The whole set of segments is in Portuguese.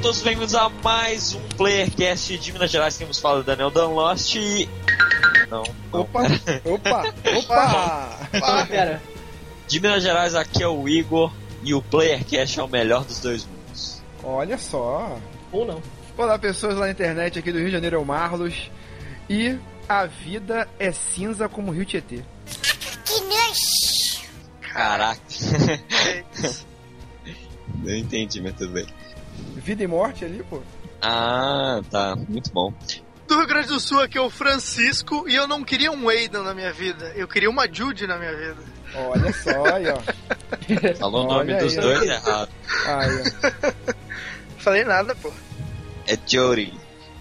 Sejam todos bem-vindos a mais um Playercast de Minas Gerais. Temos falado Daniel Danlost e. Não. não. Opa, opa, opa! Ah, pera. De Minas Gerais, aqui é o Igor e o Playercast é o melhor dos dois mundos. Olha só. Ou não. Olá, pessoas lá na internet aqui do Rio de Janeiro, é o Marlos. E a vida é cinza como o Rio Tietê. Caraca. Não entendi, mas tudo bem. Vida e morte ali, pô. Ah, tá. Muito bom. do Rio Grande do Sul aqui é o Francisco e eu não queria um Aidan na minha vida, eu queria uma Judy na minha vida. Olha só aí, ó. Falou o nome dos aí, ó. dois errado. Aí, ó. Falei nada, pô. É Jody.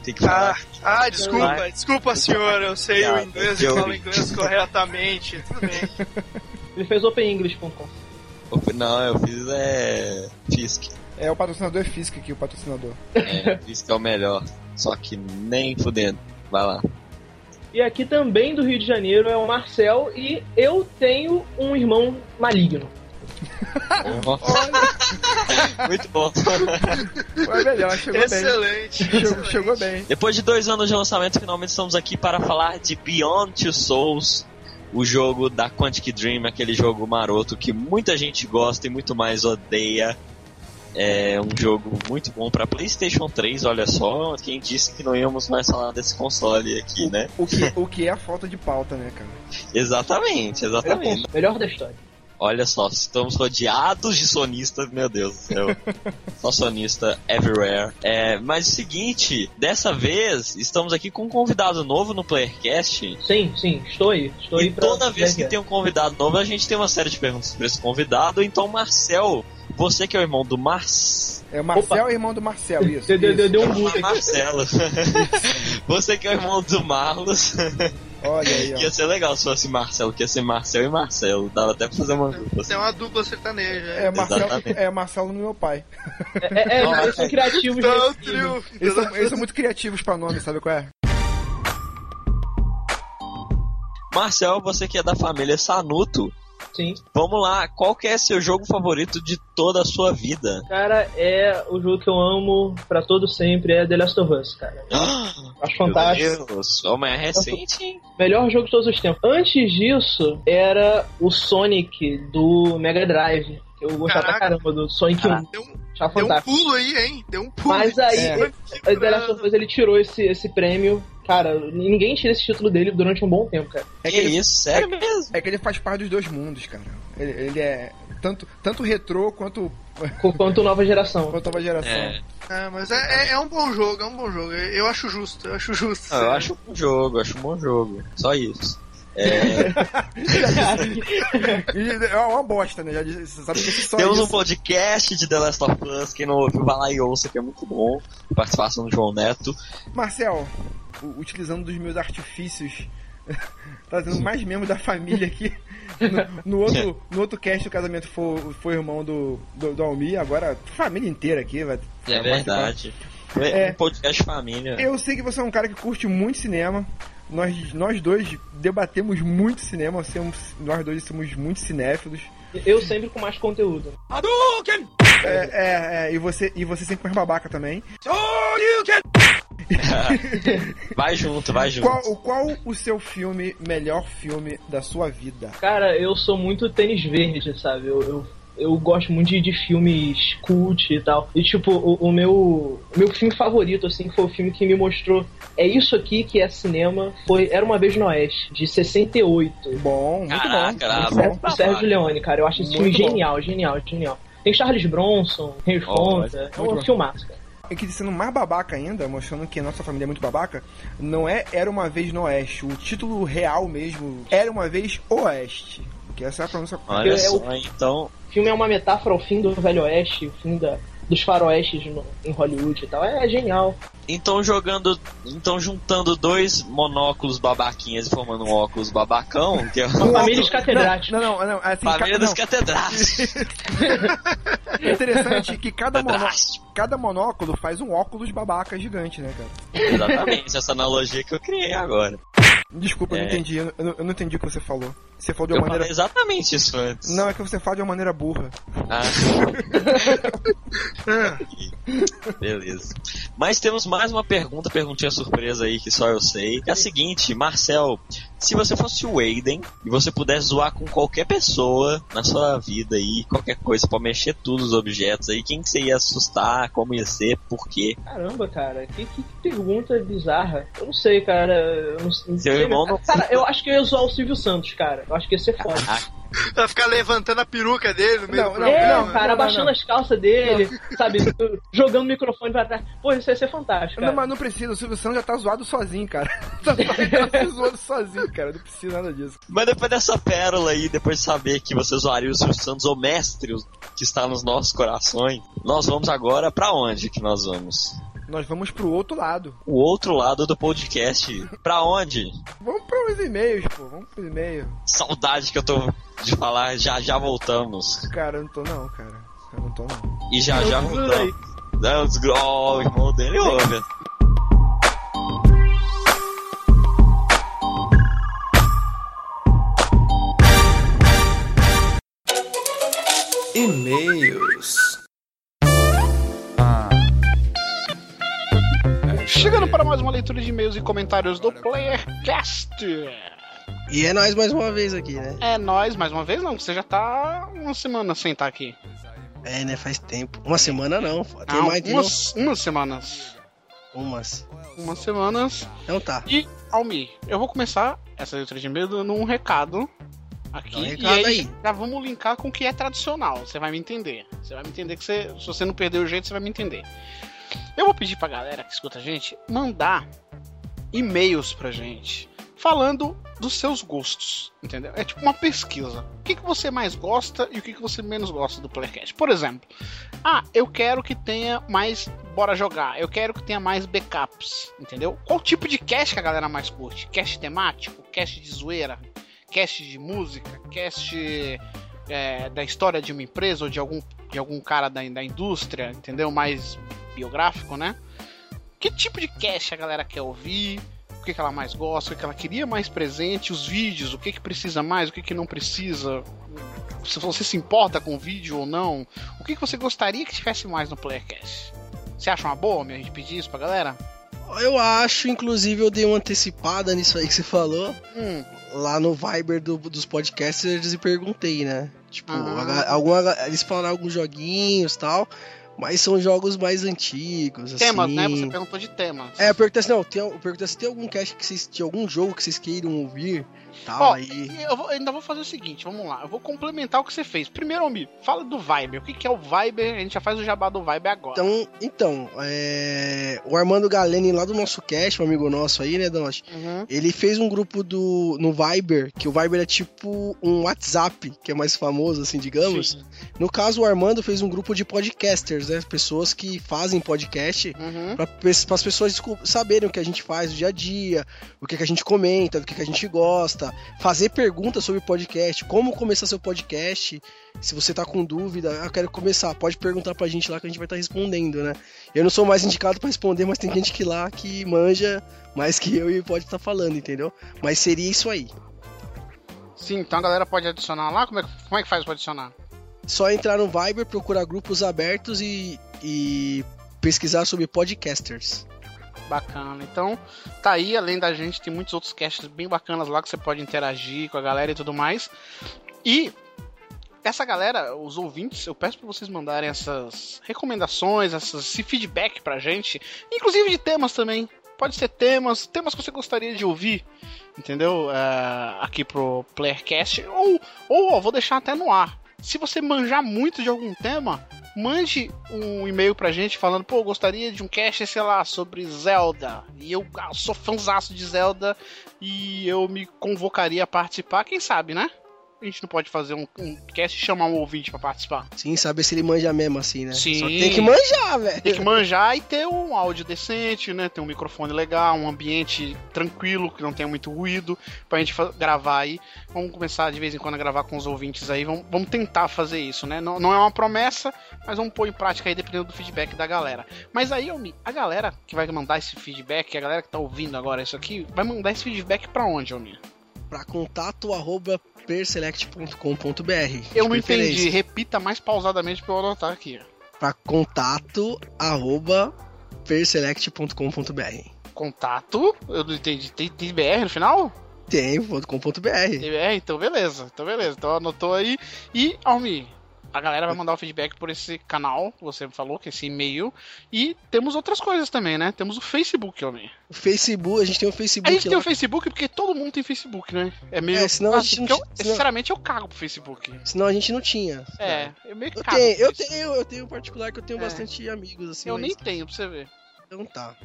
Tem que Ah, falar. ah desculpa, Vai. desculpa senhor, eu sei o inglês e Joey. falo inglês corretamente, tudo bem. Ele fez openenglish.com. Não, eu fiz é. Fisk. É o patrocinador é Fisk aqui, o patrocinador. É, Fisk é o melhor. Só que nem fudendo. Vai lá. E aqui também do Rio de Janeiro é o Marcel e eu tenho um irmão maligno. Muito bom. Foi melhor, chegou bem. Excelente. Chegou, excelente. chegou bem. Depois de dois anos de lançamento, finalmente estamos aqui para falar de Beyond Two Souls, o jogo da Quantic Dream, aquele jogo maroto que muita gente gosta e muito mais odeia. É um jogo muito bom para PlayStation 3, olha só. Quem disse que não íamos mais falar desse console aqui, né? O que, o que é a falta de pauta, né, cara? Exatamente, exatamente. Melhor da história. Olha só, estamos rodeados de sonistas, meu Deus do céu. Só sonista everywhere. É, mas o seguinte, dessa vez estamos aqui com um convidado novo no Playercast. Sim, sim, estou aí. Estou aí E pra toda vez que tem um convidado novo, a gente tem uma série de perguntas para esse convidado. Então, Marcel, você que é o irmão do Mars... É o Marcel, irmão do Marcel, isso. Deu, deu, deu, isso. deu um boot aqui. Marcelo. você que é o irmão do Marlos. Olha aí, ia ó. ser legal se fosse Marcelo, que ia ser Marcel e Marcelo. Dava até pra fazer uma dupla. assim. Tem uma dupla sertaneja. É, Marcel, Exatamente. é Marcelo no meu pai. É, é, é, eles são criativos. Então, nesse sentido. trio. Eles são, eles são muito criativos pra nome, sabe qual é? Marcel, você que é da família Sanuto, Sim. vamos lá, qual que é seu jogo favorito de toda a sua vida? Cara, é o jogo que eu amo pra todo sempre, é The Last of Us, cara. Acho fantástico. Meu Deus, é recente, hein? Melhor jogo de todos os tempos. Antes disso, era o Sonic do Mega Drive. Eu gostava pra Caraca. caramba do Sonic 1. Deu um, deu um fantástico. pulo aí, hein? Deu um pulo. Mas aí, É. o The Last of Us ele tirou esse, esse prêmio. Cara, ninguém tira esse título dele durante um bom tempo, cara. É que, que ele- isso, sério mesmo? É que ele faz parte dos dois mundos, cara. Ele, ele é tanto, tanto retrô quanto, Com- Quanto nova geração. quanto nova geração. É, É, mas é, é- é um bom jogo, é um bom jogo. Eu acho justo, eu acho justo. ah, eu acho um bom jogo, eu acho um bom jogo. Só isso. É, é uma bosta, né? Disse, você sabe que só temos isso. um podcast de The Last of Us, quem não ouviu, vai lá e ouça, que é muito bom. Participação do João Neto. Marcel, utilizando dos meus artifícios, trazendo mais membros da família aqui. No, no outro, no outro cast o casamento foi, foi irmão do, do, do Almir, agora família inteira aqui vai. É verdade. É. É um podcast família. Eu sei que você é um cara que curte muito cinema. Nós, nós dois debatemos muito cinema, somos, nós dois somos muito cinéfilos. Eu sempre com mais conteúdo. É, é, é, e, você, e você sempre mais babaca também. Vai junto, vai junto. Qual, o- qual o seu filme, melhor filme da sua vida? Cara, eu sou muito tênis verde, sabe? Eu, eu, eu gosto muito de, de filmes cult e tal. E, tipo, o, o meu, o meu filme favorito, assim, foi o filme que me mostrou é isso aqui que é cinema, foi Era Uma Vez no Oeste, de 68. Bom, muito Caraca, bom. Muito bom. bom. O Sérgio Leone, cara, eu acho esse Muito filme bom. genial, genial, genial. Tem Charles Bronson, Henry Oh, Fonda. É um filmaço, cara. E que sendo mais babaca ainda, mostrando que a nossa família é muito babaca, não é Era Uma Vez no Oeste. O título real mesmo, Era Uma Vez Oeste. Que essa é a pronúncia Olha É só, o- então. O filme é uma metáfora ao fim do Velho Oeste, o fim da, dos faroestes no- em Hollywood e tal. É, genial. Então jogando. Então juntando dois monóculos babaquinhas e formando um óculos babacão, que é família de catedráticos. Não, não, não. Assim, Família ca- dos catedráticos. É interessante que cada, monó... Cada monóculo faz um óculos babaca gigante, né, cara? Exatamente, essa analogia que eu criei agora. Desculpa, eu não É. entendi. Eu não, eu não entendi o que você falou. Você falou de Eu uma maneira. falei exatamente isso antes. Não, é que você fala de uma maneira burra. Ah. Beleza. Mas temos mais uma pergunta, perguntinha surpresa aí que só eu sei. É a seguinte, Marcel, se você fosse o Aiden e você pudesse zoar com qualquer pessoa na sua vida aí, qualquer coisa, pra mexer tudo os objetos aí, quem que você ia assustar, como ia ser, por quê? Caramba, cara, que, que pergunta bizarra. Eu não sei, cara. Eu não sei. Seu irmão não- Cara, eu acho que eu ia zoar o Silvio Santos, cara. Eu acho que ia ser foda. Vai ficar levantando a peruca dele no meio Não, do não, é, programa. cara, não, abaixando não. as calças dele, sabe? jogando o microfone pra trás. Pô, isso ia ser fantástico. Não, mas não precisa, o Silvio Santos já tá zoado sozinho, cara. tá, tá se zoando sozinho, cara. Não precisa nada disso. Mas depois dessa pérola aí, depois de saber que você zoaria o Silvio Santos, o mestre que está nos nossos corações, nós vamos agora pra onde que nós vamos? Nós vamos pro outro lado. O outro lado do podcast. Pra onde? Vamos pros e-mails, pô. Vamos pros e-mails. Saudade que eu tô de falar, já já voltamos. Cara, eu não tô não, cara. Eu não tô não. E já já Não, voltamos. Ó, o irmão dele ouve. E-mails. Chegando para mais uma leitura de e-mails e comentários do PlayerCast. E é nós mais uma vez aqui, né? É nós, mais uma vez, não, você já tá uma semana sem estar aqui. É, né? Faz tempo. Uma semana não. Tem Não, mais de umas, umas semanas. não. Umas. Umas semanas. Então tá. E, Almir, eu vou começar essa leitura de e-mail dando um recado aqui. Dá um e recado aí, aí. já vamos linkar com o que é tradicional. Você vai me entender. Você vai me entender que você, se você não perder o jeito, você vai me entender. Eu vou pedir pra galera que escuta a gente mandar e-mails pra gente falando dos seus gostos, entendeu? É tipo uma pesquisa. O que, que você mais gosta e o que, que você menos gosta do Playcast? Por exemplo, ah, eu quero que tenha mais bora jogar, eu quero que tenha mais backups, entendeu? Qual tipo de cast que a galera mais curte? Cast temático? Cast de zoeira? Cast de música? Cast é, da história de uma empresa ou de algum, de algum cara da, da indústria, entendeu? Mais biográfico, né? Que tipo de cast a galera quer ouvir? O que, que ela mais gosta? O que, que ela queria mais presente? Os vídeos? O que, que precisa mais? O que, que não precisa? Se você se importa com o vídeo ou não? O que, que você gostaria que tivesse mais no Playercast? Você acha uma boa minha gente pedir isso pra galera? Eu acho, inclusive, eu dei uma antecipada nisso aí que você falou. Hum, Lá no Viber do- dos podcasters e perguntei, né? Tipo, Ah. a alguma, eles falaram alguns joguinhos e tal. Mas são jogos mais antigos, assim. temas, né? Você perguntou de temas. É, eu perguntei assim, não, tem, eu perguntei se tem algum cast que vocês, de algum jogo que vocês queiram ouvir, tal, Ó, aí... Eu, vou- ainda vou fazer o seguinte, vamos lá. Eu vou complementar o que você fez. Primeiro, Almir, fala do Viber. O que, que é o Viber? A gente já faz o jabá do Viber agora. Então, então é... o Armando Galeni lá do nosso cast, um amigo nosso aí, né, Donosh? Uhum. Ele fez um grupo do no Viber, que o Viber é tipo um WhatsApp, que é mais famoso, assim, digamos. Sim. No caso, o Armando fez um grupo de podcasters, né? Pessoas que fazem podcast Uhum. para as pessoas saberem o que a gente faz no dia a dia, o que, que a gente comenta, do que, que a gente gosta, fazer perguntas sobre podcast, como começar seu podcast. Se você tá com dúvida, eu quero começar, pode perguntar pra gente lá que a gente vai estar respondendo, né? Eu não sou mais indicado pra responder, mas tem gente que lá que manja mais que eu e pode estar falando, entendeu? Mas seria isso aí. Sim, então a galera pode adicionar lá? Como é, que- como é que faz pra adicionar? Só entrar no Viber, procurar grupos abertos e, e pesquisar sobre podcasters. Bacana. Então, tá aí, além da gente, tem muitos outros casts bem bacanas lá que você pode interagir com a galera e tudo mais. E essa galera, os ouvintes, eu peço pra vocês mandarem essas recomendações, essas, esse feedback pra gente, inclusive de temas também. Pode ser temas, temas que você gostaria de ouvir, entendeu? É, aqui pro Playercast. Ou, ou ó, vou deixar até no ar. Se você manjar muito de algum tema, mande um e-mail pra gente falando, pô, gostaria de um cast, sei lá, sobre Zelda. E eu ah, sou fãzaço de Zelda e eu me convocaria a participar, quem sabe, né? A gente não pode fazer um, um cast e chamar um ouvinte pra participar. Sim, saber se ele manja mesmo assim, né? Sim. Só tem que manjar, velho. Tem que manjar e ter um áudio decente, né? Ter um microfone legal, um ambiente tranquilo, que não tenha muito ruído, pra gente gravar aí. Vamos começar de vez em quando a gravar com os ouvintes aí. Vamos, vamos tentar fazer isso, né? Não, não é uma promessa, mas vamos pôr em prática aí dependendo do feedback da galera. Mas aí, Almi, a galera que vai mandar esse feedback, a galera que tá ouvindo agora isso aqui, vai mandar esse feedback pra onde, Almi? Pra contato arroba perselect.com.br. Eu não entendi. Repita mais pausadamente pra eu anotar aqui. Pra contato arroba perselect.com.br. Contato, eu não entendi. Tem, tem BR no final? Tem, .com.br. É, então beleza, então beleza. Então anotou aí. E, Almi, a galera vai mandar o feedback por esse canal, você falou, que é esse e-mail. E temos outras coisas também, né? Temos o Facebook, Almi. O Facebook, a gente tem o A Facebook gente tem lá. o Facebook porque todo mundo tem Facebook, né? É meio. É, senão a gente eu, senão- Sinceramente, eu cago pro Facebook. Senão a gente não tinha. É, eu meio que Eu cago. tenho, eu tenho, eu tenho um particular que eu tenho É. bastante amigos, assim. Eu mas nem tenho, pra você ver. Então tá.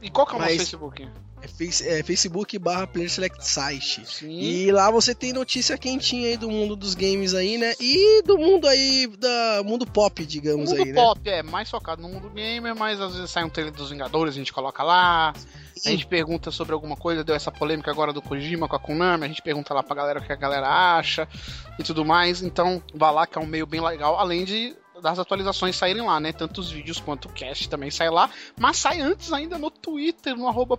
E qual que é o Mas- Facebook? É, é Facebook barra Player Select Site. Sim. E lá você tem notícia quentinha aí do mundo dos games aí, né? E do mundo aí, da mundo pop, digamos mundo aí, né? pop é mais focado no mundo gamer, mas às vezes sai um trailer dos Vingadores, a gente coloca lá. A gente pergunta sobre alguma coisa, deu essa polêmica agora do Kojima com a Konami, a gente pergunta lá pra galera o que a galera acha e tudo mais. Então, vá lá que é um meio bem legal, além de das atualizações saírem lá, né? Tanto os vídeos quanto o cast também sai lá, mas sai antes ainda no Twitter, no arroba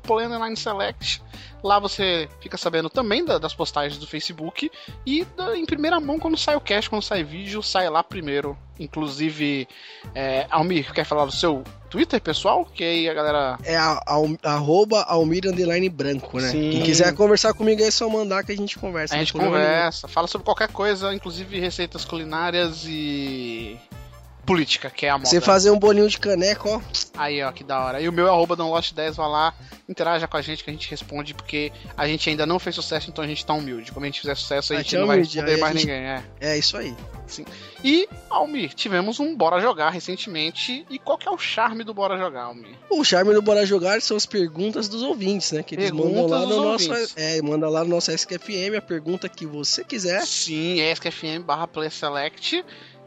Select. Lá você fica sabendo também da- das postagens do Facebook e da- em primeira mão quando sai o cast, quando sai vídeo, sai lá primeiro. Inclusive, é, Almir, quer falar do seu Twitter pessoal? Que aí a galera É a, a, arroba Almir Underline Branco, né? Sim. Quem quiser conversar comigo é só mandar que a gente conversa. A gente nenhum. conversa, fala sobre qualquer coisa, inclusive receitas culinárias e política, que é a moda. Você fazer um bolinho de caneca, ó. Aí, ó, que da hora. E o meu é arroba download10, vai lá, interaja com a gente que a gente responde, porque a gente ainda não fez sucesso, então a gente tá humilde. Quando a gente fizer sucesso, a A gente gente é não vai responder a mais gente- ninguém, é. É isso aí. E, Almir, tivemos um Bora Jogar recentemente. E qual que é o charme do Bora Jogar, Almir? O charme do Bora Jogar são as perguntas dos ouvintes, né? Que eles Perguntas mandam lá no nosso. ouvintes. É, manda lá no nosso SQFM a pergunta que você quiser. Sim, é SKFM barra Play Select,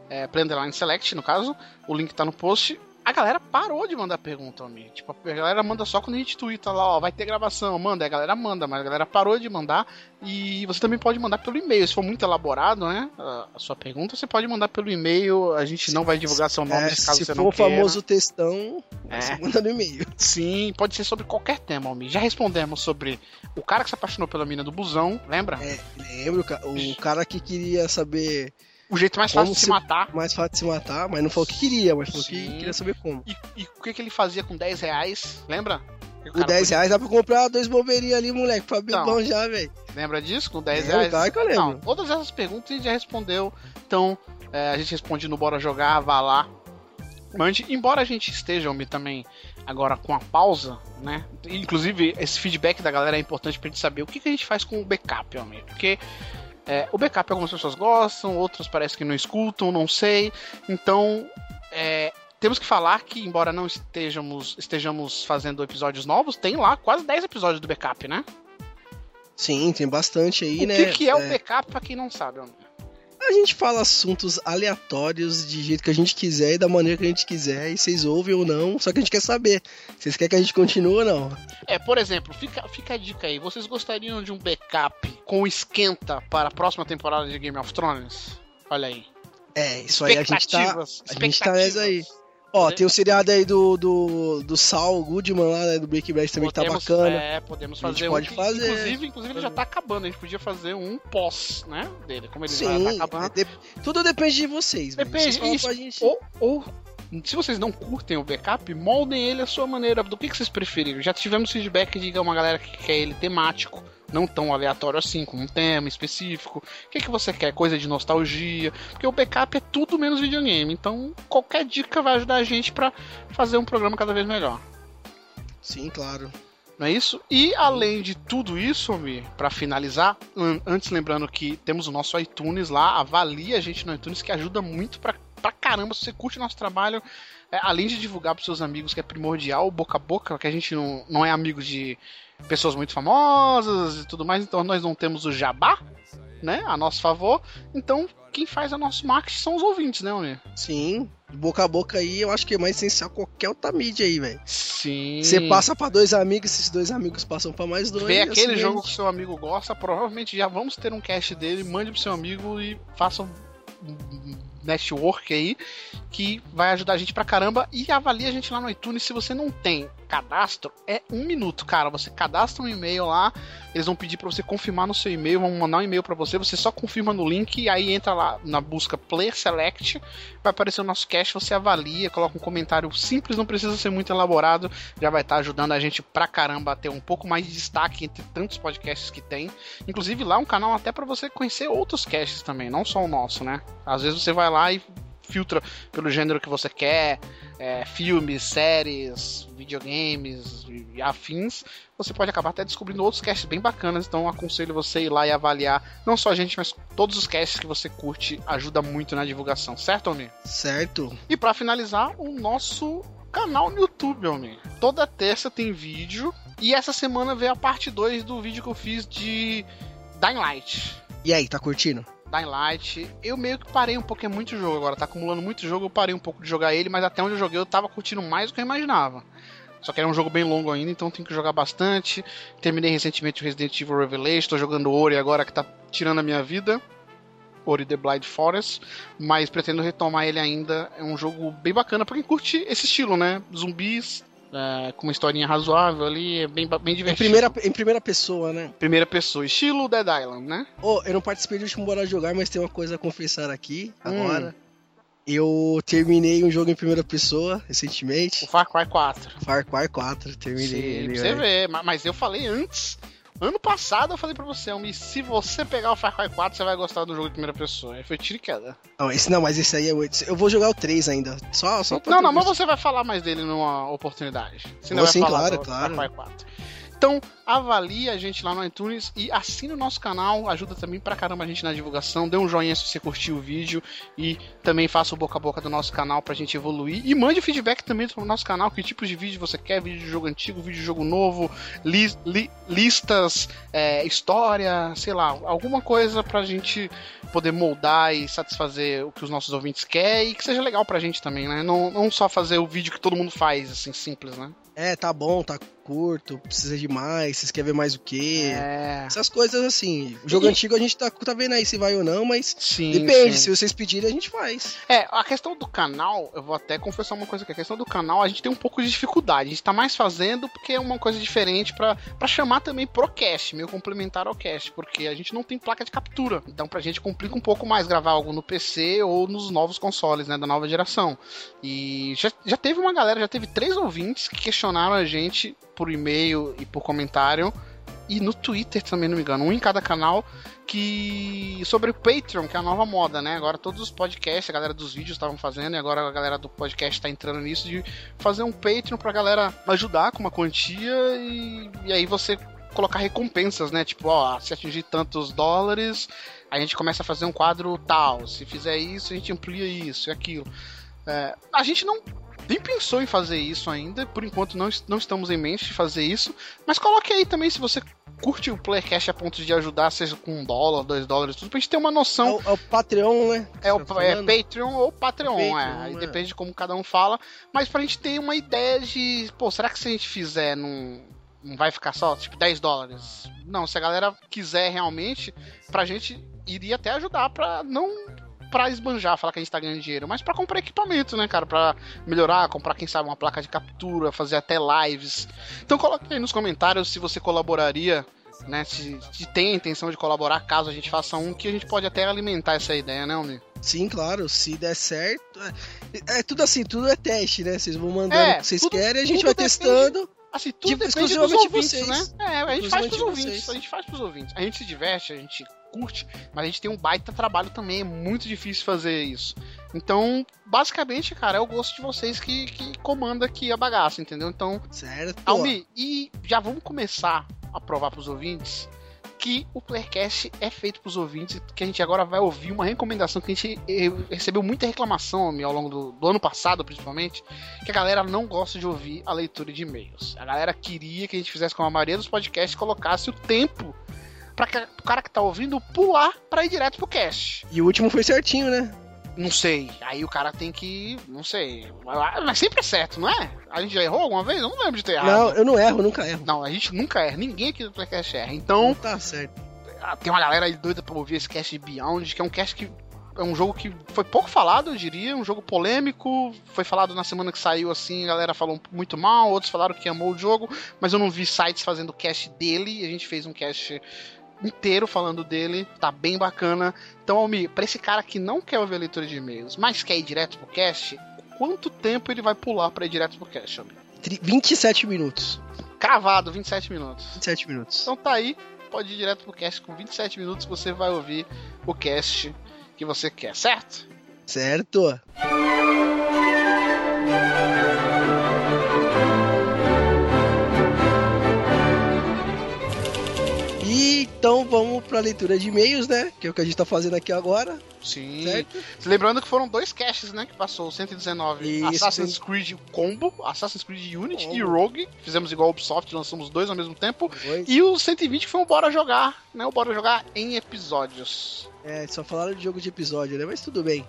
é, Play Underline Select, no caso. O link tá no post. A galera parou de mandar pergunta, Almir. Tipo, a galera manda só quando a gente twitta lá, ó, vai ter gravação, manda. A galera manda, mas a galera parou de mandar. E você também pode mandar pelo e-mail. Se for muito elaborado, né, a, sua pergunta, você pode mandar pelo e-mail. A gente não vai divulgar seu nome É, caso se você for não o queira. famoso textão, É. você manda no e-mail. Sim, pode ser sobre qualquer tema, Almir. Já respondemos sobre o cara que se apaixonou pela mina do busão, lembra? É, lembro, o cara que queria saber O jeito mais fácil de se se- matar. mais fácil de se matar, mas não falou que queria, mas falou que Sim. queria saber como. E, e o que, que ele fazia com 10 reais? Lembra? Com cara 10 podia- reais dá pra comprar dois bobeirinhos ali, moleque, pra Então. bom já, velho. Lembra disso? Com 10 Lembro, reais? claro que eu lembro. Não, todas essas perguntas a gente já respondeu. Então, é, a gente responde no Bora Jogar, vá lá. Mande, embora a gente esteja Almir, também agora com a pausa, né? Inclusive, esse feedback da galera é importante pra gente saber o que, que a gente faz com o backup, Almir. Porque é, o backup algumas pessoas gostam, outras parece que não escutam, não sei. Então, é, temos que falar que, embora não estejamos, estejamos fazendo episódios novos, tem lá quase 10 episódios do backup, né? Sim, tem bastante aí, o né? que, que é, o backup pra quem não sabe, Almir? A gente fala assuntos aleatórios de jeito que a gente quiser e da maneira que a gente quiser, e vocês ouvem ou não, só que a gente quer saber. Vocês querem que a gente continue ou não? É, por exemplo, fica, fica a dica aí. Vocês gostariam de um backup com esquenta para a próxima temporada de Game of Thrones? Olha aí. É, isso aí a gente tá. A gente tá nessa aí. Ó, tem o seriado aí do, do, do Saul Goodman lá, né, do Breaking Bad também que tá Podemos- bacana. É, podemos A gente fazer um. pode que, fazer. Inclusive, inclusive ele já tá acabando. A gente podia fazer um pós, né? Dele. Como ele já Sim, tá acabando. é, de- tudo depende de vocês. Depende, Vocês isso. gente- Ou, ou, se vocês não curtem o backup, moldem ele à sua maneira. Do que, que vocês preferiram? Já tivemos feedback de uma galera que quer ele temático, não tão aleatório assim, com um tema específico. O que, que você quer? Coisa de nostalgia. Porque o backup é tudo menos videogame. Então, qualquer dica vai ajudar a gente pra fazer um programa cada vez melhor. Sim, claro. Não é isso? E além de tudo isso, para finalizar, an- antes lembrando que temos o nosso iTunes lá, avalie a gente no iTunes que ajuda muito pra, pra caramba. Se você curte nosso trabalho, é, além de divulgar pros seus amigos, que é primordial, boca a boca, que a gente não, não é amigo de pessoas muito famosas e tudo mais, então nós não temos o jabá, né, a nosso favor. Então, quem faz o nosso marketing são os ouvintes, né, Mi? Sim, boca a boca aí eu acho que é mais essencial qualquer outra mídia aí, velho. Sim. Você passa pra dois amigos, esses dois amigos passam pra mais dois. Vê aquele assim, jogo que seu amigo gosta, provavelmente já vamos ter um cast dele, mande pro seu amigo e faça um network aí que vai ajudar a gente pra caramba e avalie a gente lá no iTunes. Se você não tem cadastro, é um minuto, cara. Você cadastra um e-mail lá, eles vão pedir pra você confirmar no seu e-mail, vão mandar um e-mail pra você, você só confirma no link e aí entra lá na busca Player Select, vai aparecer o nosso cast, você avalia, coloca um comentário simples, não precisa ser muito elaborado, já vai estar ajudando a gente pra caramba a ter um pouco mais de destaque entre tantos podcasts que tem. Inclusive lá um canal até pra você conhecer outros casts também, não só o nosso, né? Às vezes você vai lá e filtra pelo gênero que você quer, é, filmes, séries, videogames e afins, você pode acabar até descobrindo outros casts bem bacanas, então aconselho você ir lá e avaliar, não só a gente, mas todos os casts que você curte, ajuda muito na divulgação, certo, Almir? Certo. E pra finalizar, o nosso canal no YouTube, homem. Toda terça tem vídeo. E essa semana veio a parte 2 do vídeo que eu fiz de Dying Light. E aí, tá curtindo? Dying Light, eu meio que parei um pouco, é muito jogo agora, tá acumulando muito jogo, eu parei um pouco de jogar ele, mas até onde eu joguei eu tava curtindo mais do que eu imaginava. Só que era um jogo bem longo ainda, então tem que jogar bastante. Terminei recentemente o Resident Evil Revelation, tô jogando Ori agora que tá tirando a minha vida. Ori The Blind Forest, mas pretendo retomar ele ainda. É um jogo bem bacana pra quem curte esse estilo, né? Zumbis, é, com uma historinha razoável ali, é bem, bem Em divertido. primeira, em primeira pessoa, né? Primeira pessoa, estilo Dead Island, né? Ô, eu não participei do último Bora Jogar, mas tem uma coisa a confessar aqui, Hum. agora. Eu terminei um jogo em primeira pessoa, O recentemente. Far Cry 4. Far Cry 4, terminei Sim, ele, pra você ver, ma- mas eu falei antes. Ano passado eu falei pra você, Almi, se você pegar o Far Cry 4, você vai gostar do jogo de primeira pessoa. Aí foi tiro e queda. Não, esse não, mas esse aí é o... Eu vou jogar o 3 ainda. Só, só Não, não, mas você vai falar mais dele numa oportunidade. Você Vou vai sim, falar claro, do claro. Far Cry 4. Então, avalie a gente lá no iTunes e assine o nosso canal, ajuda também pra caramba a gente na divulgação. Dê um joinha se você curtiu o vídeo e também faça o boca a boca do nosso canal pra gente evoluir. E mande feedback também do nosso canal, que tipos de vídeo você quer, vídeo de jogo antigo, vídeo de jogo novo, li- li- listas, é, história, sei lá, alguma coisa pra gente poder moldar e satisfazer o que os nossos ouvintes querem e que seja legal pra gente também, né? Não, não só fazer o vídeo que todo mundo faz, assim, simples, né? É, tá bom, tá curto, precisa de mais, vocês querem ver mais o quê? É. Essas coisas assim. O jogo E- antigo a gente tá, tá vendo aí se vai ou não, mas Sim. depende. sim. Se vocês pedirem, a gente faz. É, a questão do canal, eu vou até confessar uma coisa aqui. A questão do canal, a gente tem um pouco de dificuldade. A gente tá mais fazendo porque é uma coisa diferente pra pra chamar também pro cast, meio complementar ao cast, porque a gente não tem placa de captura. Então pra gente complica um pouco mais gravar algo no PC ou nos novos consoles, né, da nova geração. E já, já teve uma galera, já teve três ouvintes que questionaram a gente por e-mail e por comentário. E no Twitter também, não me engano, um em cada canal, que sobre o Patreon, que é a nova moda, né? Agora todos os podcasts, a galera dos vídeos estavam fazendo, e agora a galera do podcast tá entrando nisso de fazer um Patreon pra galera ajudar com uma quantia e, e aí você colocar recompensas, né? Tipo, ó, se atingir tantos dólares, a gente começa a fazer um quadro tal. Se fizer isso, a gente amplia isso e aquilo. É, a gente não nem pensou em fazer isso ainda, por enquanto não, não estamos em mente de fazer isso, mas coloque aí também se você curte o Playcast a ponto de ajudar, seja com um dólar, dois dólares, tudo, pra gente ter uma É noção o, é o Patreon, né? é o tá é? Patreon ou Patreon, Patreon, é. Aí é. depende de como cada um fala. Mas pra gente ter uma ideia de, pô, será que se a gente fizer não, não vai ficar só, tipo, 10 dólares? Não, se a galera quiser realmente, pra gente iria até ajudar pra não pra esbanjar, falar que a gente tá ganhando dinheiro, mas pra comprar equipamento, né, cara? Pra melhorar, comprar, quem sabe, uma placa de captura, fazer até lives. Então coloque aí nos comentários se você colaboraria, né? Se, se tem a intenção de colaborar, caso a gente faça um, que a gente pode até alimentar essa ideia, né, Almir? Sim, claro, se der certo. É, é tudo assim, tudo é teste, né? Vocês vão mandando É, o que vocês tudo- querem, a gente vai depende- testando. Assim, tudo Tipo, depende dos ouvintes, vocês. né? É, a gente faz pros ouvintes. vocês. A gente faz pros ouvintes. A gente se diverte, a gente curte, mas a gente tem um baita trabalho também. É muito difícil fazer isso. Então, basicamente, cara, é o gosto de vocês que, que comanda aqui a bagaça, entendeu? Então, Certo. Almi, e já vamos começar a provar pros ouvintes que o Playcast é feito pros ouvintes, que a gente agora vai ouvir uma recomendação que a gente recebeu muita reclamação ao longo do, do ano passado, principalmente, que a galera não gosta de ouvir a leitura de e-mails. A galera queria que a gente fizesse como a maioria dos podcasts, colocasse o tempo para o cara que tá ouvindo pular pra ir direto pro cast. E o último foi certinho, né? Não sei. Aí o cara tem que. Não sei. Mas sempre é certo, não é? A gente já errou alguma vez? Eu não lembro de ter errado. Não, eu não erro, nunca erro. Não, a gente nunca erra. Ninguém aqui do Playcast erra. Então, tá certo. ah, tem uma galera aí doida pra ouvir esse cast de Beyond, que é um cast que. É um jogo que foi pouco falado, eu diria, um jogo polêmico. Foi falado na semana que saiu assim, a galera falou muito mal, outros falaram que amou o jogo, mas eu não vi sites fazendo cast dele. A gente fez um cast inteiro falando dele, tá bem bacana. Então, Almi, pra esse cara que não quer ouvir a leitura de e-mails, mas quer ir direto pro cast, quanto tempo ele vai pular pra ir direto pro cast, Almi? Tri- 27 minutos. Cravado, 27 minutos. 27 minutos. Então tá aí, pode ir direto pro cast com 27 minutos, você vai ouvir o cast que você quer, certo? Certo. Então vamos pra leitura de e-mails, né? Que é o que a gente tá fazendo aqui agora, Sim. certo? Lembrando que foram dois caches, né? Que passou o 119 Isso, Assassin's Creed Combo, Assassin's Creed Unity Combo. e Rogue. Fizemos igual o Ubisoft, lançamos dois ao mesmo tempo. Dois. E o 120 que foi um Bora Jogar, né? O Bora Jogar em episódios. É, só falaram de jogo de episódio, né? Mas tudo bem.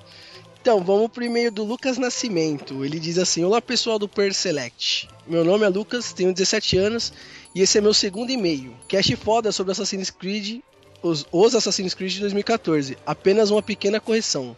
Então, vamos pro e-mail do Lucas Nascimento. Ele diz assim: Olá pessoal do Per Select. Meu nome é Lucas, tenho 17 anos e esse é meu segundo e-mail. Cast foda sobre Assassin's Creed, os, os Assassin's Creed de 2014. Apenas uma pequena correção.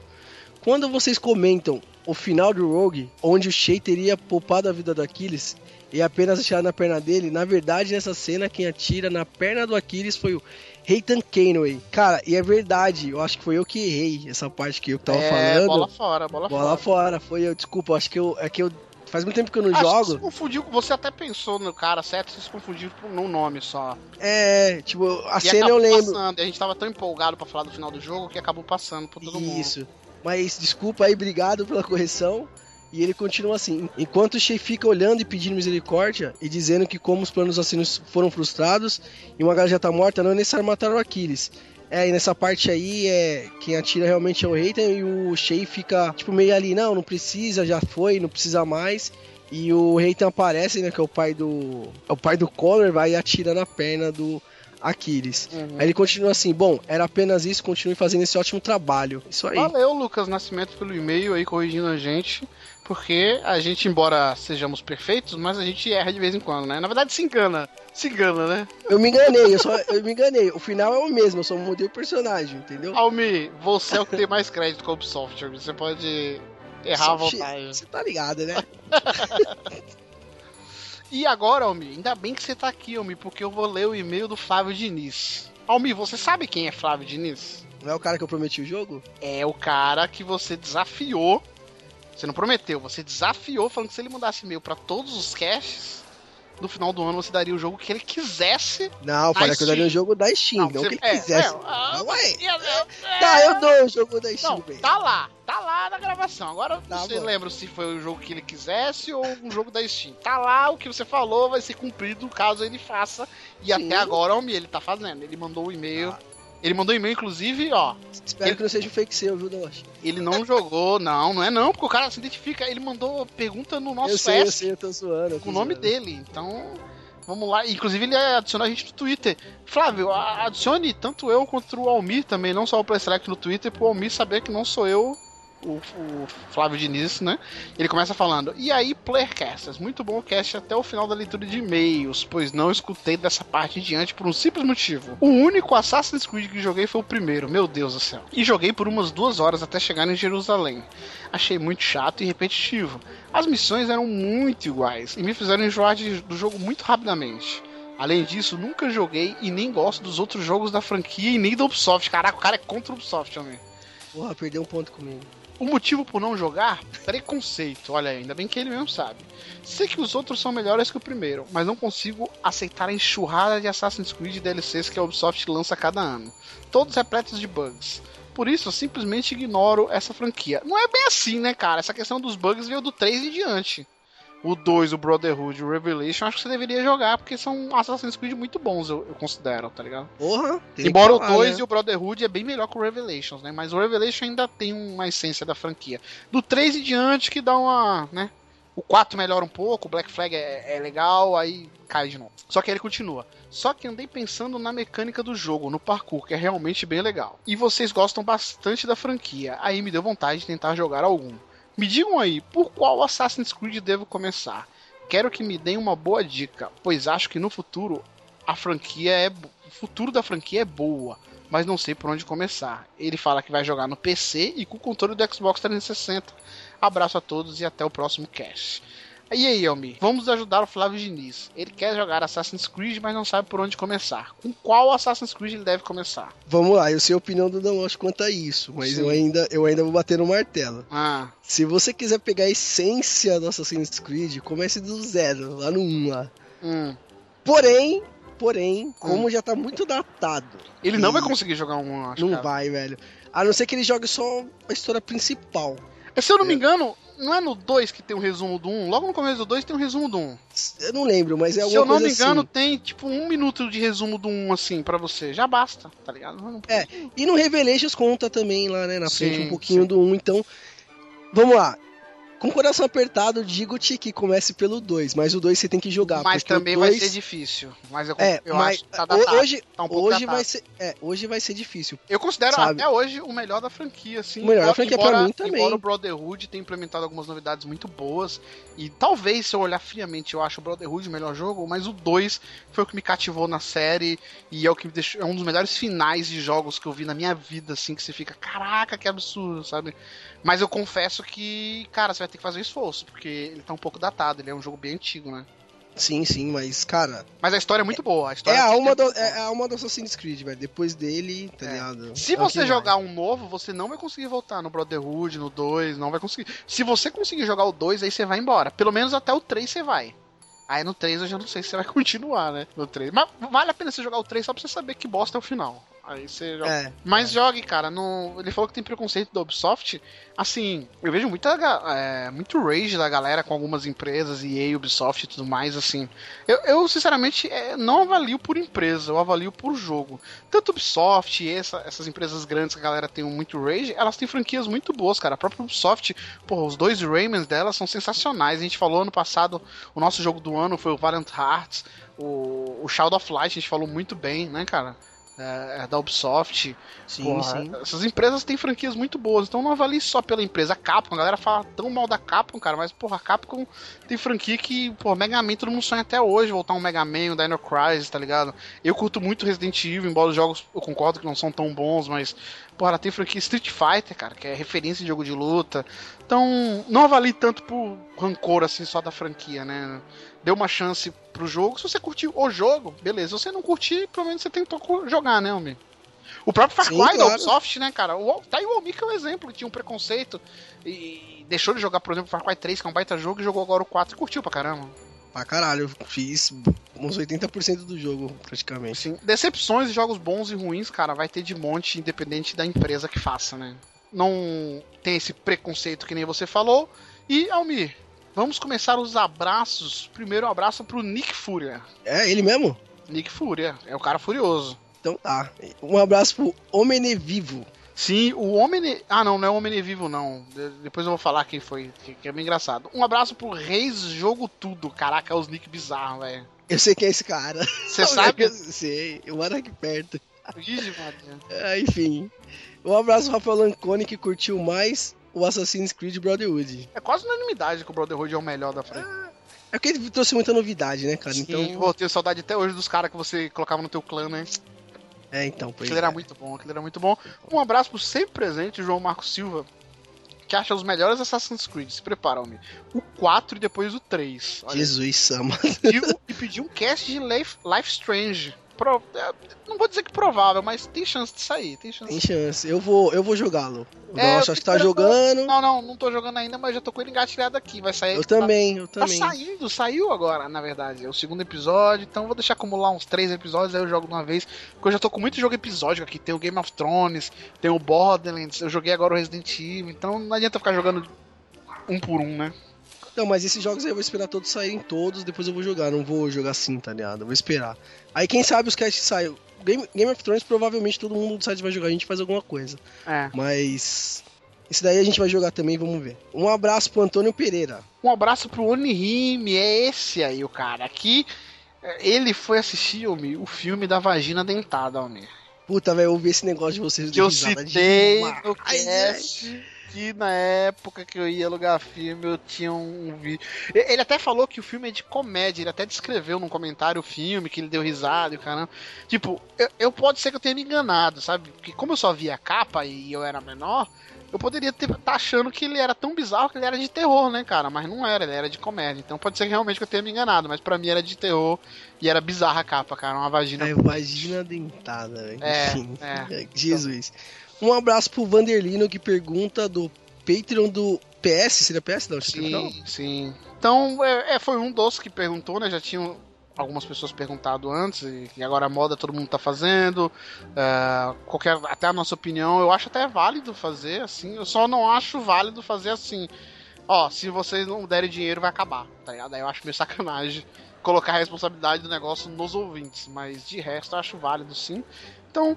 Quando vocês comentam o final do Rogue, onde o Shay teria poupado a vida do Aquiles e apenas atirar na perna dele, na verdade nessa cena quem atira na perna do Aquiles foi o Reitan Canway. Cara, e é verdade, eu acho que foi eu que errei essa parte que eu tava é, falando. bola fora, bola, Bola fora. fora, foi eu, desculpa, acho que eu. É que eu. Faz muito tempo que eu não Acho jogo. Você confundiu, você até pensou no cara certo, você se confundiu por um nome só. É, tipo, a E cena eu lembro. Passando, a gente tava tão empolgado pra falar do final do jogo que acabou passando por todo mundo. Isso. Mas desculpa aí, obrigado pela correção. E ele continua assim: enquanto o Shea fica olhando e pedindo misericórdia e dizendo que, como os planos assassinos foram frustrados e uma galera já tá morta, não é necessário matar o Aquiles. É, e nessa parte aí, é quem atira realmente é o Reitan e o Shea fica, tipo, meio ali: não, não precisa, já foi, não precisa mais. E o Reitan aparece, né, que é o pai do. É o pai do Connor, vai e atira na perna do Aquiles. Uhum. Aí ele continua assim: bom, era apenas isso, continue fazendo esse ótimo trabalho. Isso aí. Valeu, Lucas Nascimento, pelo e-mail aí corrigindo a gente. Porque a gente, embora sejamos perfeitos, mas a gente erra de vez em quando, né? Na verdade, se engana. Se engana, né? Eu me enganei, eu só eu me enganei. O final é o mesmo, eu só mudei o personagem, entendeu? Almi, você é o que tem mais crédito com a Ubisoft. Você pode errar à vontade. Você tá ligado, né? E agora, Almi, ainda bem que você tá aqui, Almi, porque eu vou ler o e-mail do Flávio Diniz. Almi, você sabe quem é Flávio Diniz? Não é o cara que eu prometi o jogo? É o cara que você desafiou. Você não prometeu, você desafiou falando que se ele mandasse e-mail pra todos os caches, no final do ano você daria o jogo que ele quisesse. Não, falei que eu daria o jogo da Steam, não, você- que ele é, quisesse. é, ah, Não, ué. é, é, Tá, eu dou o jogo da Steam, Não, velho. tá lá, tá lá na gravação. Agora Tá você bom. lembra se foi o jogo que ele quisesse ou um jogo da Steam. Tá lá, o que você falou vai ser cumprido caso ele faça. E Sim. até agora, Almi, ele tá fazendo. Ele mandou o e-mail. Ele mandou e-mail, inclusive, ó. Espero que não seja um fake seu, viu, Dosh? Ele não jogou, não, não é não, porque o cara se identifica. Ele mandou pergunta no nosso Eu sei, eu Fest sei, eu tô zoando. eu tô com o nome dele. Então, vamos lá. Inclusive, ele adicionou a gente no Twitter. Flávio, adicione tanto eu quanto o Almir também, não só o PlaySelect no Twitter, pro Almir saber que não sou eu. O, o Flávio Diniz, né? Ele começa falando: E aí, Playercasters? Muito bom o cast até o final da leitura de e-mails, pois não escutei dessa parte em diante por um simples motivo. O único Assassin's Creed que joguei foi o primeiro, meu Deus do céu. E joguei por umas duas horas até chegar em Jerusalém. Achei muito chato e repetitivo. As missões eram muito iguais e me fizeram enjoar de- do jogo muito rapidamente. Além disso, nunca joguei e nem gosto dos outros jogos da franquia e nem da Ubisoft. Caraca, o cara é contra o Ubisoft também. Porra, perdeu um ponto comigo. O motivo por não jogar? Preconceito. Olha, ainda bem que ele mesmo sabe. Sei que os outros são melhores que o primeiro, mas não consigo aceitar a enxurrada de Assassin's Creed e DLCs que a Ubisoft lança cada ano. Todos repletos de bugs. Por isso, eu simplesmente ignoro essa franquia. Não é bem assim, né, cara? Essa questão dos bugs veio do 3 e diante. O 2, o Brotherhood, o Revelation, acho que você deveria jogar, porque são Assassin's Creed muito bons, eu, eu considero, tá ligado? Porra. Embora que o falar, 2 né? e o Brotherhood é bem melhor que o Revelations, né? Mas o Revelation ainda tem uma essência da franquia. Do 3 e diante que dá uma, né? O 4 melhora um pouco, o Black Flag é, é legal, aí cai de novo. Só que ele continua. Só que andei pensando na mecânica do jogo, no parkour, que é realmente bem legal. E vocês gostam bastante da franquia, aí me deu vontade de tentar jogar algum. Me digam aí, por qual Assassin's Creed devo começar? Quero que me deem uma boa dica, pois acho que no futuro a franquia é. O futuro da franquia é boa, mas não sei por onde começar. Ele fala que vai jogar no PC e com o controle do Xbox 360. Abraço a todos e até o próximo cast. E aí, Elmi, vamos ajudar o Flávio Diniz. Ele quer jogar Assassin's Creed, mas não sabe por onde começar. Com qual Assassin's Creed ele deve começar? Vamos lá, eu sei a opinião do Damosh quanto a isso, mas Sim. eu ainda, eu ainda vou bater no martelo. Ah, Se você quiser pegar a essência do Assassin's Creed, comece do zero, lá no 1 lá. hum. Porém, porém, como já tá muito datado, Ele não vai conseguir jogar um, acho, não cara. vai, velho. A não ser que ele jogue só a história principal. Se eu não me engano, não é no 2 que tem um resumo do 1? Logo no começo do 2 tem um resumo do 1. Eu não lembro, mas é Se alguma eu não me engano, assim. tem tipo um minuto de resumo do 1 assim pra você. Já basta, tá ligado? Não- É, E no Revelations conta também lá, né, na frente Sim, um pouquinho sim. do 1, então vamos lá. Com o coração apertado, digo-te que comece pelo 2, mas o 2 você tem que jogar. Mas também vai dois- ser difícil. Mas eu, É, eu mas acho que tá datado. hoje, tá um hoje datado. vai ser, é, hoje vai ser difícil. Eu considero sabe? até hoje o melhor da franquia, assim. O melhor da Embora- franquia pra embora, mim também. Embora o Brotherhood tenha implementado algumas novidades muito boas. E talvez, se eu olhar friamente, eu acho o Brotherhood o melhor jogo, mas o 2 foi o que me cativou na série. E é o que me deixou. É um dos melhores finais de jogos que eu vi na minha vida, assim, que você fica, caraca, que absurdo, sabe? Mas eu confesso que, cara, você vai ter que fazer um esforço, porque ele tá um pouco datado, ele é um jogo bem antigo, né? Sim, sim, mas, cara, Mas a história é muito boa. A é história a alma do, boa. é a alma do Assassin's Creed, velho. Depois dele, tá É. ligado? Se É você vai. jogar um novo, você não vai conseguir voltar no Brotherhood, no 2, não vai conseguir. Se você conseguir jogar o 2, aí você vai embora. Pelo menos até o 3 você vai. Aí no 3 eu já não sei se você vai continuar, né? No 3. Mas vale a pena você jogar o 3 só pra você saber que bosta é o final. Aí você joga. É, Mas jogue, cara. No... Ele falou que tem preconceito da Ubisoft. Assim, eu vejo muita, é, muito rage da galera com algumas empresas, EA, Ubisoft e tudo mais, assim. Eu, eu, sinceramente, é, não avalio por empresa, eu avalio por jogo. Tanto Ubisoft e essa- essas empresas grandes que a galera tem muito rage, elas têm franquias muito boas, cara. A própria Ubisoft, pô, os dois Raymans delas são sensacionais. A gente falou ano passado, o nosso jogo do ano foi o Valiant Hearts, o, o Shadow of Light, a gente falou muito bem, né, cara? É, é da Ubisoft. sim, Porra, sim. Essas empresas têm franquias muito boas, então não avalie só pela empresa. A Capcom, a galera fala tão mal da Capcom, cara, mas porra, a Capcom tem franquia que, pô, Mega Man todo mundo sonha até hoje voltar um Mega Man, um Dino Crisis, tá ligado? Eu curto muito Resident Evil, embora os jogos eu concordo que não são tão bons, mas, porra, ela tem franquia Street Fighter, cara, que é referência de jogo de luta. Então, não avalie tanto por rancor assim só da franquia, né? Dê uma chance pro jogo. Se você curtiu o jogo, beleza. Se você não curtir, pelo menos você tentou jogar, né, homem? O próprio Far Sim, Cry da. Ubisoft, né, cara? O, tá aí o Almi que é um exemplo, que tinha um preconceito e deixou de jogar, por exemplo, Far Cry 3, que é um baita jogo, e jogou agora o 4 e curtiu pra caramba. Pra caralho, eu fiz uns 80% do jogo, praticamente. Assim, decepções de jogos bons e ruins, cara, vai ter de monte, independente da empresa que faça, né? Não tem esse preconceito que nem você falou. E, Almir, vamos começar os abraços. Primeiro, um abraço pro Nick Fúria. É, ele mesmo? Nick Fúria, é o cara furioso. Então tá. Um abraço pro Omene Vivo. Sim, o Homem. Ah, não, não é o Homem Vivo, não. De- depois eu vou falar quem foi, que, é bem engraçado. Um abraço pro Reis Jogo Tudo. Caraca, é os nick bizarros, velho. Eu sei quem é esse cara. Você sabe? Eu sei, eu moro aqui perto. Maria. É, enfim. Um abraço pro Rafael Lancone, que curtiu mais o Assassin's Creed Brotherhood. É quase unanimidade que o Brotherhood é o melhor da frente. É porque ele trouxe muita novidade, né, cara? Então, Então. vou ter saudade até hoje dos caras que você colocava no teu clã, né? É, então, pois Aquilo era é. muito bom, aquilo era muito bom. Um abraço pro sempre presente, João Marcos Silva, que acha os melhores Assassin's Creed. Se prepara, homem. O 4 e depois o 3. Olha, Jesus Sama. pediu, e pediu um cast de Life, Life Strange. Pro- é, não vou dizer que provável, mas tem chance de sair, tem chance. Tem chance. Eu vou, eu vou jogá-lo. É, Nossa, acho que tá jogando. Não, não, não tô jogando ainda, mas já tô com ele engatilhado aqui. Vai sair. Eu também, eu Tá também. saindo, saiu agora, na verdade. É o segundo episódio, então vou deixar acumular uns três episódios, aí eu jogo de uma vez. Porque eu já tô com muito jogo episódico aqui. Tem o Game of Thrones, tem o Borderlands, eu joguei agora o Resident Evil, então não adianta ficar jogando um por um, né? Não, mas esses jogos aí eu vou esperar todos saírem todos, depois eu vou jogar. Não vou jogar assim, tá ligado? Eu vou esperar. Aí quem sabe os casts saem. Game, Game of Thrones provavelmente todo mundo do site vai jogar, a gente faz alguma coisa. É. Mas. Esse daí a gente vai jogar também, vamos ver. Um abraço pro Antônio Pereira. Um abraço pro Onihime, é esse aí o cara. Aqui, ele foi assistir, o filme da vagina dentada, Almir. Puta, velho, eu ouvi esse negócio de vocês. Que eu citei demais. no cast que na época que eu ia alugar filme eu tinha um vídeo. Ele até falou que o filme é de comédia, ele até descreveu num comentário o filme, que ele deu risada e o caramba. Tipo, eu, eu pode ser que eu tenha me enganado, sabe? Porque como eu só via a capa e eu era menor, eu poderia estar achando que ele era tão bizarro que ele era de terror, né, cara? Mas não era, ele era de comédia. Então pode ser que realmente que eu tenha me enganado, mas pra mim era de terror e era bizarra a capa, cara. Uma vagina. É, vagina dentada, velho. É, é. Jesus. Um abraço pro Vanderlino que pergunta do Patreon do PS. Seria PS? Não, não. Sim, sim. Então, é, é, foi um dos que perguntou, né? Já tinham algumas pessoas perguntado antes, e, agora a moda todo mundo tá fazendo. é, qualquer, até a nossa opinião, eu acho até válido fazer assim. Eu só não acho válido fazer assim. Ó, se vocês não derem dinheiro, vai acabar, tá ligado? Aí eu acho meio sacanagem colocar a responsabilidade do negócio nos ouvintes. Mas de resto, eu acho válido sim. Então.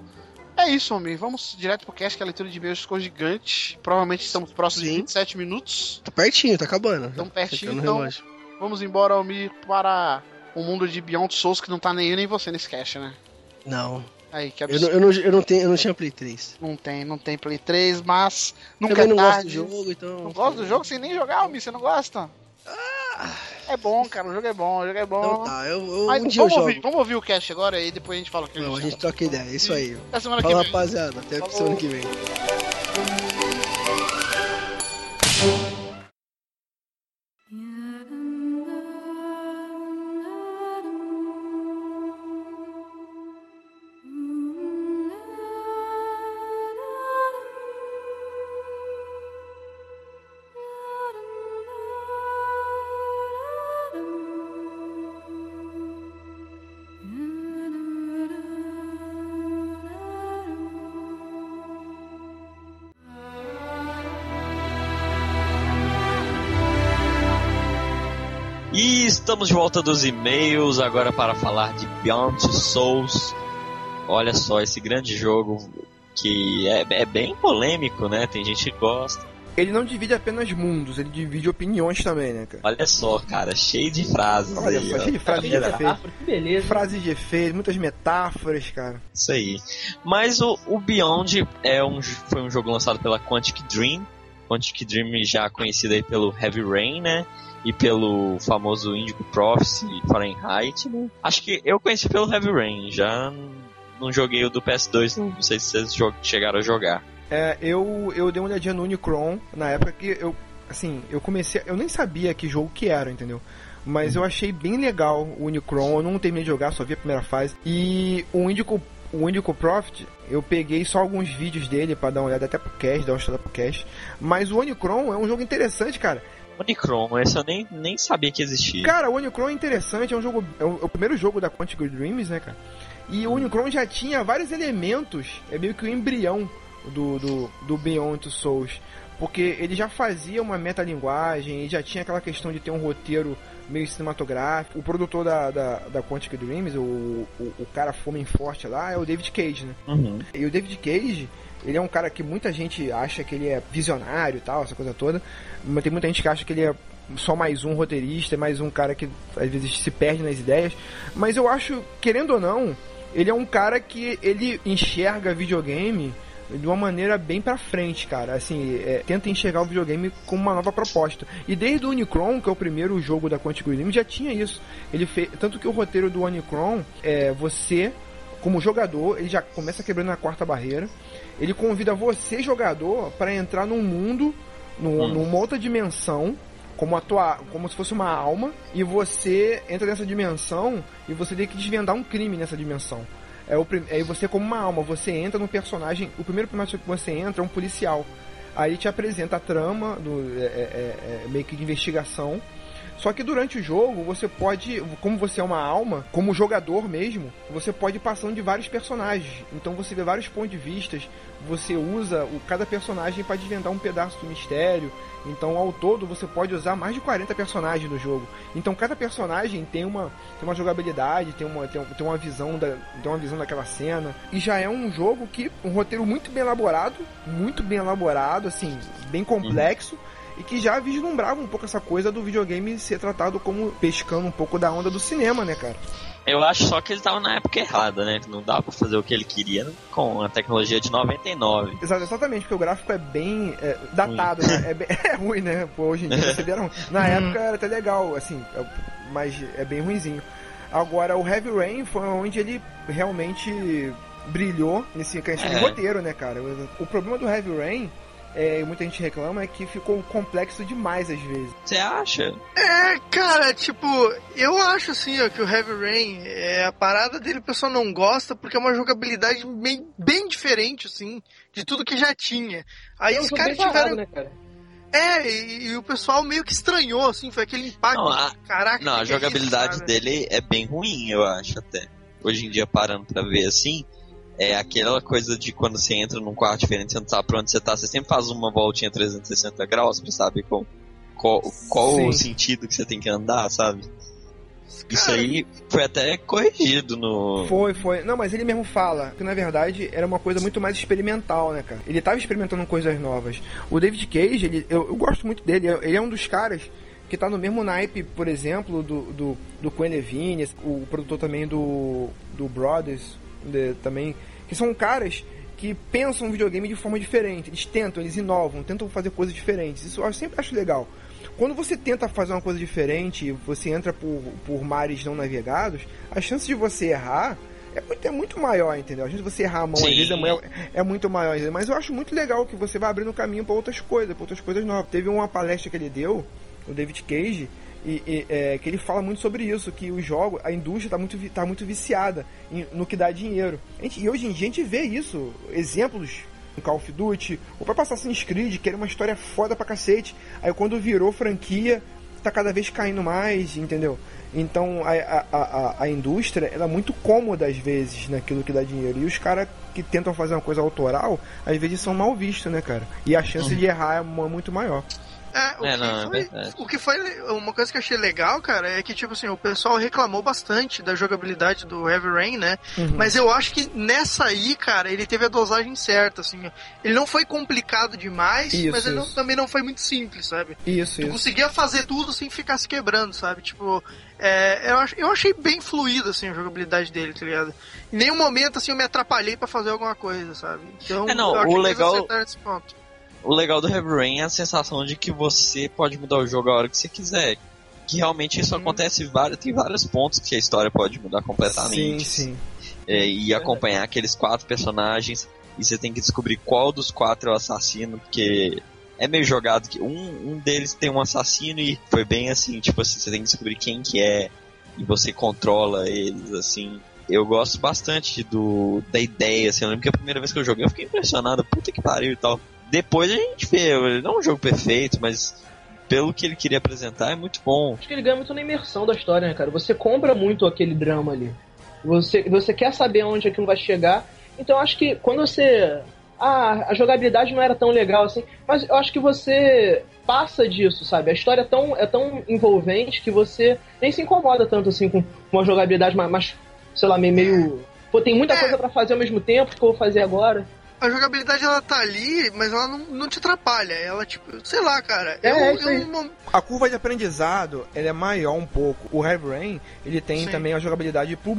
É isso, homem. Vamos direto pro cast, que a leitura de e-mails ficou gigante. Provavelmente estamos próximos de Sim. 27 minutos. Tá pertinho, tá acabando. Tão Tá pertinho, então relógio. vamos embora, Almir, para o mundo de Beyond Souls, que não tá nem eu nem você nesse cast, né? Não. Aí, que Eu absurdo. não, eu, não, eu, não tenho, eu não tinha Play 3. Não tem, não tem Play 3, mas nunca Também é não gosto do tarde. jogo, então. Não gosta do jogo sem nem jogar, Almir, você não gosta? É bom, cara, o jogo é bom, o jogo é bom. Então tá, eu, eu- Mas um dia eu vamos, jogo. ouvir, vamos ouvir o cast agora e depois a gente fala o que Não, a a gente gente troca ideia, é isso aí. Até semana Fala, que vem. rapaziada. Até Falou. semana que vem. Estamos de volta dos e-mails agora para falar de Beyond Souls. Olha só, esse grande jogo que é, é bem polêmico, né? Tem gente que gosta. Ele não divide apenas mundos, ele divide opiniões também, né, cara? Olha só, cara, cheio de frases. Olha aí, só, ó. cheio de frases de Tá efeito. Que beleza. Frases de efeito, muitas metáforas, cara. Isso aí. Mas o, o Beyond é um, foi um jogo lançado pela Quantic Dream. Quantic Dream já conhecida aí pelo Heavy Rain, né? E pelo famoso Indigo Prophecy Fahrenheit. né? Acho que eu conheci pelo Heavy Rain, já não joguei o do PS2, não, não sei se vocês chegaram a jogar. É, eu, eu dei uma olhadinha no Unicron na época que eu, assim, eu comecei, eu nem sabia que jogo que era, entendeu? Mas eu achei bem legal o Unicron, eu não terminei de jogar, só vi a primeira fase. E o Indico, o Indico Profit, eu peguei só alguns vídeos dele pra dar uma olhada até pro cast, dar uma estudada pro cast. Mas o Unicron é um jogo interessante, cara. Unicron, esse eu nem, nem sabia que existia. Cara, o Unicron é interessante, é um jogo. É o, é o primeiro jogo da Quantic Dreams, né, cara? E o Unicron já tinha vários elementos, é meio que o embrião do, do, do Beyond Two Souls. Porque ele já fazia uma metalinguagem, e já tinha aquela questão de ter um roteiro meio cinematográfico. O produtor da, da, da Quantic Dreams, o, o, o cara fomem forte lá, é o David Cage, né? Uhum. E o David Cage, ele é um cara que muita gente acha que ele é visionário e tal, essa coisa toda. Mas tem muita gente que acha que ele é só mais um roteirista, mais um cara que às vezes se perde nas ideias. Mas eu acho, querendo ou não, ele é um cara que ele enxerga videogame de uma maneira bem pra frente, cara. Assim, é, tenta enxergar o videogame como uma nova proposta. E desde o Unicron, que é o primeiro jogo da Quantic Dream, já tinha isso. Ele fez, tanto que o roteiro do Unicron é você como jogador, ele já começa quebrando a quarta barreira. Ele convida você, jogador, para entrar num mundo, num- Hum. numa outra dimensão, como, atua, como se fosse uma alma, e você entra nessa dimensão e você tem que desvendar um crime nessa dimensão. É o, aí você como uma alma, você entra no personagem. O primeiro personagem que você entra é um policial. Aí te apresenta a trama do, é, é- é- é meio que de investigação. Só que durante o jogo, você pode, como você é uma alma, como jogador mesmo, você pode ir passando de vários personagens. Então você vê vários pontos de vistas, você usa o, cada personagem para desvendar um pedaço do mistério. Então, ao todo, você pode usar mais de 40 personagens no jogo. Então, cada personagem tem uma, tem uma jogabilidade, tem uma, tem, tem uma visão da, tem uma visão daquela cena. E já é um jogo que um roteiro muito bem elaborado, muito bem elaborado, assim, bem complexo. E que já vislumbrava um pouco essa coisa do videogame ser tratado como pescando um pouco da onda do cinema, né, cara? Eu acho só que ele tava na época errada, né? Não dava pra fazer o que ele queria com a tecnologia de 99. Exa- Exatamente, porque o gráfico é bem é, datado, né? É, bem- é ruim, né? Pô, hoje em dia. Na época era até legal, assim, é- mas é bem ruinzinho. Agora, o Heavy Rain foi onde ele realmente brilhou nesse questão de É. roteiro, né, cara? O problema do Heavy Rain, é, e muita gente reclama, é que ficou complexo demais às vezes. Você acha? É, cara, tipo, eu acho assim, ó, que o Heavy Rain, é, a parada dele o pessoal não gosta porque é uma jogabilidade bem, bem diferente, assim, de tudo que já tinha. Aí É os caras tiveram. né, cara? É, e, e o pessoal meio que estranhou, assim, foi aquele impacto. Não, a- Caraca, Não, a que é isso, jogabilidade dele é bem ruim, eu acho até. Hoje em dia, parando pra ver assim, é aquela coisa de quando você entra num quarto diferente, você não sabe pra onde você tá, você sempre faz uma voltinha 360 graus pra saber qual, qual, o sentido que você tem que andar, sabe? Isso Cara, aí foi até corrigido no. Foi, foi. Não, mas ele mesmo fala que na verdade era uma coisa muito mais experimental, né, cara? Ele tava experimentando coisas novas. O David Cage, ele, eu, eu gosto muito dele, ele é um dos caras que tá no mesmo naipe, por exemplo, do, do, do Quen Levine, o produtor também do, do Brothers, de- também, que são caras que pensam o videogame de forma diferente. Eles tentam, eles inovam, tentam fazer coisas diferentes. Isso eu sempre acho legal. Quando você tenta fazer uma coisa diferente, você entra por, por mares não navegados, a chance de você errar é muito, é muito maior, entendeu? A chance de você errar a mão, às Sim. vezes, é, maior- é muito maior. Mas eu acho muito legal que você vai abrindo caminho para outras coisas, para outras coisas novas. Teve uma palestra que ele deu, o David Cage, e, e, é, que ele fala muito sobre isso, que os jogos, a indústria está muito, tá muito viciada em- no que dá dinheiro. Gente- e hoje em dia a gente vê isso, exemplos em Call of Duty, o próprio Assassin's Creed, que era uma história foda pra cacete. Aí quando virou franquia, tá cada vez caindo mais, entendeu? Então a, a, a, a indústria ela é muito cômoda às vezes naquilo que dá dinheiro. E os caras que tentam fazer uma coisa autoral, às vezes são mal vistos, né, cara? E a chance de errar é mu- muito maior. É, o, É, que não, é foi, verdade. o que foi uma coisa que eu achei legal, cara, é que tipo assim, o pessoal reclamou bastante da jogabilidade do Heavy Rain, né? Uhum. Mas eu acho que nessa aí, cara, ele teve a dosagem certa, assim. Ele não foi complicado demais, Isso, mas ele não- também não foi muito simples, sabe? Isso, Tu isso. conseguia fazer tudo sem ficar se quebrando, sabe? Tipo, é, eu, ach- eu achei bem fluido, assim, a jogabilidade dele, tá ligado? Em nenhum momento, assim, eu me atrapalhei pra fazer alguma coisa, sabe? Então, É, não, eu acho o que legal- ponto. O legal do Heavy Rain é a sensação de que você pode mudar o jogo a hora que você quiser. Que realmente isso acontece vários, tem vários pontos que a história pode mudar Sim, completamente. sim. É, e acompanhar aqueles quatro personagens e você tem que descobrir qual dos quatro é o assassino, porque é meio jogado que um, um deles tem um assassino e foi bem assim, tipo assim, você tem que descobrir quem que é e você controla eles, assim. Eu gosto bastante do da ideia, assim, eu lembro que a primeira vez que eu joguei eu fiquei impressionado, puta que pariu e tal. Depois a gente vê, não é um jogo perfeito, mas pelo que ele queria apresentar é muito bom. Acho que ele ganha muito na imersão da história, né, cara? Você compra muito aquele drama ali. Você, você quer saber onde aquilo vai chegar. Então acho que quando você. Ah, a jogabilidade não era tão legal assim. Mas eu acho que você passa disso, sabe? A história é tão, é tão envolvente que você nem se incomoda tanto assim com uma jogabilidade mais, mais sei lá, meio. meio... Pô, tem muita É. coisa pra fazer ao mesmo tempo, o que eu vou fazer agora? A jogabilidade ela tá ali, mas ela não, não te atrapalha. Ela, tipo, sei lá, cara. É, eu, é isso eu não- A curva de aprendizado ela é maior um pouco. O Heavy Rain ele tem Sim. também a jogabilidade pro,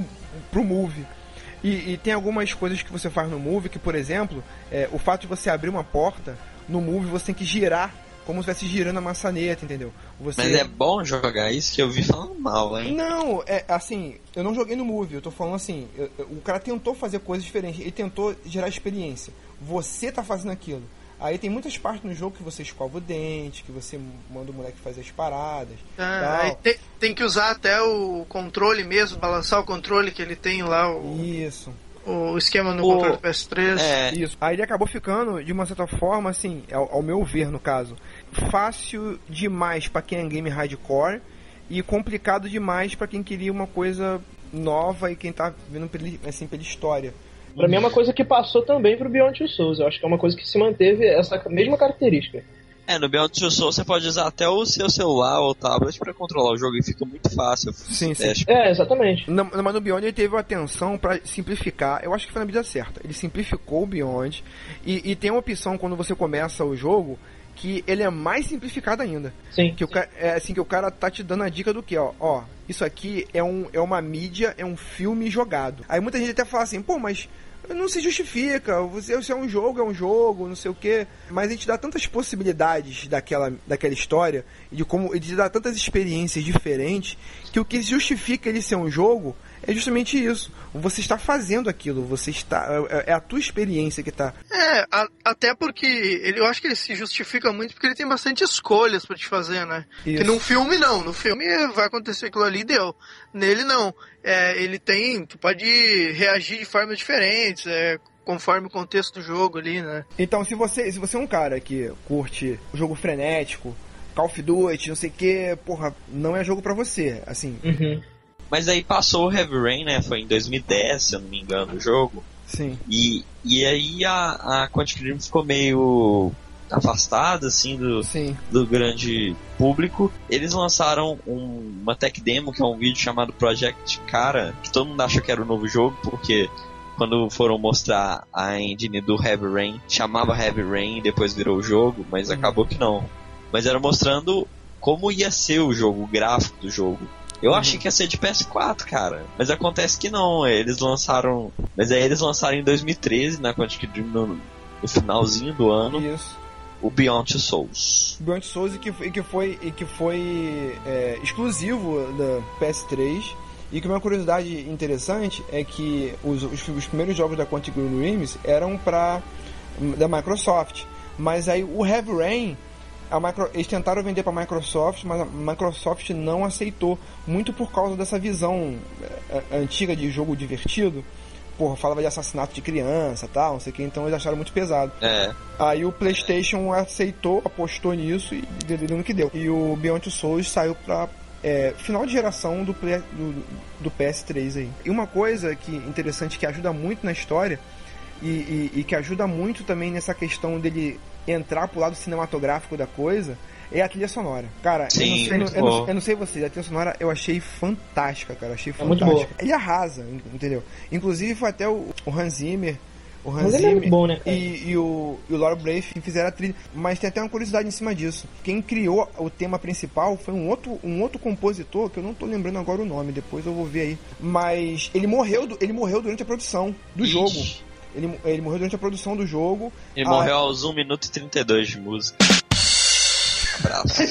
pro Move. E, e tem algumas coisas que você faz no Move que, por exemplo, é, o fato de você abrir uma porta, no Move você tem que girar como se estivesse girando a maçaneta, entendeu? Você... Mas é bom jogar isso que eu vi falando mal, hein? Não, é assim, eu não joguei no Move, eu tô falando assim, eu- eu- o cara tentou fazer coisas diferentes, ele tentou gerar experiência. Você tá fazendo aquilo. Aí tem muitas partes no jogo que você escova o dente, que você manda o moleque fazer as paradas. Ah, tem, tem que usar até o controle mesmo, balançar o controle que ele tem lá. O... Isso. O esquema no O- controle do PS3. É, Isso. Aí ele acabou ficando, de uma certa forma, assim, ao, ao meu ver, no caso, fácil demais pra quem é game hardcore e complicado demais pra quem queria uma coisa nova e quem tá vendo pela, assim, pela história. Pra mim é uma coisa que passou também pro Beyond Two Souls. Eu acho que é uma coisa que se manteve essa mesma característica. É, no Beyond Two Souls você pode usar até o seu celular ou tablet pra controlar o jogo e fica muito fácil. Sim, sim. Teste. É, exatamente. No, mas no Beyond ele teve uma atenção pra simplificar. Eu acho que foi na medida certa. Ele simplificou o Beyond e, e tem uma opção quando você começa o jogo que ele é mais simplificado ainda. Sim. Que o cara, é assim que o cara tá te dando a dica do que, ó, ó, isso aqui é, um, é uma mídia, é um filme jogado. Aí muita gente até fala assim, pô, mas não se justifica, você, se é um jogo, é um jogo, não sei o quê. Mas a gente dá tantas possibilidades daquela, daquela história, e de como ele te dá tantas experiências diferentes, que o que justifica ele ser um jogo é justamente isso. Você está fazendo aquilo, você está. É é a tua experiência que tá. É, a- até porque ele, eu acho que ele se justifica muito porque ele tem bastante escolhas pra te fazer, né? Isso. Que num filme não, no filme vai acontecer aquilo ali e deu. Nele não. É, ele tem, tu pode reagir de formas diferentes, é, conforme o contexto do jogo ali, né? Então, se você, se você é um cara que curte o jogo frenético, Call of Duty, não sei o que, porra, não é jogo pra você. Assim, Uhum. Mas aí passou o Heavy Rain, né? Foi em 2010, se eu não me engano, o jogo. sim. E, e aí a, a Quantic Dream ficou meio afastada, assim, do, Sim. do grande público. Eles lançaram um- uma tech demo, que é um vídeo chamado Project Cara, que todo mundo achou que era o novo jogo, porque quando foram mostrar a engine do Heavy Rain, chamava Heavy Rain e depois virou o jogo, mas acabou que não. Mas era mostrando como ia ser o jogo, o gráfico do jogo. Eu achei que ia ser de PS4, cara. Mas acontece que não. Eles lançaram. Mas aí eles lançaram em 2013, na Quantic Dream, no, no finalzinho do ano, Isso. O Beyond Souls. Beyond Souls e que, e que foi, e que foi é, exclusivo da PS3. E que uma curiosidade interessante é que os, os, os primeiros jogos da Quantic Dreams eram pra, da Microsoft. Mas aí o Heavy Rain, a Micro, eles tentaram vender pra Microsoft, mas a Microsoft não aceitou. Muito por causa dessa visão é, antiga de jogo divertido. Porra, falava de assassinato de criança tal, não sei o que, então eles acharam muito pesado. É. Aí o PlayStation aceitou, apostou nisso e deu deu no que deu. E o Beyond Two Souls saiu pra é, final de geração do, Play- do, do PS3 aí. E uma coisa que interessante que ajuda muito na história e, e- e que ajuda muito também nessa questão dele entrar pro lado cinematográfico da coisa é a trilha sonora. Cara, Sim, eu, não sei, eu, não- eu não- boa. eu não sei vocês, a trilha sonora eu achei fantástica, cara. Eu achei É muito fantástica. Ele arrasa, entendeu? Inclusive foi até o, o Hans Zimmer. O Hans Mas ele é Zimmer muito bom, né, cara? e, e o, e o Laura Brave que fizeram a trilha. Mas tem até uma curiosidade em cima disso. Quem criou o tema principal foi um outro, um outro compositor, que eu não tô lembrando agora o nome, depois eu vou ver aí. Mas ele morreu, ele morreu durante a produção do jogo. Ixi, Ele, ele morreu durante a produção do jogo. Ele Ah, morreu aos 1 minuto e 32 de música. Abraço.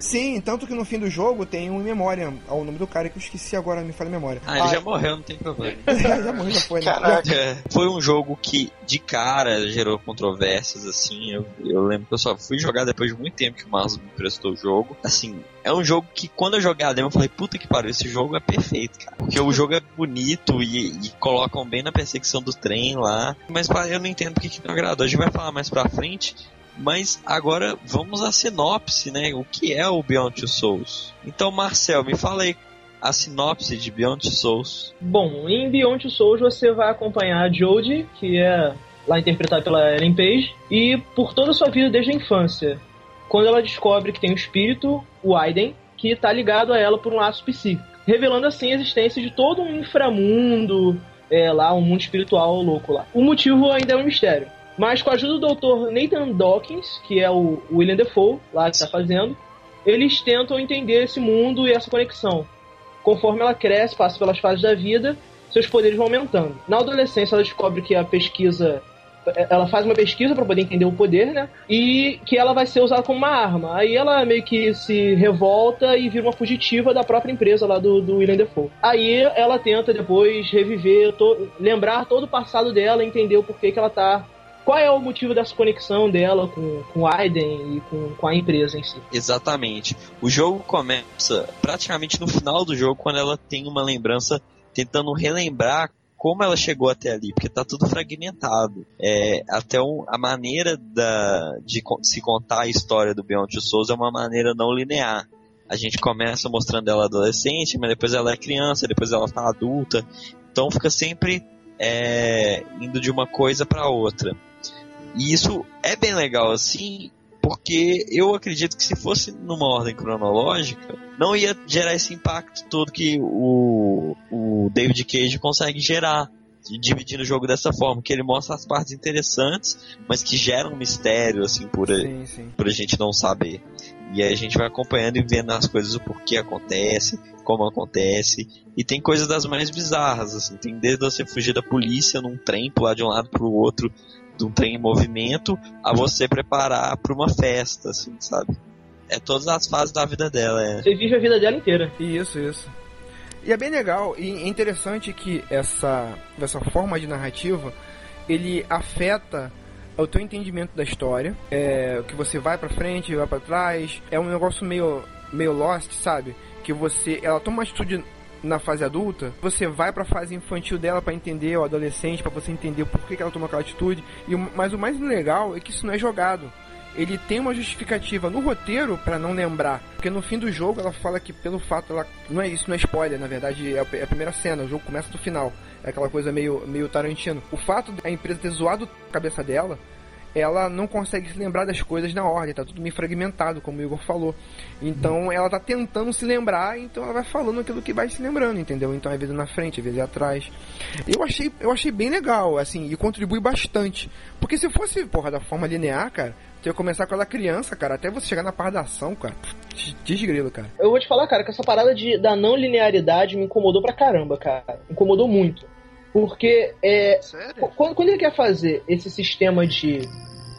Sim, tanto que no fim do jogo tem um em memória ao nome do cara que eu esqueci agora, me falha a memória. Ah, ele já morreu, não tem problema. já, morreu, já foi, né? Caraca. Foi um jogo que de cara gerou controvérsias, assim. Eu, eu lembro que eu só fui jogar depois de muito tempo que o Marlos me emprestou o jogo. Assim, é um jogo que quando eu joguei a demo eu falei, puta que pariu, esse jogo é perfeito, cara. Porque o jogo é bonito e, e colocam bem na perseguição do trem lá. Mas pá, eu não entendo porque que não agradou. A gente vai falar mais pra frente. Mas agora vamos à sinopse, né? O que é o Beyond Two Souls? Então, Marcel, me fala aí a sinopse de Beyond Two Souls. Bom, em Beyond Two Souls você vai acompanhar a Jodie, que é lá interpretada pela Ellen Page, e por toda a sua vida desde a infância. Quando ela descobre que tem um espírito, o Aiden, que está ligado a ela por um laço psíquico, revelando assim a existência de todo um inframundo, é, lá, um mundo espiritual louco lá. O motivo ainda é um mistério. Mas com a ajuda do Dr. Nathan Dawkins, que é o William Defoe, lá que está fazendo, eles tentam entender esse mundo e essa conexão. Conforme ela cresce, passa pelas fases da vida, seus poderes vão aumentando. Na adolescência, ela descobre que a pesquisa. Ela faz uma pesquisa para poder entender o poder, né? E que ela vai ser usada como uma arma. Aí ela meio que se revolta e vira uma fugitiva da própria empresa lá do, do William Defoe. Aí ela tenta depois reviver, to- lembrar todo o passado dela, entender o porquê que ela tá. Qual é o motivo dessa conexão dela com, com Aiden e com, com a empresa em si. Exatamente. O jogo começa praticamente no final do jogo, quando ela tem uma lembrança tentando relembrar como ela chegou até ali, porque tá tudo fragmentado. É, até um, a maneira da, de se contar a história do Beyond Two Souls é uma maneira não linear. A gente começa mostrando ela adolescente, mas depois ela é criança, depois ela tá adulta. Então fica sempre é, indo de uma coisa para outra. E isso é bem legal assim, porque eu acredito que se fosse numa ordem cronológica, não ia gerar esse impacto todo que o, o David Cage consegue gerar dividindo o jogo dessa forma, que ele mostra as partes interessantes, mas que geram um mistério, assim, por, sim, sim. por a gente não saber. E aí a gente vai acompanhando e vendo as coisas, o porquê acontece, como acontece. E tem coisas das mais bizarras, assim, tem desde você fugir da polícia num trem, pular de um lado pro outro, de um trem em movimento a você preparar para uma festa, assim, sabe? É todas as fases da vida dela. É. Você vive a vida dela inteira. Isso, isso. E é bem legal e é interessante que essa, essa forma de narrativa ele afeta o teu entendimento da história, é, que você vai para frente, vai para trás, é um negócio meio meio lost, sabe? Que você ela toma uma atitude na fase adulta, você vai para a fase infantil dela para entender o adolescente, para você entender por que, que ela tomou aquela atitude. E, mas o mais legal é que isso não é jogado. Ele tem uma justificativa no roteiro para não lembrar, porque no fim do jogo ela fala que pelo fato ela não é isso não é spoiler, na verdade é a primeira cena, o jogo começa do final, é aquela coisa meio meio Tarantino. O fato da empresa ter zoado a cabeça dela ela não consegue se lembrar das coisas na ordem, tá tudo meio fragmentado, como o Igor falou. Então ela tá tentando se lembrar, então ela vai falando aquilo que vai se lembrando, entendeu? Então às vezes na frente, às vezes atrás. Eu achei, eu achei bem legal, assim, e contribui bastante. Porque se fosse, porra, da forma linear, cara, você ia começar com ela criança, cara, até você chegar na parte da ação, cara. Desgrilo, cara. Eu vou te falar, cara, que essa parada de, da não linearidade me incomodou pra caramba, cara. Incomodou muito. Porque é, quando, quando ele quer fazer esse sistema de,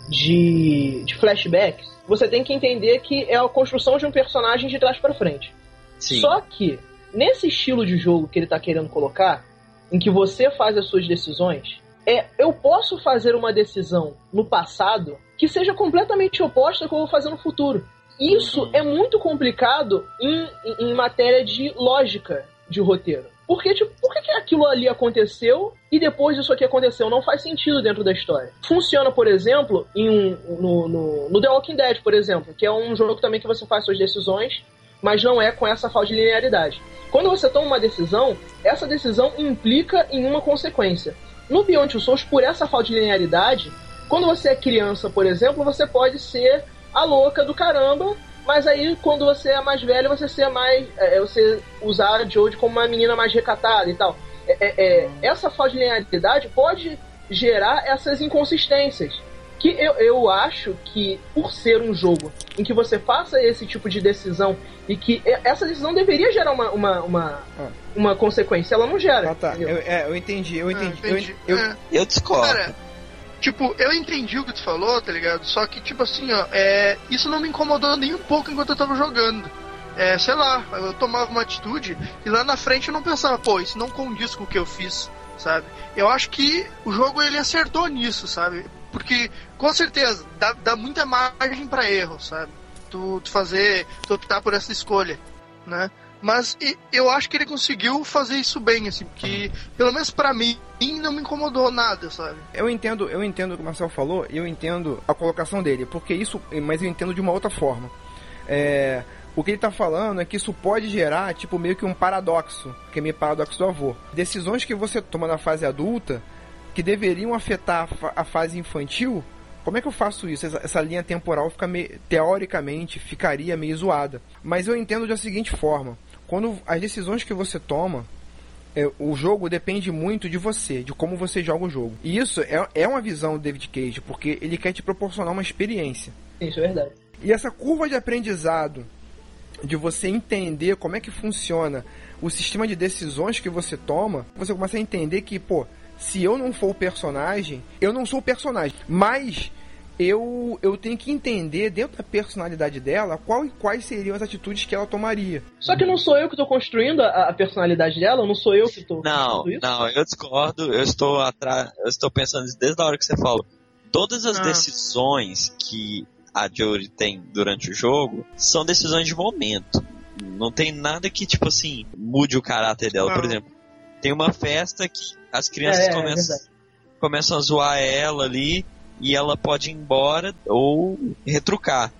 de, de flashbacks, você tem que entender que é a construção de um personagem de trás para frente. Sim. Só que, nesse estilo de jogo que ele tá querendo colocar, em que você faz as suas decisões, é eu posso fazer uma decisão no passado que seja completamente oposta ao que eu vou fazer no futuro. Isso uhum. é muito complicado em, em, em matéria de lógica de roteiro. Porque, tipo, por que, que aquilo ali aconteceu e depois isso aqui aconteceu? Não faz sentido dentro da história. Funciona, por exemplo, em um, no, no, no The Walking Dead, por exemplo, que é um jogo também que você faz suas decisões, mas não é com essa falta de linearidade. Quando você toma uma decisão, essa decisão implica em uma consequência. No Beyond Two Souls, por essa falta de linearidade, quando você é criança, por exemplo, você pode ser a louca do caramba mas aí, quando você é mais velho, você ser mais. É, é, você usar a Jodie como uma menina mais recatada e tal. É, é, é, essa falta de linearidade pode gerar essas inconsistências. Que eu, eu acho que, por ser um jogo em que você faça esse tipo de decisão e que essa decisão deveria gerar uma, uma, uma, ah. uma consequência, ela não gera. Ah, tá. Eu, é, eu entendi, eu entendi. Ah, entendi. Eu, eu, eu discordo. Cara, Tipo, eu entendi o que tu falou, tá ligado? Só que, tipo assim, ó, é, isso não me incomodou nem um pouco enquanto eu tava jogando. É, sei lá, eu tomava uma atitude e lá na frente eu não pensava, pô, isso não condiz com o que eu fiz, sabe? Eu acho que o jogo ele acertou nisso, sabe? Porque, com certeza, dá, dá muita margem para erro, sabe? Tu, tu fazer, tu optar por essa escolha, né? Mas eu acho que ele conseguiu fazer isso bem, assim, porque, pelo menos para mim, não me incomodou nada, sabe? Eu entendo, eu entendo o que o Marcel falou, eu entendo a colocação dele, porque isso, mas eu entendo de uma outra forma. É, o que ele está falando é que isso pode gerar, tipo, meio que um paradoxo, que é meio paradoxo do avô. Decisões que você toma na fase adulta, que deveriam afetar a fase infantil, como é que eu faço isso? Essa, linha temporal fica teoricamente ficaria meio zoada. Mas eu entendo da seguinte forma: quando as decisões que você toma, é, o jogo depende muito de você, de como você joga o jogo. E isso é, é uma visão do David Cage, porque ele quer te proporcionar uma experiência. Isso é verdade. E essa curva de aprendizado, de você entender como é que funciona o sistema de decisões que você toma, você começa a entender que, pô, se eu não for o personagem, eu não sou o personagem. Mas eu, eu tenho que entender dentro da personalidade dela qual, quais seriam as atitudes que ela tomaria. Só que não sou eu que estou construindo a, a, personalidade dela, não sou eu que estou. Não, não, eu discordo. Eu estou atrás, eu estou pensando desde a hora que você falou. Todas as ah. decisões que a Jory tem durante o jogo são decisões de momento. Não tem nada que tipo assim mude o caráter dela. Não. Por exemplo, tem uma festa que as crianças É, é começam, verdade. começam a zoar ela ali e ela pode ir embora ou retrucar.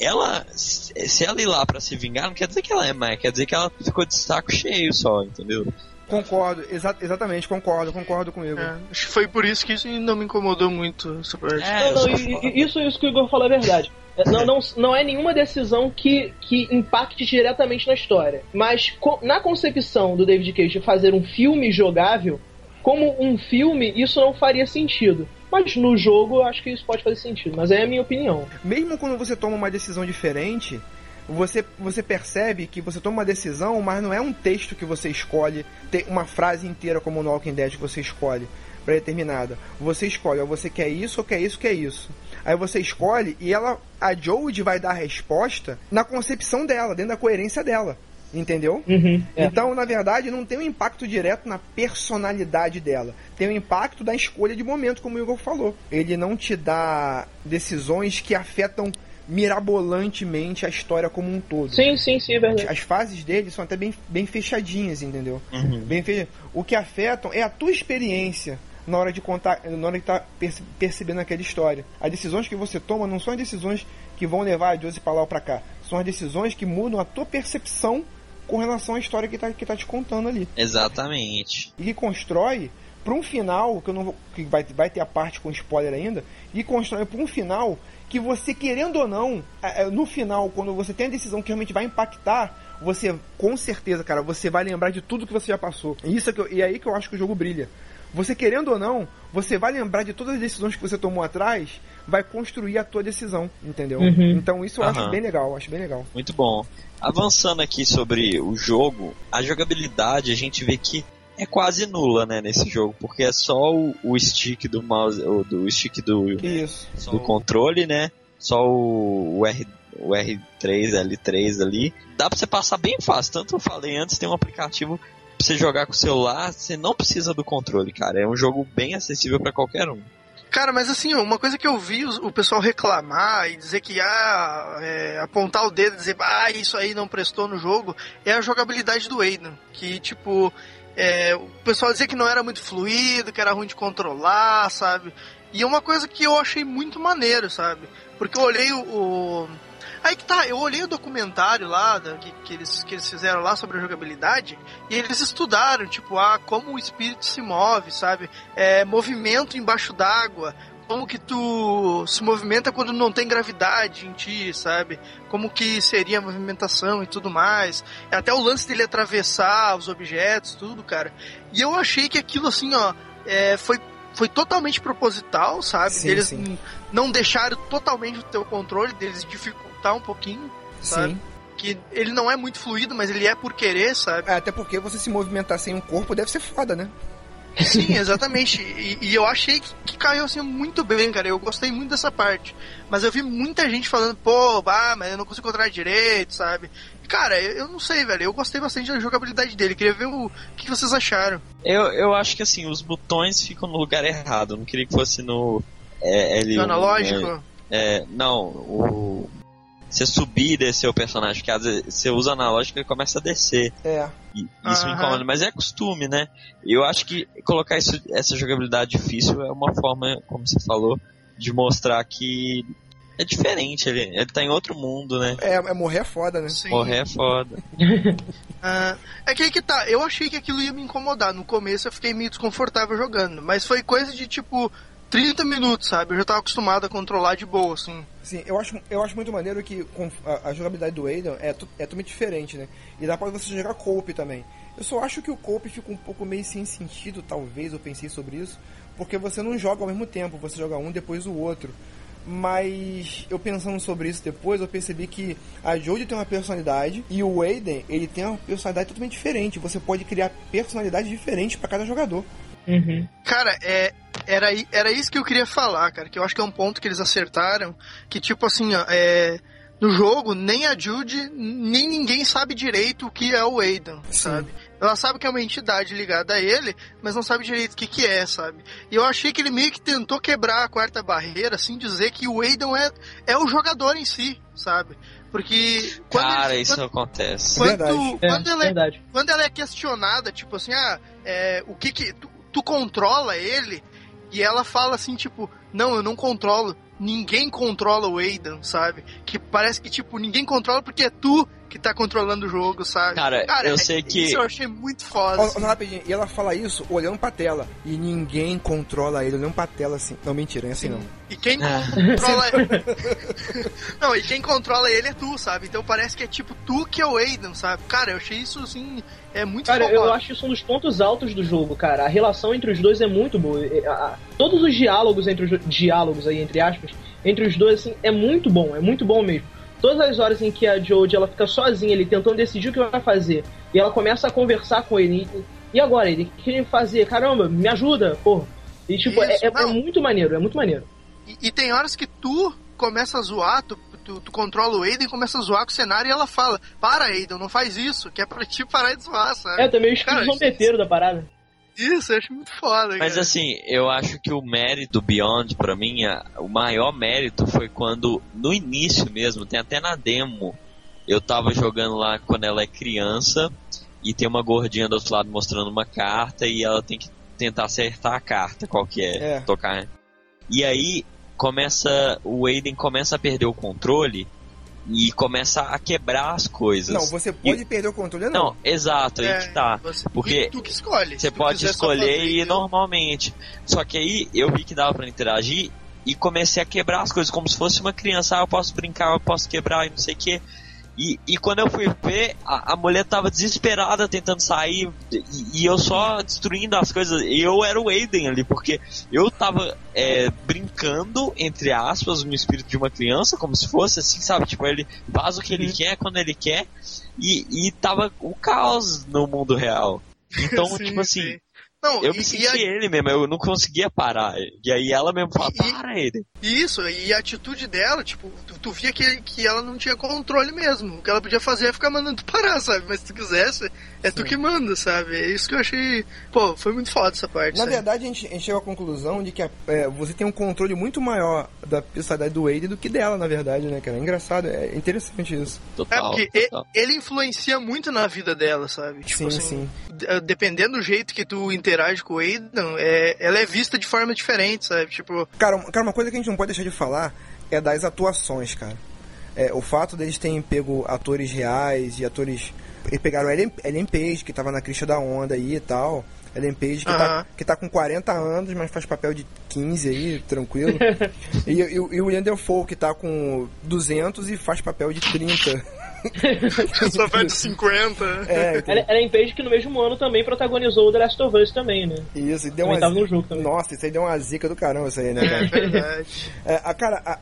Ela, se ela ir lá pra se vingar, não quer dizer que ela é má, quer dizer que ela ficou de saco cheio só, entendeu? Concordo, exa exatamente, concordo, concordo comigo. É, acho que foi por isso que isso não me incomodou muito. É, Não, não, isso, isso que o Igor falou é verdade. É, Não, não, não é nenhuma decisão que, que impacte diretamente na história. Mas co- na concepção do David Cage de fazer um filme jogável, como um filme, isso não faria sentido. Mas no jogo eu acho que isso pode fazer sentido. Mas é a minha opinião. Mesmo quando você toma uma decisão diferente, você, você percebe que você toma uma decisão, mas não é um texto que você escolhe, uma frase inteira como no Walking Dead que você escolhe pré-determinada. Você escolhe, ó, você quer isso ou quer isso, quer isso. Aí você escolhe e ela, a Jodie vai dar a resposta na concepção dela, dentro da coerência dela. Entendeu? Uhum, é. Então, na verdade, não tem um impacto direto na personalidade dela. Tem um impacto da escolha de momento, como o Igor falou. Ele não te dá decisões que afetam mirabolantemente a história como um todo. Sim, sim, sim, é verdade. As fases dele são até bem, bem fechadinhas, entendeu? Uhum. Bem fecha... O que afetam é a tua experiência na hora de contar, na hora de estar percebendo aquela história. As decisões que você toma não são as decisões que vão levar a Josie ou pra cá. São as decisões que mudam a tua percepção com relação à história que tá, que tá te contando ali. Exatamente. E que constrói para um final, que eu não vou, que vai, vai ter a parte com spoiler ainda, e constrói para um final que você, querendo ou não, é, é, no final, quando você tem a decisão que realmente vai impactar, você, com certeza, cara, você vai lembrar de tudo que você já passou. E, isso é, que eu- e é aí que eu acho que o jogo brilha. Você querendo ou não, você vai lembrar de todas as decisões que você tomou atrás, vai construir a tua decisão, entendeu? Uhum. Então isso eu acho Aham. bem legal, acho bem legal. Muito bom. Avançando aqui sobre o jogo, a jogabilidade a gente vê que é quase nula, né, nesse jogo, porque é só o, o stick do mouse, o, do stick do, Isso. do controle, né? Só o, o, R, o R3, L3 ali. Dá pra você passar bem fácil. Tanto eu falei antes, tem um aplicativo pra você jogar com o celular, você não precisa do controle, cara. É um jogo bem acessível pra qualquer um. Cara, mas assim, uma coisa que eu vi o pessoal reclamar e dizer que, ah, é, apontar o dedo e dizer, ah, isso aí não prestou no jogo, é a jogabilidade do Aiden. Que, tipo, é, o pessoal dizia que não era muito fluido, que era ruim de controlar, sabe? E é uma coisa que eu achei muito maneiro, sabe? Porque eu olhei o. o- Aí que tá, eu olhei o documentário lá da- que, que, eles, que eles fizeram lá sobre a jogabilidade e eles estudaram, tipo, ah, como o espírito se move, sabe? É, movimento embaixo d'água, como que tu se movimenta quando não tem gravidade em ti, sabe? Como que seria a movimentação e tudo mais. Até o lance dele atravessar os objetos, tudo, cara. E eu achei que aquilo, assim, ó, é, foi, foi totalmente proposital, sabe? Sim, Eles sim. não deixaram totalmente o teu controle, deles dificultar um pouquinho, sabe? Sim. Que ele não é muito fluido, mas ele é por querer, sabe? É, Até porque você se movimentar sem um corpo deve ser foda, né? Sim, exatamente. E, e eu achei que, que caiu assim muito bem, cara. Eu gostei muito dessa parte. Mas eu vi muita gente falando, pô, bah, mas eu não consigo controlar direito, sabe? Cara, eu, eu não sei, velho. Eu gostei bastante da jogabilidade dele. Queria ver o, o que vocês acharam. Eu, eu acho que assim, os botões ficam no lugar errado. Eu não queria que fosse no é, L1. No analógico. né? É, não, o. Você subir e descer o personagem, que às vezes você usa analógico e ele começa a descer. É. E isso me Aham. incomoda, mas é costume, né? Eu acho que colocar isso, essa jogabilidade difícil é uma forma, como você falou, de mostrar que é diferente. Ele, ele tá em outro mundo, né? É, é morrer é foda, né? Sim. Morrer é foda. Ah, é que aí que tá, eu achei que aquilo ia me incomodar. No começo eu fiquei meio desconfortável jogando. Mas foi coisa de tipo 30 minutos, sabe? Eu já tava acostumado a controlar de boa, assim. Sim, eu acho, eu acho muito maneiro que com- a, a jogabilidade do Aiden é, é totalmente diferente, né? E dá pra você jogar coop também. Eu só acho que o coop fica um pouco meio sem sentido, talvez, eu pensei sobre isso, porque você não joga ao mesmo tempo, você joga um depois o outro. Mas eu pensando sobre isso depois, eu percebi que a Jodie tem uma personalidade e o Aiden, ele tem uma personalidade totalmente diferente. Você pode criar personalidades diferentes pra cada jogador. Uhum. Cara, é, era, era isso que eu queria falar, cara. Que eu acho que é um ponto que eles acertaram. Que, tipo assim, ó, é, no jogo, nem a Jude, nem ninguém sabe direito o que é o Aiden, sabe? Ela sabe que é uma entidade ligada a ele, mas não sabe direito o que, que é, sabe? E eu achei que ele meio que tentou quebrar a quarta barreira, assim, dizer que o Aiden é, é o jogador em si, sabe? Porque quando, Cara, ele- isso quando, acontece. quando, Verdade. É, quando ela é verdade. quando ela é questionada, tipo assim, ah, é, o que que. Tu, tu controla ele? E ela fala assim, tipo, não, eu não controlo. Ninguém controla o Aidan, sabe? Que parece que, tipo, ninguém controla porque é tu que tá controlando o jogo, sabe? Cara, eu sei que- Isso eu achei muito foda. Ó, assim. rapidinho, e ela fala isso olhando pra tela. E ninguém controla ele, olhando pra tela assim. Não, mentira, é assim não. E quem Ah. controla Não, e quem controla ele é tu, sabe? Então parece que é tipo tu que é o Aidan, sabe? Cara, eu achei isso assim, é muito Cara, eu acho isso um dos pontos altos do jogo, cara. A relação entre os dois é muito boa. A- a- todos os diálogos entre os diálogos aí entre aspas, entre os dois assim, é muito bom, é muito bom mesmo. Todas as horas em que a Jodie ela fica sozinha ali tentando decidir o que vai fazer, e ela começa a conversar com ele. E, e agora, ele o que ele fazer? Caramba, me ajuda, pô. E tipo, é, Isso, é- é não. muito maneiro, é muito maneiro. E, e tem horas que tu começa a zoar, tu, tu, tu controla o Aiden e começa a zoar com o cenário e ela fala: Para, Aiden, não faz isso, que é pra ti parar de zoar, sabe? É também o Cara, espírito zombeteiro da parada. Isso, eu acho muito foda. Mas cara. assim, eu acho que o mérito Beyond, pra mim, a- o maior mérito foi quando, no início mesmo, tem até na demo, eu tava jogando lá quando ela é criança, e tem uma gordinha do outro lado mostrando uma carta, e ela tem que tentar acertar a carta, qual que é, É. tocar. E aí, começa, o Aiden começa a perder o controle, e começa a quebrar as coisas. Não, você pode perder o controle, não. Não, exato, aí É, que tá. você- porque e tu que escolhe. Você pode escolher e ir normalmente. Só que aí eu vi que dava pra interagir e comecei a quebrar as coisas como se fosse uma criança. Ah, eu posso brincar, eu posso quebrar e não sei o que. E, e quando eu fui ver, a, a mulher tava desesperada tentando sair e, e eu só destruindo as coisas. E eu era o Aiden ali, porque eu tava é, brincando, entre aspas, no espírito de uma criança, como se fosse assim, sabe? Tipo, ele faz o que ele quer quando ele quer e, e tava o caos no mundo real. Então, Sim, tipo assim, sim. Não, eu me senti a- ele mesmo, eu não conseguia parar. E aí ela mesmo fala, E- para ele. Isso, e a atitude dela, tipo, tu, via que, que ela não tinha controle mesmo. O que ela podia fazer é ficar mandando tu parar, sabe? Mas se tu quisesse, é tu que manda, sabe? É isso que eu achei. Pô, foi muito foda essa parte. Na sabe? verdade, a gente, a gente chegou à conclusão de que a- é, você tem um controle muito maior da personalidade do Wade do que dela, na verdade, né, cara? É engraçado, é interessante isso. É Total. porque e- total. ele influencia muito na vida dela, sabe? Tipo sim, assim, sim. d- dependendo do jeito que tu interage com o Aidan, é, ela é vista de forma diferente, sabe? Tipo, Cara, cara, uma coisa que a gente não pode deixar de falar é das atuações, cara. É, o fato deles terem pego atores reais e atores. Eles pegaram Ellen, Ellen Page, que tava na crista da onda aí e tal. Ellen Page, que, tá, Aham. que tá com 40 anos, mas faz papel de 15 aí, tranquilo. e, e, e o William Defoe, que tá com 200 e faz papel de 30. só vai de 50. É, é em Page que no mesmo ano também protagonizou o The Last of Us também, né? Isso, e deu Também uma zica- no jogo também. Nossa, isso aí deu uma zica do caramba, isso aí, né, É cara? verdade. É, a cara, a-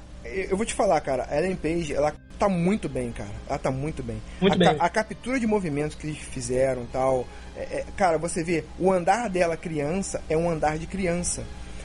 eu vou te falar, cara, a Ellen Page, ela tá muito bem, cara. Ela tá muito bem. Muito a, bem. ca- a captura de movimentos que eles fizeram tal. é, é, cara, você vê, o andar dela criança é um andar de criança.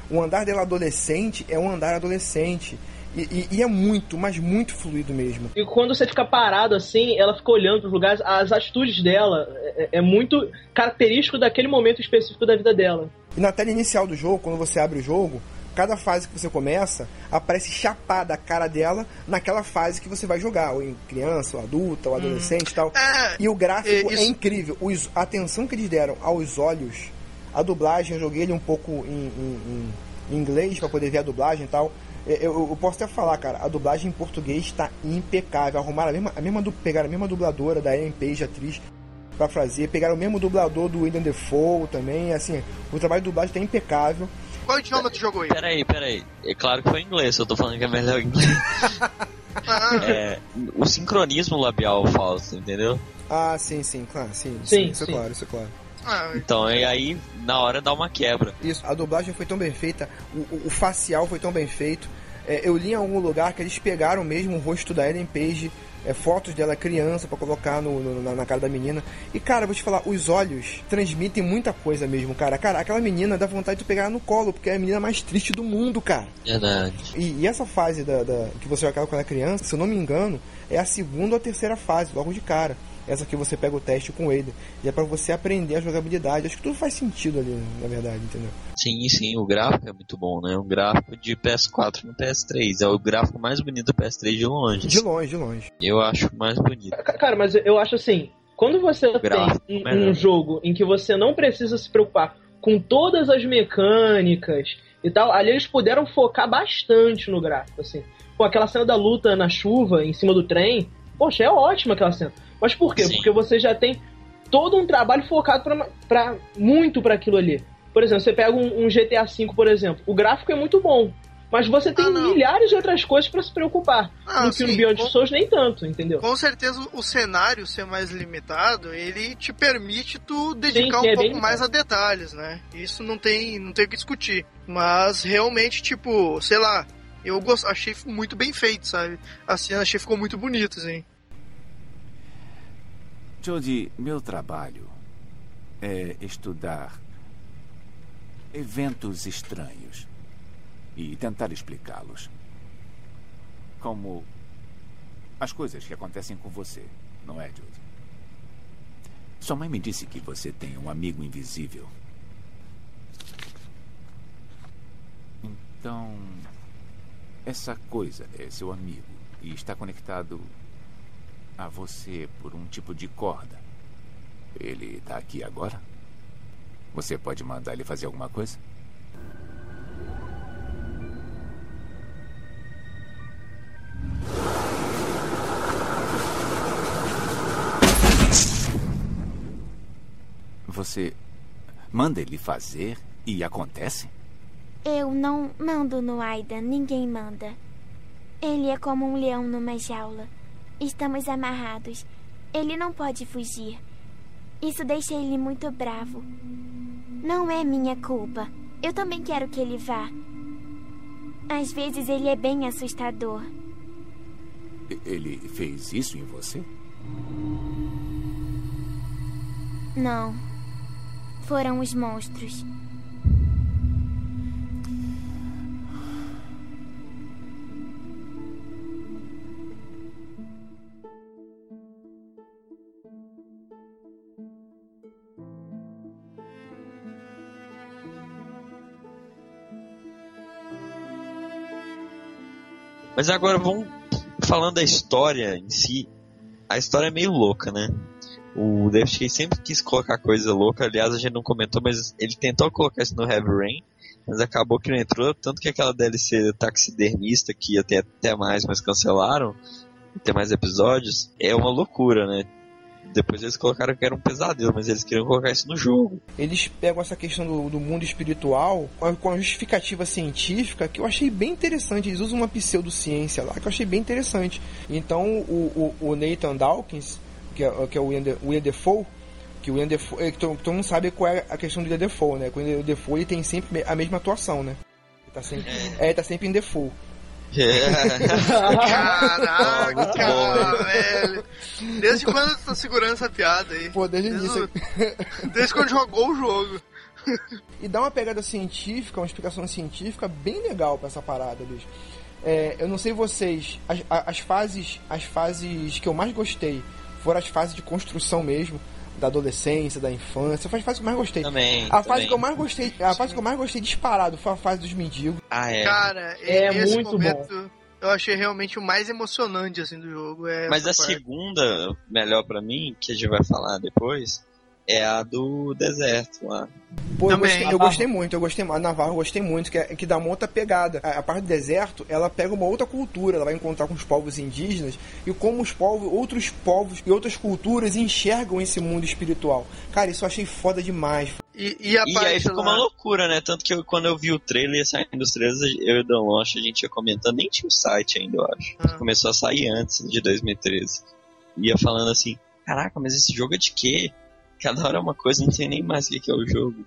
O andar dela adolescente é um andar adolescente. E, e- e é muito, mas muito fluido mesmo. E quando você fica parado assim, ela fica olhando pros lugares, as atitudes dela é, é muito característico daquele momento específico da vida dela. E na tela inicial do jogo, quando você abre o jogo, cada fase que você começa, aparece chapada a cara dela naquela fase que você vai jogar, ou em criança, ou adulta, ou adolescente e tal. É, E o gráfico É, é, isso- incrível. Os- a atenção que eles deram aos olhos, a dublagem, eu joguei ele um pouco em, em- em inglês para poder ver a dublagem e tal. É, Eu, eu posso até falar, cara, a dublagem em português está impecável. Arrumaram a mesma, a mesma, pegaram a mesma dubladora da Ellen Page, atriz, pra fazer. Pegaram o mesmo dublador do William Defoe também. Assim, o trabalho de dublagem está impecável. Qual idioma tu jogou aí? Peraí, peraí. É claro que foi em inglês, eu tô falando que é melhor em inglês. É, o sincronismo labial falso, entendeu? Ah, sim, sim, claro, sim. Sim, isso sim. é claro, isso é claro. ah, Então, e aí, na hora dá uma quebra. Isso, a dublagem foi tão bem feita, o, o- o facial foi tão bem feito. É, eu li em algum lugar que eles pegaram mesmo o rosto da Ellen Page, é, fotos dela criança pra colocar no, no- na, na cara da menina. E cara, vou te falar, os olhos transmitem muita coisa mesmo, cara. Cara, aquela menina dá vontade de pegar ela no colo, porque é a menina mais triste do mundo, cara. Verdade. E, e essa fase da, da- que você joga quando é criança, se eu não me engano, é a segunda ou a terceira fase, logo de cara. Essa que você pega o teste com ele. E é para você aprender a jogabilidade. Acho que tudo faz sentido ali, na verdade, entendeu? Sim, sim, o gráfico é muito bom, né? O gráfico de PS4 no PS3. É o gráfico mais bonito do PS3 de longe. De longe, de longe. Eu acho mais bonito. Cara, mas eu acho assim, quando você Gráfico, tem um, melhor. um jogo em que você não precisa se preocupar com todas as mecânicas e tal, ali eles puderam focar bastante no gráfico, assim. Pô, aquela cena da luta na chuva, em cima do trem, poxa, é ótima aquela cena. Mas por quê? Sim. Porque você já tem todo um trabalho focado pra, pra, muito para aquilo ali. Por exemplo, você pega um, um GTA V, por exemplo, o gráfico é muito bom. Mas você tem Ah, milhares de outras coisas pra se preocupar. Ah, no que no sim, Beyond com- Souls nem tanto, entendeu? Com certeza o cenário ser mais limitado, ele te permite tu dedicar sim, um é pouco mais a detalhes, né? Isso não tem, não tem o que discutir. Mas realmente, tipo, sei lá, eu gost... achei muito bem feito, sabe? A cena achei ficou muito bonito, assim. Jody, meu trabalho é estudar eventos estranhos e tentar explicá-los. Como as coisas que acontecem com você, não é, Jody? Sua mãe me disse que você tem um amigo invisível. Então, essa coisa é seu amigo e está conectado a você por um tipo de corda. Ele está aqui agora? Você pode mandar ele fazer alguma coisa? Você manda ele fazer e acontece? Eu não mando no Aidan, ninguém manda. Ele é como um leão numa jaula. Estamos amarrados. Ele não pode fugir. Isso deixa ele muito bravo. Não é minha culpa. Eu também quero que ele vá. Às vezes ele é bem assustador. Ele fez isso em você? Não. Foram os monstros. Mas agora vamos falando da história em si. A história é meio louca, né? O David Cage sempre quis colocar coisa louca. Aliás, a gente não comentou, mas ele tentou colocar isso no Heavy Rain, mas acabou que não entrou. Tanto que aquela DLC taxidermista, que ter até mais, mas cancelaram, ter mais episódios, é uma loucura, né? Depois eles colocaram que era um pesadelo, mas eles queriam colocar isso no jogo. Eles pegam essa questão do, do mundo espiritual com a, com a justificativa científica que eu achei bem interessante. Eles usam uma pseudociência lá que eu achei bem interessante. Então o, o, o Nathan Dawkins, que é, que é o William De- William Defoe, que o William Defoe, é, que todo, mundo sabe qual é a questão do William Defoe, né? Que o Defoe ele tem sempre a mesma atuação, né? Ele tá sempre, é, ele tá sempre em Defoe. Caraca, muito bom, velho. Desde quando tu tá segurando essa piada aí? Pô, desde o Desde, início. desde quando jogou o jogo. E dá uma pegada científica, uma explicação científica bem legal pra essa parada, bicho. É, eu não sei vocês, as, as fases, as fases que eu mais gostei foram as fases de construção mesmo, da adolescência, da infância, foi as fases que eu mais gostei. Também. A fase também. que eu mais gostei, a fase que eu mais gostei disparado foi a fase dos mendigos. Ah, é. Cara, É esse muito momento eu achei realmente o mais emocionante assim do jogo. É Mas a parte. segunda, melhor pra mim, que a gente vai falar depois, é a do deserto lá. Pô, eu Também. gostei, eu gostei muito, eu gostei a Navarro eu gostei muito, que, é- que dá uma outra pegada. A, a parte do deserto, ela pega uma outra cultura, ela vai encontrar com os povos indígenas e como os povos, outros povos e outras culturas enxergam esse mundo espiritual. Cara, isso eu achei foda demais. E, e a E aí ficou lá- uma loucura, né? Tanto que eu- quando eu vi o trailer saindo os trailers, eu e o Dan Lost, a gente ia comentando, nem tinha o site ainda, eu acho. Ah. Começou a sair antes de 2013. Ia falando assim, caraca, mas esse jogo é de quê? Cada hora é uma coisa, não sei nem mais o que é o jogo.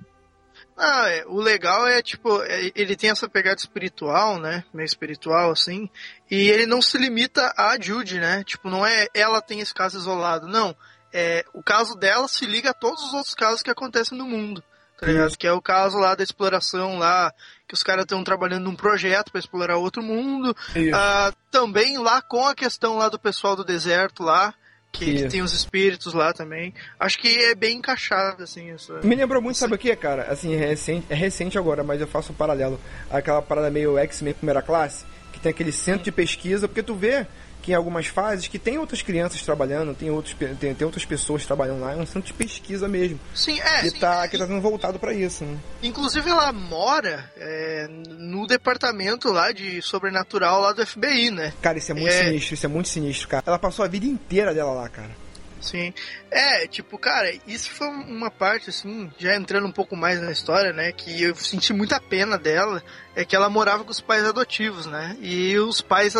Ah, é, o legal é, tipo, é, ele tem essa pegada espiritual, né? Meio espiritual, assim. E ele não se limita a Jude, né? Tipo, não é ela tem esse caso isolado. Não. É, o caso dela se liga a todos os outros casos que acontecem no mundo. Tá ligado? Que é o caso lá da exploração lá, que os caras estão trabalhando num projeto para explorar outro mundo. Ah, também lá com a questão lá do pessoal do deserto lá, Que, que tem os espíritos lá também. Acho que é bem encaixado, assim. Essa... Me lembrou muito, sabe o que, cara? Assim, é recente, é recente agora, mas eu faço um paralelo. Aquela parada meio X-Men primeira classe, que tem aquele centro de pesquisa, porque tu vê que em algumas fases que tem outras crianças trabalhando, tem, outros, tem, tem outras pessoas trabalhando lá, é um centro de pesquisa mesmo. Sim, é. Que sim, tá, é, que tá sendo voltado para isso, né? Inclusive ela mora é, no departamento lá de sobrenatural lá do FBI, né? Cara, isso é muito É. sinistro, isso é muito sinistro, cara. Ela passou a vida inteira dela lá, cara. Sim. É, tipo, cara, isso foi uma parte, assim, já entrando um pouco mais na história, né? Que eu senti muita pena dela. É que ela morava com os pais adotivos, né? E os pais.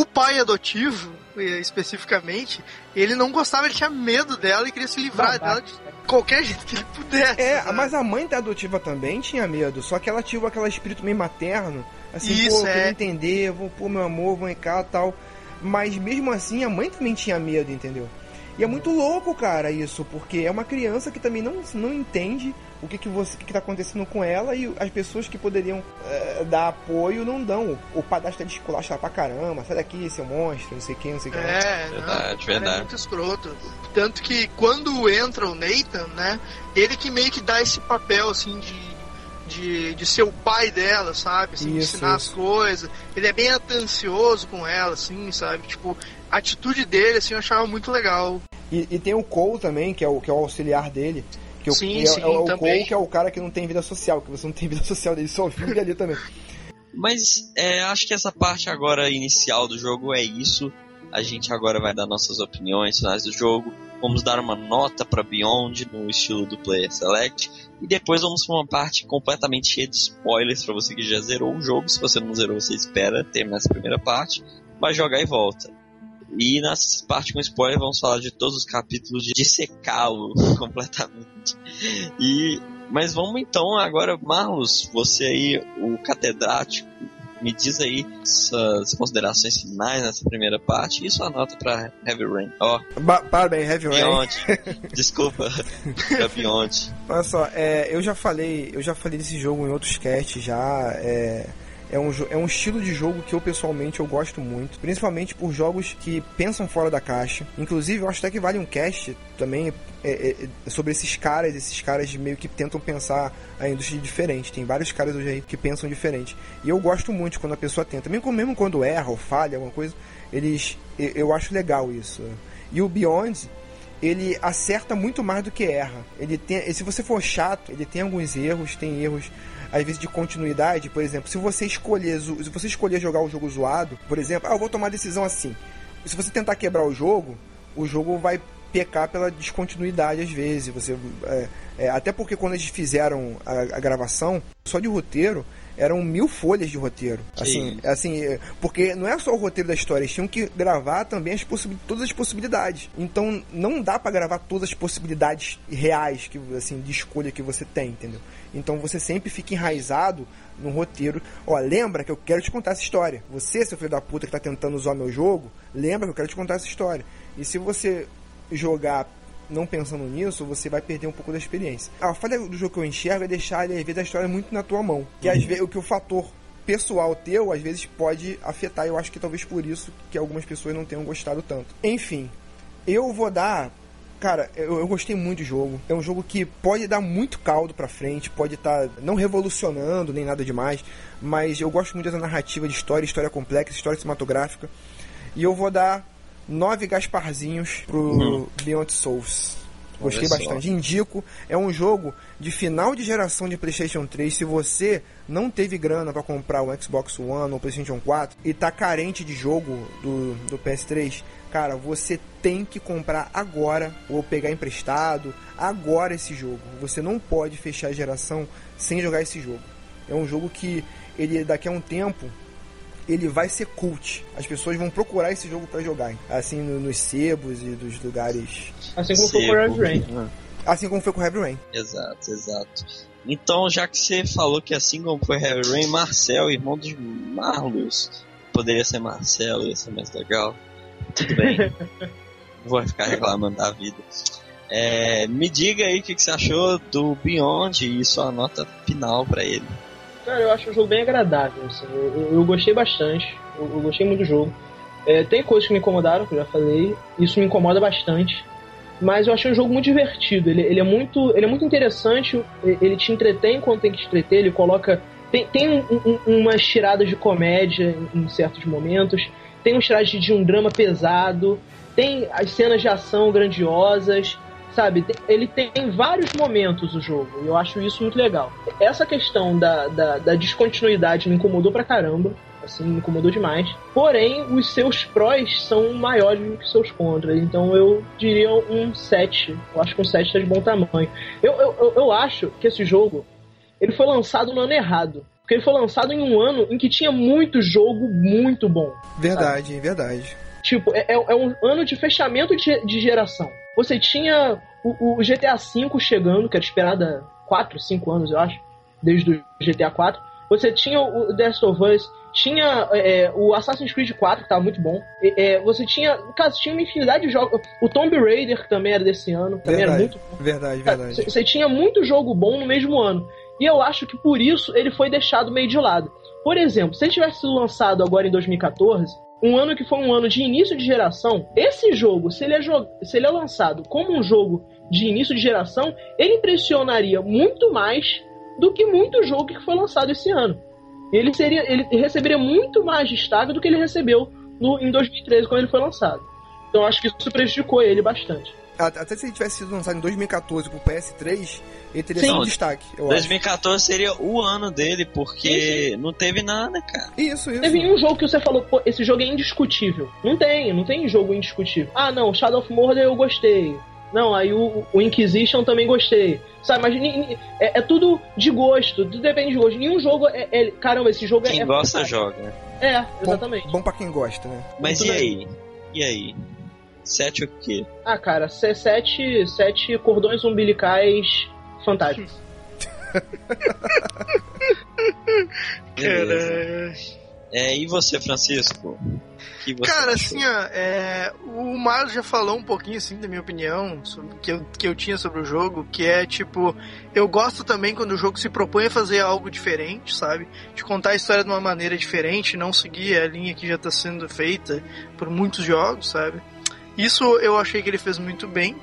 O pai adotivo, eh, especificamente, ele não gostava, ele tinha medo dela e queria se livrar Babaca. dela de qualquer jeito que ele pudesse. É, sabe? mas a mãe da adotiva também tinha medo, só que ela tinha aquele espírito meio materno, assim, Isso, pô, eu é. entender, vou, pô, meu amor, vem cá tal. Mas mesmo assim, a mãe também tinha medo, entendeu? E é muito louco, cara, isso, porque é uma criança que também não, não entende o que, que, você, o que, que tá acontecendo com ela e as pessoas que poderiam eh, dar apoio não dão. O padastro é de esculachar pra caramba, sai daqui, seu monstro, não sei quem, não sei quem. É, não, Verdade, É verdade. muito escroto. Tanto que quando entra o Nathan, né? Ele que meio que dá esse papel, assim, de. De, de ser o pai dela, sabe? Assim, de Isso, ensinar isso. as coisas. Ele é bem atencioso com ela, assim, sabe? Tipo, a atitude dele, assim, eu achava muito legal. E, e tem o Cole também, que é o, que é o auxiliar dele. Que o- Sim, é, sim, é o também. Cole que é o cara que não tem vida social, que você não tem vida social dele, só vive ali também. Mas é, acho que essa parte agora inicial do jogo é isso. A gente agora vai dar nossas opiniões finais do jogo. Vamos dar uma nota para Beyond no estilo do Player Select. E depois vamos para uma parte completamente cheia de spoilers para você que já zerou o jogo. Se você não zerou, você espera terminar essa primeira parte. Vai jogar e volta. E nessa parte com spoiler vamos falar de todos os capítulos de dissecá-lo completamente. E mas vamos então agora, Marlos, você aí, o catedrático, me diz aí suas considerações finais nessa primeira parte e sua nota pra Heavy Rain. Ó, Ba parabéns, Heavy Rain. Beyond. Desculpa, pra Beyond. Olha só, é, eu já falei, eu já falei desse jogo em outros casts já. É, é um, é um estilo de jogo que eu pessoalmente eu gosto muito, principalmente por jogos que pensam fora da caixa. Inclusive, eu acho até que vale um cast também é, é, é, sobre esses caras, esses caras meio que tentam pensar a indústria diferente. Tem vários caras hoje aí que pensam diferente. E eu gosto muito quando a pessoa tenta, mesmo, mesmo quando erra ou falha alguma coisa, eles, eu, acho legal isso. E o Beyond, ele acerta muito mais do que erra. Ele tem, se você for chato, ele tem alguns erros, tem erros às vezes de continuidade, por exemplo, se você escolher, se você escolher jogar o jogo zoado, por exemplo, ah, eu vou tomar a decisão assim. Se você tentar quebrar o jogo, o jogo vai pecar pela descontinuidade às vezes. Você, é, é, até porque quando eles fizeram a, a gravação, só de roteiro, eram mil folhas de roteiro. Assim, assim, é, porque não é só o roteiro da história, eles tinham que gravar também as todas as possibilidades. Então não dá pra gravar todas as possibilidades reais que assim de escolha que você tem, entendeu? Então você sempre fica enraizado no roteiro. Ó, lembra que eu quero te contar essa história. Você, seu filho da puta que tá tentando usar meu jogo, lembra que eu quero te contar essa história. E se você jogar não pensando nisso, você vai perder um pouco da experiência. A falha do jogo que eu enxergo é deixar ele, às vezes, a história muito na tua mão. Que às vezes o que o fator pessoal teu, às vezes, pode afetar. Eu acho que talvez por isso que algumas pessoas não tenham gostado tanto. Enfim, eu vou dar. Cara, eu, eu gostei muito do jogo. É um jogo que pode dar muito caldo pra frente, pode estar não revolucionando nem nada demais, mas eu gosto muito dessa narrativa de história, história complexa, história cinematográfica. E eu vou dar nove Gasparzinhos pro Beyond Souls. Gostei bastante. Indico, é um jogo de final de geração de PlayStation 3. Se você não teve grana para comprar o Xbox One ou PlayStation 4 e tá carente de jogo do, do PS3, cara, você tem que comprar agora ou pegar emprestado agora esse jogo. Você não pode fechar a geração sem jogar esse jogo. É um jogo que ele daqui a um tempo ele vai ser cult. As pessoas vão procurar esse jogo para jogar, assim no- nos sebos e dos lugares, Assim como foi com o Heavy. Rain. assim como foi com Heavy Rain. Exato, exato. Então, já que você falou que assim como foi Heavy Rain, Marcel, irmão de Marlos, poderia ser Marcelo, ia ser mais legal. Tudo bem. Vou ficar reclamando da vida. É, me diga aí o que, que você achou do Beyond e sua nota final pra ele. Cara, eu acho o jogo bem agradável, assim. Eu, eu- eu gostei bastante. Eu, eu gostei muito do jogo. É, tem coisas que me incomodaram, que eu já falei. Isso me incomoda bastante. Mas eu achei um jogo muito divertido. Ele, ele é muito ele é muito interessante. Ele te entretém quando tem que te entreter. Ele coloca tem, tem um, um, umas tiradas de comédia em, em certos momentos. Tem um tiradas de um drama pesado. Tem as cenas de ação grandiosas sabe? Ele tem vários momentos o jogo, e eu acho isso muito legal. Essa questão da, da, da, descontinuidade me incomodou pra caramba, assim, me incomodou demais. Porém, os seus prós são maiores do que os seus contras, então eu diria um 7. Eu acho que um 7 tá de bom tamanho. Eu, eu, eu acho que esse jogo, ele foi lançado no ano errado. Porque ele foi lançado em um ano em que tinha muito jogo muito bom. Verdade, sabe? verdade. Tipo, é, é um ano de fechamento de, de geração. Você tinha o, o GTA V chegando, que era esperado há 4, 5 anos, eu acho, desde o GTA 4. Você tinha o The Last of Us, tinha é, o Assassin's Creed 4, que tava muito bom. É, você tinha. Cara, você tinha uma infinidade de jogos. O Tomb Raider, que também era desse ano, também verdade, era muito bom. Verdade, verdade. Você, você tinha muito jogo bom no mesmo ano. E eu acho que por isso ele foi deixado meio de lado. Por exemplo, se ele tivesse sido lançado agora em 2014, um ano que foi um ano de início de geração, esse jogo, se ele é, se ele é lançado como um jogo de início de geração, ele impressionaria muito mais do que muito jogo que foi lançado esse ano. Ele seria, ele receberia muito mais destaque do que ele recebeu no, em 2013 quando ele foi lançado. Então acho que isso prejudicou ele bastante. Até se ele tivesse sido lançado em 2014 pro PS3, ele teria sido um destaque. 2014 acho. seria o ano dele, porque sim. não teve nada, cara. Isso, isso. Teve nenhum jogo que você falou, pô, esse jogo é indiscutível. Não tem, não tem jogo indiscutível. Ah, não, Shadow of Mordor eu gostei. Não, aí o, o Inquisition também gostei. Sabe, mas é, é, tudo de gosto, tudo depende de gosto. Nenhum jogo é. é caramba, esse jogo quem é. Quem gosta, joga. É, exatamente. Bom, bom pra quem gosta, né? Mas e aí? E aí? Sete o quê? Ah, cara, sete, sete cordões umbilicais fantásticos. Cara. É, e você, Francisco? Que você Cara, achou? assim, ó, é, o Marlos já falou um pouquinho, assim, da minha opinião, sobre, que, eu, que eu tinha sobre o jogo, que é, tipo, eu gosto também quando o jogo se propõe a fazer algo diferente, sabe? De contar a história de uma maneira diferente, não seguir a linha que já está sendo feita por muitos jogos, sabe? Isso eu achei que ele fez muito bem.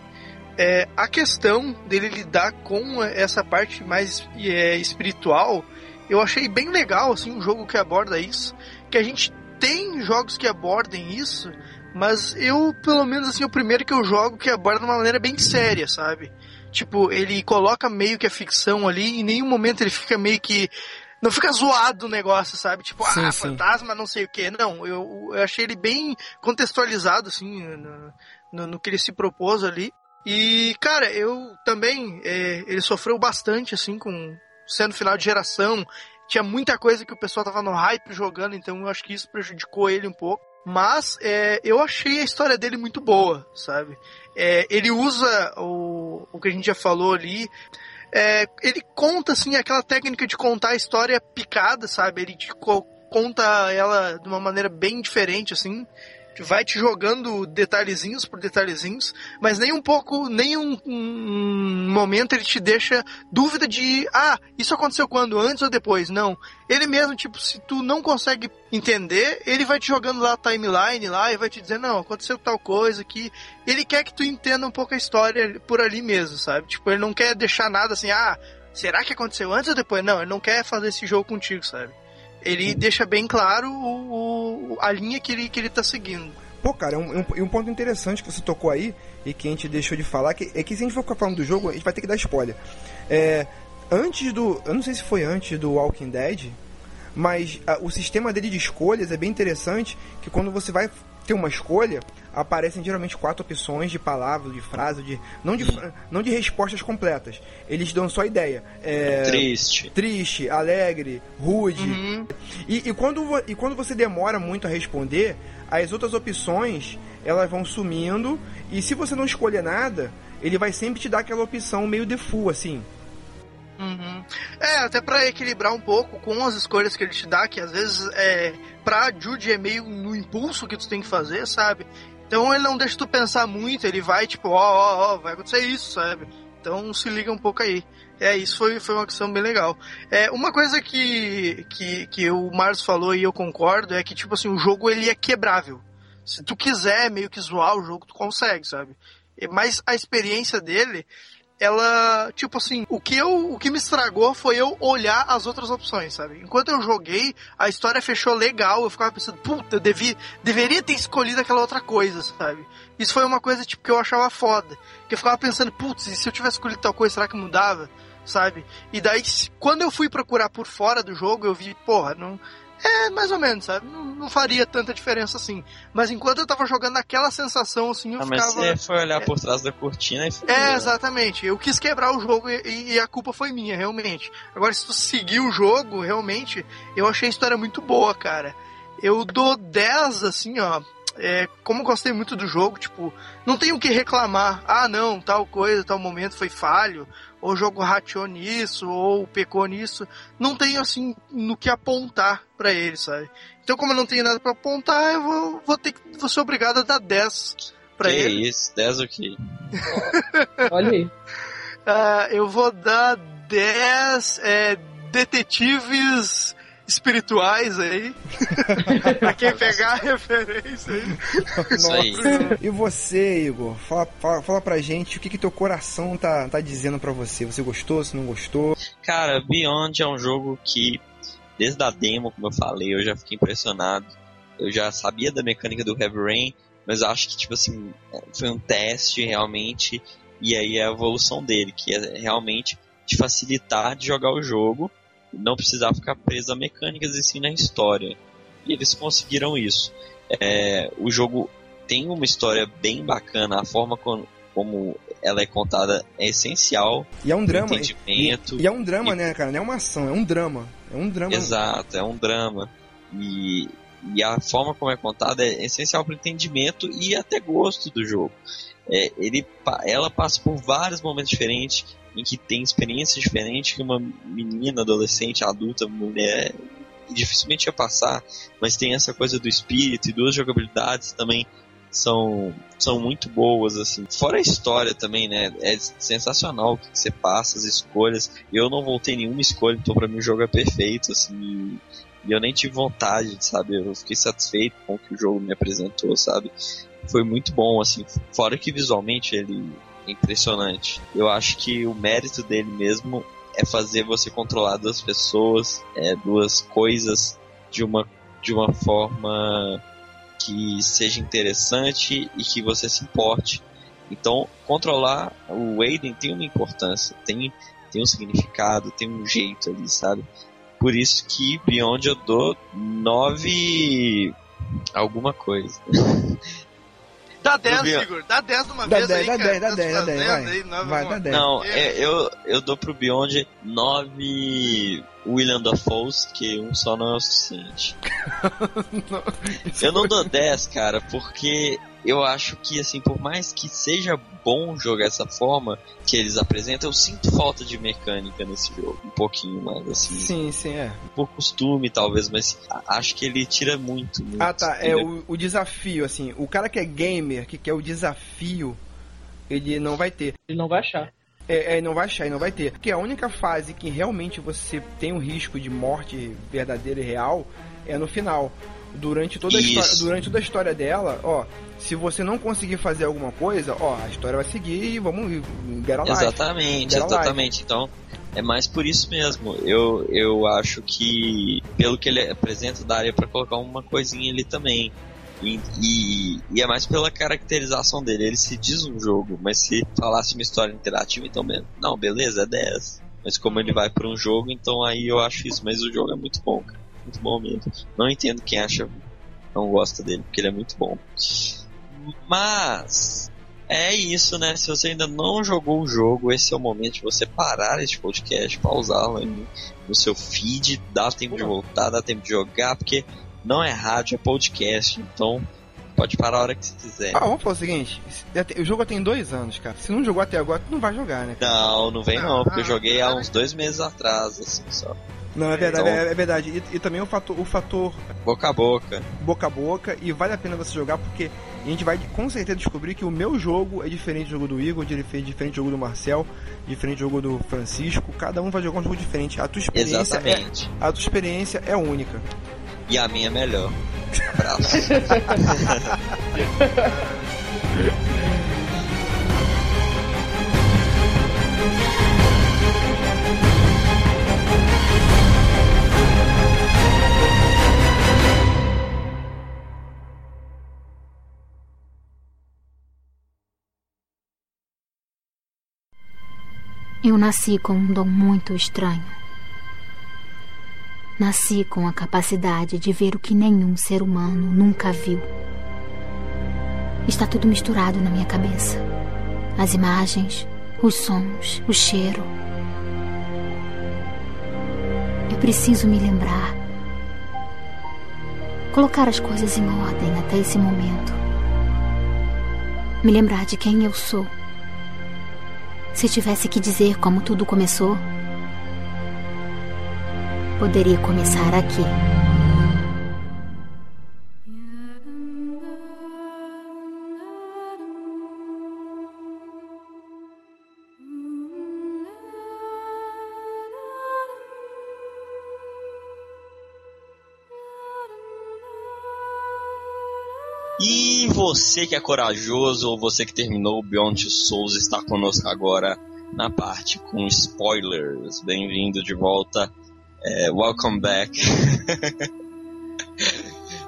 É, a questão dele lidar com essa parte mais é, espiritual, eu achei bem legal, assim, um jogo que aborda isso. Que a gente tem jogos que abordem isso, mas eu, pelo menos, assim, o primeiro que eu jogo que aborda de uma maneira bem séria, sabe? Tipo, ele coloca meio que a ficção ali, em nenhum momento ele fica meio que. Não fica zoado o negócio, sabe? Tipo, sim, ah, sim. fantasma, não sei o que. Não, eu, eu achei ele bem contextualizado, assim, no, no, no que ele se propôs ali. E, cara, eu também. É, ele sofreu bastante, assim, com sendo final de geração. Tinha muita coisa que o pessoal tava no hype jogando, então eu acho que isso prejudicou ele um pouco. Mas é, eu achei a história dele muito boa, sabe? É, ele usa o, o que a gente já falou ali. É, ele conta, assim, aquela técnica de contar a história picada, sabe? Ele conta ela de uma maneira bem diferente, assim vai te jogando detalhezinhos por detalhezinhos, mas nem um pouco, nem um, um, momento ele te deixa dúvida de, ah, isso aconteceu quando? Antes ou depois? Não. Ele mesmo, tipo, se tu não consegue entender, ele vai te jogando lá a timeline lá e vai te dizer, não, aconteceu tal coisa que ele quer que tu entenda um pouco a história por ali mesmo, sabe? Tipo, ele não quer deixar nada assim, ah, será que aconteceu antes ou depois? Não, ele não quer fazer esse jogo contigo, sabe? Ele deixa bem claro o, o, a linha que ele, que ele tá seguindo. Pô, cara, é um, um, um, ponto interessante que você tocou aí e que a gente deixou de falar, que, é que se a gente for ficar falando do jogo, a gente vai ter que dar spoiler. É, antes do. Eu não sei se foi antes do Walking Dead, mas a, o sistema dele de escolhas é bem interessante, que quando você vai ter uma escolha, aparecem geralmente quatro opções de palavras, de frase, de não de, não de respostas completas. Eles dão só ideia. É, triste. Triste, alegre, rude. Uhum. E, e, quando, e quando você demora muito a responder, as outras opções elas vão sumindo. E se você não escolher nada, ele vai sempre te dar aquela opção meio default, assim. Uhum. É, até para equilibrar um pouco com as escolhas que ele te dá, que às vezes é, pra Jude é meio no impulso que tu tem que fazer, sabe? Então ele não deixa tu pensar muito, ele vai tipo, ó, ó, ó, vai acontecer isso, sabe? Então se liga um pouco aí. É, isso foi, foi uma questão bem legal. É, uma coisa que, que, que o Marcos falou e eu concordo é que, tipo assim, o jogo ele é quebrável, Se tu quiser meio que zoar o jogo, tu consegue, sabe? Mas a experiência dele, ela, tipo assim, o que eu, o que me estragou foi eu olhar as outras opções, sabe? Enquanto eu joguei, a história fechou legal, eu ficava pensando, puta, eu devi, deveria ter escolhido aquela outra coisa, sabe? Isso foi uma coisa tipo que eu achava foda, que eu ficava pensando, putz, e se eu tivesse escolhido tal coisa, será que mudava? Sabe? E daí, quando eu fui procurar por fora do jogo, eu vi, porra, não. É, mais ou menos, sabe? Não, não faria tanta diferença assim. Mas enquanto eu tava jogando aquela sensação, assim, eu Ah, mas ficava. você foi olhar por trás da cortina e. É, exatamente. Eu quis quebrar o jogo e, e a culpa foi minha, realmente. Agora, se tu seguir o jogo, realmente, eu achei a história muito boa, cara. Eu dou 10, assim, ó. É, como eu gostei muito do jogo, tipo, não tenho o que reclamar. Ah, não, tal coisa, tal momento foi falho, ou o jogo rateou nisso, ou pecou nisso. Não tenho, assim, no que apontar pra ele, sabe? Então, como eu não tenho nada pra apontar, eu vou, vou ter que. Vou ser obrigado a dar 10 pra que ele. isso, 10 o quê? Olha aí. Ah, eu vou dar 10 é, detetives espirituais aí. pra quem pegar a referência aí. Isso aí. E você, Igor? Fala, fala, fala pra gente o que, que teu coração tá, tá dizendo pra você. Você gostou, se não gostou? Cara, Beyond é um jogo que, desde a demo, como eu falei, eu já fiquei impressionado. Eu já sabia da mecânica do Heavy Rain, mas eu acho que, tipo assim, foi um teste realmente, e aí é a evolução dele, que é realmente de facilitar de jogar o jogo, não precisar ficar preso a mecânicas e sim na história. E eles conseguiram isso. É, o jogo tem uma história bem bacana, a forma como, como ela é contada é essencial. E é um drama. E, entendimento. e é um drama, né, cara? Não é uma ação, é um drama. É um drama. Exato, é um drama. E, e a forma como é contada é essencial para o entendimento e até gosto do jogo. É, ele, ela passa por vários momentos diferentes em que tem experiências diferentes que uma menina, adolescente, adulta, mulher dificilmente ia passar, mas tem essa coisa do espírito e duas jogabilidades também são, são muito boas, assim. Fora a história também, né? É sensacional o que você passa, as escolhas. Eu não voltei nenhuma escolha, então pra mim o jogo é perfeito, assim. E eu nem tive vontade, sabe? Eu fiquei satisfeito com o que o jogo me apresentou, sabe? Foi muito bom, assim. Fora que visualmente ele impressionante. Eu acho que o mérito dele mesmo é fazer você controlar duas pessoas, é, duas coisas de uma, de uma forma que seja interessante e que você se importe. Então, controlar o Aiden tem uma importância, tem, tem um significado, tem um jeito ali, sabe? Por isso que Beyond eu dou 9 alguma coisa. Dá 10, vi, ó. Igor. Dá 10 de uma Dá vez 10, aí, dá cara. 10, dá Tá 10, dá 10, fazendo vai. aí, Vai, dá 10. Não, É. eu, eu dou pro Beyond 9 William Dafoes, que um só não é o suficiente. Eu não dou 10, cara, porque eu acho que, assim, por mais que seja bom jogar essa forma que eles apresentam, eu sinto falta de mecânica nesse jogo. Um pouquinho mais, assim. Sim, sim, é. Por costume, talvez, mas acho que ele tira muito. muito Ah, tá. É o, o desafio, assim. O cara que é gamer, que quer o desafio, ele não vai ter. Ele não vai achar. É, é, não vai achar e não vai ter. Porque a única fase que realmente você tem um risco de morte verdadeira e real é no final. Durante toda, a história, durante toda a história dela, ó, se você não conseguir fazer alguma coisa, ó, a história vai seguir e vamos get. Exatamente, Get exatamente. Então, é mais por isso mesmo. Eu, eu acho que, pelo que ele apresenta, daria pra colocar uma coisinha ali também. E, e, e é mais pela caracterização dele. Ele se diz um jogo, mas se falasse uma história interativa, então, não, beleza, é 10. Mas como ele vai pra um jogo, então aí eu acho isso. Mas o jogo é muito bom, cara. Muito bom mesmo. Não entendo quem acha, não gosta dele, porque ele é muito bom. Mas, é isso, né? Se você ainda não jogou o jogo, esse é o momento de você parar este podcast, pausá-lo no seu feed, dá tempo de voltar, dá tempo de jogar, porque não é rádio, é podcast, então pode parar a hora que você quiser. Ah, vamos falar o seguinte: o jogo tem dois anos, cara. Se não jogou até agora, tu não vai jogar, né? cara? Não, não vem não, porque eu joguei há uns dois meses atrás, assim, só. Não, é verdade, Então- é, é verdade. E, e também o fator, o fator Boca a boca. boca a boca e vale a pena você jogar porque a gente vai com certeza descobrir que o meu jogo é diferente do jogo do Igor, dife- diferente do jogo do Marcel, diferente do jogo do Francisco. Cada um vai jogar um jogo diferente. A tua experiência, é, Exatamente. a tua experiência é única. E a minha é melhor. Abraço. Eu nasci com um dom muito estranho. Nasci com a capacidade de ver o que nenhum ser humano nunca viu. Está tudo misturado na minha cabeça: as imagens, os sons, o cheiro. Eu preciso me lembrar. Colocar as coisas em ordem até esse momento. Me lembrar de quem eu sou. Se tivesse que dizer como tudo começou, poderia começar aqui. Você que é corajoso ou você que terminou o Beyond Souls está conosco agora na parte com spoilers. Bem-vindo de volta. É, welcome back.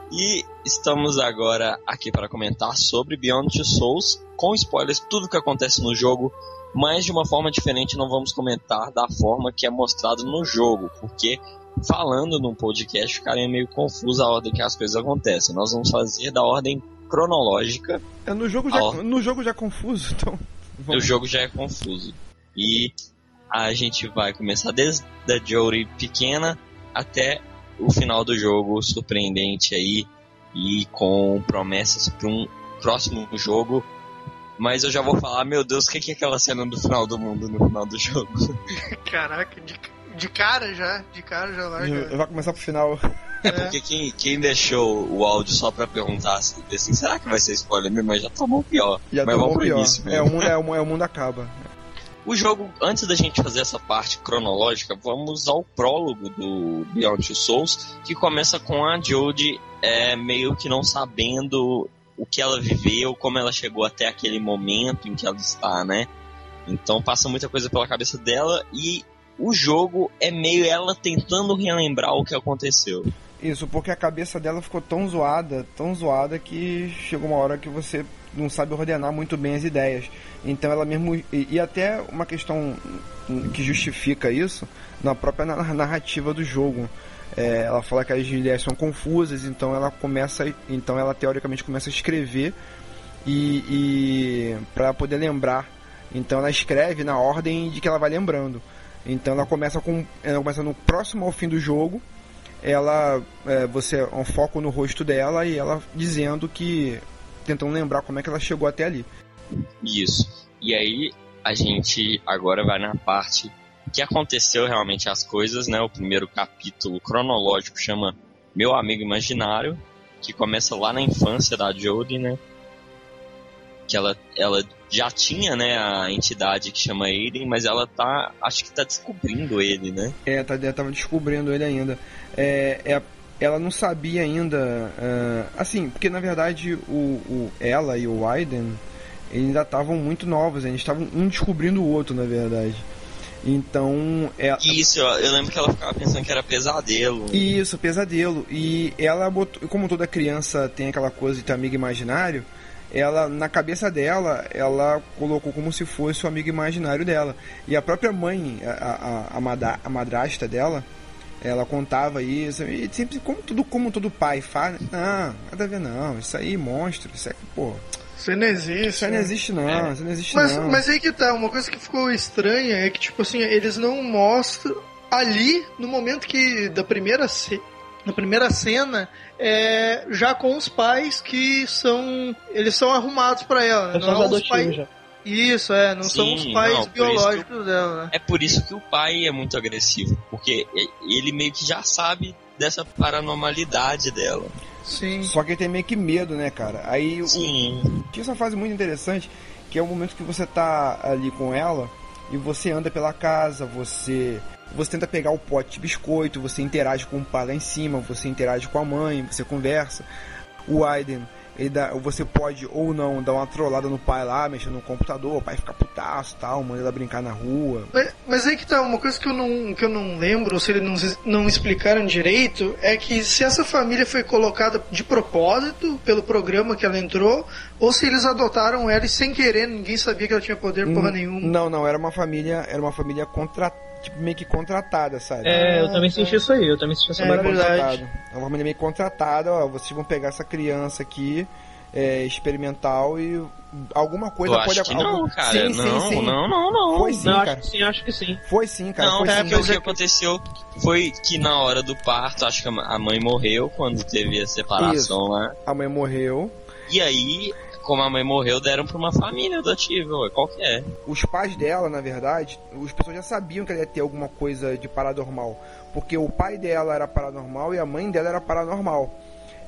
e estamos agora aqui para comentar sobre Beyond Souls com spoilers, tudo que acontece no jogo, mas de uma forma diferente não vamos comentar da forma que é mostrado no jogo, porque falando num podcast ficaria meio confuso a ordem que as coisas acontecem. Nós vamos fazer da ordem cronológica. É, no, jogo já, no jogo já é confuso, então. Vamos. O jogo já é confuso. E a gente vai começar desde a Jory pequena até o final do jogo surpreendente aí e com promessas para um próximo jogo. Mas eu já vou falar, meu Deus, o que é aquela cena do final do mundo no final do jogo? Caraca, de, de cara já, de cara já larga. Eu, eu vou começar pro final. É porque quem, quem deixou o áudio só pra perguntar assim, assim será que vai ser spoiler mesmo? Mas já tomou o pior. Já Mas tomou o pior. É, o mundo, é, o, é, o mundo acaba. O jogo, antes da gente fazer essa parte cronológica, vamos ao prólogo do Beyond Two Souls, que começa com a Jodie é, meio que não sabendo o que ela viveu, como ela chegou até aquele momento em que ela está, né? Então passa muita coisa pela cabeça dela e o jogo é meio ela tentando relembrar o que aconteceu. Isso, porque a cabeça dela ficou tão zoada, tão zoada que chegou uma hora que você não sabe ordenar muito bem as ideias. Então ela mesmo. E, e até uma questão que justifica isso na própria narrativa do jogo. É, ela fala que as ideias são confusas, então ela começa. Então ela teoricamente começa a escrever e, e para poder lembrar. Então ela escreve na ordem de que ela vai lembrando. Então ela começa com. Ela começa no próximo ao fim do jogo ela é, você um foco no rosto dela e ela dizendo que tentando lembrar como é que ela chegou até ali. Isso. E aí a gente agora vai na parte que aconteceu realmente as coisas, né? O primeiro capítulo cronológico chama Meu Amigo Imaginário, que começa lá na infância da Jodie, né? Que ela, ela já tinha, né, a entidade que chama Aiden, mas ela tá, acho que tá descobrindo ele, né? É, tá, tava descobrindo ele ainda. É, é, ela não sabia ainda, uh, assim, porque na verdade o, o ela e o Aiden ainda estavam muito novos, eles estavam um descobrindo o outro, na verdade. Então. Ela... Isso, eu lembro que ela ficava pensando que era pesadelo. Isso, pesadelo. E ela botou. Como toda criança tem aquela coisa de ter amigo imaginário, ela, na cabeça dela, ela colocou como se fosse o amigo imaginário dela. E a própria mãe, a, a, a, madra, a madrasta dela, ela contava isso, e sempre, como tudo, como todo pai faz, não, nada a ver não, isso aí, monstro, isso aí, pô. Isso aí não existe. Isso aí não existe, não. É. Isso não existe, mas, não. Mas aí que tá, uma coisa que ficou estranha é que, tipo assim, eles não mostram ali, no momento que da primeira, ce... na primeira cena, é, já com os pais que são. Eles são arrumados para ela. Né? Não é os pais. Já. Isso, é, não Sim, são os pais não, biológicos dela, né? É por isso que o pai é muito agressivo, porque ele meio que já sabe dessa paranormalidade dela. Sim. Só que ele tem meio que medo, né, cara? Aí Sim. o. Tinha essa fase muito interessante, que é o momento que você tá ali com ela e você anda pela casa, você você tenta pegar o pote de biscoito, você interage com o pai lá em cima, você interage com a mãe, você conversa. O Aiden ele dá, você pode ou não dar uma trollada no pai lá, mexendo no computador, o pai fica putaço tal, manda ela brincar na rua. Mas, mas aí que tá, uma coisa que eu não, que eu não lembro, se eles não, não explicaram direito, é que se essa família foi colocada de propósito pelo programa que ela entrou, ou se eles adotaram ela e sem querer, ninguém sabia que ela tinha poder porra nenhuma. Não, não, era uma família, era uma família contratada tipo, meio que contratada, sabe? É, eu também senti isso aí, eu também senti essa É verdade. É uma família meio contratada, ó, vocês vão pegar essa criança aqui, é, experimental e alguma coisa Eu pode que não, cara. Sim, não, sim, sim. não, não, não. Foi sim, Não, cara. acho que sim, acho que sim. Foi sim, cara. Não, foi é sim. porque o que aconteceu foi que na hora do parto, acho que a mãe morreu quando teve a separação Isso. lá. A mãe morreu. E aí, como a mãe morreu, deram pra uma família adotiva, ué, qual que é? Os pais dela, na verdade, as pessoas já sabiam que ela ia ter alguma coisa de paranormal. Porque o pai dela era paranormal e a mãe dela era paranormal.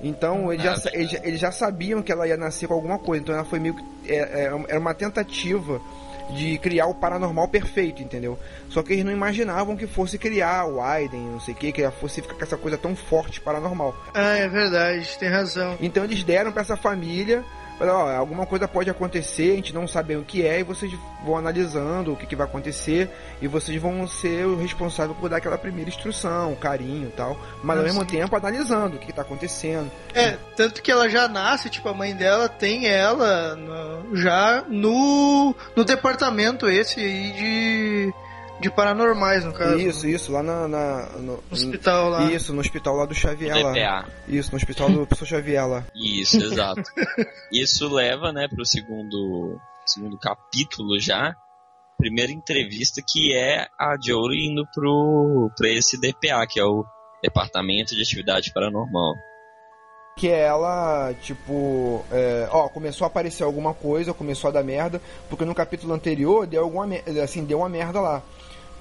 Então eles já, eles, já- eles já sabiam que ela ia nascer com alguma coisa. Então ela foi meio que. é, é, era uma tentativa de criar o paranormal perfeito, entendeu? Só que eles não imaginavam que fosse criar o Aiden, não sei o que, que ela fosse ficar com essa coisa tão forte paranormal. Ah, é verdade, tem razão. Então eles deram pra essa família, falaram, ó, alguma coisa pode acontecer, a gente não sabe o que é, e vocês vão analisando o que, que vai acontecer, e vocês vão ser o responsável por dar aquela primeira instrução, carinho e tal, mas ao Ah, mesmo sim. tempo analisando o que, que tá acontecendo. É, tanto que ela já nasce, tipo, a mãe dela tem ela no- já no, no departamento esse aí de, de paranormais, no caso. Isso, isso, lá na, na- no, No hospital lá. Isso, no hospital lá do Xavier lá. DPA. Isso, no hospital do professor Xavier lá. Isso, exato. Isso leva, né, pro segundo, segundo capítulo já. Primeira entrevista que é a Jory indo pro, pra esse DPA, que é o Departamento de Atividade Paranormal. Que é ela, tipo, é, ó, começou a aparecer alguma coisa, começou a dar merda, porque no capítulo anterior deu alguma assim, deu uma merda lá.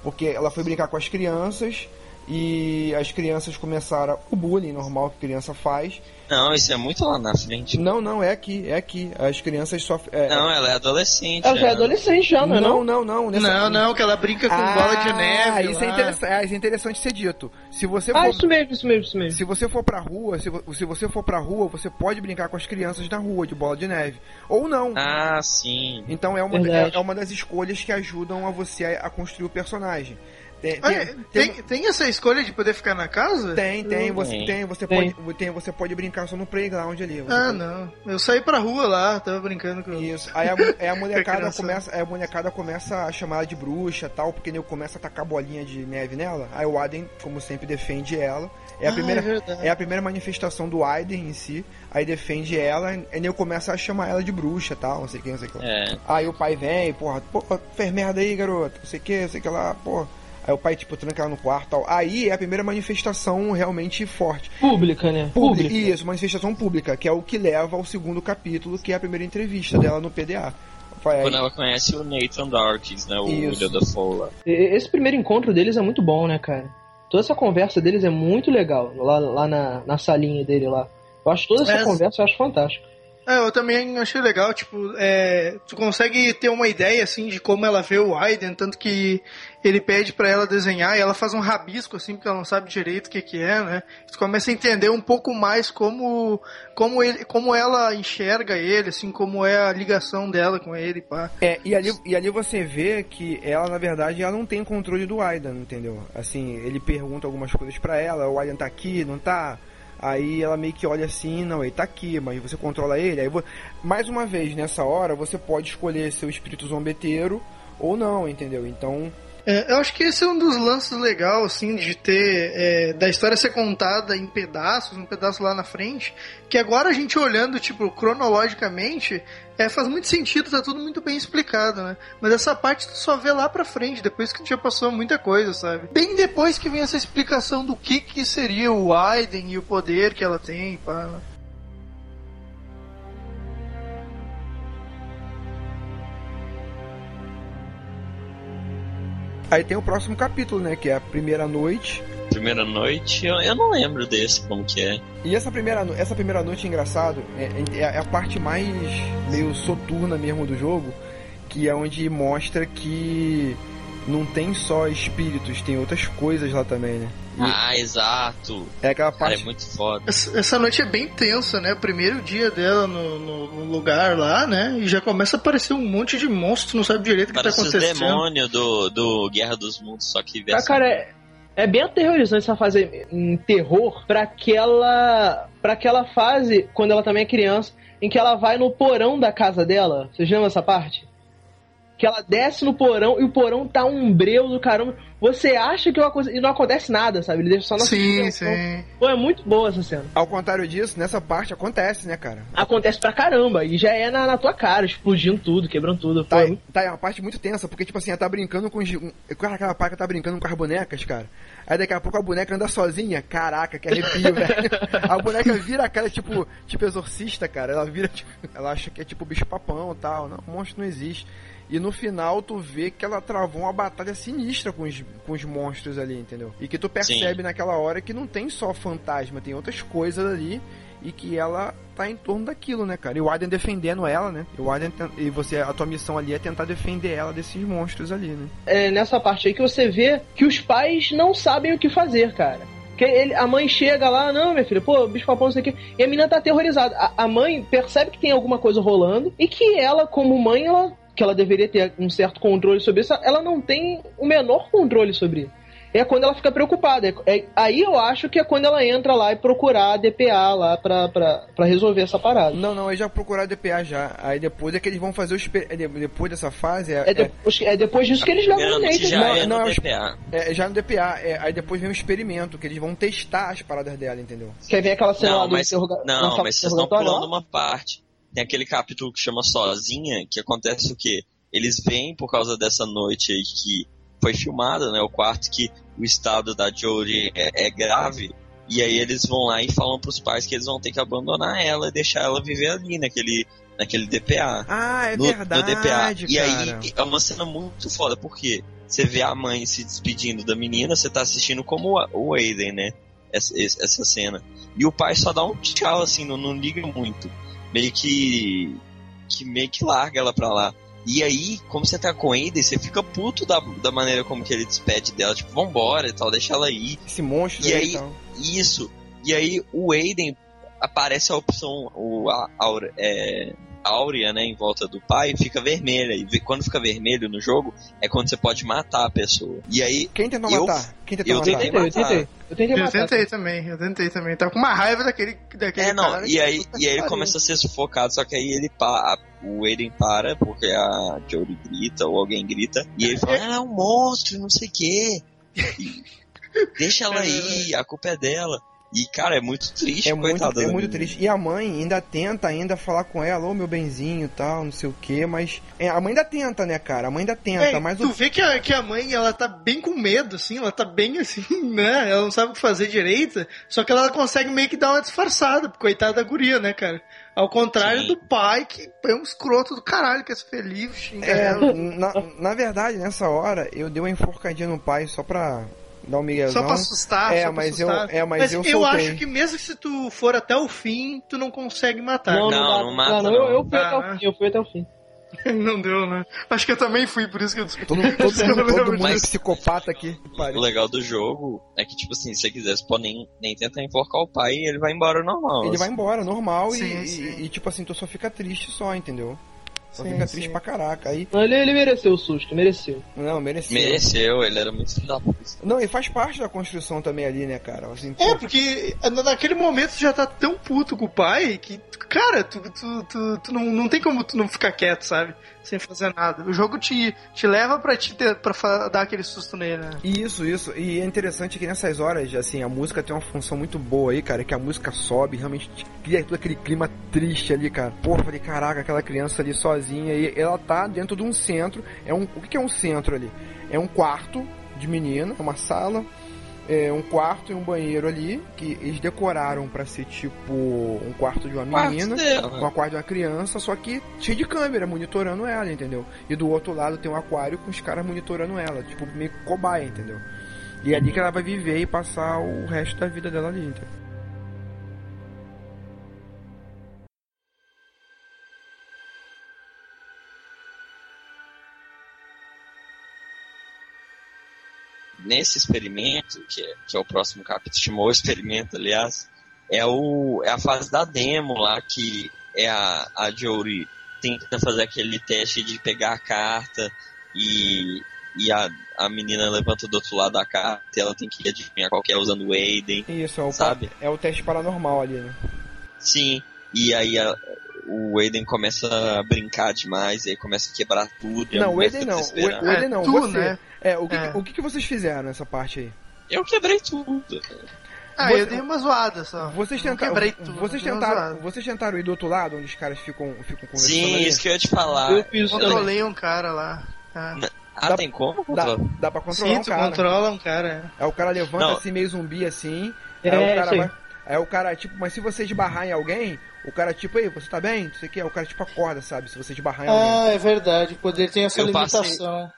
Porque ela foi brincar com as crianças e as crianças começaram o bullying normal que criança faz. Não, isso é muito lá na frente. Não, não, é aqui, é aqui. As crianças sofrem. É, Não, ela é adolescente. Ela já é né? adolescente já, não é não, não? não, não. Não, não, que ela brinca com Ah, bola de neve. Isso é, ah, isso é interessante ser dito. Se você Ah, for, isso mesmo, isso mesmo, isso mesmo. se você for pra rua, se, vo- se você for pra rua, você pode brincar com as crianças na rua de bola de neve. Ou não. Ah, sim. Então é uma, é, é uma das escolhas que ajudam a você a, a construir o personagem. Tem, Ah, tem, é, tem, tem, tem essa escolha de poder ficar na casa? tem, tem, você Tem. tem, você Tem. pode, tem, você pode brincar só no playground ali. Ah, pode- não. Eu saí pra rua lá, tava brincando com. Isso. Aí a, aí a molecada começa, aí a molecada começa a chamar ela de bruxa, tal, porque nego começa a tacar bolinha de neve nela. Aí o Aden, como sempre, defende ela. É a Ah, primeira, é é a primeira manifestação do Aiden em si. Aí defende ela, aí nego começa a chamar ela de bruxa, tal, não sei o que, não sei o que. lá. É. Aí o pai vem, porra, pô, fez merda aí, garoto, não sei o que, não sei o que lá, porra. Aí o pai, tipo, tranca ela no quarto e tal. Aí é a primeira manifestação realmente forte. Pública, né? Pública. Pública. Isso, manifestação pública, que é o que leva ao segundo capítulo, que é a primeira entrevista dela no PDA. Quando ela conhece o Nathan Darkes, né? O. William da Fola. Esse primeiro encontro deles é muito bom, né, cara? Toda essa conversa deles é muito legal, lá, lá na, na salinha dele lá. Eu acho toda essa Mas- conversa, eu acho fantástica. É, eu também achei legal, tipo, é, tu consegue ter uma ideia, assim, de como ela vê o Aiden, tanto que ele pede pra ela desenhar e ela faz um rabisco, assim, porque ela não sabe direito o que que é, né? Tu começa a entender um pouco mais como, como, ele, como ela enxerga ele, assim, como é a ligação dela com ele, pá. É, e ali, e ali você vê que ela, na verdade, ela não tem controle do Aidan, entendeu? Assim, ele pergunta algumas coisas pra ela, o Aidan tá aqui, não tá? Aí ela meio que olha assim, não, ele tá aqui, mas você controla ele. Aí vo- mais uma vez, nessa hora, você pode escolher seu espírito zombeteiro ou não, entendeu? Então, É, eu acho que esse é um dos lances legais, assim, de ter. é, da história ser contada em pedaços, um pedaço lá na frente. Que agora a gente olhando, tipo, cronologicamente, é, faz muito sentido, tá tudo muito bem explicado, né? Mas essa parte tu só vê lá pra frente, depois que já passou muita coisa, sabe? Bem depois que vem essa explicação do que que seria o Aiden e o poder que ela tem, pá. Aí tem o próximo capítulo, né? Que é a primeira noite. Primeira noite, eu, eu não lembro desse, como que é. E essa primeira, essa primeira noite, engraçado, é, é- é a parte mais meio soturna mesmo do jogo, que é onde mostra que não tem só espíritos, tem outras coisas lá também, né? Ah, exato. é aquela Cara, parte é muito foda. Essa, essa noite é bem tensa, né? Primeiro dia dela no, no- no lugar lá, né? E já começa a aparecer um monte de monstros, não sabe direito o que tá Parece os acontecendo. demônios do, do Guerra dos Mundos, só que Ah, cara, é, é bem aterrorizante essa fase em terror pra aquela, pra aquela fase, quando ela também é criança, em que ela vai no porão da casa dela. Vocês lembram essa parte? Que ela desce no porão e o porão tá um breu do caramba. Você acha que é uma coisa. E não acontece nada, sabe? Ele deixa só na Sim, sim. Pô, é muito boa essa cena. Ao contrário disso, nessa parte acontece, né, cara? Acontece pra caramba. E já é na, na tua cara, explodindo tudo, quebrando tudo. Pô, Tá, é tá, é uma parte muito tensa, porque, tipo assim, ela tá brincando com um- Cara, aquela parte tá brincando com as bonecas, cara. Aí daqui a pouco a boneca anda sozinha. Caraca, que arrepio, velho. A boneca vira a cara, tipo, tipo exorcista, cara. Ela vira, tipo, ela acha que é tipo bicho papão e tal. Não, o monstro não existe. E no final tu vê que ela travou uma batalha sinistra com os, com os monstros ali, entendeu? E que tu percebe naquela hora que não tem só fantasma, tem outras coisas ali e que ela tá em torno daquilo, né, cara? E o Aiden defendendo ela, né? E o Aiden e você a tua missão ali é tentar defender ela desses monstros ali, né? é nessa parte aí que você vê que os pais não sabem o que fazer, cara. Que ele, a mãe chega lá, não, minha filha, pô, bicho papão, não sei o quê. E a menina tá aterrorizada. A, a mãe percebe que tem alguma coisa rolando e que ela, como mãe, ela, que ela deveria ter um certo controle sobre isso, ela não tem o menor controle sobre isso. É quando ela fica preocupada. É, é- aí eu acho que é quando ela entra lá e procurar a DPA lá pra, pra, pra resolver essa parada. Não, não, eles já procuraram DPA já. Aí depois é que eles vão fazer o exper- é de- depois dessa fase é, É depois, é depois disso que eles levam o Nathan. já não, é não, no os- DPA. é- é já no DPA. é, aí depois vem um experimento que eles vão testar as paradas dela, entendeu? Quer ver aquela cena lá Não, do mas, interroga- na não, mas vocês estão interrogatório lá? pulando uma parte. Tem aquele capítulo que chama Sozinha, que acontece o quê? Eles veem por causa dessa noite aí que foi filmada, né? O quarto que o estado da Jodie é, é grave. E aí eles vão lá e falam pros pais que eles vão ter que abandonar ela e deixar ela viver ali naquele, naquele DPA. Ah, é no, verdade, no DPA. E cara. aí é uma cena muito foda, porque você vê a mãe se despedindo da menina, você tá assistindo como o Aiden, né? Essa, essa essa cena. E o pai só dá um tchau, assim, não, não liga muito. Meio que. que meio que larga ela pra lá. E aí, como você tá com o Aiden, você fica puto da, da maneira como que ele despede dela, tipo, vambora e tal, deixa ela ir. Esse monstro E aí, aí- então. Isso. E aí o Aiden aparece a opção, o, a, aura- é, áurea, né, em volta do pai, fica vermelha. E quando fica vermelho no jogo, é quando você pode matar a pessoa. E aí. Quem tentou eu- matar? Quem tentou eu matar? tentei Eu tentei, eu tentei. Eu tentei Eu matar. tentei também, eu tentei também. Tava com uma raiva daquele, daquele É, não, cara. e aí, e aí ele começa a ser sufocado, só que aí ele pa, o Aiden para, porque a Jodie grita, ou alguém grita, e ele fala, ela é um monstro, não sei o quê. Deixa ela aí, a culpa é dela. E, cara, é muito triste, É muito, coitada é muito menina. triste. E a mãe ainda tenta ainda falar com ela, ô meu benzinho e tal, não sei o que, mas. é, a mãe ainda tenta, né, cara? A mãe ainda tenta, É, mas tu o. vê que a, que a mãe, ela tá bem com medo, assim, ela tá bem assim, né? Ela não sabe o que fazer direito, só que ela consegue meio que dar uma disfarçada, coitada da guria, né, cara? Ao contrário Sim. do pai, que é um escroto do caralho, que é super livre, xinga É, ela. na, na verdade, nessa hora, eu dei uma enforcadinha no pai só pra dar um miguezão. Só pra assustar, É, só pra mas eu- assustar. é, mas eu eu soltei. acho que mesmo se tu for até o fim, tu não consegue matar. Não, Não, não, dá, não mata, não, não. Eu, eu fui Ah. até o fim, eu fui até o fim. Não deu, né? Acho que eu também fui, por isso que eu Todo, todo, mundo, todo mundo é Mas- psicopata aqui. O Pariu. legal do jogo é que, tipo assim, se você quiser, você pode nem, nem tentar enforcar o pai e ele vai embora normal. Ele vai embora, normal, Sim, e, sim. e- e, tipo assim, tu só fica triste só, entendeu? Só Sim, fica sim. triste pra caraca. Aí, Não, ele, ele mereceu o susto, mereceu. não, mereceu. Mereceu, ele era muito da puta. Não, e faz parte da construção também ali, né, cara? Assim, É, pô, porque naquele momento tu já tá tão puto com o pai que, cara, tu, tu, tu, tu não, não tem como tu não ficar quieto, sabe? Sem fazer nada. O jogo te, te leva pra, te ter, pra dar aquele susto nele, né? Isso, isso. E é interessante que nessas horas, assim, a música tem uma função muito boa aí, cara, que a música sobe, realmente te cria todo aquele clima triste ali, cara. Eu falei, caraca, aquela criança ali sozinha, e ela tá dentro de um centro. É um, o que é um centro ali? É um quarto de menina, é uma sala, é um quarto e um banheiro ali, que eles decoraram pra ser tipo um quarto de uma menina. dela. Uma quarto de uma criança, só que cheio de câmera monitorando ela, entendeu? E do outro lado tem um aquário com os caras monitorando ela, tipo meio cobaia, entendeu? E é ali que ela vai viver e passar o resto da vida dela ali, entendeu? Nesse experimento, que é, que é o próximo capítulo, chamou o experimento, aliás, é, o, é a fase da demo lá, que é a, a Jory tenta fazer aquele teste de pegar a carta e, e a, a menina levanta do outro lado da carta e ela tem que adivinhar qual que é usando o Aiden. Isso, é o, Sabe? é o teste paranormal ali, né? Sim, e aí a- o Aiden começa a brincar demais, e aí começa a quebrar tudo. Não, o fica não. O, Eden não, tu, você. né? É, o que, É. o que, que vocês fizeram nessa parte aí? Eu quebrei tudo. Ah, Você- eu dei uma zoada só. Vocês tentaram, quebrei tudo, vocês tentaram, vocês tentaram ir do outro lado, onde os caras ficam, ficam conversando Sim, ali? isso que eu ia te falar. Eu. Controlei um cara lá. Ah. Ah, Dá- tem como? Dá, dá pra controlar Sim, um tu cara. controla um cara. Aí o cara levanta Não. assim, meio zumbi assim. É, aí o cara aí. vai. Aí o cara, tipo, mas se você esbarrar em alguém, o cara, tipo, aí, você tá bem? Não sei o que, o cara, tipo, acorda, sabe? Se você esbarrar em alguém. Ah, é verdade. O poder tem essa Eu passei- limitação.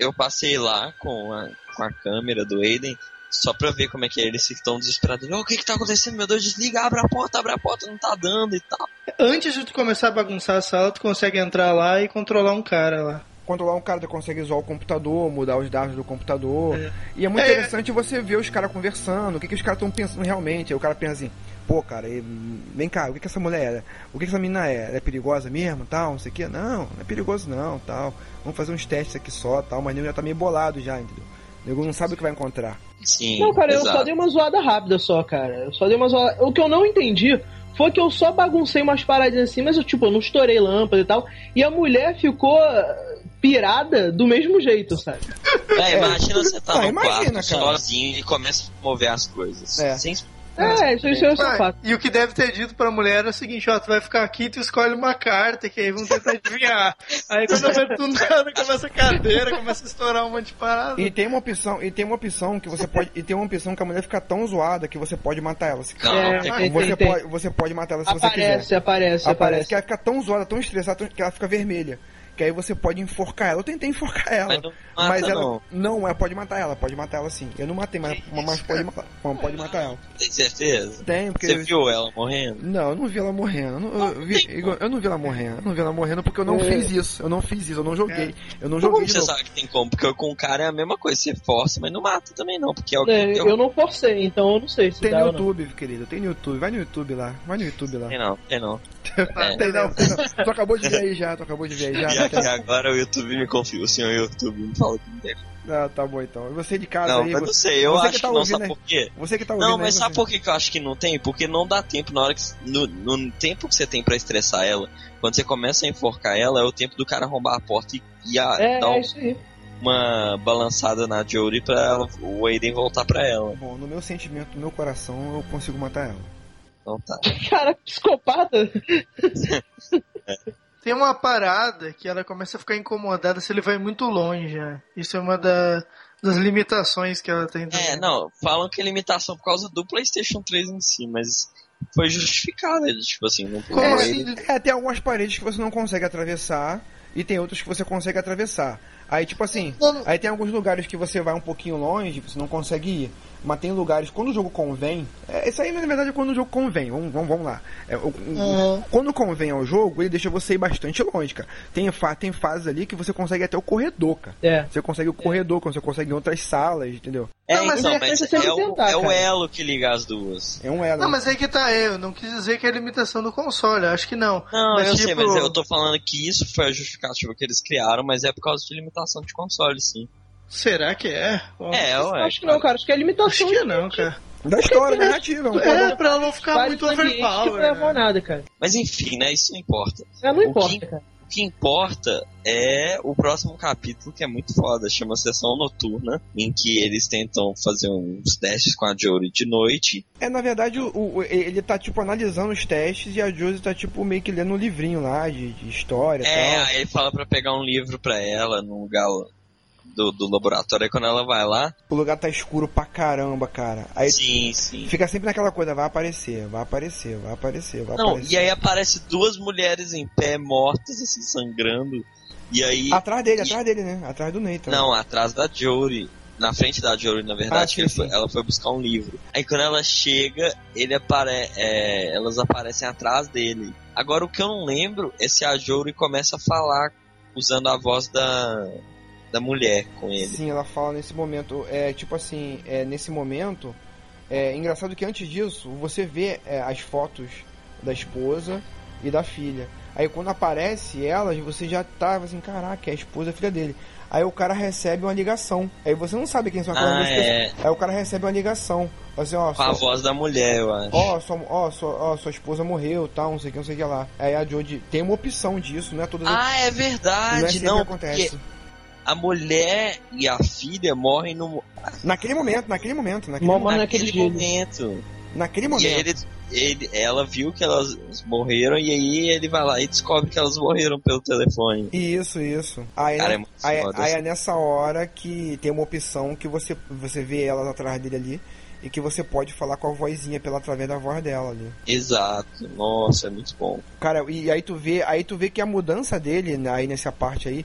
Eu passei lá com a, com a câmera do Aiden, só pra ver como é que é. Eles ficam desesperados. "Ô, O que que tá acontecendo? Meu Deus, desliga, abre a porta, abre a porta, não tá dando e tal. Antes de tu começar a bagunçar a sala, tu consegue entrar lá e controlar um cara lá. Controlar um cara, tu consegue usar o computador, mudar os dados do computador. É. E é muito É. interessante você ver os caras conversando, o que, que os caras estão pensando realmente. Aí o cara pensa assim, pô, cara, e- vem cá, o que, que essa mulher é? O que, que essa menina é? Ela é perigosa mesmo, tal, não sei o que? Não, não é perigoso não, tal. Vamos fazer uns testes aqui só, tal. Mas o nego já tá meio bolado já, entendeu? O nego não sabe o que vai encontrar. Sim, Não, cara, eu exato. só dei uma zoada rápida só, cara. Eu só dei uma zoada. O que eu não entendi foi que eu só baguncei umas paradinhas assim, mas eu, tipo, eu não estourei lâmpada e tal. E a mulher ficou pirada do mesmo jeito, sabe? É, imagina você tá Ah, no imagina, quarto cara. sozinho e começa a mover as coisas. É. Sem... É, isso, Vai, fato. E o que deve ter dito pra mulher é o seguinte, ó, tu vai ficar aqui, tu escolhe uma carta, que aí vão tentar adivinhar. aí quando eu ver do nada, começa a cadeira, começa a estourar um monte de parada. E tem uma opção, e tem uma opção que você pode. E tem uma opção que a mulher fica tão zoada que você pode matar ela. Se Não, É, tem tem, você, tem, tem. Pode, você pode matar ela se você quiser. Aparece, aparece, Aparece aparece. que ela fica tão zoada, tão estressada, que ela fica vermelha. Que aí você pode enforcar ela. Eu tentei enforcar ela. Mas não mata, mas ela. não. Não, ela pode matar ela, pode matar ela sim. Eu não matei, mas, mas pode, pode matar ela. Tem certeza? Tem, porque. Você viu ela morrendo? Não, eu não vi ela morrendo. Eu não, eu, vi- Igor, eu não vi ela morrendo. Eu não vi ela morrendo porque eu não É. fiz isso. Eu não fiz isso, eu não joguei. Eu não Como joguei de você novo. sabe que tem como? Porque com o cara é a mesma coisa, você força, mas não mata também não, porque alguém É, tem eu não forcei, então eu não sei se Tem dá no ou não. YouTube, querido. Tem no YouTube. Vai no YouTube lá. Vai no YouTube lá. Tem não, tem não. É. Tem não, tem não. Tu acabou de ver aí já, tu acabou de ver aí já. E aqui agora o YouTube me confia, o senhor YouTube me fala que não tem. Ah, tá bom então. E você de casa Não, aí. não você- sei, eu você acho que, tá não, ouvindo sabe aí- por quê? Você que tá ouvindo Não, aí, mas você- sabe por que que eu acho que não tem? Porque não dá tempo na hora que. No, no tempo que você tem pra estressar ela, quando você começa a enforcar ela, é o tempo do cara arrombar a porta e, e a, É, dar um- é isso aí. uma balançada na Jodie pra ela, o Aiden voltar pra ela. Bom, no meu sentimento, no meu coração, eu consigo matar ela. Então tá. Cara, psicopata. Tem uma parada que ela começa a ficar incomodada se ele vai muito longe, né? Isso é uma da- das limitações que ela tem. É, não, falam que é limitação por causa do PlayStation 3 em si, mas foi justificada, tipo assim, não Como É, assim? É, tem algumas paredes que você não consegue atravessar e tem outras que você consegue atravessar. Aí, tipo assim, Não, não. aí tem alguns lugares que você vai um pouquinho longe, você não consegue ir. Mas tem lugares, quando o jogo convém. É, isso aí, na verdade, é quando o jogo convém. Vamos, vamos, vamos lá. É, o- Uhum. Quando convém ao jogo, ele deixa você ir bastante longe, cara. Tem, fa tem fases ali que você consegue até o corredor, cara. É. Você consegue o corredor, quando você consegue outras salas, entendeu? É, Não, mas então, é mas é, o, tentar, é o elo que liga as duas. É um elo. Não, mas aí que tá eu. Não quis dizer que é limitação do console. Acho que não. Não, Mas, eu sei, tipo- mas eu tô falando que isso foi a justificativa que eles criaram, mas é por causa de limitação de console, sim. Será que é? Bom, É, ué. Acho que não, cara. Acho que é limitação. Acho que não, cara. Da história narrativa, é É, pra ela não ficar muito não overpower. levam a né? nada, cara. Mas enfim, né? Isso não importa. É, não O importa, que- cara. O que importa é o próximo capítulo, que é muito foda, chama Sessão Noturna, em que eles tentam fazer uns testes com a Jory de noite. É, na verdade, o, o- ele tá, tipo, analisando os testes e a Josie tá, tipo, meio que lendo um livrinho lá de, de história e É, tal. aí ele fala pra pegar um livro pra ela num lugar do, do laboratório, aí quando ela vai lá, O lugar tá escuro pra caramba, cara. Aí sim, sim. fica sempre naquela coisa, vai aparecer, vai aparecer, vai aparecer, vai Não, aparecer. e aí aparece duas mulheres em pé, mortas, assim, sangrando. E aí. Atrás dele, atrás dele, né? Atrás do Nathan. Não, atrás da Jory. Na frente da Jory, na verdade, Ah, sim, foi- ela foi buscar um livro. Aí quando ela chega, ele apare é, elas aparecem atrás dele. Agora o que eu não lembro é se a Jory começa a falar usando a voz da da mulher com ele. Sim, ela fala nesse momento. É tipo assim, é, nesse momento. É engraçado que antes disso, você vê é, as fotos da esposa e da filha. Aí quando aparece elas, você já tá assim, caraca, é a esposa e a filha dele. Aí o cara recebe uma ligação. Aí você não sabe quem são aquelas Ah, é. pessoas. Aí o cara recebe uma ligação. Assim, ó, Com a sua- voz da mulher, eu acho. Ó, sua, ó, sua, ó, sua esposa morreu, tal, não sei o que, não sei o que lá. Aí a Jodie tem uma opção disso, não é todas Ah, é não é verdade, sempre não, que acontece. porque a mulher e a filha morrem no, Naquele momento, naquele momento, naquele, momento, naquele momento. naquele E momento. ele, ele, ela viu que elas morreram e aí ele vai lá e descobre que elas morreram pelo telefone. Isso, isso. Aí, Cara, é muito aí, foda, aí é assim. nessa hora que tem uma opção que você, você vê elas atrás dele ali e que você pode falar com a vozinha pela através da voz dela ali. Exato. Nossa, é muito bom. Cara, e aí tu vê, aí tu vê que a mudança dele né, aí nessa parte aí,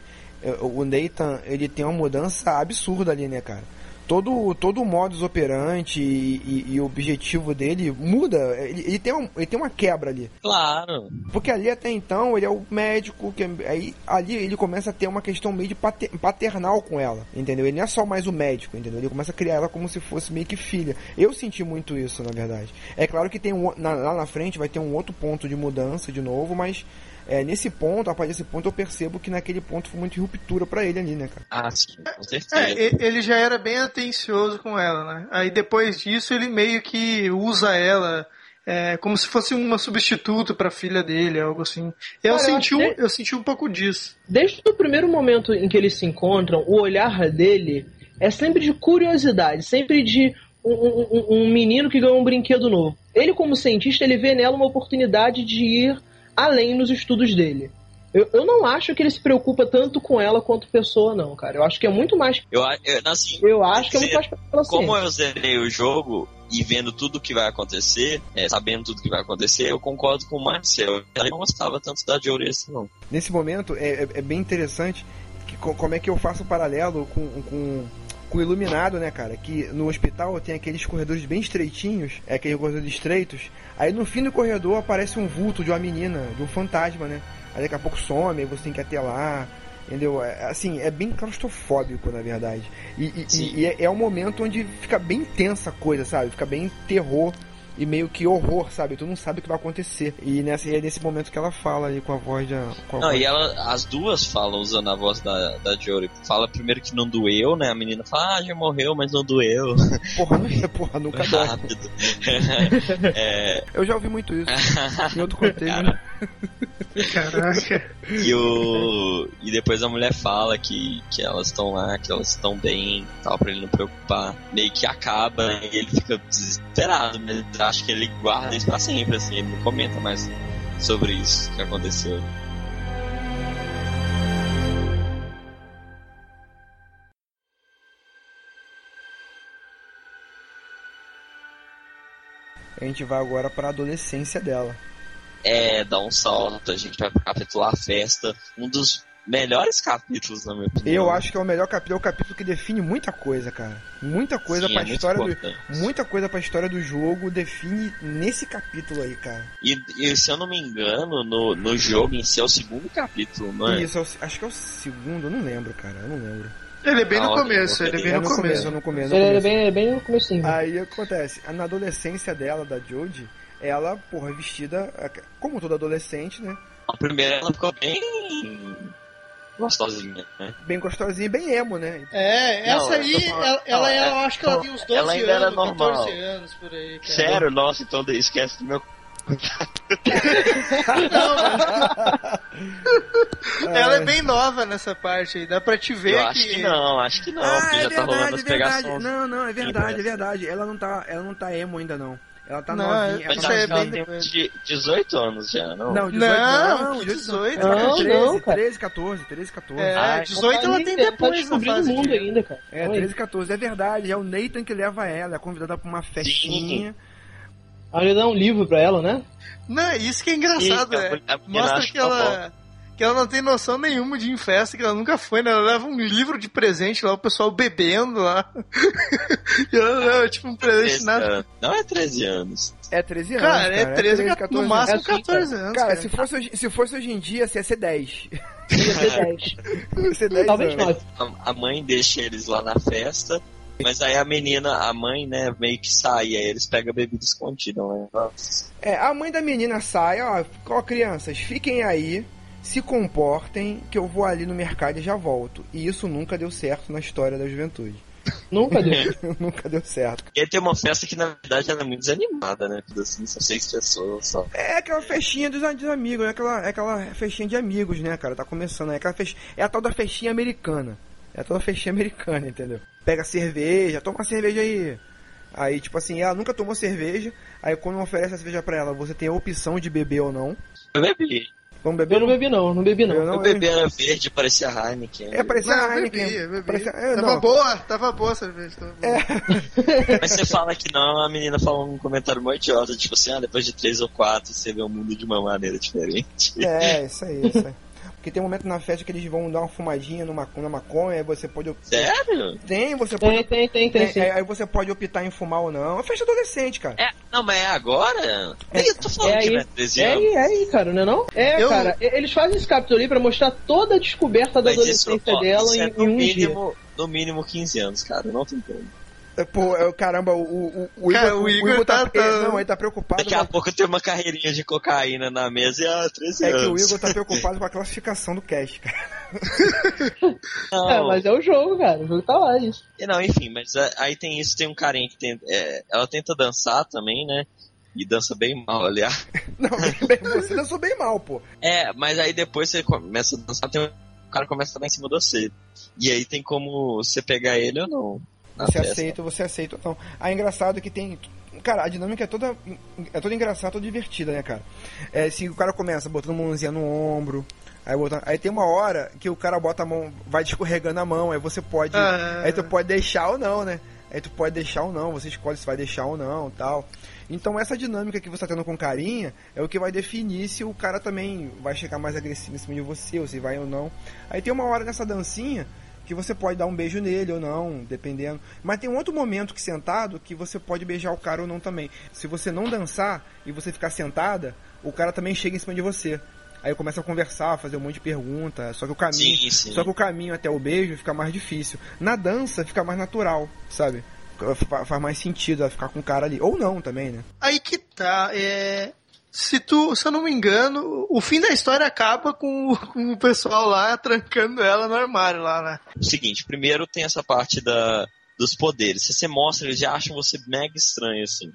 o Nathan, ele tem uma mudança absurda ali, né, cara? Todo, todo o modus operandi e, e- e o objetivo dele muda. Ele, ele tem um, ele tem uma quebra ali. Claro. Porque ali até então ele é o médico, que aí ali ele começa a ter uma questão meio de pater- paternal com ela, entendeu? Ele não é só mais o médico, entendeu? Ele começa a criar ela como se fosse meio que filha. Eu senti muito isso, na verdade. É claro que tem um, na- lá na frente vai ter um outro ponto de mudança de novo, mas é, nesse ponto, a partir desse ponto, eu percebo que naquele ponto foi muita ruptura pra ele ali, né, cara? Ah, sim, com certeza. É, ele já era bem atencioso com ela, né? Aí depois disso ele meio que usa ela é, como se fosse uma substituta pra filha dele, algo assim. Eu, Cara, senti, um, eu senti um pouco disso. Desde o primeiro momento em que eles se encontram, o olhar dele é sempre de curiosidade, sempre de um, um- um- um menino que ganhou um brinquedo novo. Ele, como cientista, ele vê nela uma oportunidade de ir além nos estudos dele. Eu, eu não acho que ele se preocupa tanto com ela quanto pessoa, não, cara. Eu acho que é muito mais. Eu, eu, assim, Eu acho que é muito mais pra ela como ciente. eu zerei o jogo e vendo tudo que vai acontecer, é, sabendo tudo que vai acontecer, eu concordo com o Marcel. Eu não gostava tanto da Jory assim, não. Nesse momento é, é- é bem interessante que, co- como é que eu faço o paralelo com, com, com o Iluminado, né, cara? Que no hospital tem aqueles corredores bem estreitinhos, é aqueles corredores estreitos. Aí no fim do corredor aparece um vulto de uma menina, de um fantasma, né? Aí daqui a pouco some, aí você tem que ir até lá. Entendeu? É, assim, é bem claustrofóbico, na verdade. E, e- e é, é um momento onde fica bem tensa a coisa, sabe? Fica bem terror e meio que horror, sabe? Tu não sabe o que vai acontecer. E nessa, e é nesse momento que ela fala aí com a voz da. Com a Não, voz- e ela, as duas falam usando a voz da, da Jory. Fala primeiro que não doeu, né? A menina fala, ah, já morreu, mas não doeu. Porra, não- porra, nunca dói. Rápido. é, Eu já ouvi muito isso. em outro contexto. Cara. Caraca. e, o, e depois a mulher fala que, que elas estão lá, que elas estão bem, tal, pra ele não preocupar. Meio que acaba e ele fica desesperado, mas acho que ele guarda isso pra sempre, assim, ele não comenta mais sobre isso que aconteceu. A gente vai agora pra adolescência dela. É, dá um salto, a gente vai pro capítulo A Festa, um dos melhores capítulos, na minha opinião. Eu acho que é o melhor capítulo, é o capítulo que define muita coisa, cara. Muita coisa pra é história do. Muita coisa pra história do jogo define nesse capítulo aí, cara. E, e se eu não me engano, no, no jogo em si é o segundo capítulo, não é? Isso, é o- acho que é o segundo, eu não lembro, cara. Eu não lembro. Ele é bem Ah, no ó, começo, ele é bem É no no começo, começo. no começo. no Ele é começo. bem, é bem no comecinho. Aí acontece, na adolescência dela, da Jodie, ela, porra, vestida como toda adolescente, né? A primeira ela ficou bem gostosinha, né? Bem gostosinha e bem emo, né? É, Não, essa tô aí, falando- ela, ela não, é- eu acho que ela não, tem uns 12 ela ainda era anos, normal. 14 anos por aí. Cara. Sério? Nossa, então esquece do meu. Ela é bem nova nessa parte aí, dá pra te ver Eu que... acho que não, acho que não, ah, porque é já tá rolando verdade, as é verdade. pegações. Não, não, é verdade, é verdade. Ela não tá, ela não tá emo ainda não. Ela tá Não, novinha. Mas ela tá é ela bem tem depois. de 18 anos já, não? Não, 18 Não, não, que 18 18, não, não, 13, não, cara. 13, 14, 13, 14. É, Ah, 18 ela tem Tá depois na descobrindo fase o mundo de... ainda, cara. É, aí. 13, 14, é verdade. É o Nathan que leva ela, é convidada pra uma festinha. Aí ele dá um livro pra ela, né? Não, isso que é engraçado, E a é. Mostra que ela, que ela não tem noção nenhuma de ir em festa, que ela nunca foi, né? Ela leva um livro de presente lá, o pessoal bebendo lá. e ela leva, tipo, um presente nada. Não é 13 anos. É 13 anos. Cara, é 13, 14 no máximo 14 anos. Cara, Se, fosse, hoje- se fosse hoje em dia, ia ser 10. Ia ser 10. Ia ser 10 Talvez anos. 9. A, a mãe deixa eles lá na festa, mas aí a menina, a mãe, né, meio que sai, aí eles pegam a bebida escondida, né? Nossa. É, a mãe da menina sai, ó, ó, crianças, fiquem aí, se comportem, que eu vou ali no mercado e já volto. E isso nunca deu certo na história da juventude. Nunca deu. nunca deu certo. E aí tem uma festa que na verdade ela é muito desanimada, né? Tudo assim, são seis pessoas só. É aquela festinha dos, dos amigos, é aquela, é aquela festinha de amigos, né, cara? Tá começando, é aquela é a tal da festinha americana. É a tal da festinha americana, entendeu? Pega cerveja, toma uma cerveja aí. Aí, tipo assim, ela nunca tomou cerveja, aí quando oferece a cerveja pra ela, você tem a opção de beber ou não. Eu bebi. Vamos beber? Eu não bebi não, não bebi não. Eu não, Eu bebi era verde, parecia Heineken. É, parecia Não, Heineken. bebi, bebi. Parecia- é, tava não. boa, tava boa a cerveja. Tava boa. Mas você fala que não, a menina falou um comentário muito idiota, tipo assim, ah, depois de três ou quatro você vê o mundo de uma maneira diferente. É, isso aí, isso aí. Porque tem um momento na festa que eles vão dar uma fumadinha numa, na maconha, aí você pode. Sério? Tem, você pode. Tem, tem, tem, tem, sim. aí, você pode optar em fumar ou não. É festa adolescente, cara. É, não, mas é agora? Eu tô falando É que aí, não é 13 é aí, é aí, cara, não é não? É, Eu- cara, eles fazem esse capítulo ali pra mostrar toda a descoberta da Mas isso, adolescência ó, dela isso em, é em no um dia. mínimo, no mínimo 15 anos, cara. Não tem como. Pô, é, caramba, o, o, o Cara, Igor, o Igor tá- tá- é, Não, ele tá preocupado. Daqui a com- pouco tem uma carreirinha de cocaína na mesa e ah, 13 É que anos. o Igor tá preocupado com a classificação do cast, cara. Não, É, mas é o jogo, cara. O jogo tá lá, isso. E Não, enfim, mas é, aí tem isso, tem um carinha que tem. é, ela tenta dançar também, né? E dança bem mal, aliás. Não, bem, você dançou bem mal, pô. É, mas aí depois você começa a dançar, tem um o cara começa a dar em cima de você. E aí tem como você pegar ele ou não. Na Você festa. aceita, você aceita ou não. Ah, engraçado que tem. Cara, a dinâmica é toda. É toda engraçada, toda divertida, né, cara? É, se o cara começa botando a mãozinha no ombro. Aí, botando, aí tem uma hora que o cara bota a mão, vai escorregando a mão, aí você pode. Ah. Aí tu pode deixar ou não, né? Aí tu pode deixar ou não, você escolhe se vai deixar ou não tal. Então essa dinâmica que você tá tendo com carinha é o que vai definir se o cara também vai chegar mais agressivo em cima de você, ou se vai ou não. Aí tem uma hora nessa dancinha que você pode dar um beijo nele ou não, dependendo. Mas tem um outro momento que sentado que você pode beijar o cara ou não também. Se você não dançar e você ficar sentada, o cara também chega em cima de você. Aí começa a conversar, fazer um monte de pergunta, só que o caminho, Sim, sim. só que o caminho até o beijo fica mais difícil. Na dança fica mais natural, sabe? Fa- Faz mais sentido ficar com o cara ali. Ou não também, né? Aí que tá, é. Se tu, se eu não me engano, o fim da história acaba com, o- com o pessoal lá trancando ela no armário lá, né? O seguinte, primeiro tem essa parte da, dos poderes. Se você mostra, eles já acham você mega estranho, assim.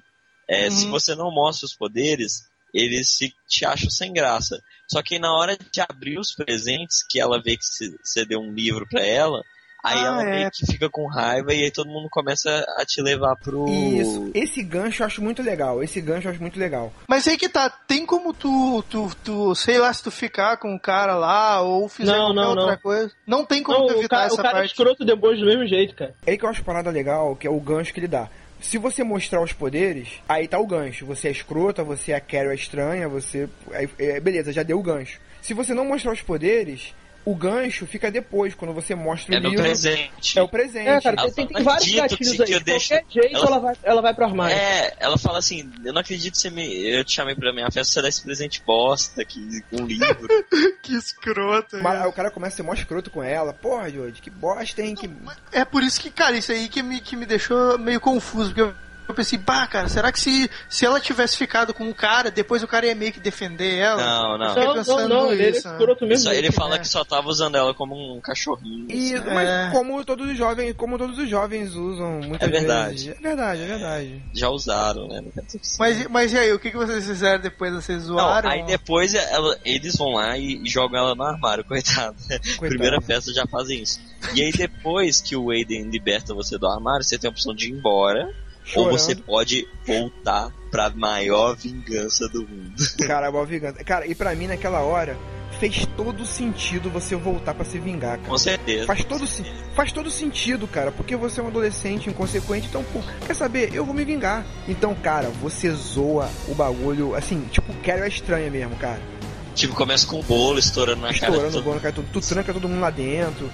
É, Uhum. Se você não mostra os poderes, eles se, te acham sem graça. Só que na hora de abrir os presentes, que ela vê que você- você deu um livro pra ela, aí Ah, ela é. meio que fica com raiva e aí todo mundo começa a te levar pro. Isso. Esse gancho eu acho muito legal. Esse gancho eu acho muito legal. Mas aí que tá, tem como tu, tu, tu, sei lá, se tu ficar com o cara lá ou fizer Não, qualquer não, outra não. coisa. Não tem como Não, tu o evitar cara, o essa cara é parte. escroto depois do mesmo jeito, cara. É aí que eu acho parada legal, que é o gancho que ele dá. Se você mostrar os poderes, aí tá o gancho. Você é escrota, você é a Carol é estranha, você. aí- é, beleza, já deu o gancho. Se você não mostrar os poderes, o gancho fica depois, quando você mostra o É no livro. presente. É o presente. É, cara, Ela tem, tem vários "Acredito gatilhos que aí. eu De deixo- qualquer jeito ela- ela, vai, ela vai pro armário. É, ela fala assim, eu não acredito que você me. Eu te chamei pra minha festa, você dá esse presente bosta aqui, um livro. Que escroto. Mas aí o cara começa a ser mó escroto com ela. Porra, George, que bosta, hein? Que... É por isso que, cara, isso aí que me, que me deixou meio confuso, porque eu, eu pensei, pá, cara, será que se, se ela tivesse ficado com um cara, depois o cara ia meio que defender ela? Não, não. fiquei Não, não, não, ele é isso, né? escroto mesmo. Só- ele jeito. fala né? que só tava usando ela como um cachorrinho. E, assim. mas É. como todos os jovens, como todos os jovens usam muitas É verdade. vezes. É verdade, é verdade. Já usaram, né? Não. Mas, mas e aí, o que, que vocês fizeram depois? Vocês Não, zoaram? aí depois ela- eles vão lá e jogam ela no armário, coitado. Primeira festa já fazem isso. E aí depois que o Aiden liberta você do armário, você tem a opção de ir embora. Chorando. Ou você pode voltar pra maior vingança do mundo. Cara, a boa vingança. Cara, e pra mim naquela hora fez todo sentido você voltar pra se vingar, cara. Com certeza. Faz todo, faz todo sentido, cara, porque você é um adolescente inconsequente, então, pô, quer saber? Eu vou me vingar. Então, cara, você zoa o bagulho, assim, tipo, Carol é estranha mesmo, cara. Tipo, começa com o bolo estourando na cara. Estourando o bolo, cara, tu, tu tranca todo mundo lá dentro,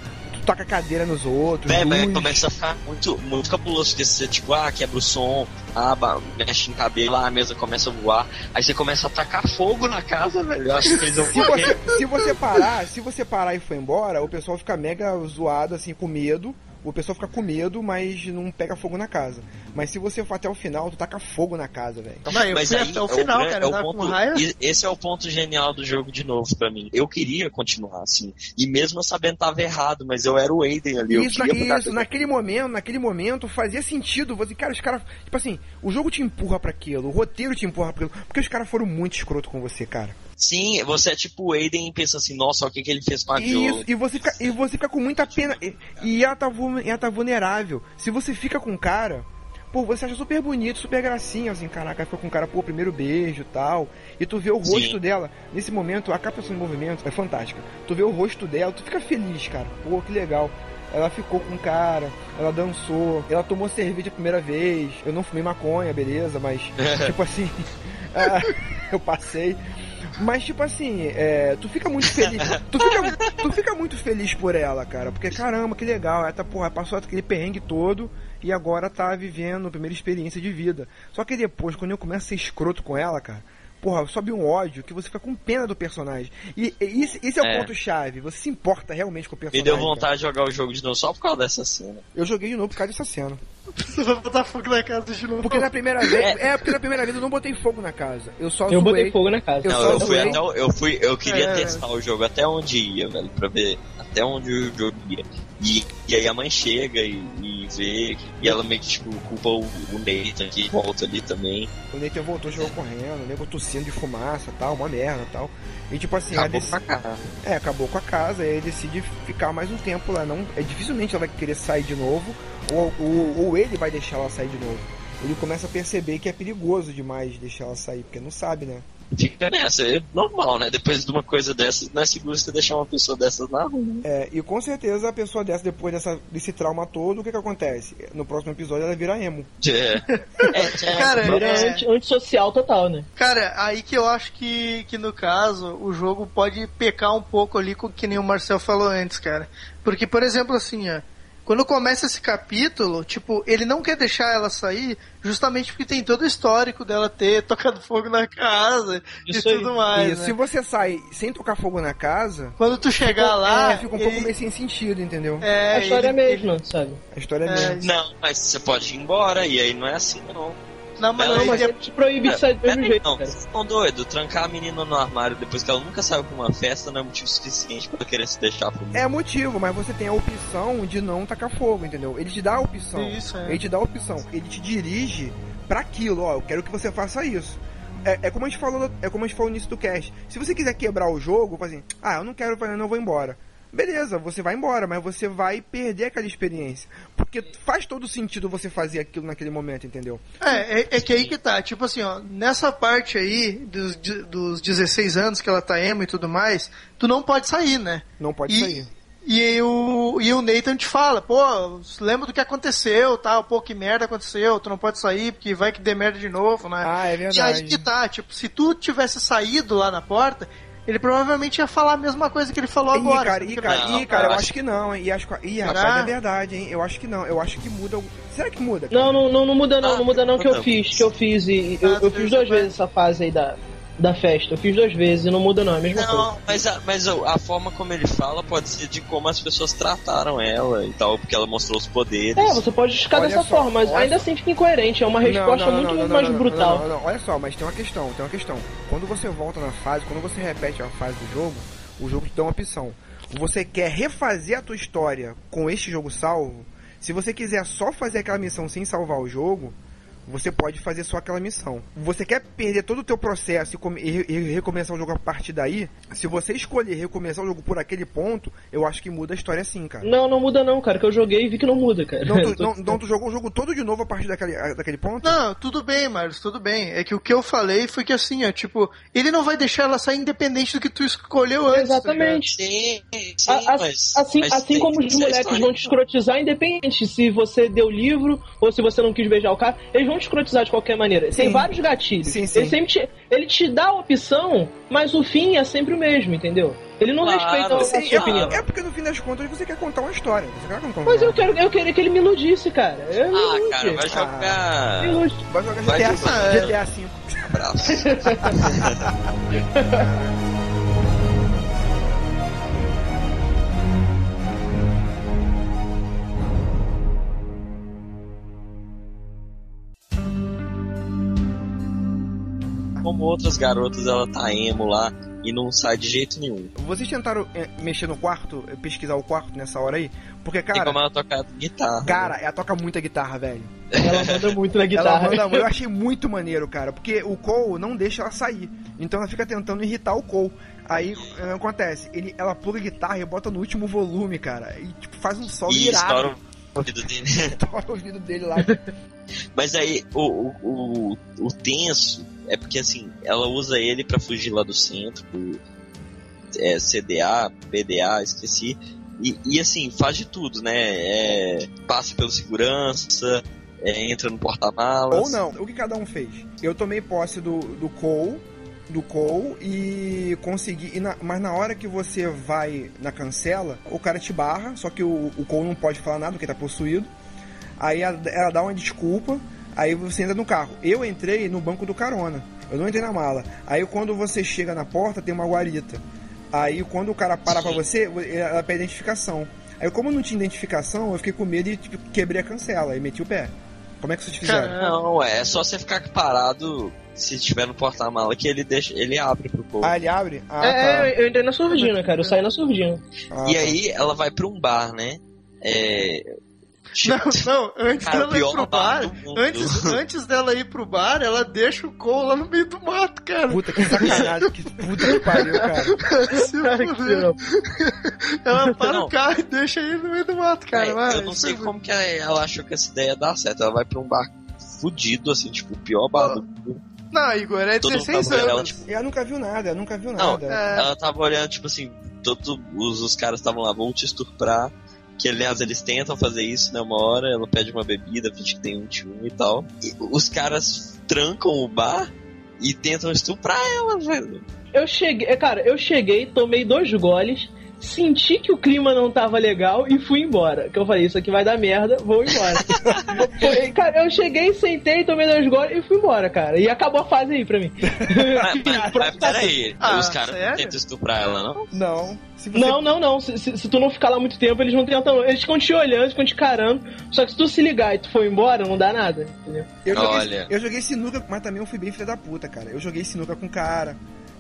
toca cadeira nos outros. É, mas começa a ficar muito, muito cabuloso, você, tipo, ah, quebra o som, ah, ba- mexe em cabelo, ah, a mesa começa a voar, aí você começa a tacar fogo na casa, velho. Eu acho que eles vão Se você, se você parar, se você parar e for embora, o pessoal fica mega zoado, assim, com medo. O pessoal fica com medo, mas não pega fogo na casa. Mas se você for até o final, tu taca fogo na casa, velho. Não, eu Mas fui aí até o é final, gran- cara. é Eu o tava ponto, com raiva. Esse é o ponto genial do jogo de novo pra mim. Eu queria continuar assim, e mesmo eu sabendo que tava errado, mas eu era o Aiden ali. Eu Isso, na- queria mudar isso, naquele momento, naquele momento fazia sentido. Você, cara, os caras, tipo assim, o jogo te empurra pra aquilo, o roteiro te empurra pra aquilo, porque os caras foram muito escroto com você, cara. Sim, você é tipo o Aiden e pensa assim, nossa, o que, que ele fez com a E, isso, e, você fica, e você fica com muita pena. E, e ela, tá, ela tá vulnerável. Se você fica com o cara, pô, você acha super bonito, super gracinha, assim, caraca, fica com o cara, pô, primeiro beijo e tal. E tu vê o rosto Sim. dela, nesse momento, a captação de movimento é fantástica. Tu vê o rosto dela, tu fica feliz, cara. Pô, que legal. Ela ficou com o cara, ela dançou, ela tomou cerveja a primeira vez. Eu não fumei maconha, beleza, mas, tipo assim, ah, eu passei. Mas, tipo assim, é, tu fica muito feliz. Tu fica, tu fica muito feliz por ela, cara. Porque, caramba, que legal. Ela tá, porra, passou aquele perrengue todo e agora tá vivendo a primeira experiência de vida. Só que depois, quando eu começo a ser escroto com ela, cara, porra, sobe um ódio que você fica com pena do personagem. E, e esse, esse é o É. ponto-chave. Você se importa realmente com o Me personagem. deu cara. vontade de jogar o jogo de novo só por causa dessa cena. Eu joguei de novo por causa dessa cena. Você vai botar fogo na casa de novo. Porque na primeira vez. É, porque na primeira vez eu não botei fogo na casa. Eu só Eu zoei. botei fogo na casa. Eu Não, eu fui até o- eu fui, eu queria É. testar o jogo até onde ia, velho, pra ver até onde o jogo ia. E, e aí a mãe chega e, e vê, e ela meio que tipo culpa o, o Nathan que volta ali também. O Nathan voltou, chegou correndo, o nego tossindo de fumaça tal, uma merda tal. E tipo assim, ela Acabou dec- pra cá. é, acabou com a casa, e aí decide ficar mais um tempo lá. Não, é dificilmente ela vai querer sair de novo, ou, ou, ou ele vai deixar ela sair de novo. Ele começa a perceber que é perigoso demais deixar ela sair, porque não sabe, né? Fica nessa, é normal, né? Depois de uma coisa dessas, não é seguro você deixar uma pessoa dessas na rua. né? É, e com certeza a pessoa dessa, depois dessa, desse trauma todo, o que que acontece? No próximo episódio ela vira emo. É. É, é, Cara, Vira é- anti- antissocial total, né? Cara, aí que eu acho que, que no caso o jogo pode pecar um pouco ali com o que nem o Marcel falou antes, cara. Porque, por exemplo, assim, ó, quando começa esse capítulo, tipo, ele não quer deixar ela sair justamente porque tem todo o histórico dela ter tocado fogo na casa Isso e aí. tudo mais. e né? se você sai sem tocar fogo na casa, Quando tu chegar lá, é, fica um pouco ele- meio sem sentido, entendeu? é, a história ele- é a mesma, sabe? A história é, É, mesmo. Não, mas você pode ir embora, e aí não é assim não. Não, mas, Não, Mas te proíbe de sair do mesmo jeito, não, vocês estão doidos. Trancar a menina no armário depois que ela nunca saiu pra uma festa não é motivo suficiente pra querer se deixar pro. É motivo, mas você tem a opção de não tacar fogo, entendeu? Ele te dá a opção. Isso, é. Ele te dá a opção. Ele te dirige pra aquilo, ó. Eu quero que você faça isso. É, é como a gente falou, é como a gente falou no início do cast. Se você quiser quebrar o jogo, fala assim, ah, eu não quero fazer, não eu vou embora. Beleza, você vai embora, mas você vai perder aquela experiência. Porque faz todo sentido você fazer aquilo naquele momento, entendeu? É, é, é que aí que tá, tipo assim, ó, nessa parte aí dos, dos 16 anos que ela tá emo e tudo mais, tu não pode sair, né? Não pode E- sair. E aí o, e o Nathan te fala, pô, lembra do que aconteceu, tal, pô, que merda aconteceu, tu não pode sair porque vai que dê merda de novo, né? Ah, é e verdade. aí que tá, tipo, se tu tivesse saído lá na porta, ele provavelmente ia falar a mesma coisa que ele falou Ih, agora. cara, ih, cara, Não, ih, cara, eu acho- acho que não, hein? E acho, que- ih, Será? rapaz, é verdade, hein? Eu acho que não. Eu acho que muda. Será que muda? Não, não, não, não muda não, Ah, não muda não que eu fiz, que eu fiz e eu, Ah, eu tu fiz duas vezes essa fase aí da, da festa. Eu fiz duas vezes e não muda não, é a mesma coisa. Não, mas, a, mas a, a forma como ele fala pode ser de como as pessoas trataram ela e tal, porque ela mostrou os poderes. É, você pode Olha dessa só, forma, mas ainda assim fica incoerente, é uma resposta Não, não, muito mais brutal. Olha só, mas tem uma questão, tem uma questão. Quando você volta na fase, quando você repete a fase do jogo, o jogo te dá uma opção. Você quer refazer a tua história com este jogo salvo? Se você quiser só fazer aquela missão sem salvar o jogo, você pode fazer só aquela missão. Você quer perder todo o teu processo e, e- e recomeçar o jogo a partir daí? Se você escolher recomeçar o jogo por aquele ponto, eu acho que muda a história sim, cara. Não, não muda não, cara, que eu joguei e vi que não muda, cara. Não, tu, não, não, tu jogou o jogo todo de novo a partir daquele, daquele ponto? Não, tudo bem, Marcos, tudo bem. É que o que eu falei foi que assim, ó, tipo, ele não vai deixar ela sair independente do que tu escolheu antes. tá Exatamente. Sim, sim, A- a- mas. assim mas assim tem como os moleques vão te escrotizar, independente se você deu livro ou se você não quis beijar o cara, eles vão vão escrotizar de qualquer maneira. Tem Sim. vários gatilhos. Sim, sim. Ele sempre te, ele te dá a opção, mas o fim é sempre o mesmo, entendeu? Ele não Claro, respeita a sim, sua opinião. É porque no fim das contas você quer contar uma história. Você quer contar uma Mas eu quero, eu queria que ele me iludisse, cara. Eu me Ah, ilude. cara, vai jogar. Ilude. Vai jogar Vai GTA, jogar. GTA V. Abraço. Como outras garotas, ela tá emo lá e não sai de jeito nenhum. Vocês tentaram é, mexer no quarto, é, pesquisar o quarto nessa hora aí? Porque, Tem cara, como ela tocar guitarra. né? cara, ela toca muita guitarra, velho. Ela manda muito na Ela guitarra. manda muito. Eu achei muito maneiro, cara. Porque o Cole não deixa ela sair. Então ela fica tentando irritar o Cole. Aí é, acontece, ele, ela pula a guitarra e bota no último volume, cara. E tipo, faz um solo e estoura irado. o ouvido dele. Estoura o ouvido dele lá. Mas aí, o, o, o, o tenso é porque, assim, ela usa ele pra fugir lá do centro, pro é, CDA, BDA, esqueci. E, e, assim, faz de tudo, né? É, passa pelo segurança, é, entra no porta-malas. Ou não, o que cada um fez? Eu tomei posse do, do Cole, do Cole e consegui. e na- mas na hora que você vai na cancela, o cara te barra, só que o, o Cole não pode falar nada porque tá possuído. Aí ela, ela dá uma desculpa, aí você entra no carro. Eu entrei no banco do carona, eu não entrei na mala. Aí quando você chega na porta, tem uma guarita. Aí quando o cara para pra você, ela pede identificação. Aí como não tinha identificação, eu fiquei com medo e tipo, quebrei a cancela e meti o pé. Como é que vocês fizeram? Não, é só você ficar parado se estiver no porta-mala que ele deixa, ele abre pro povo. Ah, ele abre? Ah, É, tá. é, eu entrei na surdina, cara. Eu saí na surdina. Ah, e tá. aí ela vai pra um bar, né? É. Não, não, antes Cara, dela ir pro bar antes, antes dela ir pro bar, ela deixa o Cole lá no meio do mato, cara. Puta que sacanagem, que puta que pariu, cara. Se Cara. Ela para Não. o carro e deixa ele no meio do mato, cara. É, vai, eu não sei é como que ela achou que essa ideia ia dar certo. Ela vai pra um bar fudido, assim, tipo, o pior bar do mundo. Não, Igor, é Todo mundo 16 tava olhando, ela, anos. tipo, ela nunca viu nada, ela nunca viu Não, nada. é. ela tava olhando, tipo assim, todos os, os caras estavam lá, vão te estuprar. Que aliás eles tentam fazer isso, né? Uma hora ela pede uma bebida, finge que tem um tio e tal. E os caras trancam o bar e tentam estuprar ela, velho. Eu cheguei, cara, eu cheguei, tomei dois goles, senti que o clima não tava legal e fui embora. Que eu falei, isso aqui vai dar merda, vou embora. Foi- cara, eu cheguei, sentei, tomei dois goles e fui embora, cara. E acabou a fase aí pra mim. Mas, mas, mas peraí, Ah, os caras não tentam estuprar ela, não? Não. Você... Não, não, não. Se, se- se tu não ficar lá muito tempo, eles não tentam. não. Eles ficam te olhando, eles ficam te carando. Só que se tu se ligar e tu for embora, não dá nada. Entendeu? Eu joguei, Olha. eu joguei sinuca, mas também eu fui bem filha da puta, cara. Eu joguei sinuca com cara.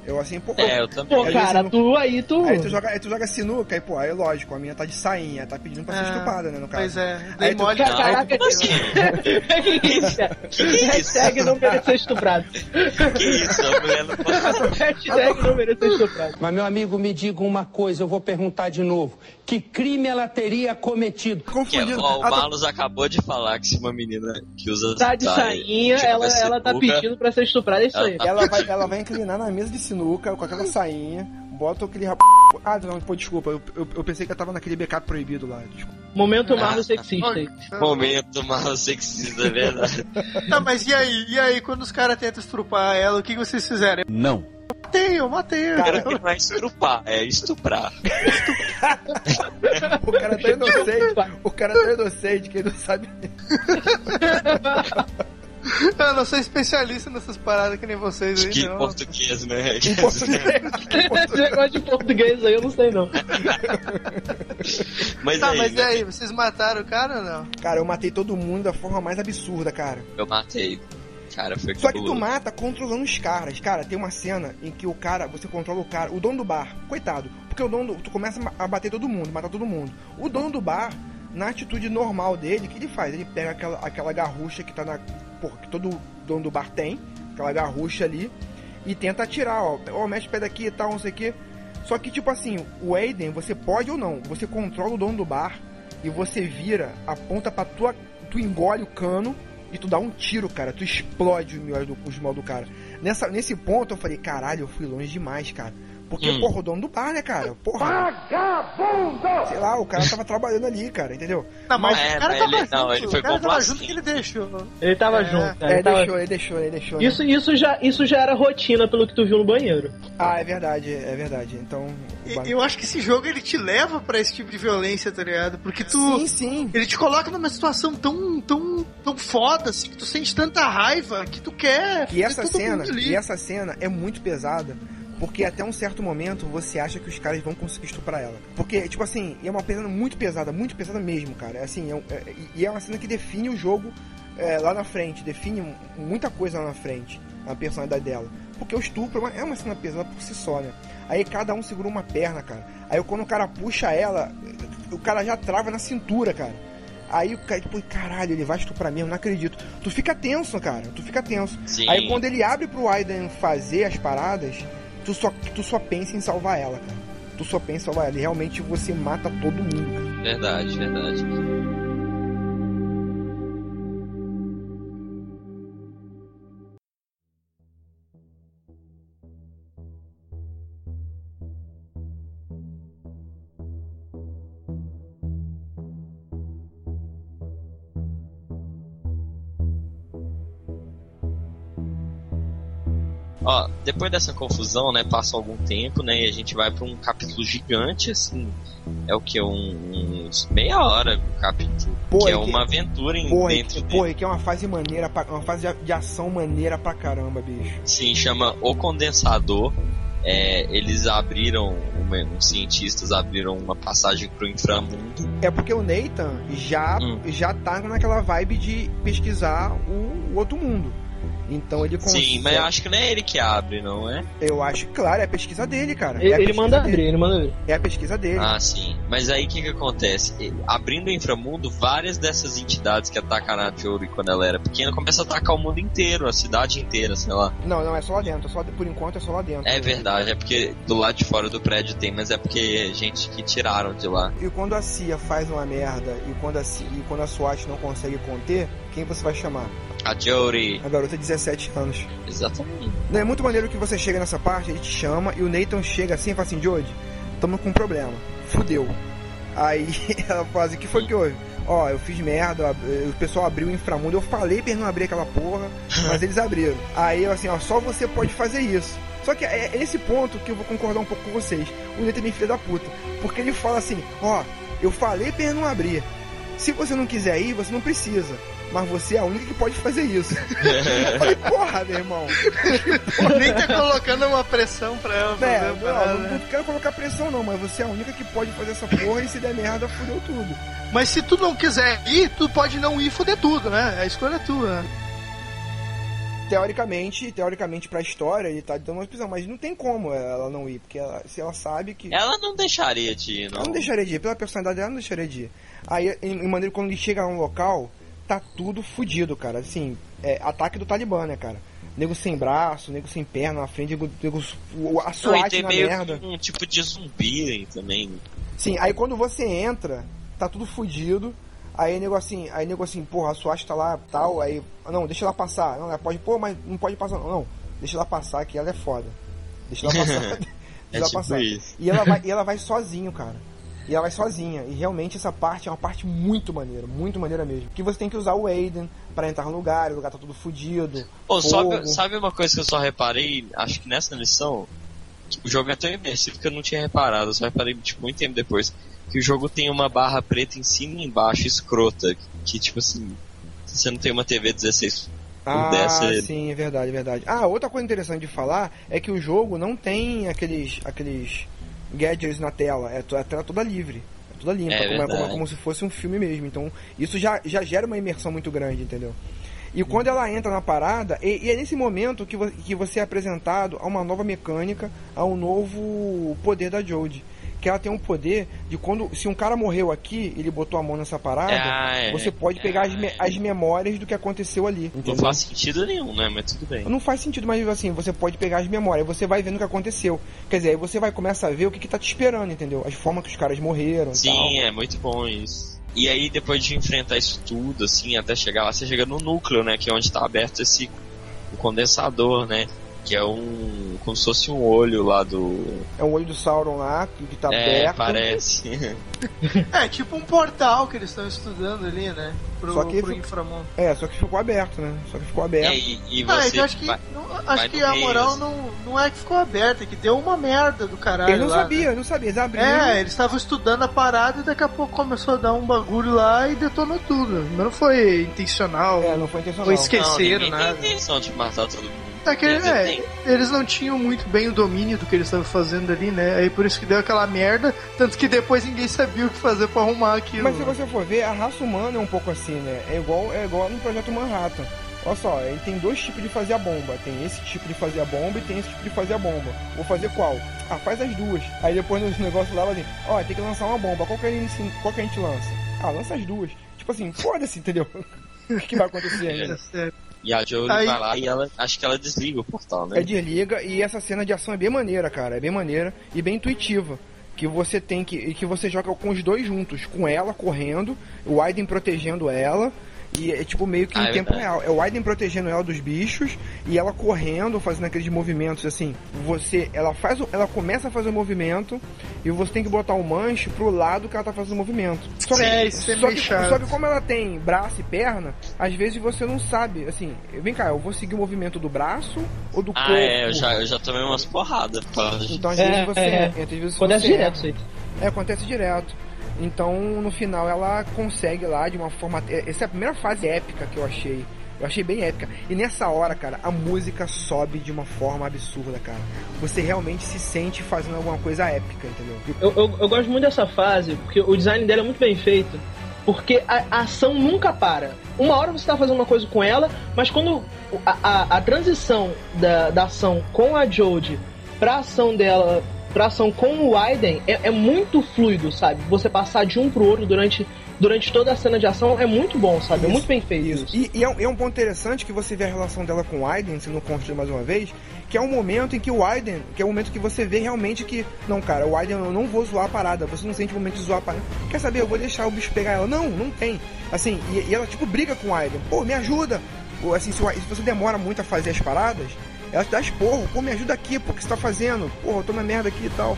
Eu assim, pô. É, eu também. Pô, cara, vezes tu aí, tu. Aí tu joga, aí tu joga sinuca, aí, pô, aí lógico, a minha tá de sainha, tá pedindo pra ser É, estupada, né, no caso. Pois é, dei Aí tu- mole. Não, Caraca, assim? que isso? Hashtag não merecer estuprado. Que isso, a mulher não pode. Hashtag não merecer estuprado. Mas, meu amigo, me diga uma coisa, eu vou perguntar de novo. Que crime ela teria cometido? Que é, ó, o Ah, tô- Marlos acabou de falar que se uma menina que usa Tá de saia sainha, tiver ela, ela tá pedindo pra ser estuprada, é isso Ela aí. tá- Ela vai, ela vai inclinar na mesa de sinuca com aquela sainha, bota aquele rap... Ah, não, pô, desculpa, eu, eu, eu pensei que eu tava naquele backup proibido lá. Desculpa. Momento Ah. Marlos sexista. Momento Marlos sexista, é verdade. Tá, mas e aí? E aí, quando os caras tentam estrupar ela, o que vocês fizeram? Não. Matei, eu matei. O cara não é estrupar, é estuprar. O cara tá inocente, o cara tá inocente, que ele não sabe. Eu não sou especialista nessas paradas que nem vocês aí, Que não. português, né? Em português. Esse negócio de português aí eu não sei não. Mas Tá, aí, mas e né? aí, vocês mataram o cara ou não? Cara, eu matei todo mundo da forma mais absurda, cara. eu matei. Cara, foi Só que tu mata controlando os caras. Cara, tem uma cena em que o cara, você controla o cara, o dono do bar, coitado. Porque o dono, do- tu começa a bater todo mundo, matar todo mundo. O dono do bar, na atitude normal dele, o que ele faz? Ele pega aquela, aquela garrucha que tá na. Porra, que todo dono do bar tem, aquela garrucha ali, e tenta atirar, ó. Ó, mexe o pé daqui e tal, não sei o quê. Só que, tipo assim, o Aiden, você pode ou não, você controla o dono do bar e você vira, aponta pra tua. Tu engole o cano e tu dá um tiro, cara. Tu explode o miolo do, os mal do cara. Nessa, nesse ponto eu falei, caralho, eu fui longe demais, cara. Porque, Hum. porra, o dono do bar, né, cara? Porra. Vagabundo! Sei lá, o cara tava trabalhando ali, cara, entendeu? Não, mas É, o cara mas tava ele- junto, não, ele foi o cara tava junto que ele deixou. Ele tava É, junto, cara. É, ele tava- deixou, ele deixou, ele deixou. né? Isso, isso, já, isso já era rotina pelo que tu viu no banheiro. Ah, é verdade, é verdade. Então. bar- Eu acho que esse jogo ele te leva pra esse tipo de violência, tá ligado? Porque tu. Sim, sim. Ele te coloca numa situação tão, tão, tão foda, assim, que tu sente tanta raiva que tu quer. E essa todo cena, mundo ali. e essa cena é muito pesada. Porque até um certo momento você acha que os caras vão conseguir estuprar ela. Porque, tipo assim, é uma cena muito pesada, muito pesada mesmo, cara. Assim, é é- e é uma cena que define o jogo é, lá na frente, define muita coisa lá na frente, a personalidade dela. Porque o estupro é uma, é uma cena pesada por si só, né? Aí cada um segura uma perna, cara. Aí quando o cara puxa ela, o cara já trava na cintura, cara. Aí o cara, tipo, caralho, ele vai estuprar mesmo, não acredito. Tu fica tenso, cara, tu fica tenso. Sim. Aí quando ele abre pro Aiden fazer as paradas, tu só, tu só pensa em salvar ela, cara. Tu só pensa em salvar ela. E realmente você mata todo mundo, cara. Verdade, verdade. Ó, depois dessa confusão, né, passa algum tempo, né, e a gente vai pra um capítulo gigante, assim, é o que, um, uns meia hora o capítulo, que é que- uma aventura em Porra, dentro que, dele. porra, que é uma fase maneira, pra- uma fase de, ação maneira pra caramba, bicho. Sim, chama O Condensador. É, eles abriram, uma- uns cientistas abriram uma passagem pro inframundo. É porque o Nathan já, Hum. já tá naquela vibe de pesquisar o, o outro mundo. Então ele consegue. Sim, mas eu acho que não é ele que abre, não é? Eu acho, claro, é a pesquisa dele, cara. Ele, é a ele pesquisa manda dele. abrir, ele manda abrir. É a pesquisa dele. Ah, sim. Mas aí o que que acontece? Ele- Abrindo o inframundo, várias dessas entidades que atacaram a Jory quando ela era pequena começam a atacar o mundo inteiro, a cidade inteira, sei lá. Não, não, é só lá dentro. é Só, por enquanto é só lá dentro. É verdade, é porque do lado de fora do prédio tem, mas é porque gente que tiraram de lá. E quando a CIA faz uma merda e quando a, CIA, e quando a SWAT não consegue conter, quem você vai chamar? A Jory. A garota de 17 anos. Exatamente. Não é muito maneiro que você chega nessa parte, ele te chama e o Nathan chega assim e fala assim, Jodie, tamo com um problema. Fudeu. Aí ela fala assim, o que foi que houve? Ó, eu fiz merda, o pessoal abriu o inframundo, eu falei pra eles não abrir aquela porra, mas eles abriram. Aí eu assim, ó, só você pode fazer isso. Só que é esse ponto que eu vou concordar um pouco com vocês. O Nathan é filho da puta. Porque ele fala assim, ó, eu falei pra eles não abrir. Se você não quiser ir, você não precisa. Mas você é a única que pode fazer isso. eu falei, porra, meu irmão. Nem tá colocando uma pressão pra ela fazer É, a não, parada, não, né? não quero colocar pressão não, mas você é a única que pode fazer essa porra e se der merda, fudeu tudo. Mas se tu não quiser ir, tu pode não ir e foder tudo, né? A escolha é tua. né? Teoricamente, teoricamente pra história, ele tá dando uma opção, mas não tem como ela não ir, porque ela- se ela sabe que. Ela não deixaria de ir, não. Ela não deixaria de ir, pela personalidade dela, não deixaria de ir. Aí, em, em maneira, quando ele chega no local, tá tudo fudido, cara. Assim, é ataque do Talibã, né, cara? Nego sem braço, nego sem perna na frente, nego, nego, a SWAT na merda. um tipo de zumbi aí também. Sim, aí quando você entra, tá tudo fudido. Aí nego assim, aí nego assim, porra, a SWAT tá lá tal, aí. Não, deixa ela passar. Não, ela pode, pô, mas não pode passar, não. Não, deixa ela passar que ela é foda. Deixa ela passar. deixa É ela tipo passar. isso. E ela, vai, e ela vai sozinho, cara. E ela vai sozinha. E realmente essa parte é uma parte muito maneira, muito maneira mesmo. Que você tem que usar o Aiden pra entrar no lugar, o lugar tá. Pô, fogo. sabe, sabe uma coisa que eu só reparei, acho que nessa lição, que o jogo é tão imersivo que eu não tinha reparado, eu só reparei tipo, muito tempo depois, que o jogo tem uma barra preta em cima e embaixo, escrota, que, que, tipo assim, se você não tem uma TV 16 por Ah, 10, você- sim, é verdade, é verdade. Ah, outra coisa interessante de falar é que o jogo não tem aqueles aqueles gadgets na tela, é a tela toda livre, é toda limpa, É como, é, como, verdade. como se fosse um filme mesmo. Então, isso já, já gera uma imersão muito grande, entendeu? E quando ela entra na parada, e, e é nesse momento que, vo- que você é apresentado a uma nova mecânica, a um novo poder da Jodie. Que ela tem um poder de quando. Se um cara morreu aqui, ele botou a mão nessa parada, Ah, é. você pode pegar as, me- as memórias do que aconteceu ali. Não entendeu? faz sentido nenhum, né? Mas tudo bem. Não faz sentido, mas assim, você pode pegar as memórias, você vai vendo o que aconteceu. Quer dizer, aí você vai começar a ver o que, que tá te esperando, entendeu? As formas que os caras morreram e tal. Sim, é muito bom isso. E aí, depois de enfrentar isso tudo, assim, até chegar lá, você chega no núcleo, né? Que é onde tá aberto esse o condensador, né? Que é um. como se fosse um olho lá do. É o olho do Sauron lá, que, que tá é, aberto. parece. É, tipo um portal que eles estão estudando ali, né? Pro, Só que pro fica- inframundo. É, só que ficou aberto, né? Só que ficou aberto. É, e, e Ah, então acho que, vai- não- acho que a moral assim. não, não é que ficou aberta, é que deu uma merda do caralho. Ele não lá, sabia, né? ele não sabia. Eles abriram. É, eles estavam estudando a parada e daqui a pouco começou a dar um bagulho lá e detonou tudo. Mas não foi intencional. É, não foi intencional. Foi Não, esqueceram ninguém nada. tem intenção de matar todo mundo. É dizer, é, eles não tinham muito bem o domínio do que eles estavam fazendo ali, né? Aí por isso que deu aquela merda, tanto que depois ninguém sabia o que fazer pra arrumar aquilo. Mas se você for ver, a raça humana é um pouco assim, né? É igual, é igual no Projeto Manhattan. Olha só, ele tem dois tipos de fazer a bomba. Tem esse tipo de fazer a bomba e tem esse tipo de fazer a bomba. Vou fazer qual? Ah, faz as duas. Aí depois nos negócios lá, assim, ó, tem que lançar uma bomba. Qual que, a gente, qual que a gente lança? Ah, lança as duas. Tipo assim, foda-se, entendeu? o que vai acontecer ainda? É, E a Jory Aí- vai lá e ela. Acho que ela desliga o portal, né? É desliga e essa cena de ação é bem maneira, cara. É bem maneira e bem intuitiva. Que você tem que. que você joga com os dois juntos, com ela correndo, o Aiden protegendo ela. E é tipo meio que Ah, em é tempo verdade. real. É o Aiden protegendo ela dos bichos e ela correndo, fazendo aqueles movimentos assim. Você. Ela faz o- Ela começa a fazer o movimento e você tem que botar o manche pro lado que ela tá fazendo o movimento. Só que, É, isso é só, meio que, chato. só que como ela tem braço e perna, às vezes você não sabe, assim, vem cá, eu vou seguir o movimento do braço ou do Ah, corpo? é, eu já, eu já tomei umas porradas. Então às É, vezes você é. entra, às vezes Acontece você direto isso aí. É, acontece direto. Então, no final, ela consegue lá de uma forma. Essa é a primeira fase épica que eu achei. Eu achei bem épica. E nessa hora, cara, a música sobe de uma forma absurda, cara. Você realmente se sente fazendo alguma coisa épica, entendeu? Eu, eu, eu gosto muito dessa fase, porque o design dela é muito bem feito. Porque a, a ação nunca para. Uma hora você tá fazendo uma coisa com ela, mas quando a, a, a transição da, da ação com a Jodie pra ação dela, pra ação com o Aiden, é, é muito fluido, sabe? Você passar de um pro outro durante, durante toda a cena de ação é muito bom, sabe? É Isso, muito bem feito isso. E, e é, um, é um ponto interessante que você vê a relação dela com o Aiden, sendo construído mais uma vez, que é um momento em que o Aiden, que é o momento que você vê realmente que, não, cara, o Aiden, eu não vou zoar a parada, você não sente o momento de zoar a parada. Quer saber, eu vou deixar o bicho pegar ela. Não, não tem. Assim, e, e ela, tipo, briga com o Aiden. Pô, me ajuda. Ou, assim, se, o se você demora muito a fazer as paradas, ela te dá esporro. Pô, me ajuda aqui, pô, o que você tá fazendo? Pô, eu tô na merda aqui e tal.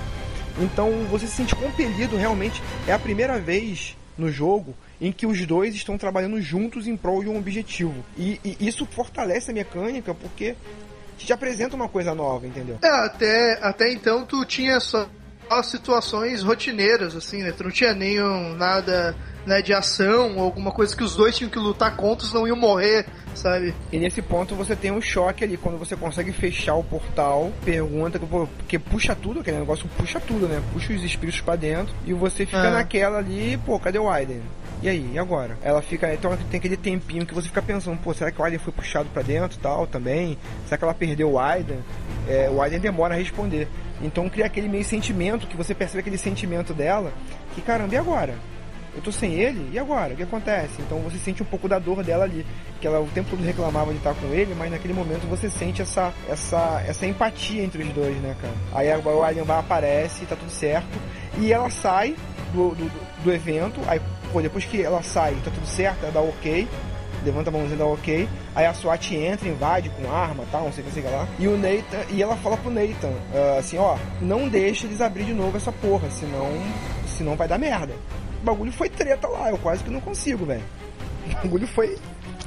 Então, você se sente compelido, realmente. É a primeira vez no jogo em que os dois estão trabalhando juntos em prol de um objetivo. E, e isso fortalece a mecânica porque te apresenta uma coisa nova, entendeu? É, até, até então tu tinha só situações rotineiras, assim, né? Tu não tinha nenhum nada né, de ação alguma coisa que os dois tinham que lutar contra, senão iam morrer, sabe? E nesse ponto você tem um choque ali, quando você consegue fechar o portal, pergunta, porque puxa tudo, aquele negócio puxa tudo, né? Puxa os espíritos pra dentro e você fica Ah. naquela ali, pô, cadê o Aiden? E aí, e agora? Ela fica, então tem aquele tempinho que você fica pensando, pô, será que o Aiden foi puxado pra dentro e tal também? Será que ela perdeu o Aiden? É, o Aiden demora a responder. Então cria aquele meio sentimento, que você percebe aquele sentimento dela, que caramba, e agora? Eu tô sem ele, e agora? O que acontece? Então você sente um pouco da dor dela ali. Que ela o tempo todo reclamava de estar com ele, mas naquele momento você sente essa, essa, essa empatia entre os dois, né, cara? Aí agora o Alien vai aparece, tá tudo certo. E ela sai do, do, do evento, aí, pô, depois que ela sai, tá tudo certo, ela dá ok. Levanta a mãozinha, dá ok. Aí a SWAT entra, invade com arma tal, não sei o que, sei lá. E o Nathan, e ela fala pro Nathan, ah, assim, ó, não deixa eles abrir de novo essa porra, senão, senão vai dar merda. O bagulho foi treta lá, eu quase que não consigo, velho. O bagulho foi,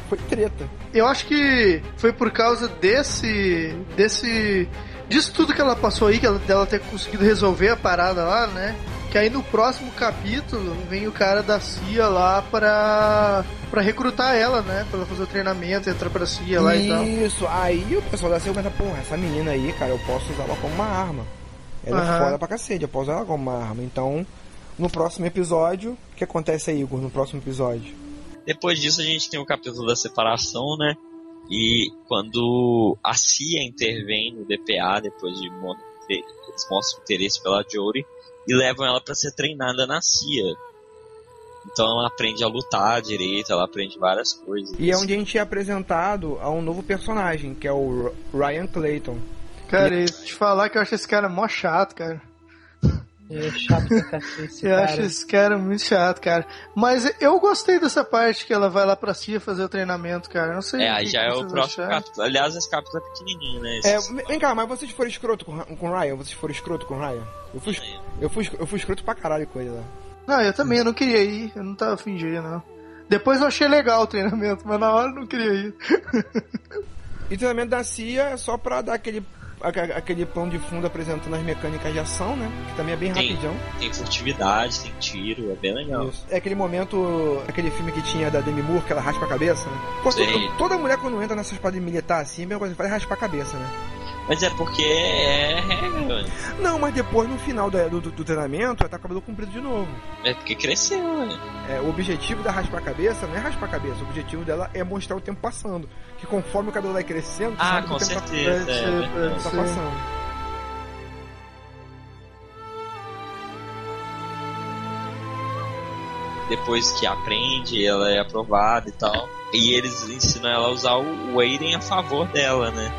foi treta. Eu acho que foi por causa desse. desse. disso tudo que ela passou aí, que ela, dela ter conseguido resolver a parada lá, né? Que aí no próximo capítulo vem o cara da CIA lá pra. pra recrutar ela, né? Pra ela fazer o treinamento, entrar pra CIA lá e tal. Isso, aí o pessoal da CIA pensa, porra, essa menina aí, cara, eu posso usar ela como uma arma. Ela é Aham. foda pra cacete, eu posso usar ela como uma arma. Então, no próximo episódio, o que acontece aí, Igor, no próximo episódio? Depois disso a gente tem o capítulo da separação, né? E quando a CIA intervém no DPA, depois de eles mostram interesse pela Jory e levam ela para ser treinada na CIA. Então ela aprende a lutar direito, ela aprende várias coisas. E é onde a gente é apresentado a um novo personagem, que é o Ryan Clayton. Cara, eu vou te falar que eu acho esse cara mó chato, cara. É chato pra cacete esse Eu cara. acho esse cara muito chato, cara. Mas eu gostei dessa parte que ela vai lá pra Cia fazer o treinamento, cara. Não sei. É, aí já é o próximo capítulo. Aliás, esse capítulo é pequenininho, né? É, vem cá, mas vocês foram escroto com, com o Ryan? Vocês foram escroto com o Ryan? Eu fui, eu fui, eu fui escroto pra caralho com ele lá. Não, eu também, eu não queria ir. Eu não tava ir, não. Depois eu achei legal o treinamento, mas na hora eu não queria ir. E o treinamento da CIA é só pra dar aquele, aquele plano de fundo apresentando as mecânicas de ação, né? Que também é bem Tem, rapidão. tem furtividade, tem tiro, é bem legal. Isso. É aquele momento, aquele filme que tinha da Demi Moore, que ela raspa a cabeça, né? Pô, toda, toda mulher quando entra nessas paradas militar assim, a mesma coisa que faz é raspar a cabeça, né? Mas é porque é regra, velho. Não, mas depois no final do, do, do treinamento, ela tá com o cabelo comprido de novo. É porque cresceu, velho. É, o objetivo da raspar a cabeça não é raspar a cabeça, o objetivo dela é mostrar o tempo passando. Que conforme o cabelo vai crescendo, Ah, sabe que com o tempo tá- certeza. Pode é pode tá passando. Depois que aprende, ela é aprovada e tal. E eles ensinam ela a usar o Aiden a favor dela, né?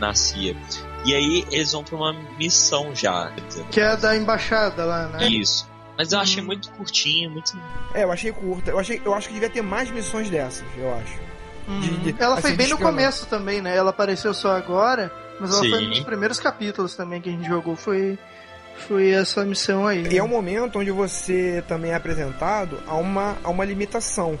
Na CIA. E aí eles vão pra uma missão já. Que é da embaixada lá, né? Isso. Mas eu achei muito curtinho, muito. É, eu achei curta. Eu, achei, eu acho que devia ter mais missões dessas, eu acho. De- de- Ela foi bem no começo também, né? Ela apareceu só agora, mas ela foi Sim. nos primeiros capítulos também que a gente jogou. Foi, foi essa missão aí. E é um momento onde você também é apresentado a uma, a uma limitação.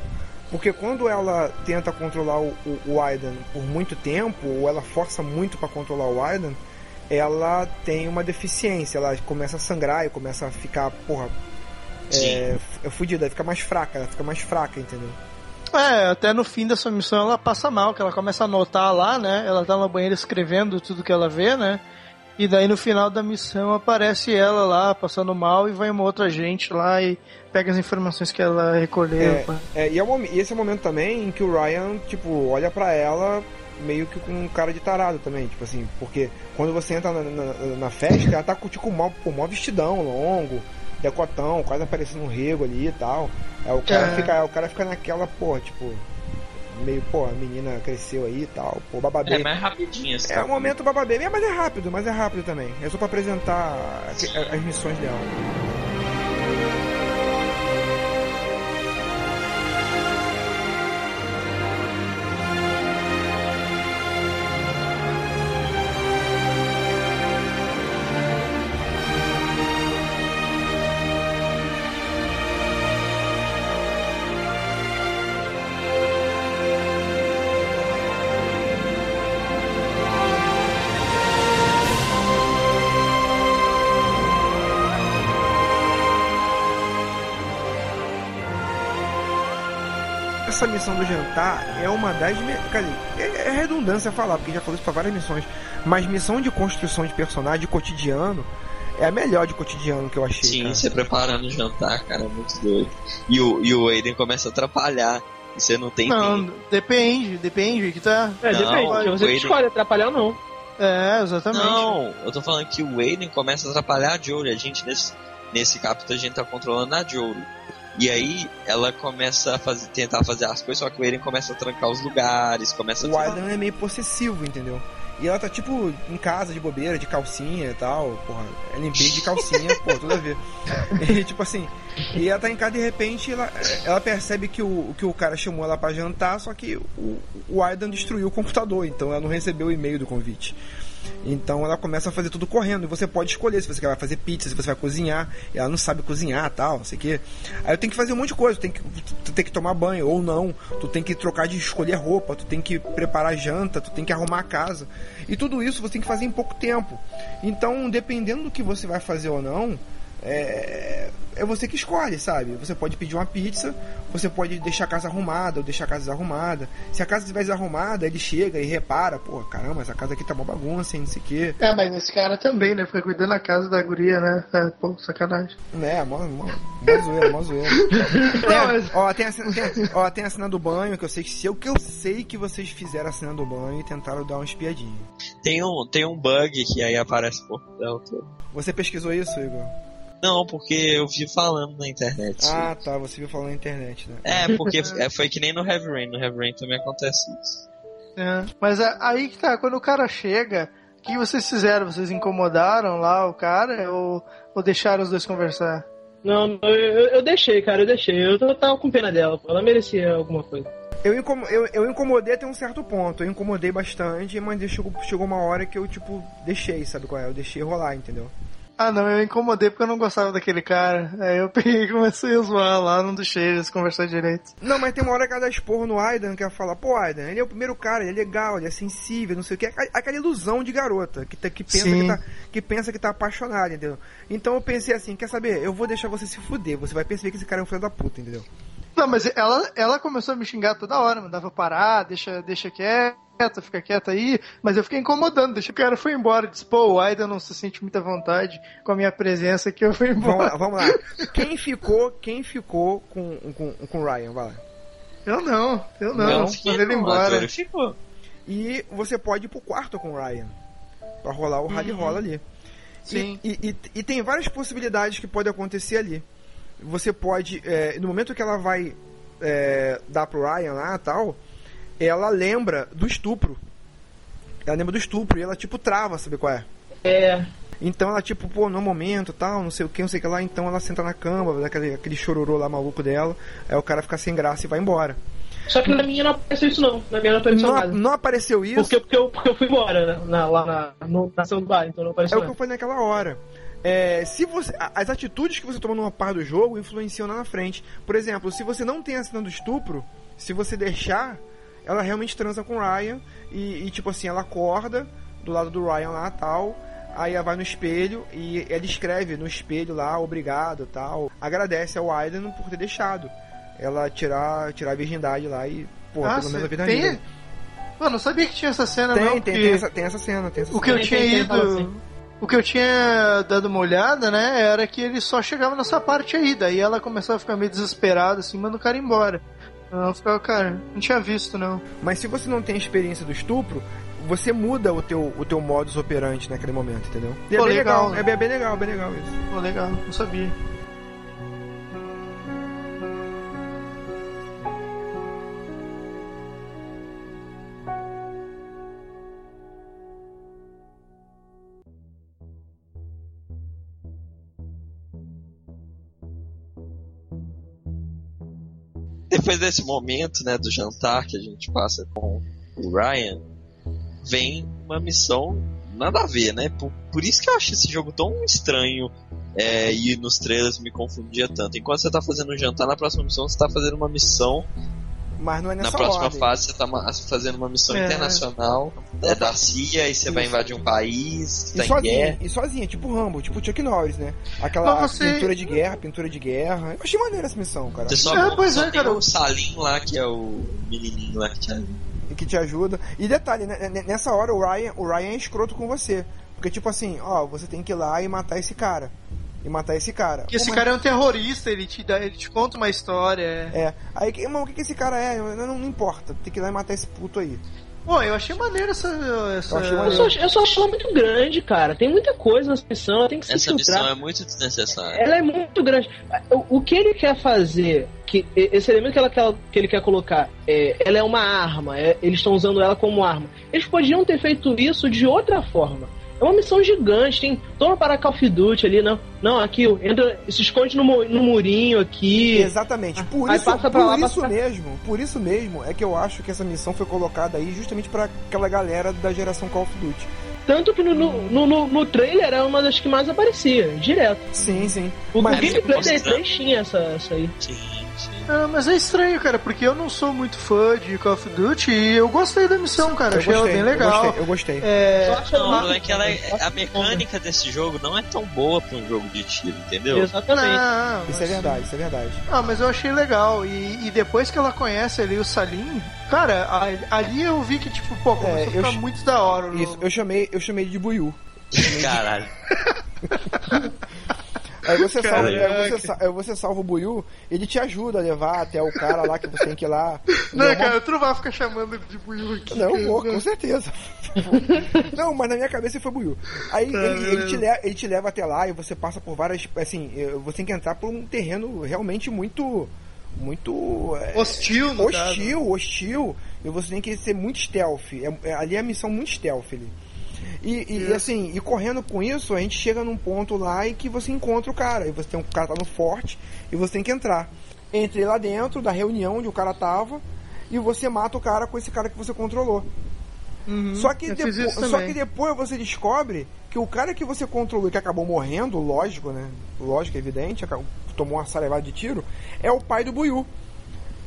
Porque quando ela tenta controlar o, o, o Aiden por muito tempo, ou ela força muito para controlar o Aiden, ela tem uma deficiência. Ela começa a sangrar e começa a ficar, porra, é, é fudida, fica mais fraca, ela fica mais fraca, entendeu? É, até no fim dessa missão ela passa mal, que ela começa a anotar lá, né? Ela tá na banheira escrevendo tudo que ela vê, né? E daí no final da missão aparece ela lá passando mal e vai uma outra gente lá e pega as informações que ela recolheu. É, é, e, é o momen- e esse é o momento também em que o Ryan, tipo, olha pra ela meio que com um cara de tarado também, tipo assim, porque quando você entra na, na- na festa, ela tá com tipo mó, pô, mó vestidão longo, decotão, quase aparecendo um rego ali e tal. Aí o cara, É. fica, o cara fica naquela, pô, tipo, meio, pô, a menina cresceu aí e tal, pô, bababê. É mais rapidinho esse É o capítulo. momento bababê, É, mas é rápido, mas é rápido também. É só pra apresentar as missões dela. Do jantar é uma das. Quer dizer, é, é redundância falar, porque já falou isso pra várias missões. Mas missão de construção de personagem de cotidiano é a melhor de cotidiano que eu achei. Sim, cara. você preparando o jantar, cara, é muito doido. E o, e o Aiden começa a atrapalhar. E você não tem Não, tempo. depende, depende que tá. É, Não, depende. Você Aiden- escolhe atrapalhar ou não. É, exatamente. Não, eu tô falando que o Aiden começa a atrapalhar a Jory. A gente, nesse, nesse capítulo, a gente tá controlando a Jory. E aí, ela começa a fazer, tentar fazer as coisas, só que o Aiden começa a trancar os lugares, começa a... O Adam é meio possessivo, entendeu? E ela tá tipo em casa de bobeira, de calcinha e tal, porra, limpei de calcinha, pô, tudo a ver. E tipo assim, e ela tá em casa de repente ela, ela percebe que o, que o cara chamou ela pra jantar, só que o, o Aidan destruiu o computador, então ela não recebeu o e-mail do convite. Então ela começa a fazer tudo correndo. E você pode escolher se você quer fazer pizza, se você vai cozinhar. Ela não sabe cozinhar tal, não sei o quê. Aí eu tenho que fazer um monte de coisa. Tu tem que, tu tem que tomar banho ou não. Tu tem que trocar de escolher roupa. Tu tem que preparar janta. Tu tem que arrumar a casa. E tudo isso você tem que fazer em pouco tempo. Então, dependendo do que você vai fazer ou não, é, é você que escolhe, sabe? Você pode pedir uma pizza, você pode deixar a casa arrumada ou deixar a casa desarrumada. Se a casa estiver desarrumada, ele chega e repara, pô, caramba, essa casa aqui tá uma bagunça, hein, não sei o quê. É, mas esse cara também, né? Fica cuidando da casa da guria, né? É, pô, sacanagem. É, mó, mó, mó zoeira, mó zoeira. Tem, ó, tem a, cena, tem, a- ó, tem a cena do banho, que eu sei que se eu, que eu sei que vocês fizeram a cena do banho e tentaram dar uma espiadinha. Tem um, tem um bug que aí aparece por dentro. Você pesquisou isso, Igor? Não, porque eu vi falando na internet. Ah, tá, você viu falando na internet, né? É, porque é, foi que nem no Heavy Rain. No Heavy Rain também acontece isso. É, mas é aí que tá, quando o cara chega, que vocês fizeram? Vocês incomodaram lá o cara ou, ou deixaram os dois conversar? Não, eu, eu, deixei, cara, eu deixei. Eu tava com pena dela, pô. Ela merecia alguma coisa. Eu, incom eu, eu incomodei até um certo ponto. Eu incomodei bastante, mas chegou, chegou uma hora que eu, tipo, deixei, sabe qual é? Eu deixei rolar, entendeu? Ah, não, eu incomodei porque eu não gostava daquele cara. Aí eu peguei e comecei a zoar lá, não deixei eles conversar direito. Não, mas tem uma hora que ela dá esporro no Aidan, que ela fala, pô, Aidan, ele é o primeiro cara, ele é legal, ele é sensível, não sei o que. Aquela ilusão de garota, que, tá, que, pensa que, tá, que pensa que tá apaixonada, entendeu? Então eu pensei assim, quer saber? Eu vou deixar você se fuder, você vai perceber que esse cara é um filho da puta, entendeu? Não, mas ela, ela começou a me xingar toda hora, mandava parar, deixa, deixa quieto, fica quieto aí, mas eu fiquei incomodando, deixa o cara foi embora, disse, pô, o Aida não se sente muita vontade com a minha presença que eu fui embora. Vamos lá, vamos lá. Quem ficou, quem ficou com, com, com o Ryan, vai lá. Eu não, eu não, não mandei ele embora. E você pode ir pro quarto com o Ryan, pra rolar o rally uhum. rola ali. Sim. E, e, e, e tem várias possibilidades que podem acontecer ali você pode, é, no momento que ela vai é, dar pro Ryan lá tal, ela lembra do estupro. Ela lembra do estupro e ela tipo trava, sabe qual é? É. Então ela tipo, pô, no momento tal, não sei o que, não sei o que lá, então ela senta na cama, dá aquele, aquele chororô lá maluco dela, aí o cara fica sem graça e vai embora. Só que na minha não apareceu isso não. Na minha não apareceu não, nada. Não apareceu isso? Porque, porque, eu, porque eu fui embora, né? Na, lá na, no, na ação do bar, então não apareceu É nada. o que eu falei naquela hora. É, se você, as atitudes que você toma numa parte do jogo influenciam lá na frente. Por exemplo, se você não tem a cena do estupro, se você deixar, ela realmente transa com o Ryan e, e, tipo assim, ela acorda do lado do Ryan lá tal. Aí ela vai no espelho e ela escreve no espelho lá, obrigado tal. Agradece ao Aiden por ter deixado ela tirar, tirar a virgindade lá e, pô, ah, pelo menos a vida tem... Mano, não sabia que tinha essa cena, tem, não. Tem, tem, essa, tem essa cena, tem essa o cena. que eu tinha ido. O que eu tinha dado uma olhada, né, era que ele só chegava nessa parte aí. Daí ela começou a ficar meio desesperada, assim, manda o cara embora. Não, ficava, cara, não tinha visto, não. Mas se você não tem experiência do estupro, você muda o teu, o teu modus operandi naquele momento, entendeu? E Pô, é bem legal. legal. É bem legal, bem legal isso. Pô, legal, não sabia. Depois desse momento, né, do jantar que a gente passa com o Ryan, vem uma missão nada a ver, né? Por, por isso que eu acho esse jogo tão estranho é, e nos trailers me confundia tanto. Enquanto você tá fazendo um jantar, na próxima missão você tá fazendo uma missão mas não é nessa Na próxima ordem. fase você tá fazendo uma missão É. internacional é, da CIA e você vai Isso. invadir um país, E tá em sozinha, guerra. e sozinha, tipo Rambo, tipo Chuck Norris, né? Aquela Mas você- pintura de guerra, pintura de guerra. Eu achei maneira essa missão, cara. Você só, É, pois só é, tem cara. o Salim lá, que é o menininho lá que te ajuda. que te ajuda. E detalhe, né, né, nessa hora o Ryan, o Ryan é escroto com você. Porque, tipo assim, ó, você tem que ir lá e matar esse cara. E matar esse cara. Que esse cara é um terrorista, ele te, dá, ele te conta uma história. é. É. Aí, que- mano, o que, que esse cara é? Não, não, importa. Tem que ir lá e matar esse puto aí. Pô, eu achei maneiro essa. essa... Eu achei Eu maneiro. só, eu só acho ela muito grande, cara. Tem muita coisa nessa missão, ela tem que se Essa filtrar. missão é muito desnecessária. Ela é muito grande. O, o que ele quer fazer, que esse elemento que, ela, quer- que ele quer colocar, é, ela é uma arma, é, eles estão usando ela como arma. Eles podiam ter feito isso de outra forma. É uma missão gigante, tem. Toma para Call of Duty ali, não. Não, aqui, entra, se esconde no, no murinho aqui. Exatamente. Por Aí isso, passa pra por lá, isso passa mesmo, por isso mesmo é que eu acho que essa missão foi colocada aí justamente pra aquela galera da geração Call of Duty. Tanto que no, no, no, no- trailer era uma das que mais aparecia, direto. Sim, sim. O, Mas o gameplay da E3 tinha essa, essa aí. Sim. Ah, mas é estranho, cara, porque eu não sou muito fã de Call of Duty e eu gostei da missão, cara. eu achei ela gostei, bem legal. Eu gostei. Eu gostei. É, Só acho Não, ela- é que ela é- a mecânica desse jogo não é tão boa pra um jogo de tiro, entendeu? Exatamente. não, Isso é mas- verdade, isso é verdade. Ah, mas eu achei legal. E, e depois que ela conhece ali o Salim, cara, ali eu vi que, tipo, pô, começou É, a eu ficar ch- muito da hora. o Isso, jogo. eu chamei, eu chamei ele de Buiu. Caralho. Aí você, salva, aí você, aí você salva o Buiu, ele te ajuda a levar até o cara lá que você tem que ir lá. Não, cara, tu não vai ficar chamando ele de Buiu aqui. Não, vou, com certeza. não, mas na minha cabeça foi Buiu. Aí Tá, ele, ele te leva, ele te leva até lá e você passa por várias. Assim, você tem que entrar por um terreno realmente muito. Muito. eh, Hostil, no caso. hostil, hostil. E você tem que ser muito stealth. É- é- ali é a missão muito stealth ali. E, e, e, assim, e correndo com isso, a gente chega num ponto lá em que você encontra o cara. E você tem um cara tá no forte e você tem que entrar. Entrei lá dentro da reunião onde o cara tava e você mata o cara com esse cara que você controlou. Uhum, só, que depo- só que depois você descobre que o cara que você controlou e que acabou morrendo, lógico, né? Lógico, evidente, acabou- tomou uma salevada de tiro, é o pai do Buiu.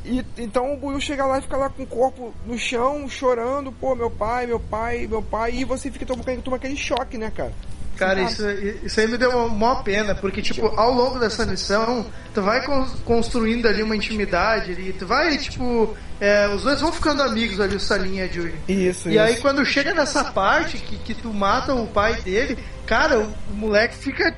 E, então o Buiu chega lá e fica lá com o corpo no chão, chorando, pô, meu pai, meu pai, meu pai, e você fica toma, toma aquele choque, né, cara? Cara, isso, isso aí me deu uma maior pena, porque, tipo, ao longo dessa missão, tu vai con- construindo ali uma intimidade ali, tu vai, tipo, é, os dois vão ficando amigos ali, o Salinha e Julie. Isso, E aí, quando chega nessa parte que, que tu mata o pai dele, cara, o, o moleque fica.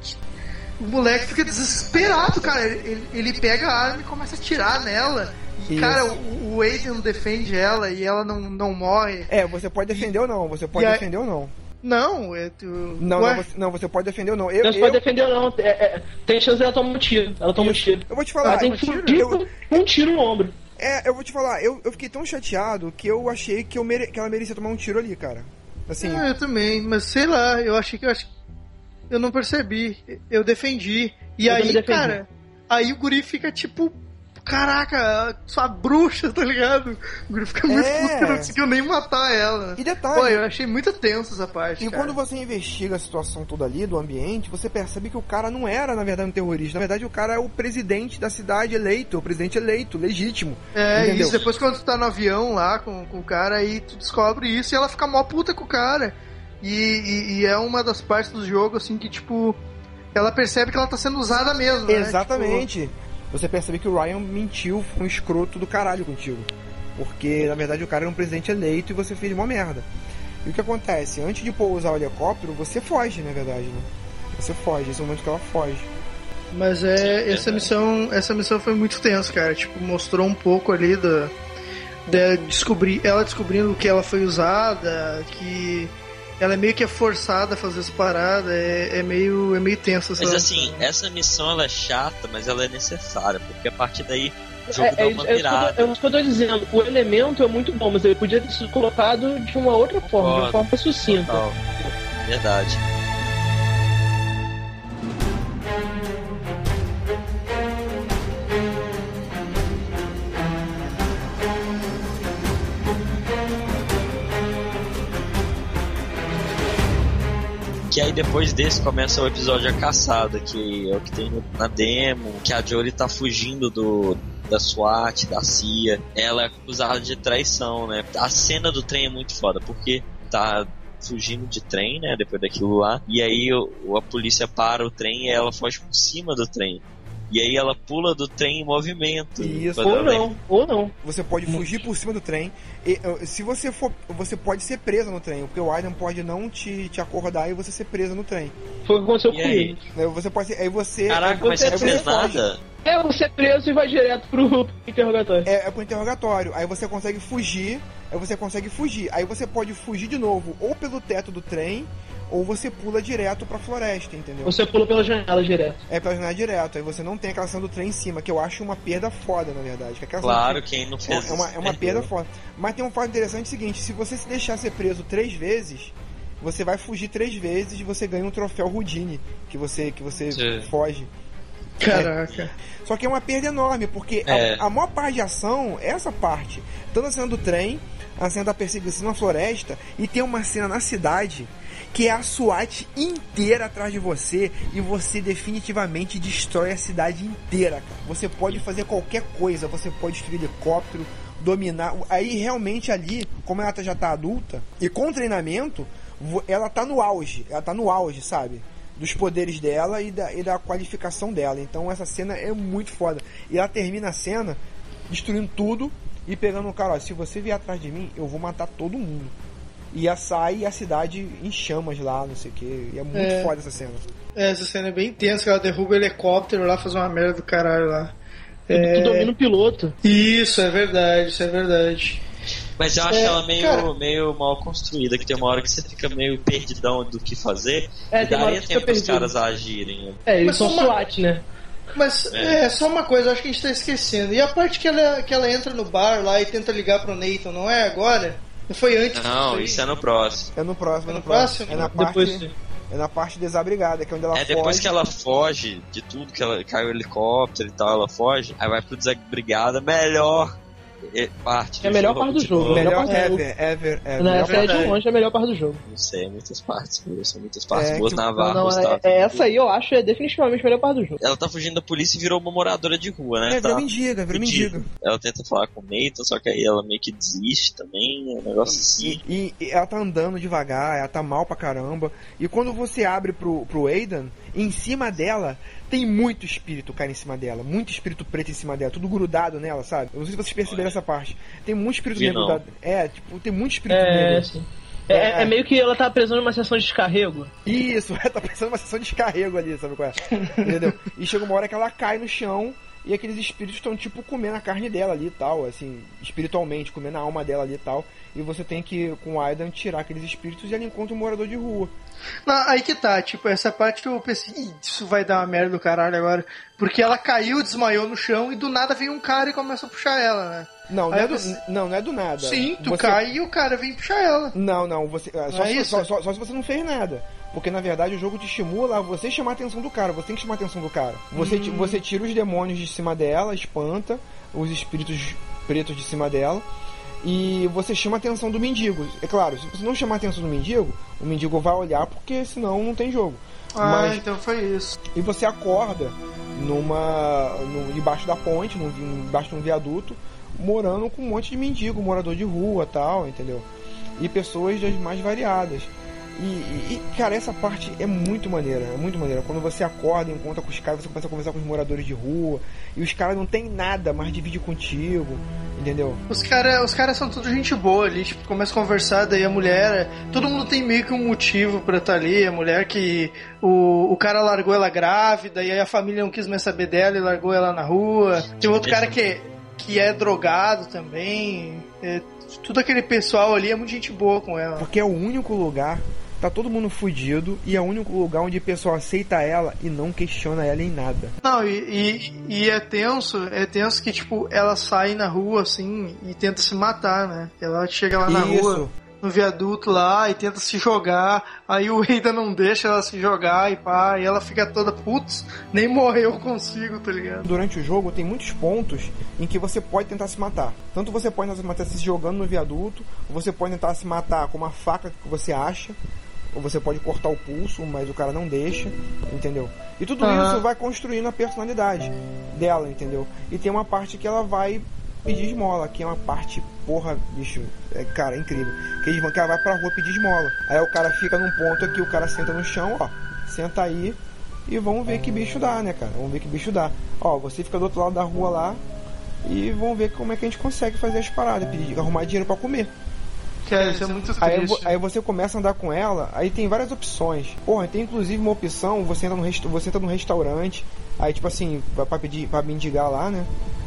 O moleque fica desesperado, cara. Ele, ele pega a arma e começa a atirar nela. Isso. cara, o, o Aiden defende ela e ela não, não morre. É, você pode defender ou não, você pode E defender ou não. Não, é tu. Não, não, você, não, você pode defender ou não. Eu, Não se eu, pode defender ou não. É, é, tem chance dela tomar um tiro. Ela toma um tiro. eu vou te falar, Ela tem que fugir eu- um tiro no ombro. É, eu vou te falar, eu, eu fiquei tão chateado que eu achei que, eu mere, que ela merecia tomar um tiro ali, cara. Assim, Ah, eu também, mas sei lá, eu achei que eu acho eu não percebi. Eu defendi. E Eu aí, defendi. cara, aí o guri fica tipo, caraca, sua bruxa, tá ligado? O guri fica muito É. puto que não conseguiu nem matar ela. E detalhe- Pô, eu achei muito tenso essa parte. E cara. quando você investiga a situação toda ali, do ambiente, você percebe que o cara não era, na verdade, um terrorista. Na verdade, o cara é o presidente da cidade eleito, o presidente eleito, legítimo. É, entendeu? isso, depois quando tu tá no avião lá com, com o cara, aí tu descobre isso e ela fica mó puta com o cara. E, e- e é uma das partes do jogo, assim, que, tipo, ela percebe que ela tá sendo usada mesmo, né? Exatamente. Você percebe que o Ryan mentiu, foi um escroto do caralho contigo. Porque, na verdade, o cara era um presidente eleito e você fez uma merda. E o que acontece? Antes de pousar o helicóptero, você foge, na verdade, né? Você foge, esse é o momento que ela foge. Mas é, essa missão, essa missão foi muito tensa, cara. Tipo, mostrou um pouco ali da, da descobrir, ela descobrindo que ela foi usada, que ela é meio que é forçada a fazer essa parada, é, é meio é meio tensa essa Mas assim, essa missão ela é chata, mas ela é necessária, porque a partir daí o jogo É, dá é, uma é virada. é isso que eu tô dizendo. O elemento é muito bom, mas ele podia ter sido colocado de uma outra forma, de uma Concordo. forma sucinta. Total. Verdade. Que aí depois desse começa o episódio A Caçada, que é o que tem na demo, que a Jolie tá fugindo do da SWAT, da CIA. Ela é acusada de traição, né? A cena do trem é muito foda, porque tá fugindo de trem, né? Depois daquilo lá. E aí o- a polícia para o trem e ela foge por cima do trem. E aí ela pula do trem em movimento. Isso. Ou não, ou não. Você pode fugir por cima do trem. E, se você for. Você pode ser preso no trem, porque o Aiden pode não te, te acordar e você ser preso no trem. Foi o que aconteceu E com aí? ele. Né, Você pode ser. Aí você. Caraca, aí mas aí fez foge. É, você é preso e vai direto pro interrogatório. É, é pro interrogatório. Aí você consegue fugir. Aí você consegue fugir. Aí você pode fugir de novo, ou pelo teto do trem, ou você pula direto pra floresta, entendeu? Você pula pela janela direto. É pela janela direto. Aí você não tem aquela ação do trem em cima, que eu acho uma perda foda, na verdade. Que do Claro, trem- quem não É fez uma, isso é uma perda foda. Mas tem um fato interessante seguinte: se você se deixar ser preso três vezes, você vai fugir três vezes e você ganha um troféu Houdini, que você, que você Sim. foge. Caraca. Só que é uma perda enorme, porque É. a, a maior parte de ação é essa parte. Tanto a cena do trem, a cena da perseguição na floresta, e tem uma cena na cidade que é a SWAT inteira atrás de você e você definitivamente destrói a cidade inteira, cara. Você pode fazer qualquer coisa, você pode destruir helicóptero, dominar. Aí realmente ali, como ela já tá adulta, e com treinamento, ela tá no auge, ela tá no auge, sabe? Dos poderes dela e da, e da qualificação dela. Então essa cena é muito foda. E ela termina a cena destruindo tudo e pegando o cara, ó, se você vier atrás de mim, eu vou matar todo mundo. E a sai a cidade em chamas lá, não sei o que. E é muito É. foda essa cena. É, essa cena é bem tensa, que ela derruba o helicóptero lá, faz uma merda do caralho lá. É... Tu domina o piloto. Isso, é verdade, isso é verdade. Mas eu acho É, ela meio, cara- meio mal construída, que tem uma hora que você fica meio perdidão do que fazer. É, e daria tempo perdido. caras agirem. né? É, eles Mas são uma- SWAT, né? Mas É. é. só uma coisa, acho que a gente tá esquecendo. E a parte que ela, que ela entra no bar lá e tenta ligar pro Nathan, não é agora? Foi antes. Não, isso é no próximo. É no próximo, é É no no próximo. próximo? É na parte, Depois, é na parte desabrigada, que é onde ela É depois foge. que ela foge de tudo, que ela cai o helicóptero e tal, ela foge, aí vai pro desabrigada, melhor eh, parte É a melhor parte do jogo. Melhor Melhor parte do ever, ever, ever. Na Melhor série de verdade. longe é a melhor parte do jogo. Não sei, muitas partes, são muitas partes É, boas que- na Não, não, é, é essa aí eu acho é definitivamente a melhor parte do jogo. Ela tá fugindo da polícia e virou uma moradora de rua, né? É, tá mendiga, virou mendiga. Ela tenta falar com o Nathan, só que aí ela meio que desiste também, é um negócio assim. E, e ela tá andando devagar, ela tá mal pra caramba. E quando você abre pro, pro Aidan, em cima dela tem muito espírito cara em cima dela, muito espírito preto em cima dela, tudo grudado nela, sabe? Eu não sei se vocês perceberam essa parte. Tem muito espírito negro grudado. É, tipo, tem muito espírito É, negro. assim. É, é- é meio que ela tá presa numa sessão de descarrego. Isso, tá pensando numa sessão de descarrego ali, sabe qual é? Entendeu? E chega uma hora que ela cai no chão e aqueles espíritos estão, tipo, comendo a carne dela ali e tal, assim, espiritualmente, comendo a alma dela ali e tal. E você tem que, com o Aidan, tirar aqueles espíritos e ela encontra um morador de rua. Não, aí que tá, tipo, essa parte que eu pensei, "Ih, isso vai dar uma merda do caralho agora. Porque ela caiu, desmaiou no chão e do nada vem um cara e começa a puxar ela, né? Não, não é do, você- não, não é do nada. Sim, tu Você- cai e o cara vem puxar ela. Não, não, você. ah, Só, Não é se, só, só- só se você não fez nada. Porque na verdade o jogo te estimula a você chamar a atenção do cara. Você tem que chamar a atenção do cara. Você, Hum. você tira os demônios de cima dela, espanta os espíritos pretos de cima dela. E você chama a atenção do mendigo. É claro, se você não chamar a atenção do mendigo, o mendigo vai olhar porque senão não tem jogo. Ah, Mas então foi isso. e você acorda numa no, debaixo da ponte, num, debaixo de um viaduto, morando com um monte de mendigo, morador de rua, tal, entendeu? E pessoas das mais variadas. E, e- e, cara, essa parte é muito maneira, é muito maneira. Quando você acorda, encontra com os caras, você começa a conversar com os moradores de rua, e os caras não tem nada, mas divide contigo, entendeu? Os caras os cara são tudo gente boa ali, tipo, começa a conversar, daí a mulher. Todo mundo tem meio que um motivo pra estar ali. A mulher que. O, o cara largou ela grávida, e aí a família não quis mais saber dela e largou ela na rua. Tem outro cara que, que é drogado também. É, tudo aquele pessoal ali é muito gente boa com ela. Porque é o único lugar, tá todo mundo fudido, e é o único lugar onde o pessoal aceita ela e não questiona ela em nada. Não, e, e, e é tenso, é tenso que, tipo, ela sai na rua, assim, e tenta se matar, né? Ela chega lá na Isso. rua, no viaduto lá, e tenta se jogar, aí o Eida não deixa ela se jogar, e pá, e ela fica toda, putz, nem morreu consigo, tá ligado? Durante o jogo tem muitos pontos em que você pode tentar se matar. Tanto você pode tentar se matar se jogando no viaduto, ou você pode tentar se matar com uma faca que você acha, ou você pode cortar o pulso, mas o cara não deixa, entendeu? E tudo Aham. isso vai construindo a personalidade dela, entendeu? E tem uma parte que ela vai pedir esmola, que é uma parte, porra, bicho, é, cara, é incrível. Que eles vão- que ela vai pra rua pedir esmola. Aí o cara fica num ponto aqui, o cara senta no chão, ó, senta aí e vamos ver que bicho dá, né, cara? Vamos ver que bicho dá. Ó, você fica do outro lado da rua lá e vamos ver como é que a gente consegue fazer as paradas, pedir, arrumar dinheiro pra comer. Cara, isso é muito Aí, vo- triste. aí você começa a andar com ela, aí tem várias opções. Porra, tem inclusive uma opção, você entra no, resta você entra num restaurante, aí tipo assim, vai pra pedir, pra mendigar lá, né?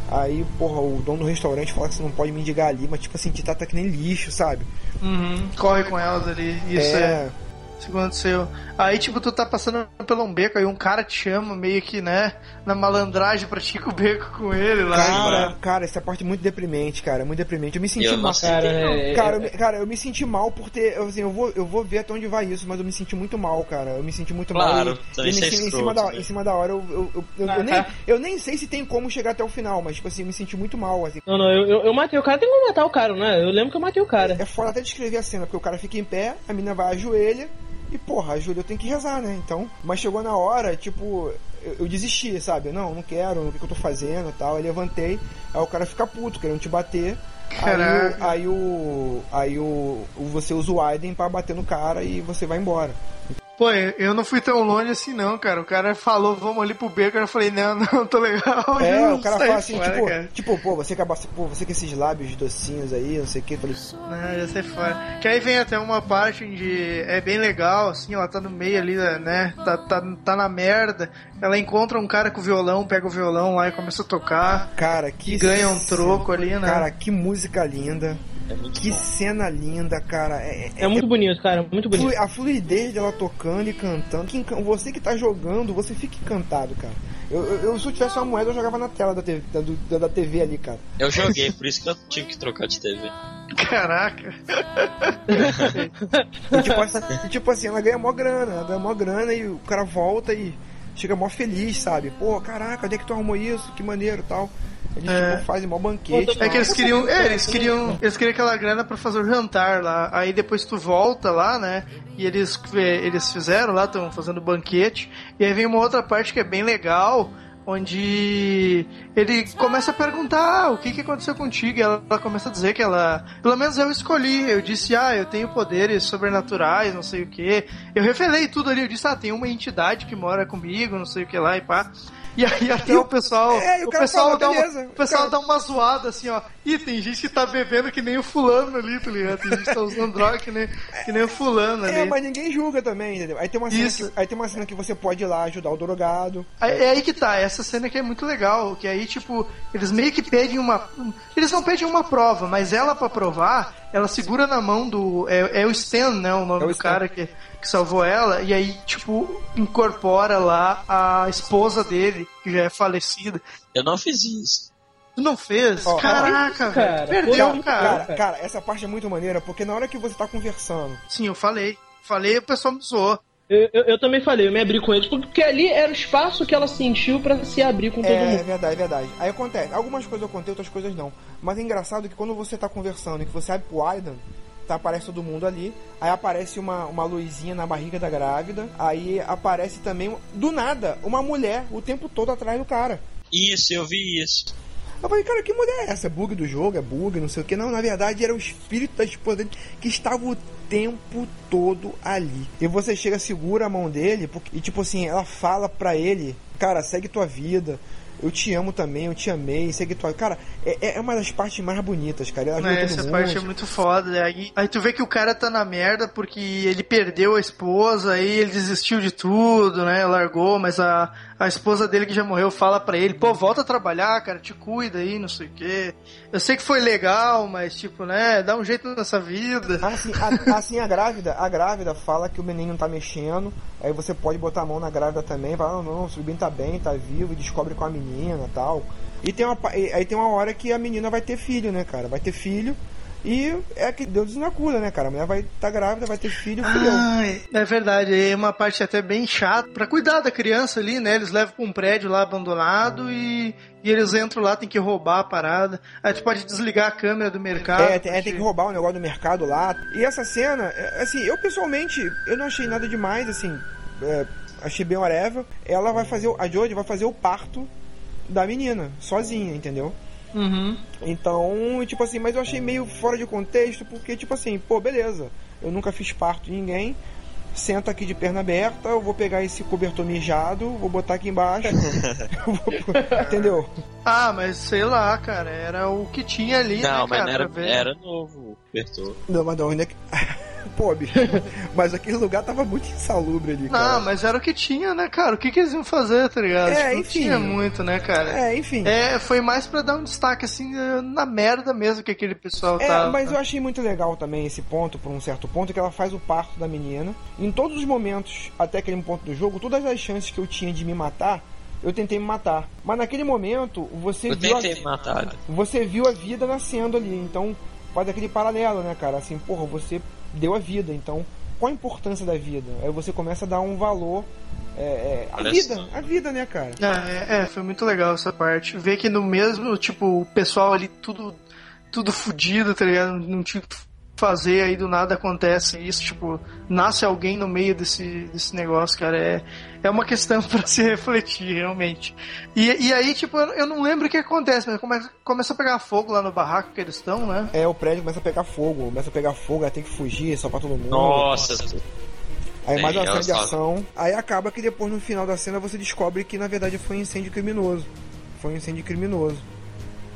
Aí, porra, o dono do restaurante fala que você não pode mendigar ali, mas tipo assim, te trata que nem lixo, sabe? Uhum, corre com elas ali, isso é... é. Isso que aconteceu. Aí, tipo, tu tá passando pelo um beco, aí um cara te chama, meio que, né, na malandragem, pratica o beco com ele lá. Cara, cara, essa parte é muito deprimente, cara, é muito deprimente. Eu me senti Eu mal. Cara, é, Cara, eu, é- me- cara, eu me senti mal por ter. Assim, eu vou, eu vou ver até onde vai isso, mas eu me senti muito mal, cara. Eu me senti muito Claro, mal. também e, ser em, cima escroto, da, né? em cima da hora eu, eu, eu, eu- eu nem, eu nem sei se tem como chegar até o final, mas tipo assim, eu me senti muito mal. Assim. Não, não, eu, eu, eu matei o cara, tem como matar o cara, né? Eu lembro que eu matei o cara. É foda até descrever a cena, porque o cara fica em pé, a menina vai ajoelha, e porra, ajoelha eu tenho que rezar, né? Então. Mas chegou na hora, tipo, eu, eu desisti, sabe? Não, não quero, o que, que eu tô fazendo e tal. Aí levantei, aí o cara fica puto, querendo te bater. Aí, Caraca. o, aí o. Aí o- Você usa o Aiden pra bater no cara e você vai embora. Pô, eu não fui tão longe assim não, cara. O cara falou, vamos ali pro beco, eu falei, não, não, tô legal. É, o cara fala assim, fora, tipo, cara. tipo, pô, você acaba, pô, você com esses lábios docinhos aí, não sei o que, eu falei, Não, já sei fora. Que aí vem até uma parte onde é bem legal, assim, ela tá no meio ali, né? Tá, tá, tá na merda. Ela encontra um cara com violão, pega o violão lá e começa a tocar. cara, que E ganha um troco ali, né? Cara, que música linda. É Que bom. cena linda, cara. É, É muito bonito, cara, muito bonito. A fluidez dela tocando e cantando. Que Você que tá jogando, você fica encantado, cara. Eu, eu, eu, se eu tivesse uma moeda, eu jogava na tela da TV, da, do- da, TV ali, cara. Eu joguei, por isso que eu tive que trocar de TV. Caraca. E tipo, assim, e, tipo assim, ela ganha mó grana, ela ganha mó grana e o cara volta e chega mó feliz, sabe? Pô, caraca, onde é que tu arrumou isso? Que maneiro e tal. Eles É. tipo, fazem mó banquete. É que eles queriam, é, eles queriam, eles queriam aquela grana pra fazer o jantar lá. Aí depois tu volta lá, né? E eles, é, eles fizeram lá, estão fazendo banquete. E aí vem uma outra parte que é bem legal, onde ele começa a perguntar ah, o que, que aconteceu contigo. E ela, ela começa a dizer que ela, pelo menos eu escolhi. Eu disse, ah, eu tenho poderes sobrenaturais, não sei o que. Eu revelei tudo ali. Eu disse, ah, tem uma entidade que mora comigo, não sei o que lá e pá. E aí até o pessoal, É, e o o pessoal fala, dá uma, o pessoal Cara- dá uma zoada assim, ó. Ih, tem gente que tá bebendo que nem o fulano ali, tá ligado? Tem gente que tá usando droga que nem, que nem o fulano ali. É, mas ninguém julga também, entendeu? Aí tem, uma cena Isso. que, aí tem uma cena que você pode ir lá ajudar o drogado. Aí- É aí que tá, essa cena que é muito legal, que aí, tipo, eles meio que pedem uma. Eles não pedem uma prova, mas ela, pra provar, ela segura na mão do. É, é o Stan, né? O nome É o do Stan. cara que, que salvou ela, e aí, tipo, incorpora lá a esposa dele, que já é falecida. Eu não fiz isso. Tu não fez? Ó, Caraca, cara, velho. Perdeu, pô, cara. Cara, cara, essa parte é muito maneira, porque na hora que você tá conversando, Sim, eu falei. Falei, o pessoal me zoou. Eu, eu, eu também falei, eu me abri com eles, porque ali era o espaço que ela sentiu pra se abrir com todo É, é mundo. verdade, é verdade. Aí acontece, algumas coisas eu contei, outras coisas não. Mas é engraçado que quando você tá conversando e que você abre pro Aidan, tá, aparece todo mundo ali, aí aparece uma, uma luzinha na barriga da grávida, aí aparece também, do nada, uma mulher o tempo todo atrás do cara. Isso, eu vi isso. Eu falei, cara, que mulher é essa? É bug do jogo, é bug, não sei o que. Não, na verdade era o espírito da esposa dele que estava o tempo todo ali. E você chega, segura a mão dele, porque, e tipo assim, ela fala pra ele, cara, segue tua vida. Eu te amo também, eu te amei, segue tua. Cara, é, é uma das partes mais bonitas, cara. Ela É, essa parte é muito foda. Aí, aí tu vê que o cara tá na merda porque ele perdeu a esposa, aí ele desistiu de tudo, né? Largou, mas a, a esposa dele que já morreu fala pra ele, pô, volta a trabalhar, cara, te cuida aí, não sei o quê. Eu sei que foi legal, mas tipo, né, dá um jeito nessa vida. Assim a, assim, a grávida, a grávida fala que o menino tá mexendo, aí você pode botar a mão na grávida também, fala, não, não, o bebê tá bem, tá vivo, e descobre com a menina tal. E tem uma, aí tem uma hora que a menina vai ter filho, né, cara? Vai ter filho, e é que Deus na cura, né, cara? A mulher vai estar tá grávida, vai ter filho, filhão. Ai, é verdade, é uma parte até bem chata. Pra cuidar da criança ali, né? Eles levam pra um prédio lá abandonado e, e eles entram lá, tem que roubar a parada. Aí tu pode desligar a câmera do mercado. É, tem, é, tem que roubar o negócio do mercado lá. E essa cena, é, assim, eu pessoalmente, eu não achei nada demais, assim, é, achei bem whatever. Ela vai fazer, a Jodie vai fazer o parto da menina, sozinha, entendeu? Uhum. Então, tipo assim, mas eu achei meio fora de contexto, porque, tipo assim, pô, beleza, eu nunca fiz parto de ninguém, senta aqui de perna aberta, eu vou pegar esse cobertor mijado, vou botar aqui embaixo, vou- entendeu? Ah, mas sei lá, cara, era o que tinha ali, Não, né, mas cara, não era, era novo o cobertor. Não, mas não, onde bicho, mas aquele lugar tava muito insalubre ali, cara. Não, mas era o que tinha, né, cara? O que, que eles iam fazer, tá ligado? É, Tipo, não enfim. tinha muito, né, cara? É, enfim. É, foi mais pra dar um destaque, assim, eh, na merda mesmo que aquele pessoal É, tava. mas eu achei muito legal também esse ponto, por um certo ponto, que ela faz o parto da menina. Em todos os momentos, até aquele ponto do jogo, todas as chances que eu tinha de me matar, eu tentei me matar. Mas naquele momento, você Eu viu. tentei a... matar. Você viu a vida nascendo ali. Então, faz aquele paralelo, né, cara? Assim, porra, você deu a vida. Então, qual a importância da vida? Aí você começa a dar um valor. É, é, a vida, a vida, né, cara? Ah, é, é, foi muito legal essa parte. Ver que no mesmo, tipo, o pessoal ali tudo, tudo fudido, tá ligado? Não tinha o que fazer, aí do nada acontece isso, tipo, nasce alguém no meio desse, desse negócio, cara. É, é uma questão pra se refletir, realmente. E, e aí, tipo, eu eu não lembro o que acontece, mas começa, começa a pegar fogo lá no barraco que eles estão, né? É, o prédio começa a pegar fogo, começa a pegar fogo, aí tem que fugir, só pra todo mundo. Nossa, Aí mais uma cena ela de ação. Aí acaba que depois no final da cena você descobre que na verdade foi um incêndio criminoso. Foi um incêndio criminoso.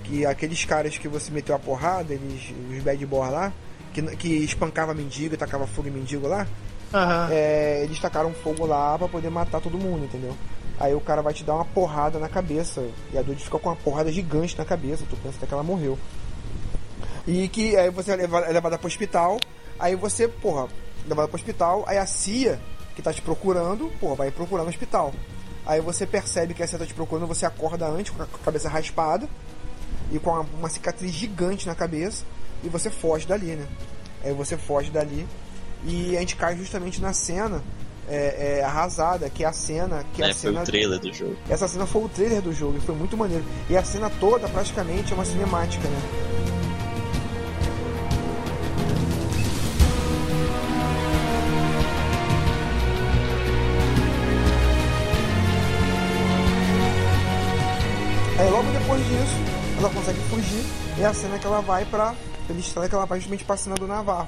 Que aqueles caras que você meteu a porrada, eles, os bad boy lá, que, que espancava mendigo e tacava fogo em mendigo lá, Aham. é, eles tacaram fogo lá pra poder matar todo mundo, entendeu? Aí o cara vai te dar uma porrada na cabeça. E a Dodie fica com uma porrada gigante na cabeça. Tu pensa até que ela morreu. E que aí você é é levada pro hospital, aí você, porra, levada pro hospital, aí a CIA, que tá te procurando, porra, vai procurar no hospital. Aí você percebe que a CIA tá te procurando, você acorda antes com a cabeça raspada e com uma, uma cicatriz gigante na cabeça e você foge dali, né? Aí você foge dali e a gente cai justamente na cena é, é, arrasada, que é a cena que é a foi cena o trailer do jogo. essa cena foi o trailer do jogo e foi muito maneiro. E a cena toda praticamente é uma cinemática, né? Aí logo depois disso, ela consegue fugir e é a cena que ela vai pra. Estrada que ela vai justamente pra cena do Navarro.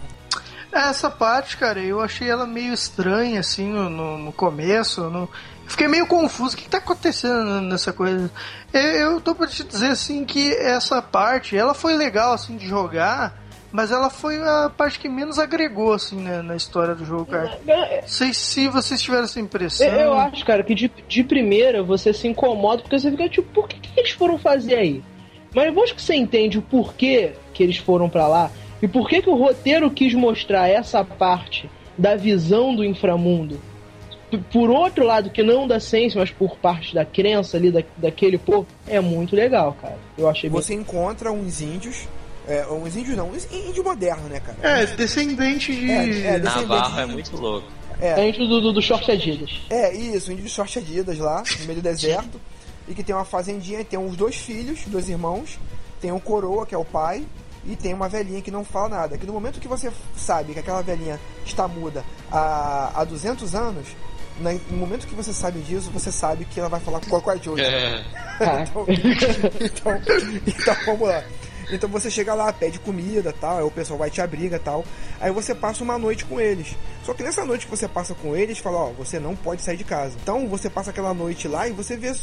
Essa parte, cara, eu achei ela meio estranha, assim, no, no, começo. No... Fiquei meio confuso. O que, que tá acontecendo nessa coisa? Eu, eu tô pra te dizer, assim, que essa parte, ela foi legal, assim, de jogar, mas ela foi a parte que menos agregou, assim, né, na história do jogo, cara. Não sei se vocês tiveram essa impressão. Eu, eu acho, cara, que de, de primeira você se incomoda porque você fica tipo, por que, que eles foram fazer aí? Mas depois que você entende o porquê que eles foram pra lá e por que, que o roteiro quis mostrar essa parte da visão do inframundo por outro lado que não da ciência, mas por parte da crença ali da, daquele povo, é muito legal, cara. Eu achei bem- Você encontra uns índios. É, uns índios não, uns índio moderno, né, cara? É, descendente de. É, é, descendente Navarro é de- muito louco. É. Dentro do, do, do short Adidas. É, isso, índio de short Adidas lá, no meio do deserto. e que tem uma fazendinha, tem uns dois filhos, dois irmãos. Tem um coroa, que é o pai, e tem uma velhinha que não fala nada. Que no momento que você sabe que aquela velhinha está muda há, há 200 anos, né, no momento que você sabe disso, você sabe que ela vai falar com a Jojo. É. então, então, então, vamos lá. Então você chega lá, pede comida tal, aí o pessoal vai te abriga tal. Aí você passa uma noite com eles. Só que nessa noite que você passa com eles, fala, ó, você não pode sair de casa. Então você passa aquela noite lá e você vê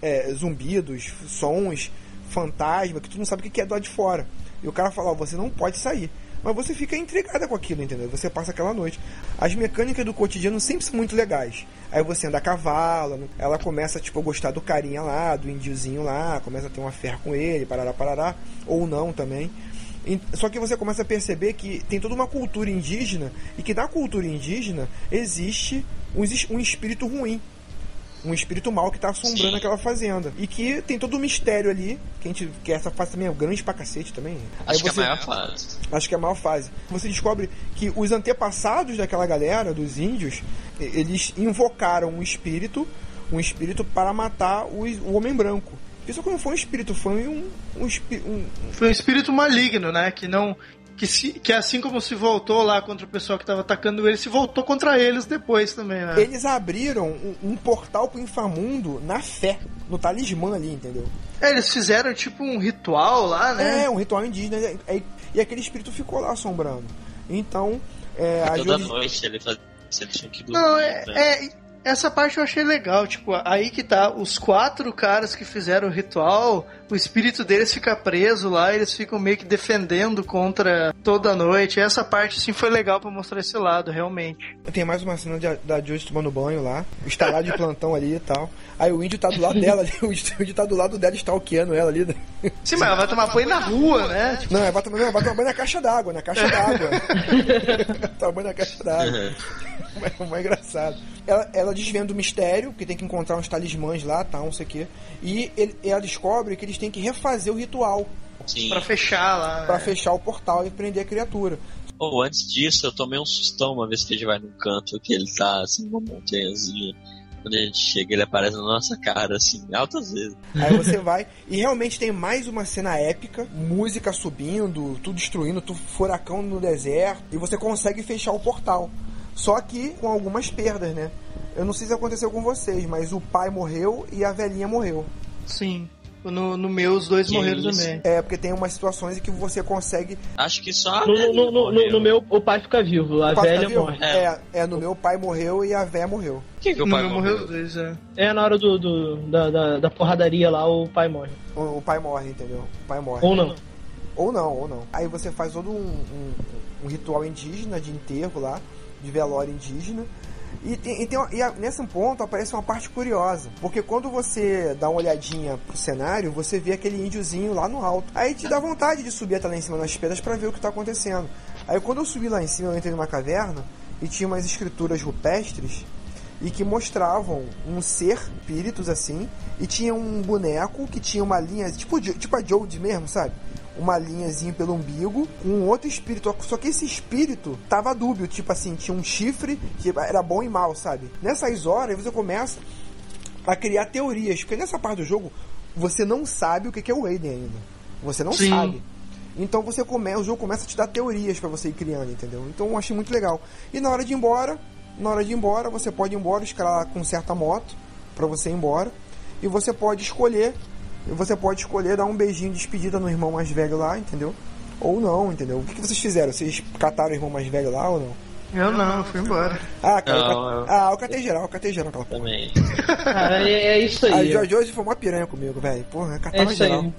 é, zumbidos, sons, fantasma, que tu não sabe o que é do lado de fora. E o cara fala, ó, você não pode sair. Mas você fica intrigada com aquilo, entendeu? Você passa aquela noite. As mecânicas do cotidiano sempre são muito legais. Aí você anda a cavalo, ela começa, tipo, a gostar do carinha lá, do índiozinho lá, começa a ter uma fé com ele, parará, parará, ou não também. Só que você começa a perceber que tem toda uma cultura indígena e que na cultura indígena existe um espírito ruim. Um espírito mau que tá assombrando Sim. aquela fazenda. E que tem todo um mistério ali, que a gente que essa fase também é grande pra cacete também. Aí Acho que é a você- maior fase. Acho que é a maior fase. Você descobre que os antepassados daquela galera, dos índios, eles invocaram um espírito, um espírito para matar os- o homem branco. Isso não foi um espírito, foi um, um, um- Foi um espírito maligno, né? Que não. Que, se, que assim como se voltou lá contra o pessoal que tava atacando ele, se voltou contra eles depois também, né? Eles abriram um, um portal pro inframundo na fé, no talismã ali, entendeu? É, eles fizeram tipo um ritual lá, né? É, um ritual indígena. E, e aquele espírito ficou lá assombrando. Então, é, a Toda Josi- noite ele fazia. Ele tinha que dormir. Não, é, né? é- Essa parte eu achei legal, tipo, aí que tá, os quatro caras que fizeram o ritual, o espírito deles fica preso lá, eles ficam meio que defendendo contra toda noite. Essa parte sim foi legal pra mostrar esse lado, realmente. Tem mais uma cena de- da Joyce tomando banho lá, instalado de plantão ali e tal. Aí o índio tá do lado dela ali, o índio tá do lado dela stalkeando ela ali. Sim, mas ela vai tomar banho na rua, né? Tipo, Não, vai tomar, vai tomar banho na caixa d'água, na caixa d'água. Toma banho na caixa d'água. É mais engraçado. Ela, ela desvenda o mistério, que tem que encontrar uns talismãs lá, tal, não sei o quê. E ele- ela descobre que eles têm que refazer o ritual pra fechar lá. pra né? fechar o portal e prender a criatura. Ou antes disso, eu tomei um sustão uma vez que a gente vai num canto que ele tá assim, numa montanhazinha. Quando a gente chega, ele aparece na nossa cara, assim, altas vezes. Aí você vai e realmente tem mais uma cena épica, música subindo, tudo destruindo, tudo furacão no deserto, e você consegue fechar o portal. Só que com algumas perdas, né? Eu não sei se aconteceu com vocês, mas o pai morreu e a velhinha morreu. Sim. No, no meu, os dois Que morreram isso? também. É, porque tem umas situações em que você consegue. Acho que só No, no, no, no, meu, o pai fica vivo, a o velha vivo? morre. É, é, no meu pai morreu e a véia morreu. Que, que o No pai meu morreu? morreu os dois, é. É, na hora do, do- da, da, da porradaria lá, o pai morre. O, o pai morre, entendeu? O pai morre. Ou não. Ou não, ou não. Aí você faz todo um, um- um ritual indígena de enterro lá, de velório indígena. E, tem- e tem e a- nesse ponto aparece uma parte curiosa, porque quando você dá uma olhadinha pro cenário, você vê aquele índiozinho lá no alto. Aí te dá vontade de subir até lá em cima nas pedras pra ver o que tá acontecendo. Aí quando eu subi lá em cima, eu entrei numa caverna e tinha umas escrituras rupestres e que mostravam um ser, espíritos assim, e tinha um boneco que tinha uma linha, tipo, tipo a Jodie mesmo, sabe? Uma linhazinha pelo umbigo, com um outro espírito, só que esse espírito tava dúbio, tipo assim, tinha um chifre que era bom e mal, sabe? Nessas horas você começa a criar teorias, porque nessa parte do jogo você não sabe o que é o Aiden ainda. Você não Sim. sabe. Então você começa, o jogo começa a te dar teorias pra você ir criando, entendeu? Então eu achei muito legal. E na hora de ir embora, na hora de ir embora, você pode ir embora, escalar com certa moto pra você ir embora. E você pode escolher, você pode escolher dar um beijinho de despedida no irmão mais velho lá, entendeu? Ou não, entendeu? O que, que vocês fizeram? Vocês cataram o irmão mais velho lá ou não? Eu não, eu fui embora. Ah, cara, Não, eu- ah, eu catei geral, eu catei geral aquela porra. Também. Cara, é, é isso A aí. Jorge hoje foi uma piranha comigo, velho. Porra, É catava isso aí. geral.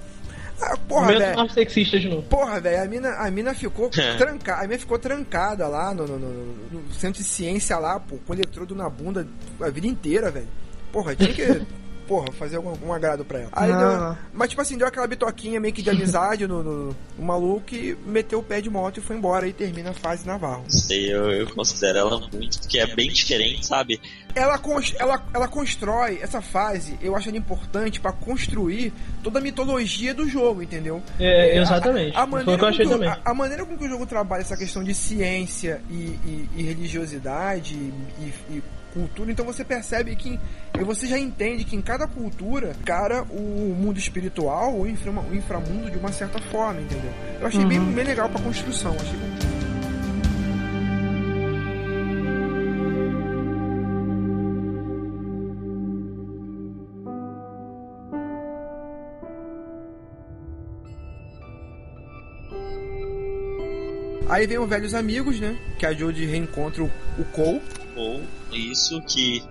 Ah, porra, velho. sexista de novo. Porra, velho, a mina, a mina ficou trancada, a mina ficou trancada lá no, no- no- no centro de ciência lá, pô, com eletrodo na bunda a vida inteira, velho. Porra, tinha que, porra, fazer algum, algum agrado pra ela. Aí Não, deu- não. mas tipo assim, deu aquela bitoquinha meio que de amizade no, no- no maluco e meteu o pé de moto e foi embora e termina a fase naval. Sei, eu, eu considero ela muito, porque é bem diferente, sabe? Ela, ela, ela constrói essa fase, eu acho ela importante pra construir toda a mitologia do jogo, entendeu? É, exatamente. A, a Foi o maneira que eu achei com que o- também. a- a maneira com que o jogo trabalha essa questão de ciência e, e- e religiosidade e, e cultura, então você percebe que e você já entende que em cada cultura, cara, o mundo espiritual, o, infra, o inframundo de uma certa forma, entendeu? Eu achei bem, bem legal pra construção, achei bem- Aí vem o Velhos Amigos, né? Que a Jodie reencontra o, o Cole. Ou isso que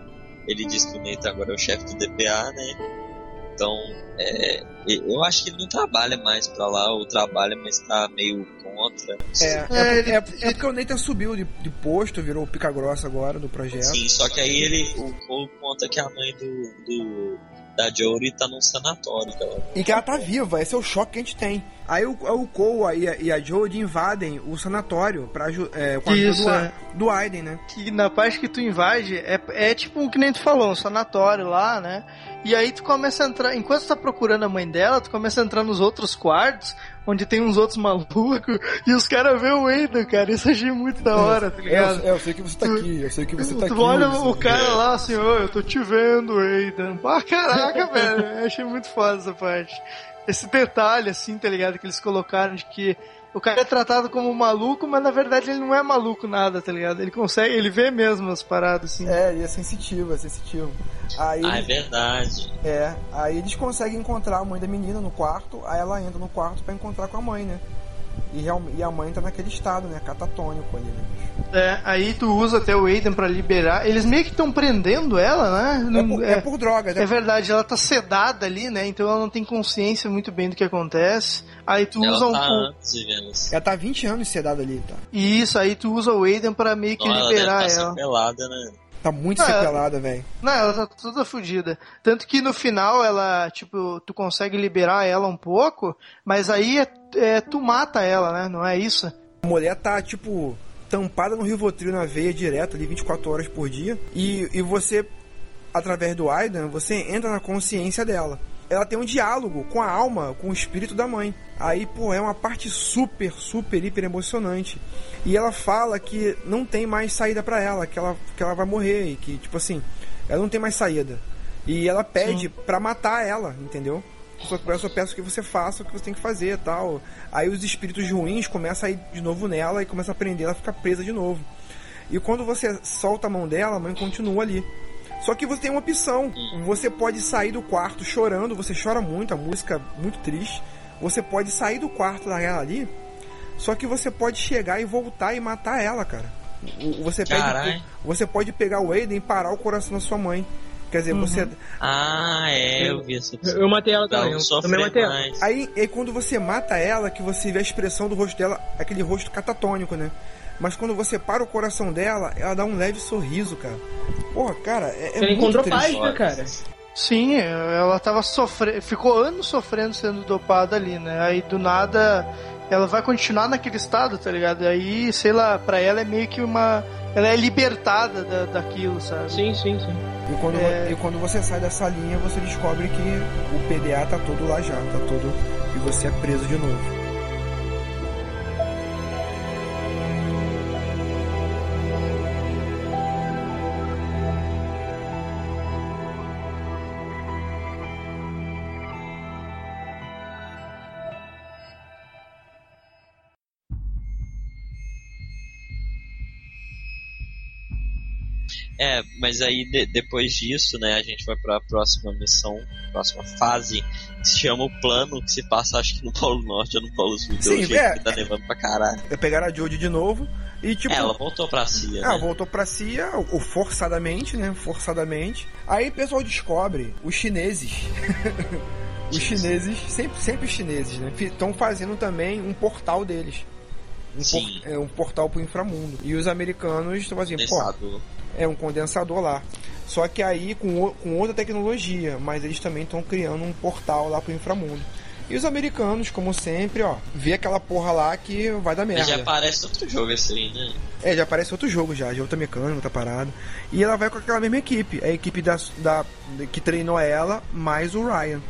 ele diz que o Nathan agora é o chefe do DPA, né? Então, é, eu acho que ele não trabalha mais pra lá, ou trabalha, mas tá meio contra. É, é, É, por- ele- é, é porque o Nathan subiu de, de posto, virou o pica grossa agora do projeto. Sim, só que aí ele o Cole conta que a mãe do, do da Jory tá num sanatório. E que ela tá viva, esse é o choque que a gente tem. Aí o, o Cole e a, e a Jodie invadem o sanatório pra, é, com a ajuda Isso, do, é. do Aiden, né? Que na parte que tu invade é, é tipo um que nem tu falou, um sanatório lá, né? E aí tu começa a entrar, enquanto tu tá procurando a mãe dela, tu começa a entrar nos outros quartos, onde tem uns outros malucos, e os caras vê o Aidan, cara. Isso achei muito da hora, tá ligado? É, eu, eu sei que você tá aqui, eu sei que você tá tu aqui. olha o cara lá assim, ô, eu tô te vendo, Aidan. Ah, caraca, velho. Eu achei muito foda essa parte. Esse detalhe, assim, tá ligado? Que eles colocaram de que o cara é tratado como um maluco, mas na verdade ele não é maluco nada, tá ligado? Ele consegue, ele vê mesmo as paradas, assim. É, ele é sensitivo, é sensitivo. Aí, Ah, é eles- verdade. é, aí eles conseguem encontrar a mãe da menina no quarto, aí ela entra no quarto pra encontrar com a mãe, né? E, real- e a mãe tá naquele estado, né? Catatônico ali, né? É, aí tu usa até o Aiden pra liberar. Eles meio que estão prendendo ela, né? É por, é por droga, né? É verdade, ela tá sedada ali, né? Então ela não tem consciência muito bem do que acontece. Aí tu Ela usa um. tá com- antes de Vênus. Ela tá 20 anos sedada ali, tá? Isso, aí tu usa o Aiden pra meio que Então ela deve liberar ela. sequelada, né? Tá muito É. sequelada, velho. Não, ela tá toda fodida. Tanto que no final ela, tipo, tu consegue liberar ela um pouco, mas aí é, é, tu mata ela, né? Não é isso? A mulher tá, tipo, tampada no Rivotril na veia direto ali 24 horas por dia. E, e você, através do Aidan, você entra na consciência dela. Ela tem um diálogo com a alma, com o espírito da mãe. Aí, pô, é uma parte super, super, hiper emocionante. E ela fala que não tem mais saída pra ela, que ela, que ela vai morrer e que, tipo assim, ela não tem mais saída. E ela pede pra matar ela, entendeu? Eu só, eu só peço que você faça o que você tem que fazer tal. Aí os espíritos ruins começam a ir de novo nela e começam a prender, ela fica presa de novo. E quando você solta a mão dela, a mãe continua ali. Só que você tem uma opção. Você pode sair do quarto chorando, você chora muito, a música é muito triste. Você pode sair do quarto da ela ali, só que você pode chegar e voltar e matar ela, cara. Você, pede, você pode pegar o Aiden e parar o coração da sua mãe. Quer dizer, você. Ah, é, eu vi essa Eu, eu matei ela também. Eu também matei ela. mais. Aí é quando você mata ela que você vê a expressão do rosto dela, aquele rosto catatônico, né? Mas quando você para o coração dela, ela dá um leve sorriso, cara. Porra, cara, é, é Ela muito encontrou triste. paz, né, cara? Sim, ela tava sofrendo, ficou anos sofrendo sendo dopada ali, né? Aí do nada ela vai continuar naquele estado, tá ligado? Aí, sei lá, pra ela é meio que uma. Ela é libertada da, daquilo, sabe? Sim, sim, sim. E quando, É. e quando você sai dessa linha, você descobre que o PDA tá todo lá já, tá todo. E você é preso de novo. É, mas aí de- depois disso, né, a gente vai pra próxima missão, próxima fase, que se chama o plano, que se passa acho que no Polo Norte ou no Polo Sul, Sim, jeito é. que tá nevando pra caralho. É pegar a Jodie de novo e tipo. É, ela voltou pra CIA, Ah, né? voltou pra CIA, ou forçadamente, né? Forçadamente. Aí o pessoal descobre os chineses. os chineses, sempre, sempre os chineses, né? Estão fazendo também um portal deles. Um, por- é, um portal pro inframundo. E os americanos estão assim, pô. É um condensador lá. Só que aí com, o- com outra tecnologia, mas eles também estão criando um portal lá pro inframundo. E os americanos, como sempre, ó, vê aquela porra lá que vai dar Mas merda. já parece outro jogo esse aí, né? É, já aparece outro jogo já, de outra mecânica, outra parada. E ela vai com aquela mesma equipe, a equipe da, da que treinou ela, mais o Ryan.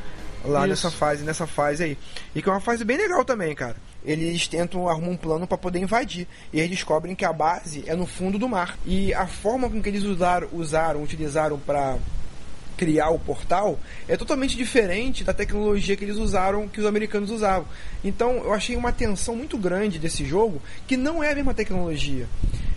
Lá Isso. nessa fase, nessa fase aí. E que é uma fase bem legal também, cara. Eles tentam arrumar um plano para poder invadir. E eles descobrem que a base é no fundo do mar. E a forma com que eles usaram, usaram utilizaram para criar o portal é totalmente diferente da tecnologia que eles usaram, que os americanos usavam. Então eu achei uma tensão muito grande desse jogo que não é a mesma tecnologia.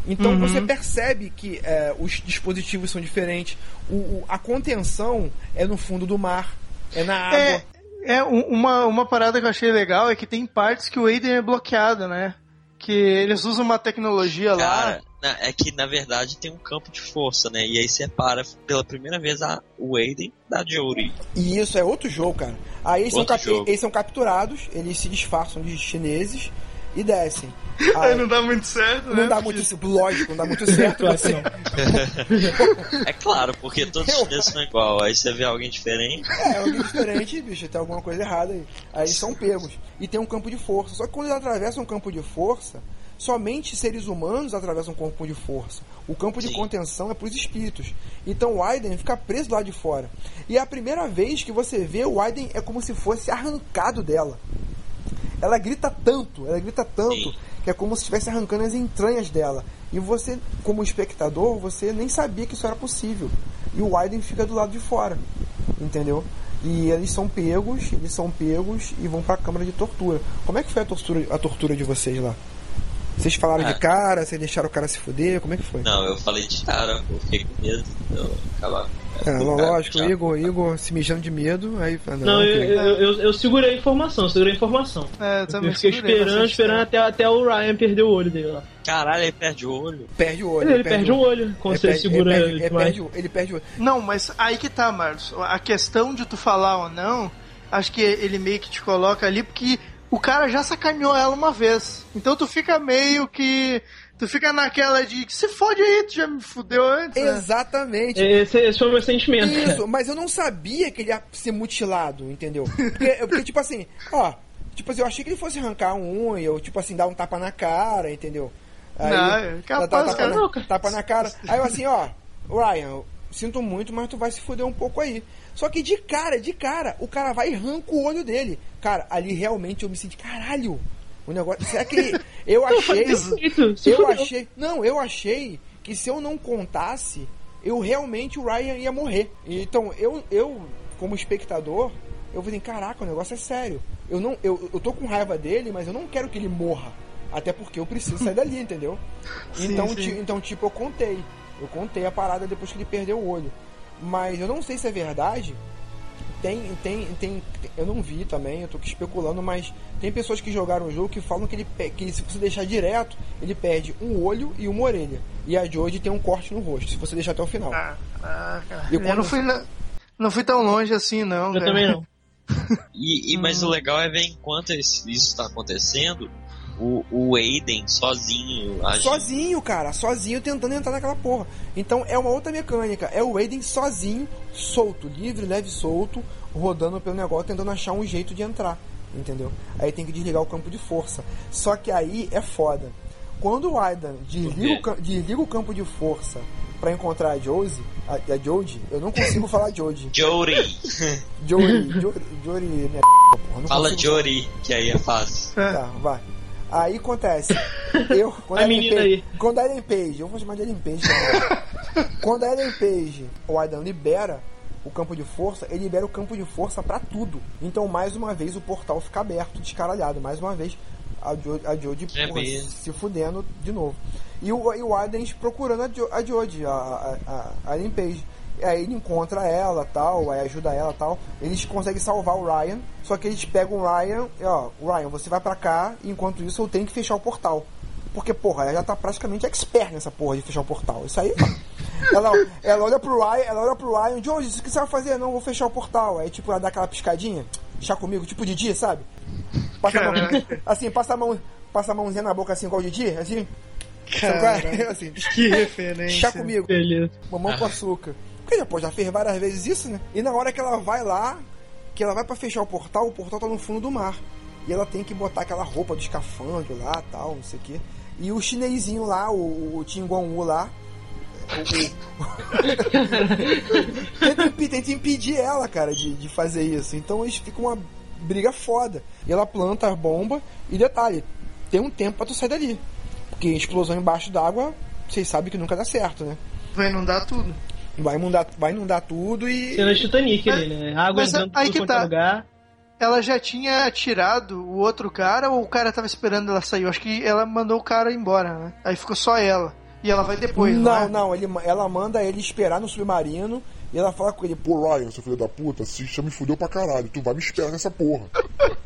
Então Uhum. você percebe que é, os dispositivos são diferentes, o, o- a contenção é no fundo do mar, é na água. É, é um- uma, uma parada que eu achei legal é que tem partes que o Aiden é bloqueado, né? Que eles usam uma tecnologia lá. Cara, na- é que na verdade tem um campo de força, né? E aí separa pela primeira vez a, o Aiden da Jory. E isso é outro jogo, cara. Aí eles Outro jogo. eles são capturados, eles se disfarçam de chineses e descem. Aí Aí, não dá muito certo, né? não dá muito, lógico, não dá muito certo você. não. É claro, porque todos os chineses são igual. Aí você vê alguém diferente. É, alguém diferente, bicho, tem alguma coisa errada aí. Aí eles são pegos. E tem um campo de força. Só que quando eles atravessam um campo de força, somente seres humanos atravessam um campo de força. O campo de Sim. contenção é para os espíritos. Então o Aiden fica preso lá de fora. E é a primeira vez que você vê o Aiden é como se fosse arrancado dela. Ela grita tanto, ela grita tanto, que é como se estivesse arrancando as entranhas dela. E você, como espectador, você nem sabia que isso era possível. E o Aiden fica do lado de fora, entendeu? E eles são pegos, eles são pegos e vão pra câmara de tortura. Como é que foi a tortura, a tortura de vocês lá? Vocês falaram Ah. de cara, vocês deixaram o cara se fuder, como é que foi? Não, eu falei de cara, eu fiquei com medo. Eu acabar. É, lógico, Já. Igor, Igor se mijando de medo, aí ah, Não, eu, ok. eu, eu, eu segurei a informação, eu segurei a informação. É, eu também Eu fiquei esperando, esperando até, até o Ryan perder o olho dele lá. Caralho, ele perde o olho. perde o olho. Ele, perde o olho quando Ele você perde- segura ele ele, perde, ele, perde, o- ele perde o olho. Não, mas aí que tá, Marcos. A questão de tu falar ou não, acho que ele meio que te coloca ali porque o cara já sacaneou ela uma vez. Então tu fica meio que. Tu fica naquela de se fode aí, tu já me fudeu antes. né? Exatamente. Esse, esse foi o meu sentimento. Isso, mas eu não sabia que ele ia ser mutilado, entendeu? Porque, porque, tipo assim, ó, tipo assim, eu achei que ele fosse arrancar um unha, ou tipo assim, dar um tapa na cara, entendeu? Aí, Não, é capaz, dá- dá tapa, cara. na, tapa na cara. Aí eu assim, ó, Ryan, eu sinto muito, mas tu vai se fuder um pouco aí. Só que de cara, de cara, o cara vai e arranca o olho dele. Cara, ali realmente eu me senti, caralho, o negócio. Será que eu achei. Eu achei. Não, eu achei que se eu não contasse, eu realmente o Ryan ia morrer. Então, eu, eu como espectador, eu falei, caraca, o negócio é sério. Eu não, eu, eu tô com raiva dele, mas eu não quero que ele morra. Até porque eu preciso sair dali, entendeu? Sim, então, sim. ti- então, tipo, eu contei. Eu contei a parada depois que ele perdeu o olho. Mas eu não sei se é verdade. Tem, tem, tem. Eu não vi também, eu tô aqui especulando, mas tem pessoas que jogaram o jogo que falam que ele que se você deixar direto, ele perde um olho e uma orelha. E a Jodie tem um corte no rosto, se você deixar até o final. Ah, Ah, cara. E Eu, não fui na- não fui tão longe assim, não. Eu cara. também não. E, e- mas o legal é ver enquanto isso está acontecendo, o, o Aiden sozinho agindo. Sozinho, cara, sozinho tentando entrar naquela porra. Então é uma outra mecânica. É o Aiden sozinho, solto, livre, leve, solto, rodando pelo negócio, tentando achar um jeito de entrar. Entendeu? Aí tem que desligar o campo de força. Só que aí é foda. Quando o Aidan desliga, o, desliga o campo de força pra encontrar a Josie, a, a Jodie, eu não consigo falar Jodie. Jory. Jory, Jory, Jory, minha porra, não Fala Jory, que aí é fácil. Tá, vai. Aí acontece. Eu, quando A Ellen menina Page, aí. Quando a Ellen Page, eu vou chamar de Ellen Page. quando a Ellen Page, o Aidan libera o campo de força, ele libera o campo de força pra tudo. Então, mais uma vez, o portal fica aberto, descaralhado. Mais uma vez, a Jodie, a Jodie É porra, se fudendo de novo. E o, e o Aidan procurando a, jo, a Jodie, a, a, a Ellen Page. Aí ele encontra ela tal, aí ajuda ela tal. Eles conseguem salvar o Ryan. Só que eles pegam o Ryan e ó, Ryan, você vai pra cá, e enquanto isso eu tenho que fechar o portal. Porque, porra, ela já tá praticamente expert nessa porra de fechar o portal. Isso aí, ela, ela olha pro Ryan, ela olha pro Ryan, Jones, o que você vai fazer? Não, vou fechar o portal. Aí tipo, ela dá aquela piscadinha, chá comigo, tipo Didi, sabe? Passa a mão, assim, passa a mão, passa a mãozinha na boca assim igual o Didi, assim. Caraca. assim, Que referência. chá comigo. Beleza. Mamão com açúcar. Porque pô, já fez várias vezes isso, né? E na hora que ela vai lá, que ela vai pra fechar o portal, o portal tá no fundo do mar. E ela tem que botar aquela roupa do escafandro lá, tal, não sei o quê. E o chinesinho lá, o, o Tim Guan-Wu lá, tenta, impedir, tenta impedir ela, cara, de, de fazer isso. Então eles ficam uma briga foda. E ela planta a bomba. E detalhe, tem um tempo pra tu sair dali. Porque explosão embaixo d'água, vocês sabem que nunca dá certo, né? Vai inundar tudo. Vai inundar, vai inundar tudo e. Cena de Titanic ali, né? Água Mas entrando aí que é tá. lugar. Ela já tinha tirado o outro cara ou o cara tava esperando ela sair? Eu acho que ela mandou o cara embora, né? Aí ficou só ela. E ela vai depois, não, não, é? não, ele, ela manda ele esperar no submarino e ela fala com ele, pô, Pô, Ryan, seu filho da puta, se já me fudeu pra caralho. Tu vai me esperar nessa porra.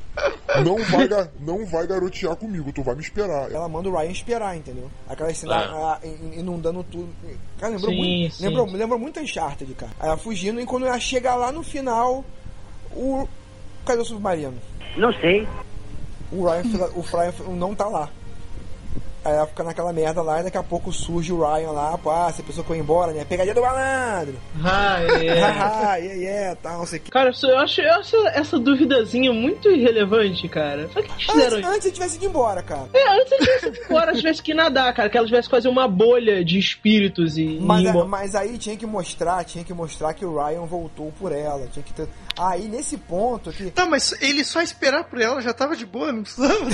Não vai, não vai garotear comigo, tu vai me esperar. ela manda o Ryan esperar, entendeu? Aquela cena ah, in- inundando tudo. Cara, lembrou Sim, muito. sim. Lembrou, lembrou muito Uncharted, cara. Aí ela fugindo e quando ela chega lá no final, o. Cadê o submarino? Não sei. O Ryan, o Ryan não tá lá. Aí ela fica naquela merda lá e daqui a pouco surge o Ryan lá, pô, ah, que eu ia embora, né? Pegadinha do malandro! Ah, é. Yeah, yeah, tal, não sei o que. Cara, eu acho, eu acho essa duvidazinha muito irrelevante, cara. Pra que que fizeram Antes, antes ele tivesse ido embora, cara. É, antes ele tivesse ido embora, tivesse que nadar, cara. Que ela tivesse que fazer uma bolha de espíritos e. Mas, e embora. mas aí tinha que mostrar, tinha que mostrar que o Ryan voltou por ela. Tinha que ter... Aí nesse ponto que. Tá, mas ele só esperar por ela já tava de boa, não precisava.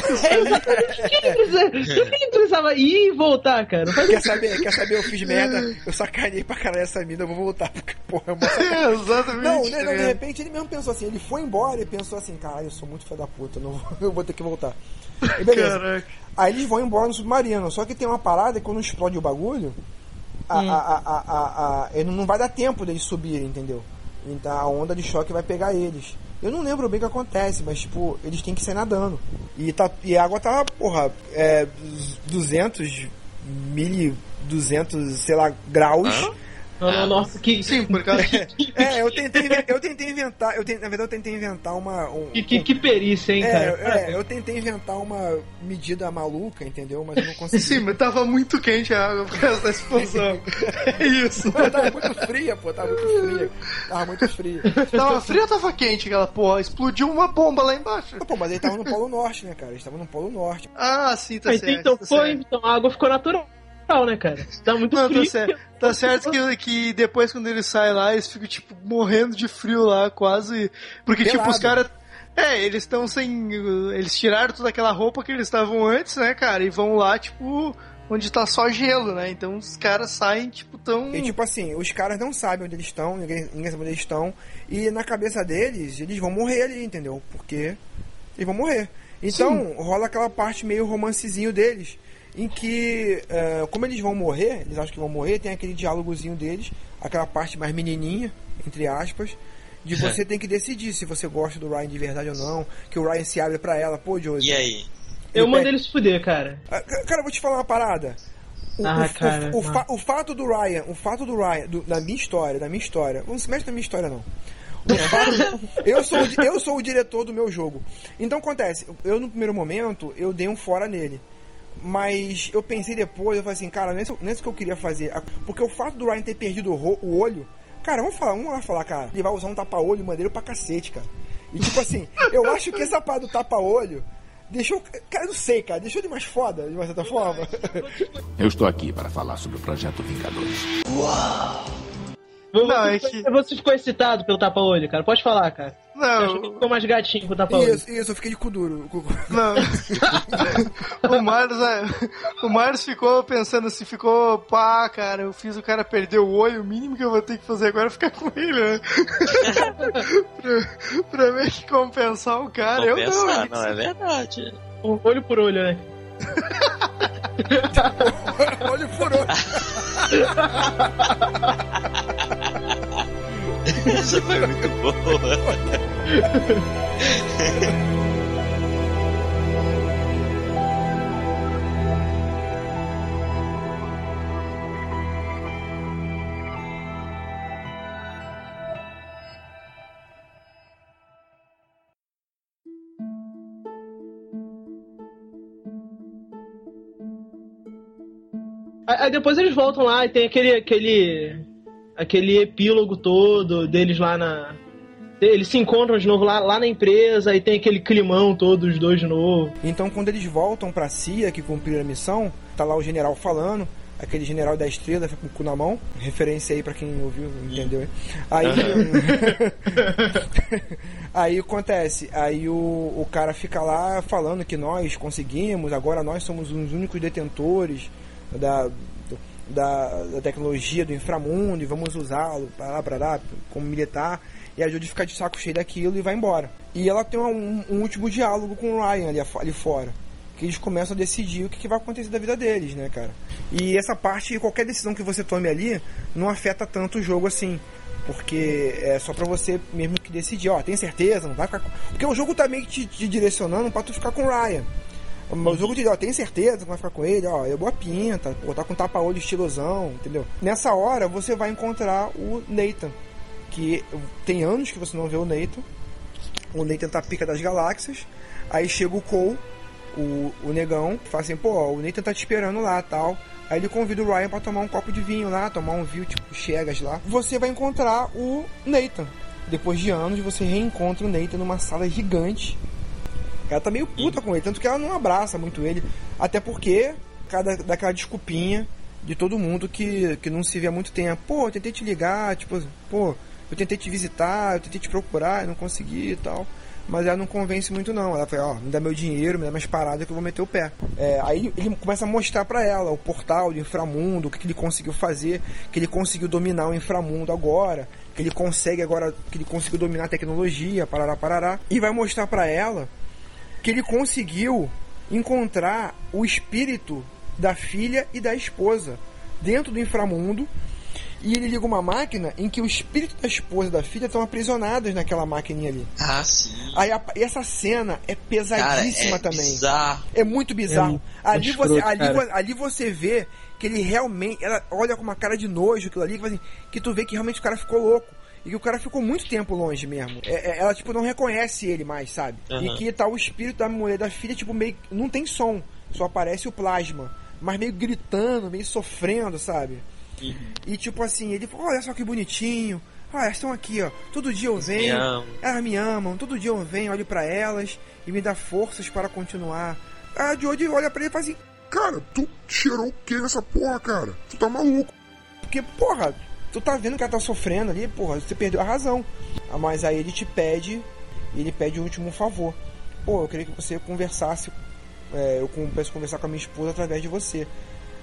Quem precisava ir e voltar, cara? Faz- Quer saber, quer saber, eu fiz merda, eu sacanei pra caralho essa mina, eu vou voltar, porque, porra, é uma sacanagem. É, exatamente. Não, né, não, de repente ele mesmo pensou assim, ele foi embora e pensou assim, caralho, eu sou muito filho da puta, eu não vou, eu vou ter que voltar. E beleza. Caraca. Aí eles vão embora no submarino, só que tem uma parada que quando explode o bagulho, a, Hum. a, a, a, a- a- ele não vai dar tempo deles subirem, entendeu? Então a onda de choque vai pegar eles. Eu não lembro bem o que acontece, mas tipo, eles têm que sair nadando. E, tá, e a água tá, porra, é, 200, 1200, sei lá, graus. Não, não, nossa, que, Sim, por causa que É, eu tentei, eu tentei inventar, eu tentei, na verdade eu tentei inventar uma... Um, que, que, que perícia, hein, cara? é, é, eu tentei inventar uma medida maluca, entendeu? Mas eu não consegui. Sim, mas tava muito quente a água por causa da explosão. é isso. Pô, tava muito fria, pô, tava muito fria. Tava muito fria. Tava frio ou tava quente aquela porra? Explodiu uma bomba lá embaixo. Pô, mas ele tava no Polo Norte, né, cara? Eles estavam no Polo Norte. Ah, sim, tá Ah, certo. então tá foi, certo. então a água ficou natural, né, cara? Tá muito Não, frio. tá certo. Tá certo que, que depois quando ele sai lá, eles ficam, tipo, morrendo de frio lá, quase. Porque, tipo, Pelado. os caras. É, eles estão sem. Eles tiraram toda aquela roupa que eles estavam antes, né, cara? E vão lá, tipo, onde tá só gelo, né? Então os caras saem, tipo, tão. E tipo assim, os caras não sabem onde eles estão, ninguém, ninguém sabe onde eles estão. E na cabeça deles, eles vão morrer ali, entendeu? Porque eles vão morrer. Então, rola aquela parte meio romancezinho deles. Em que, é, como eles vão morrer, eles acham que vão morrer, tem aquele diálogozinho deles, aquela parte mais menininha, entre aspas, de você tem que decidir se você gosta do Ryan de verdade ou não, que o Ryan se abre pra ela, pô, Josie. E aí? Eu pega- ele se fuder, cara. Ah, ca- Cara, eu vou te falar uma parada. O, Ah, o- cara, o, fa- o fato do Ryan, o fato do Ryan, do- da minha história, da minha história, não se mexe na minha história não. O fato- eu, sou, eu sou o diretor do meu jogo. Então acontece, eu no primeiro momento, eu dei um fora nele. Mas eu pensei depois, eu falei assim, cara, não é isso, não é isso que eu queria fazer. Porque o fato do Ryan ter perdido o, o olho, cara, vamos falar, vamos lá falar, cara, ele vai usar um tapa-olho maneiro pra cacete, cara. E tipo assim, eu acho que essa parada do tapa-olho deixou. Cara, eu não sei, cara, deixou ele mais foda, de uma certa forma. Eu estou aqui para falar sobre o projeto Vingadores. Você, Não, é ficou- você ficou excitado pelo tapa-olho, cara? Pode falar, cara. Eu acho que Não, ficou mais gatinho com o tapa-olho. Isso, isso, eu fiquei de cu duro. não. o Marlos, é, o Marlos ficou pensando assim, ficou, pá, cara, eu fiz o cara perder o olho, o mínimo que eu vou ter que fazer agora é ficar com ele, né? pra, pra meio que compensar o cara. eu Compensar, não. não, é verdade. Olho por olho, né? Olho por olho. Isso foi muito boa. Aí depois eles voltam lá e tem aquele, aquele, aquele epílogo todo deles lá na. Eles se encontram de novo lá, lá na empresa e tem aquele climão todo, os dois de novo. Então, quando eles voltam pra CIA, que cumpriram a missão, tá lá o general falando, aquele general da estrela, fica com o cu na mão. Referência aí pra quem ouviu, entendeu? Aí. aí acontece, aí o, o cara fica lá falando que nós conseguimos, agora nós somos os únicos detentores da. Da, da tecnologia do inframundo e vamos usá-lo para lá, para lá, como militar. E a Judy fica de saco cheio daquilo e vai embora. E ela tem um, um último diálogo com o Ryan ali, ali fora. Que eles começam a decidir o que, que vai acontecer da vida deles, né, cara? E essa parte, qualquer decisão que você tome ali, não afeta tanto o jogo assim. Porque é só pra você mesmo que decidir, ó, tem certeza, não vai ficar com... Porque o jogo tá meio que te, te direcionando pra tu ficar com o Ryan. O jogo diz, ó, tem certeza que vai ficar com ele, ó, é boa pinta, pô, tá com tapa-olho estilosão, entendeu? Nessa hora você vai encontrar o Nathan, que tem anos que você não vê o Nathan. O Nathan tá pica das galáxias. Aí chega o Cole, o, o negão, fala assim, pô, o Nathan tá te esperando lá tal. Aí ele convida o Ryan pra tomar um copo de vinho lá, tomar um vinho tipo Chegas lá. Você vai encontrar o Nathan. Depois de anos, você reencontra o Nathan numa sala gigante. Ela tá meio puta com ele, tanto que ela não abraça muito ele. Até porque, cada daquela desculpinha de todo mundo que, que não se vê há muito tempo. Pô, eu tentei te ligar, tipo, pô, eu tentei te visitar, eu tentei te procurar, eu não consegui e tal. Mas ela não convence muito não. Ela fala, ó, me dá meu dinheiro, me dá mais parada que eu vou meter o pé. É, aí ele começa a mostrar pra ela o portal do inframundo, o que, que ele conseguiu fazer, que ele conseguiu dominar o inframundo agora, que ele consegue agora, que ele conseguiu dominar a tecnologia, parará, parará. E vai mostrar pra ela que ele conseguiu encontrar o espírito da filha e da esposa dentro do inframundo. E ele liga uma máquina em que o espírito da esposa e da filha estão aprisionados naquela maquininha ali. Ah, sim. Aí a- e essa cena é pesadíssima Cara, é também. bizarro. É muito bizarro. É ali, escroto, você, ali, ali você vê que ele realmente. Ela olha com uma cara de nojo aquilo ali, que, fala assim, que tu vê que realmente o cara ficou louco. E que o cara ficou muito tempo longe mesmo. É- é- ela, tipo, não reconhece ele mais, sabe? E Aham. que tá o espírito da mulher da filha, tipo, meio. Não tem som. Só aparece o plasma. Mas meio gritando, meio sofrendo, sabe? E tipo assim, ele falou, olha só que bonitinho. Olha, elas estão aqui, ó. Todo dia eu venho. amam. Elas me amam. Todo dia eu venho, olho pra elas e me dá forças para continuar. A Jodie olha pra ele e fala assim, Cara, tu cheirou o que nessa porra, cara? Tu tá maluco. porque, porra, tu tá vendo que ela tá sofrendo ali, porra, você perdeu a razão. Mas aí ele te pede, ele pede o último favor. Pô, eu queria que você conversasse, é, eu a conversar com a minha esposa através de você.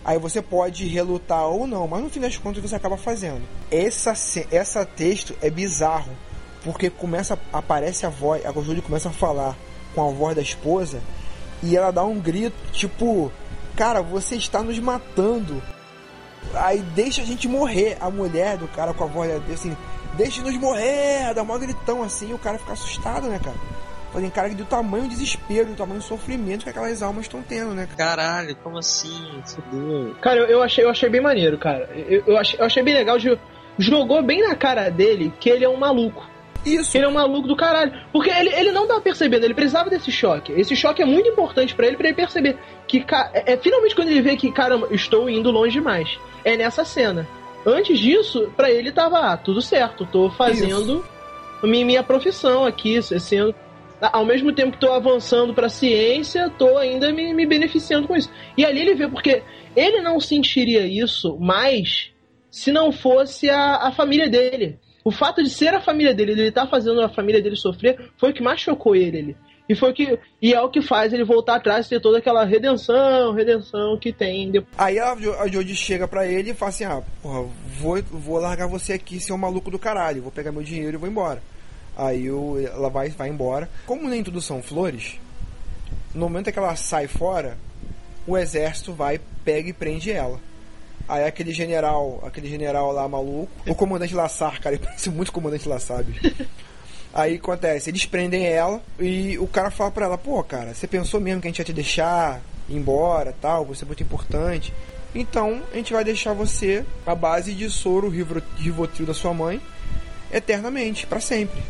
Aí você pode relutar ou não, mas no fim das contas você acaba fazendo. Essa, essa texto é bizarro, porque começa, aparece a voz, a Julie começa a falar com a voz da esposa e ela dá um grito, tipo, cara, você está nos matando. Aí deixa a gente morrer. A mulher do cara com a voz dele assim, deixa nos morrer, dá um gritão assim, e o cara fica assustado, né, cara? Falei, cara, do tamanho do desespero, do tamanho do sofrimento que aquelas almas estão tendo, né? Caralho, como assim? Fudeu. Cara, eu, eu achei, eu achei bem maneiro, cara. Eu, eu, achei, eu achei bem legal. Jogou bem na cara dele que ele é um maluco. Isso. Ele é um maluco do caralho. Porque ele, ele não tá percebendo, ele precisava desse choque. Esse choque é muito importante para ele, para ele perceber que, é, é finalmente quando ele vê que, caramba, estou indo longe demais. É nessa cena. Antes disso, pra ele tava ah, tudo certo, tô fazendo minha, minha profissão aqui, sendo. Ao mesmo tempo que tô avançando pra ciência, tô ainda me, me beneficiando com isso. E ali ele vê, porque ele não sentiria isso mais se não fosse a, a família dele. O fato de ser a família dele, ele estar fazendo a família dele sofrer, foi o que mais chocou ele. ele. E foi que e é o que faz ele voltar atrás e ter toda aquela redenção, redenção que tem. Aí a, a Jodie chega pra ele e fala assim: Ah, porra, vou, vou largar você aqui, seu maluco do caralho, vou pegar meu dinheiro e vou embora. Aí ela vai, vai embora. Como nem tudo são flores, no momento que ela sai fora, o exército vai, pega e prende ela. Aí aquele general, aquele general lá maluco, o comandante Lassar, cara, ele parece muito comandante Lassar. Aí acontece, eles prendem ela e o cara fala pra ela, pô, cara, você pensou mesmo que a gente ia te deixar ir embora tal, você é muito importante. Então a gente vai deixar você à base de soro Rivo- Rivotril da sua mãe eternamente, pra sempre.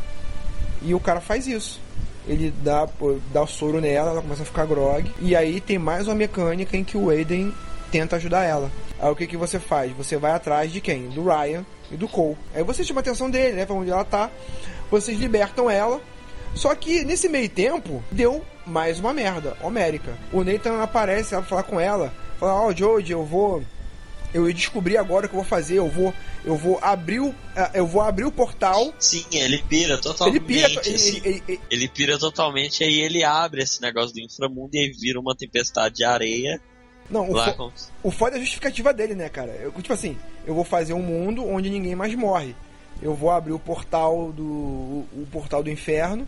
E o cara faz isso. Ele dá, dá o soro nela, ela começa a ficar grog. E aí tem mais uma mecânica em que o Aiden tenta ajudar ela. Aí o que, que você faz? Você vai atrás de quem? Do Ryan e do Cole. Aí você chama a atenção dele, né? Pra onde ela tá. Vocês libertam ela. Só que nesse meio tempo, deu mais uma merda, homérica. O Nathan aparece, ela vai falar com ela. Fala, ó, Jodie, eu vou eu descobri agora o que eu vou fazer. Eu vou, eu vou abrir o, ah, eu vou abrir o portal. Sim, ele pira totalmente. Ele pira, ele- assim. ele- ele- Ele pira totalmente, aí ele abre esse negócio do inframundo e aí vira uma tempestade de areia. Não, o, lá fo- o foda é a justificativa dele, né, cara? Eu, tipo assim, eu vou fazer um mundo onde ninguém mais morre. Eu vou abrir o portal do o, o portal do inferno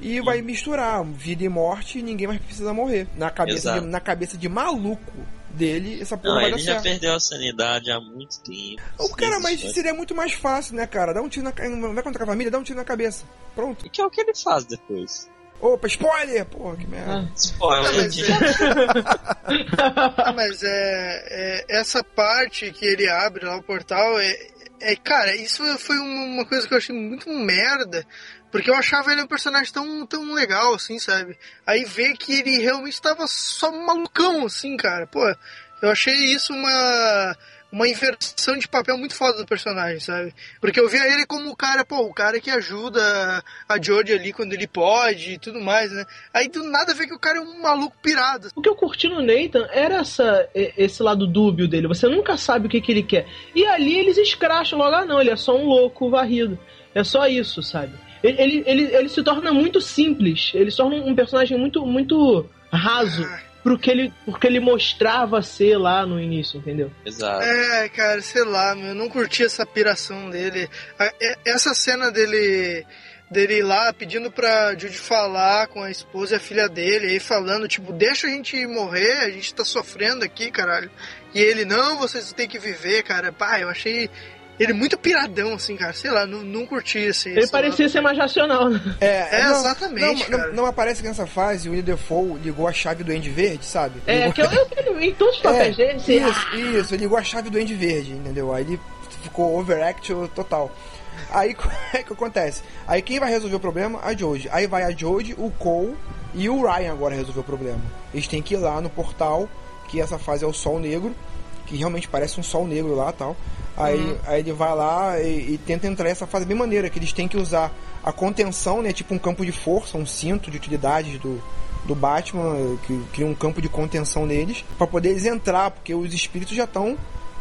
e vai misturar vida e morte e ninguém mais precisa morrer. Na cabeça, de, na cabeça de maluco dele, essa porra Não, vai ele dar já certo. perdeu a sanidade há muito tempo. O cara, mas seria muito mais fácil, né, cara? Dá um tiro na vai contra a família, dá um tiro na cabeça. Pronto. E que é o que ele faz depois. Opa, spoiler! Porra, que merda. Spoiler. Ah, mas, Ah, mas é, é- essa parte que ele abre lá o portal é, é cara, isso foi uma, uma coisa que eu achei muito merda, porque eu achava ele um personagem tão, tão legal assim, sabe? Aí ver que ele realmente estava só malucão assim, cara. Pô, eu achei isso uma uma inversão de papel muito foda do personagem, sabe? Porque eu via ele como o cara, pô, o cara que ajuda a Jodie ali quando ele pode e tudo mais, né? Aí do nada vê que o cara é um maluco pirado. O que eu curti no Nathan era essa, esse lado dúbio dele. Você nunca sabe o que, que ele quer. E ali eles escracham logo, ah não, ele é só um louco varrido. É só isso, sabe? Ele, ele, ele, ele se torna muito simples. Ele se torna um personagem muito, muito raso pro que ele, pro que ele mostrava ser lá no início, entendeu? Exato. É, cara, sei lá, meu, eu não curti essa piração dele. É- Essa cena dele dele ir lá pedindo pra Judy falar com a esposa e a filha dele, aí falando, tipo, deixa a gente morrer, a gente tá sofrendo aqui, caralho. E ele, não, vocês têm que viver, cara. Pá, eu achei ele muito piradão, assim, cara. Sei lá, não, não curti esse. Ele parecia lado. ser mais racional, né? É, É, não, exatamente, Não, cara. não, não aparece que nessa fase o William Defoe ligou a chave do End Verde, sabe? É, Ligou- que eu, eu, em todos os papéis dele, assim, Isso, isso, ele ligou a chave do End Verde, entendeu? Aí ele ficou overact total. Aí o que que acontece? Aí quem vai resolver o problema? A Jodie. Aí vai a Jodie, o Cole e o Ryan agora resolver o problema. Eles têm que ir lá no portal, que essa fase é o Sol Negro, que realmente parece um Sol Negro lá tal. Aí, Uhum. aí ele vai lá e, e tenta entrar essa fase bem maneira, que eles têm que usar a contenção, né? Tipo um campo de força, um cinto de utilidades do, do Batman, que cria um campo de contenção neles, para poder eles entrar, porque os espíritos já estão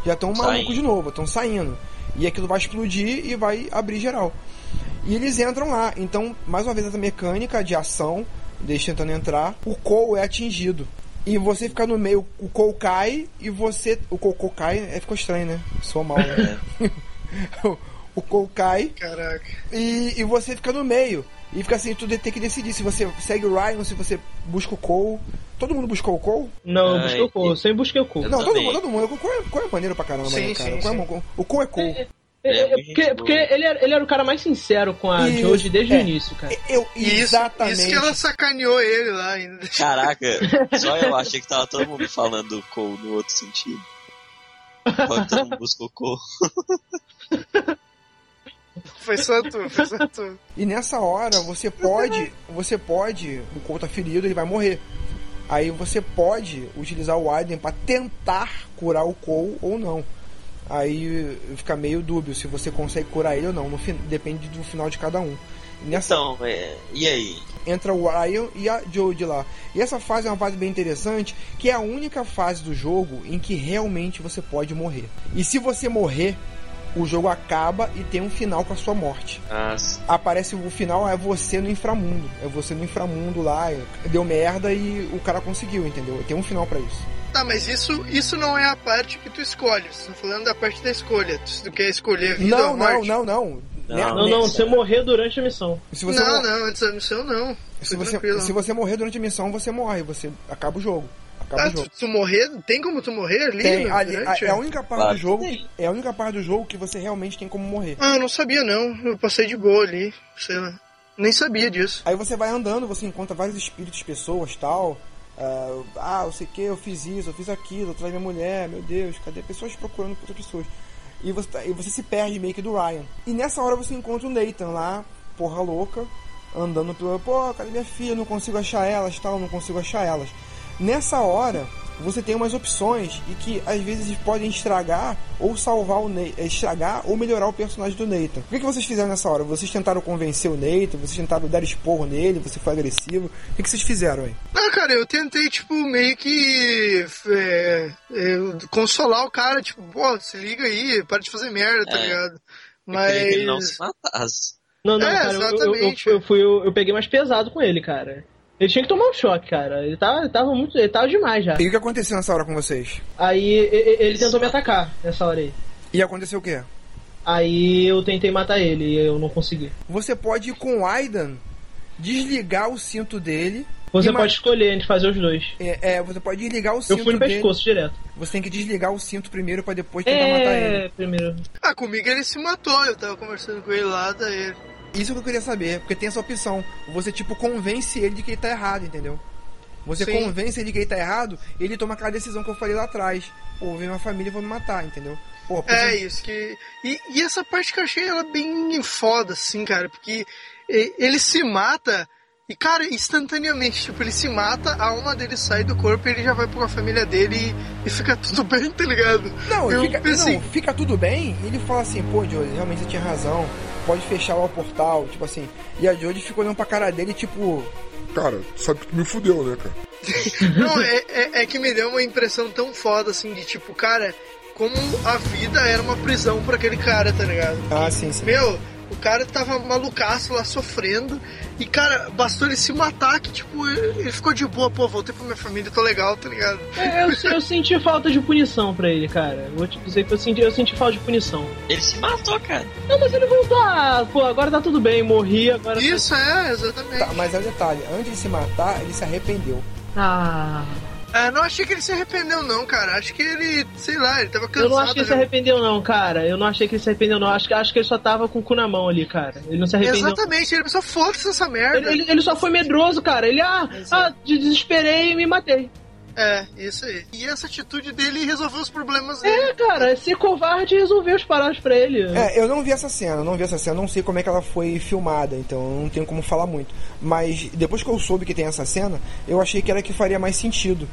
já estão malucos de novo, estão saindo. E aquilo vai explodir e vai abrir geral. E eles entram lá. Então, mais uma vez, essa mecânica de ação, deles tentando entrar, o Cole é atingido. E você fica no meio, o cai e você. O cai, é, ficou estranho, né? Sou mal, né? o, o cai Caraca. e, e você fica no meio. E fica assim, tu tem que decidir se você segue o Ryan ou se você busca o Cole. Todo mundo buscou o Cole? Não, eu busquei o Cole, eu sempre busquei o Cole. Não, todo mundo, todo mundo. O Cole é, Cole é maneiro pra caramba, Sim, né, cara? sim, o, Cole é sim. mo- o Cole é Cole. É, é, porque porque ele, era, ele era o cara mais sincero com a Isso, Joji desde é. o início, cara. Eu, Isso, exatamente. isso que ela sacaneou ele lá ainda. Caraca, só eu achei que tava todo mundo falando do Cole no outro sentido. Quando todo mundo buscou Cole. Foi só tu, foi só tu. E nessa hora você pode, você pode, o Cole tá ferido, ele vai morrer. Aí você pode utilizar o Aiden para tentar curar o Cole ou não. Aí fica meio dúbio se você consegue curar ele ou não. No depende do final de cada um. Nessa Então, é, e aí? entra o Ryan e a Jodie lá. E essa fase é uma fase bem interessante, que é a única fase do jogo em que realmente você pode morrer. E se você morrer, o jogo acaba e tem um final com a sua morte. As... Aparece o final é você no inframundo. É você no inframundo lá, deu merda e o cara conseguiu, entendeu? Tem um final pra isso. Tá, mas isso, isso não é a parte que tu escolhe. Você tá falando da parte da escolha. Se tu quer escolher vida Não, ou não, morte. não, não. Né- Não, não, você morrer durante a missão. Se você não, mor- não, antes da missão não. se Foi você, tranquilo. se você morrer durante a missão, você morre, você acaba o jogo. Acaba Ah, o jogo. tu, tu morrer, tem como tu morrer ali? Tem, ali, durante? é a única parte Claro do jogo, é a única parte do jogo que você realmente tem como morrer. Ah, eu não sabia não. Eu passei de boa ali, sei lá. Nem sabia disso. Aí você vai andando, você encontra vários espíritos, pessoas, tal. Ah, ah, eu sei o que, eu fiz isso, eu fiz aquilo, atrás minha mulher, meu Deus, cadê? Pessoas procurando por outras pessoas. E você, tá- e você se perde meio que do Ryan. E nessa hora você encontra o Nathan lá, porra louca, andando pelo. Pô, cadê minha filha? Não consigo achar elas, tal, não consigo achar elas. Nessa hora, você tem umas opções e que às vezes podem estragar ou salvar o Nathan, estragar ou melhorar o personagem do Nathan. O que, que vocês fizeram nessa hora? Vocês tentaram convencer o Nathan, vocês tentaram dar esporro nele, você foi agressivo. O que, que vocês fizeram aí? Ah, cara, eu tentei, tipo, meio que é, é, consolar o cara, tipo, pô, se liga aí, para de fazer merda, tá É. ligado? Que ele não Mas. se matasse. Não, não, É, cara, eu- eu, eu, fui, eu, eu peguei mais pesado com ele, cara. Ele tinha que tomar um choque, cara. Ele tava, ele tava muito. Ele tava demais já. E o que aconteceu nessa hora com vocês? Aí e- e- ele tentou me atacar nessa hora aí. E aconteceu o quê? Aí eu tentei matar ele e eu não consegui. Você pode ir com o Aidan, desligar o cinto dele. Você pode escolher entre fazer os dois. É, é, você pode desligar o cinto Eu fui no dele. pescoço direto. Você tem que desligar o cinto primeiro pra depois tentar matar ele. É, primeiro. Ah, comigo ele se matou, eu tava conversando com ele lá, daí. Isso que eu queria saber, porque tem essa opção. Você, tipo, convence ele de que ele tá errado, entendeu? Você Sim. convence ele de que ele tá errado, ele toma aquela decisão que eu falei lá atrás. Pô, vem uma família e vou me matar, entendeu? Pô, É isso que. E, e essa parte que eu achei ela bem foda, assim, cara, porque ele se mata. E, cara, instantaneamente, tipo, ele se mata, a alma dele sai do corpo e ele já vai pra família dele e, e fica tudo bem, tá ligado? Não, eu fica, pensei, não, fica tudo bem. E ele fala assim, pô, Jodie, realmente você tinha razão. Pode fechar lá o portal, tipo assim. E a Jodie ficou olhando pra cara dele, tipo. Cara, tu sabe que tu me fudeu, né, cara? Não, é, é, é que me deu uma impressão tão foda, assim, de tipo, cara, como a vida era uma prisão pra aquele cara, tá ligado? Ah, sim, sim. Meu, o cara tava malucaço lá sofrendo. E, cara, bastou ele se matar que, tipo, ele ficou de boa, pô, voltei pra minha família, tô legal, tá ligado? É, Eu, eu senti falta de punição pra ele, cara. Vou te dizer que eu senti, eu senti falta de punição. Ele se matou, cara. Não, mas ele voltou. Ah, pô, agora tá tudo bem, morri, agora. Isso, é, exatamente. Tá, mas é o detalhe, antes de se matar, ele se arrependeu. Ah. É, não achei que ele se arrependeu, não, cara. Acho que ele, sei lá, ele tava cansado. Eu não acho que ele se né? arrependeu, não, cara. Eu não achei que ele se arrependeu, não. Acho, que- acho que ele só tava com o cu na mão ali, cara. Ele não se arrependeu. Exatamente, ele pensou, foda-se essa merda. Ele, ele- ele só foi medroso, cara. Ele, ah, ah, desesperei e me matei. É, isso aí. E essa atitude dele resolveu os problemas dele. É, cara, ser covarde e resolver os paradas pra ele. É, eu não vi essa cena, eu não vi essa cena, não sei como é que ela foi filmada, então eu não tenho como falar muito. Mas depois que eu soube que tem essa cena, eu achei que era que faria mais sentido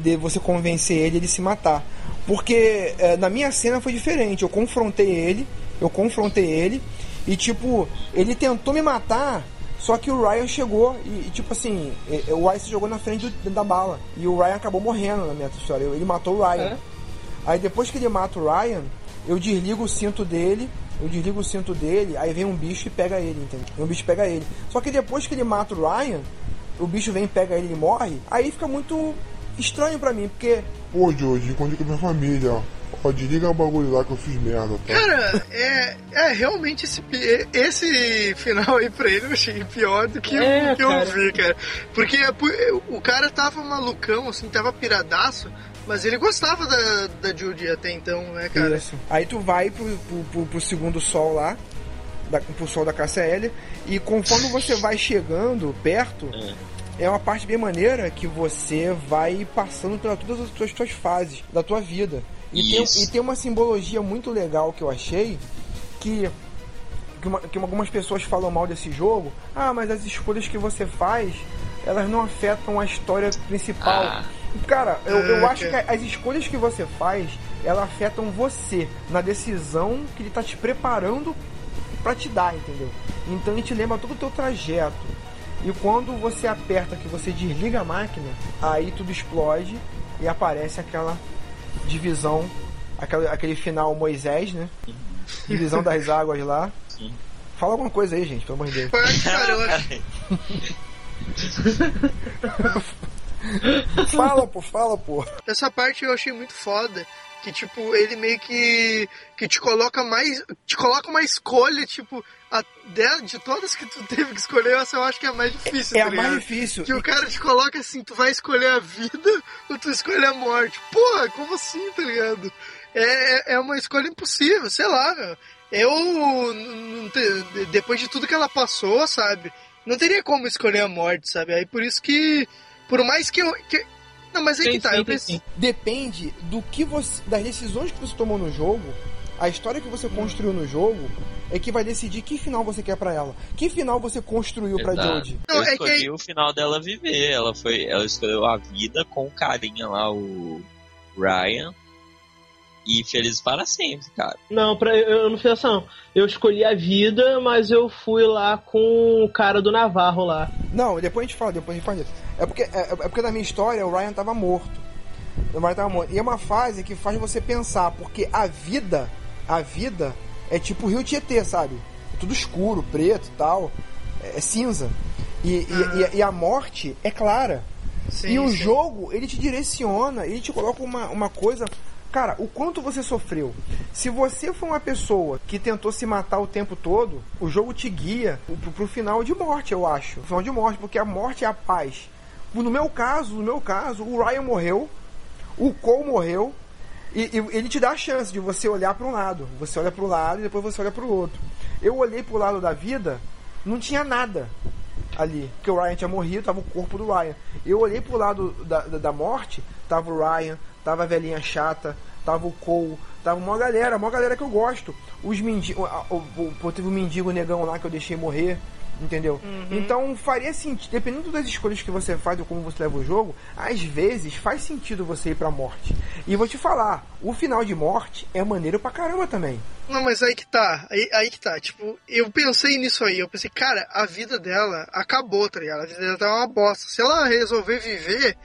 de você convencer ele a ele se matar. Porque é, na minha cena foi diferente, eu confrontei ele, eu confrontei ele, e tipo, ele tentou me matar, só que o Ryan chegou e, e, tipo assim, e- o Ryan se jogou na frente do- da bala. E o Ryan acabou morrendo na minha história. Ele matou o Ryan. É? Aí depois que ele mata o Ryan, eu desligo o cinto dele, eu desligo o cinto dele, aí vem um bicho e pega ele, entendeu? Vem um bicho e pega ele. Só que depois que ele mata o Ryan, o bicho vem, pega ele e morre, aí fica muito estranho pra mim, porque. Pô, Joji, encontrei com a minha família, ó. Ó, desliga o bagulho lá que eu fiz merda, tá? Cara, é, é realmente esse, esse final aí pra ele eu achei pior do que É, o que eu vi, cara. Porque é o cara tava malucão, assim, tava piradaço, Mas ele gostava da, da Judy até então, né, cara? Isso. Aí tu vai pro, pro, pro, pro segundo sol lá, da, pro sol da Cássia L, e conforme você vai chegando perto, é uma parte bem maneira que você vai passando por todas as tuas fases da tua vida. E tem, e tem uma simbologia muito legal que eu achei, que, que, uma- que algumas pessoas falam mal desse jogo. Ah, mas as escolhas que você faz, elas não afetam a história principal. Ah. Cara, eu, eu Ah, acho que as escolhas que você faz, elas afetam você na decisão que ele tá te preparando pra te dar, entendeu? Então ele te lembra todo o teu trajeto. E quando você aperta que você desliga a máquina, aí tudo explode e aparece aquela divisão, aquele, aquele final Moisés, né? Divisão das águas lá. Sim. Fala alguma coisa aí, gente, pelo amor de Deus. Cara, eu acho, Fala, pô, fala, pô. essa parte eu achei muito foda. Que, tipo, ele meio que. que te coloca mais. te coloca uma escolha, tipo, a, de, de todas que tu teve que escolher, essa eu acho que é a mais difícil. É tá a mais difícil. Que o cara te coloca assim, tu vai escolher a vida ou tu escolhe a morte. Porra, como assim, tá ligado? É, é uma escolha impossível, sei lá, meu. Eu, te- depois de tudo que ela passou, sabe? Não teria como escolher a morte, sabe? Aí por isso que, por mais que eu... que- não, mas aí Sim, que tá, sim, eu sim, pensei... sim. depende do que você. das decisões que você tomou no jogo, a história que você construiu no jogo é que vai decidir que final você quer pra ela. Que final você construiu pra Exato. Jodie. Não, eu é que escolhi aí- o final dela viver. Ela foi, ela escolheu a vida com o carinha lá, o Ryan. E feliz para sempre, cara. Não, pra, eu, não fiz essa não. Eu escolhi a vida, mas eu fui lá com o cara do Navarro lá. Não, depois a gente fala, depois a gente fala disso. É porque, é, é porque na minha história o Ryan tava morto. O Ryan tava morto. E é uma fase que faz você pensar, porque a vida, a vida é tipo o Rio Tietê, sabe? Tudo escuro, preto e tal. É, é cinza. E, e- e- e a morte é clara. Sim, e o sim. jogo, ele te direciona, ele te coloca uma, uma coisa. Cara, o quanto você sofreu. Se você foi uma pessoa que tentou se matar o tempo todo, o jogo te guia pro, pro final de morte, eu acho. O final de morte, porque a morte é a paz. No meu caso, no meu caso, o Ryan morreu, o Cole morreu, e, e ele te dá a chance de você olhar para um lado. Você olha para um lado e depois você olha para o outro. Eu olhei pro lado da vida, não tinha nada ali. Porque o Ryan tinha morrido, tava o corpo do Ryan. Eu olhei pro lado da, da, da morte, tava o Ryan, tava a velhinha chata, tava o Cole, tava uma galera, uma galera que eu gosto. Os mendigos. Teve o mendigo negão lá que eu deixei morrer. Entendeu? Então faria sentido, dependendo das escolhas que você faz ou como você leva o jogo, às vezes faz sentido você ir pra morte. E vou te falar, o final de morte é maneiro pra caramba também. Não, mas aí que tá, aí, aí que tá, tipo, eu pensei nisso aí, eu pensei, cara, a vida dela acabou, tá ligado? A vida dela tá uma bosta. Se ela resolver viver,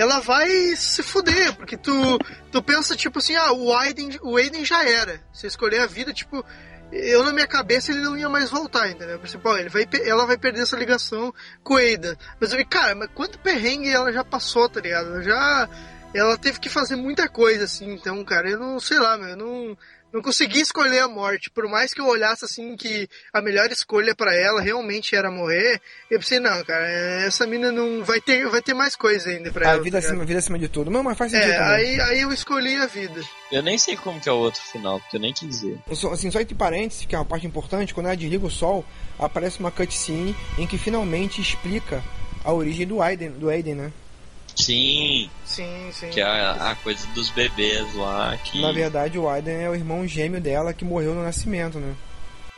ela vai se fuder, porque tu, tu pensa, tipo assim, ah, o Aiden, o Aiden já era. Se escolher a vida, tipo, eu na minha cabeça ele não ia mais voltar, entendeu? Eu pensei, pô, ele vai, ela vai perder essa ligação com o Aiden. Mas eu vi, cara, mas quanto perrengue ela já passou, tá ligado? Ela já. Ela teve que fazer muita coisa, assim, então, cara, eu não sei lá, meu, eu não. Não consegui escolher a morte, por mais que eu olhasse assim que a melhor escolha pra ela realmente era morrer, eu pensei, não, cara, essa mina não vai ter, vai ter mais coisa ainda pra A ela. vida tá acima, vida acima de tudo. Não, mas faz sentido É, aí, aí eu escolhi a vida. Eu nem sei como que é o outro final, porque eu nem quis dizer. Assim, só entre parênteses, que é uma parte importante, quando ela desliga o sol, aparece uma cutscene em que finalmente explica a origem do Aiden, do Aiden né? Sim, Sim, sim. que é a, a coisa dos bebês lá, que... Na verdade, o Aiden é o irmão gêmeo dela que morreu no nascimento, né?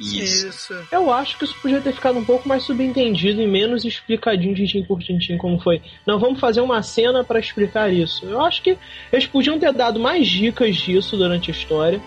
Isso. Eu acho que isso podia ter ficado um pouco mais subentendido e menos explicadinho tintim por tintim como foi. Não, vamos fazer uma cena pra explicar isso. Eu acho que eles podiam ter dado mais dicas disso durante a história,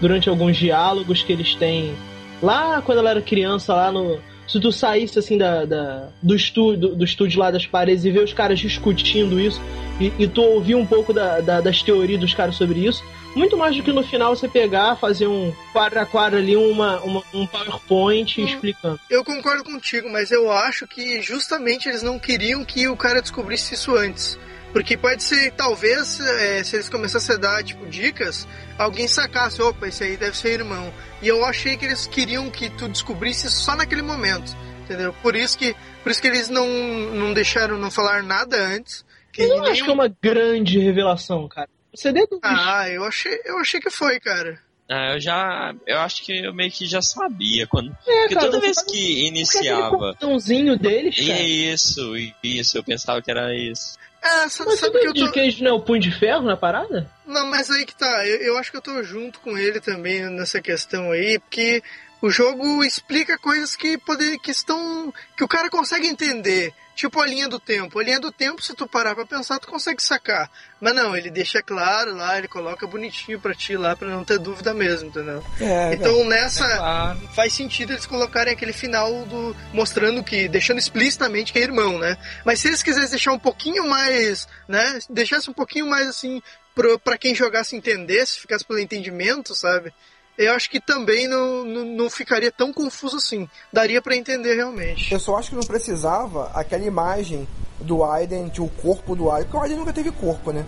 durante alguns diálogos que eles têm lá quando ela era criança, lá no. Se tu saísse assim da, da- do, estúdio, do estúdio lá das paredes e ver os caras discutindo isso, e, e tu ouvir um pouco da- da- das teorias dos caras sobre isso, muito mais do que no final você pegar, fazer um quadro a quadro ali, uma, uma- um PowerPoint explicando. Eu concordo contigo, mas eu acho que justamente eles não queriam que o cara descobrisse isso antes. Porque pode ser, talvez, é, se eles começassem a dar, tipo, dicas, alguém sacasse, opa, esse aí deve ser irmão. E eu achei que eles queriam que tu descobrisse só naquele momento, entendeu? Por isso que, por isso que eles não, não deixaram não falar nada antes, Eu não acho que é uma grande revelação, cara. Você deduz. Ah, eu achei, eu achei que foi, cara. Ah, eu já. Eu acho que eu meio que já sabia. Quando, É, porque cara, toda vez que iniciava. portãozinho deles, E cara. é isso, isso, eu pensava que era isso. É, sa- Mas sabe que eu tô. que eles não é o punho de ferro na parada? Não, mas aí que tá. Eu, eu acho que eu tô junto com ele também nessa questão aí, porque o jogo explica coisas que poder, que estão. que o cara consegue entender. Tipo a linha do tempo. A linha do tempo, se tu parar pra pensar, tu consegue sacar. Mas não, ele deixa claro lá, ele coloca bonitinho pra ti lá, pra não ter dúvida mesmo, entendeu? É, Então nessa. É claro. faz sentido eles colocarem aquele final do mostrando que deixando explicitamente que é irmão, né? Mas se eles quisessem deixar um pouquinho mais, né, deixasse um pouquinho mais assim pro, pra quem jogasse entendesse, ficasse pelo entendimento, sabe? Eu acho que também não, não, não ficaria tão confuso assim. Daria pra entender realmente. Eu só acho que não precisava aquela imagem do Aiden, de o corpo do Aiden, porque o Aiden nunca teve corpo, né?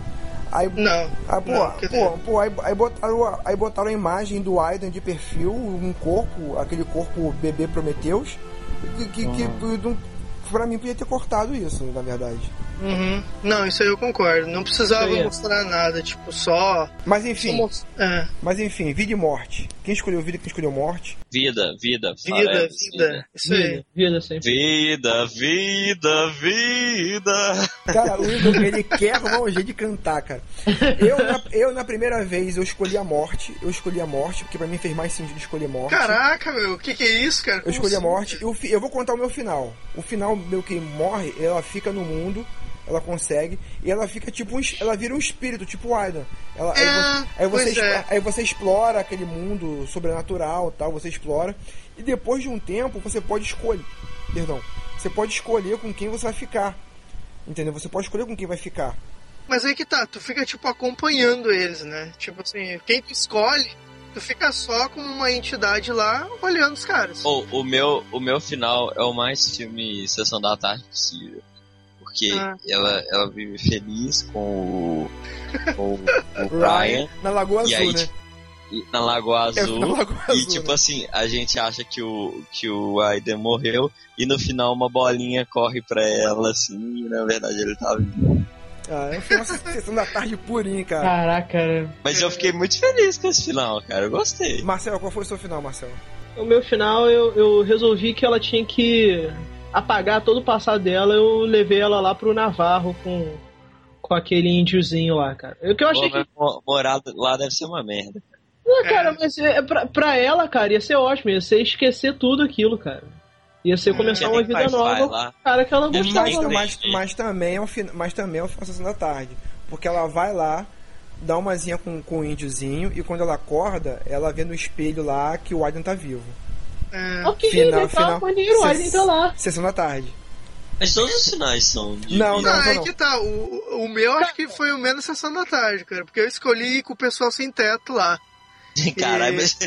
Aí, Não. Ah, pô, não, pô, pô, aí, aí botaram, a- aí botaram a imagem do Aiden de perfil, um corpo, aquele corpo bebê Prometheus, que, que, que não- pra mim podia ter cortado isso, na verdade. Uhum. Não, isso aí eu concordo. Não precisava é. mostrar nada, tipo, só. Mas só enfim, mos- é. mas enfim, vida e morte. Quem escolheu vida, quem escolheu morte? Vida, vida, Vida, forever, vida. Isso aí. Vida, vida sempre. Vida, vida, vida. Cara, o Igor, ele quer arrumar um jeito de cantar, cara. Eu na, eu, na primeira vez, eu escolhi a morte. Eu escolhi a morte, porque pra mim fez mais sentido escolher morte. Caraca, meu, o que, que é isso, cara? Eu Como escolhi a assim, morte. cara? Eu, eu vou contar o meu final. O final, meu que morre, ela fica no mundo, ela consegue, e ela fica tipo um, ela vira um espírito, tipo o Aidan. Ela, aí, É, você, aí, você é. aí você explora aquele mundo sobrenatural tal, você explora, e depois de um tempo você pode escolher. Perdão. Você pode escolher com quem você vai ficar. Entendeu? Você pode escolher com quem vai ficar. Mas aí que tá, tu fica tipo acompanhando eles, né? Tipo assim, quem tu escolhe, tu fica só como uma entidade lá olhando os caras. Ou o meu, o meu final é o mais filme Sessão da Tarde possível. Porque Ah. ela, ela vive feliz com o, com o, Ryan Na Lagoa E Azul, aí, né? tipo, e- na Lagoa É, Azul. na Lagoa e Azul, tipo né? assim, a gente acha que o, que o Aiden morreu e no final uma bolinha corre pra ela, assim, e na verdade ele tá vivo. Ah, é uma sessão da tarde purinha, cara. Caraca, cara. Mas eu fiquei muito feliz com esse final, cara. Eu gostei. Marcelo, qual foi o seu final, Marcelo? O meu final, eu, eu resolvi que ela tinha que apagar todo o passado dela. Eu levei ela lá pro Navarro com, com aquele índiozinho lá, cara. O que eu achei Pô, que. morar lá deve ser uma merda. Não, cara, mas é, pra, pra ela, cara, ia ser ótimo. Ia ser esquecer tudo aquilo, cara. Ia ser começar Tinha uma vida nova. lá. Cara, que ela gostava. Mas, mas, mas também é o fin- mas também é o final da sessão da tarde. Porque ela vai lá, dá umazinha com, com o índiozinho, e quando ela acorda, ela vê no espelho lá que o Aiden tá vivo. É, Ok, Final- legal, final- maneiro, o Ses- tá lá. Sessão da tarde. Mas todos os sinais são de Não, não, não, é não. que tá. O, o meu acho que foi o menos sessão da tarde, cara. Porque eu escolhi ir com o pessoal sem teto lá. Caralho, mas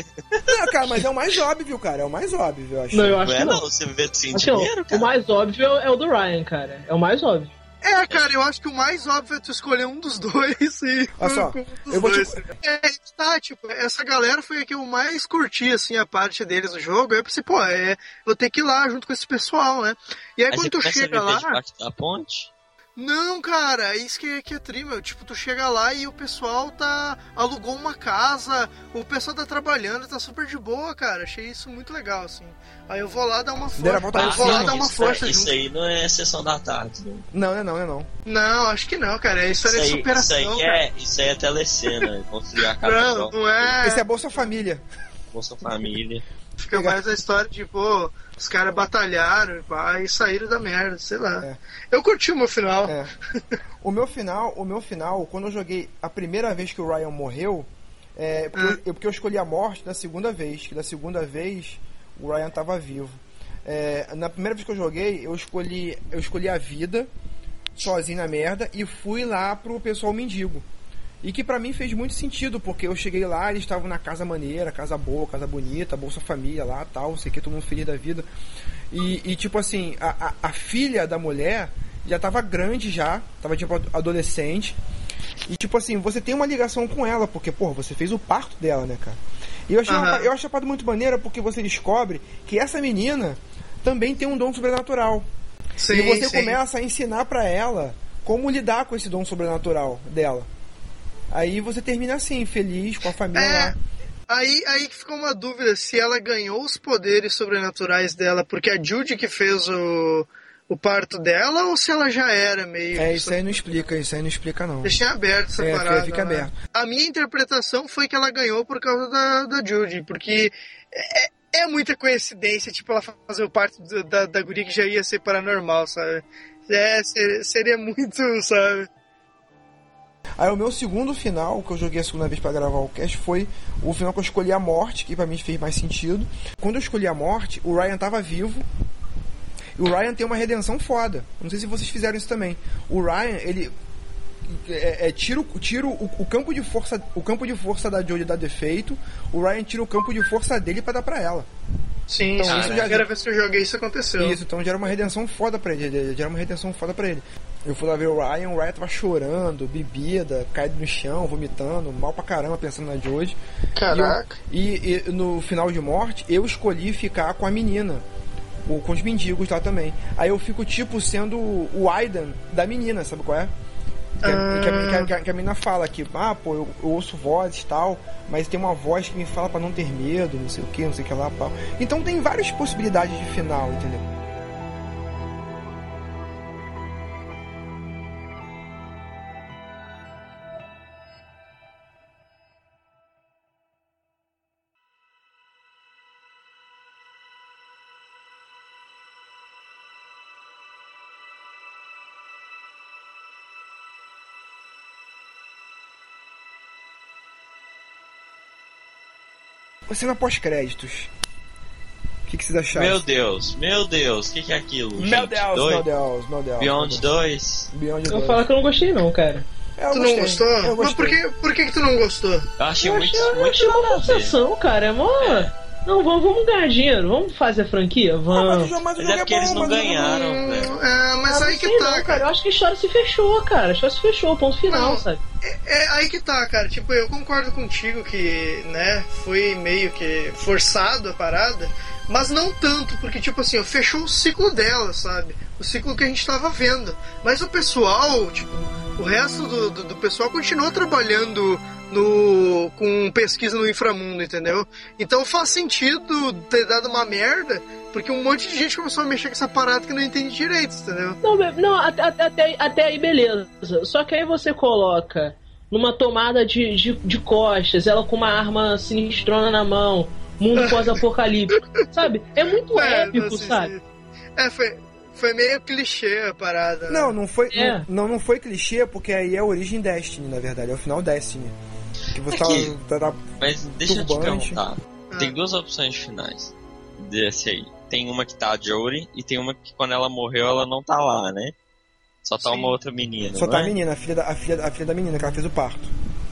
Não, cara, mas é o mais óbvio, cara. É o mais óbvio, eu acho. Não, eu não acho é que não, não. você vê sem Acho que não. dinheiro, O cara. mais óbvio é o do Ryan, cara. É o mais óbvio. É, cara, eu acho que o mais óbvio é tu escolher um dos dois e. Olha só, um dos eu vou te- dois. É, tá, tipo, essa galera foi a que eu mais curti, assim, a parte deles no jogo. Aí eu pensei, pô, é, vou ter que ir lá junto com esse pessoal, né? E aí Aí quando tu chega lá. da ponte? Não, cara, é isso que, que é tri, meu. Tipo, tu chega lá e o pessoal tá. alugou uma casa, o pessoal tá trabalhando, tá super de boa, cara. Achei isso muito legal, assim. Aí eu vou lá dar uma força. volta Eu vou lá cima. dar uma isso, força isso aí não é sessão da tarde. né? Não, não é não, não é não. Não, acho que não, cara. É Isso de aí, superação. isso aí cara. é, isso aí é telecena, construir a casa Não, não é. Esse é Bolsa Família. Bolsa Família. Fica mais a história de, pô, os caras batalharam e pá, e saíram da merda, sei lá. É. Eu curti o meu final. É. O meu final, o meu final, quando eu joguei a primeira vez que o Ryan morreu, é, porque, eu, eu- porque eu escolhi a morte da segunda vez, que da segunda vez o Ryan tava vivo. É, na primeira vez que eu joguei, eu escolhi, eu escolhi a vida sozinho na merda e fui lá pro pessoal mendigo. E que pra mim fez muito sentido, porque eu cheguei lá, eles estavam na casa maneira, casa boa, casa bonita, Bolsa Família lá, tal, não sei o que, todo mundo feliz da vida. E, e, tipo assim, a, a, a filha da mulher já tava grande já, tava tipo adolescente. E tipo assim, você tem uma ligação com ela, porque, pô, você fez o parto dela, né, cara? E eu achei, uma, Aham. eu achei a parada muito maneira porque você descobre que essa menina também tem um dom sobrenatural. Sim, e você sim. começa a ensinar pra ela como lidar com esse dom sobrenatural dela. Aí você termina assim, feliz, com a família É, lá. Aí, aí que ficou uma dúvida se ela ganhou os poderes sobrenaturais dela porque a Judy que fez o, o parto dela ou se ela já era meio. É, isso aí não explica, isso aí não explica não. Deixei aberto essa É, parada. fica né? aberto. A minha interpretação foi que ela ganhou por causa da, da Judy, porque é, é muita coincidência, tipo, ela fazer o parto da, da, guria que já ia ser paranormal, sabe? É, ser- seria muito, sabe? Aí o meu segundo final, que eu joguei a segunda vez pra gravar o cast, foi o final que eu escolhi a morte, que pra mim fez mais sentido. Quando eu escolhi a morte, o Ryan tava vivo. E o Ryan tem uma redenção foda. Não sei se vocês fizeram isso também. O Ryan, ele é, é, tira, o- tira o, o campo de força, o campo de força da Jodie dá defeito. O Ryan tira o campo de força dele pra dar pra ela. Sim, Então, isso já- primeira vez que eu joguei isso aconteceu. Isso, então gera uma redenção foda pra ele. Gera uma redenção foda pra ele. Eu fui lá ver o Ryan, o Ryan tava chorando, bebida, caído no chão, vomitando, mal pra caramba, pensando na Jodie. Caraca. E, eu- e- e no final de morte, eu escolhi ficar com a menina. Ou com os mendigos lá também. Aí eu fico, tipo, sendo o Aidan da menina, sabe qual é? Que, a- Ah. que a, que a- que a- menina fala que, ah, pô, eu, eu ouço vozes e tal, mas tem uma voz que me fala pra não ter medo, não sei o que, não sei o que lá, pau. Então tem várias possibilidades de final, entendeu? Cena pós-créditos. O que, que vocês acharam? Meu Deus, meu Deus, o que, que é aquilo? Meu gente? Deus, Dois? meu Deus, meu Deus. Beyond 2? Beyond Eu vou 2. falar que eu não gostei não, cara. É, eu tu gostei, não gostou? eu Mas por que, por que, que tu não gostou? Eu achei Eu muito, achei, eu muito achei uma a sensação, cara. É mó... Não, vamos, vamos ganhar dinheiro. Vamos fazer a franquia? Ah, mas, Vamos. o jogo- mas o Mas jogo é porque bom, eles não é ganharam, velho. É, mas Ah, aí que tá, não, cara. Eu acho que a história se fechou, cara. A história se fechou, ponto final, Não. sabe? É aí que tá, cara. Tipo, eu concordo contigo que, né, foi meio que forçado a parada, mas não tanto, porque, tipo assim, ó, fechou o ciclo dela, sabe? O ciclo que a gente tava vendo. Mas o pessoal, tipo, o resto do, do, do pessoal continuou trabalhando no com pesquisa no inframundo, entendeu? Então faz sentido ter dado uma merda, porque um monte de gente começou a mexer com essa parada que não entende direito, entendeu? Não, não até, até- até, aí beleza. Só que aí você coloca numa tomada de, de, de costas, ela com uma arma sinistrona na mão, mundo pós-apocalíptico, sabe? É muito É, épico, não sei sabe? É, foi, foi meio clichê a parada. né? Não, não foi, É. não, não foi clichê, porque aí é a origem Destiny, na verdade, é o final Destiny. Que você tá, Aqui. tá, tá- Mas deixa eu te Turbante. perguntar. Ah. Tem duas opções finais desse aí. Tem uma que tá a Jory e tem uma que quando ela morreu ela não tá lá, né? Só tá Sim. uma outra menina. Só não tá é? a menina, a filha, da, a, filha, a filha da menina, que ela fez o parto.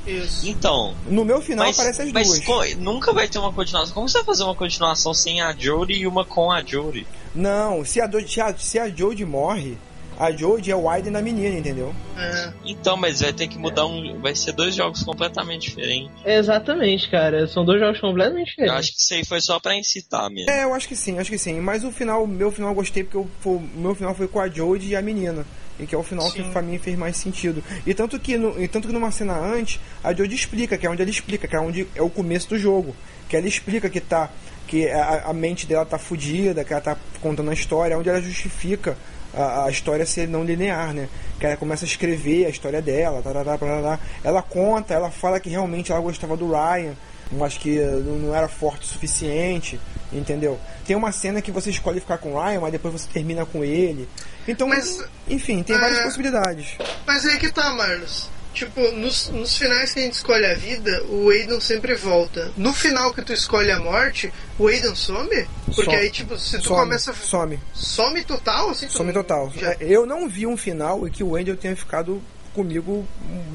Isso. Então, No meu final mas, aparece as mas duas. co- nunca vai ter uma continuação. Como você vai fazer uma continuação sem a Jory e uma com a Jory? Não, se a, Do- se a, se a Jodie morre, a Jodie é o Aiden da menina, entendeu? É. Então, mas vai ter que mudar um. Vai ser dois jogos completamente diferentes. Exatamente, cara. São dois jogos completamente Eu diferentes. acho que isso aí foi só pra incitar mesmo. É, eu acho que sim, acho que sim. Mas o final, meu final eu gostei porque o meu final foi com a Jodie e a menina. E que é o final que Sim. pra mim fez mais sentido. E tanto que, no, e tanto que numa cena antes, a Jodie explica, que é onde ela explica, que é onde é o começo do jogo. Que ela explica que tá. Que a, a mente dela tá fodida, que ela tá contando a história, onde ela justifica a, a história ser não linear, né? Que ela começa a escrever a história dela, tá, tá. ela conta, ela fala que realmente ela gostava do Ryan, mas que não não era forte o suficiente, entendeu? Tem uma cena que você escolhe ficar com o Ryan, mas depois você termina com ele. Então, Mas- enfim, tem várias É. possibilidades. Mas aí que tá, Marlos. Tipo, nos, nos finais que a gente escolhe a vida, o Aiden sempre volta. No final que tu escolhe a morte, o Aiden some? Porque Some. aí, tipo, se tu Some, começa. some, Some total, assim? tu some total. já- É, Eu não vi um final em que o Wendell tenha ficado comigo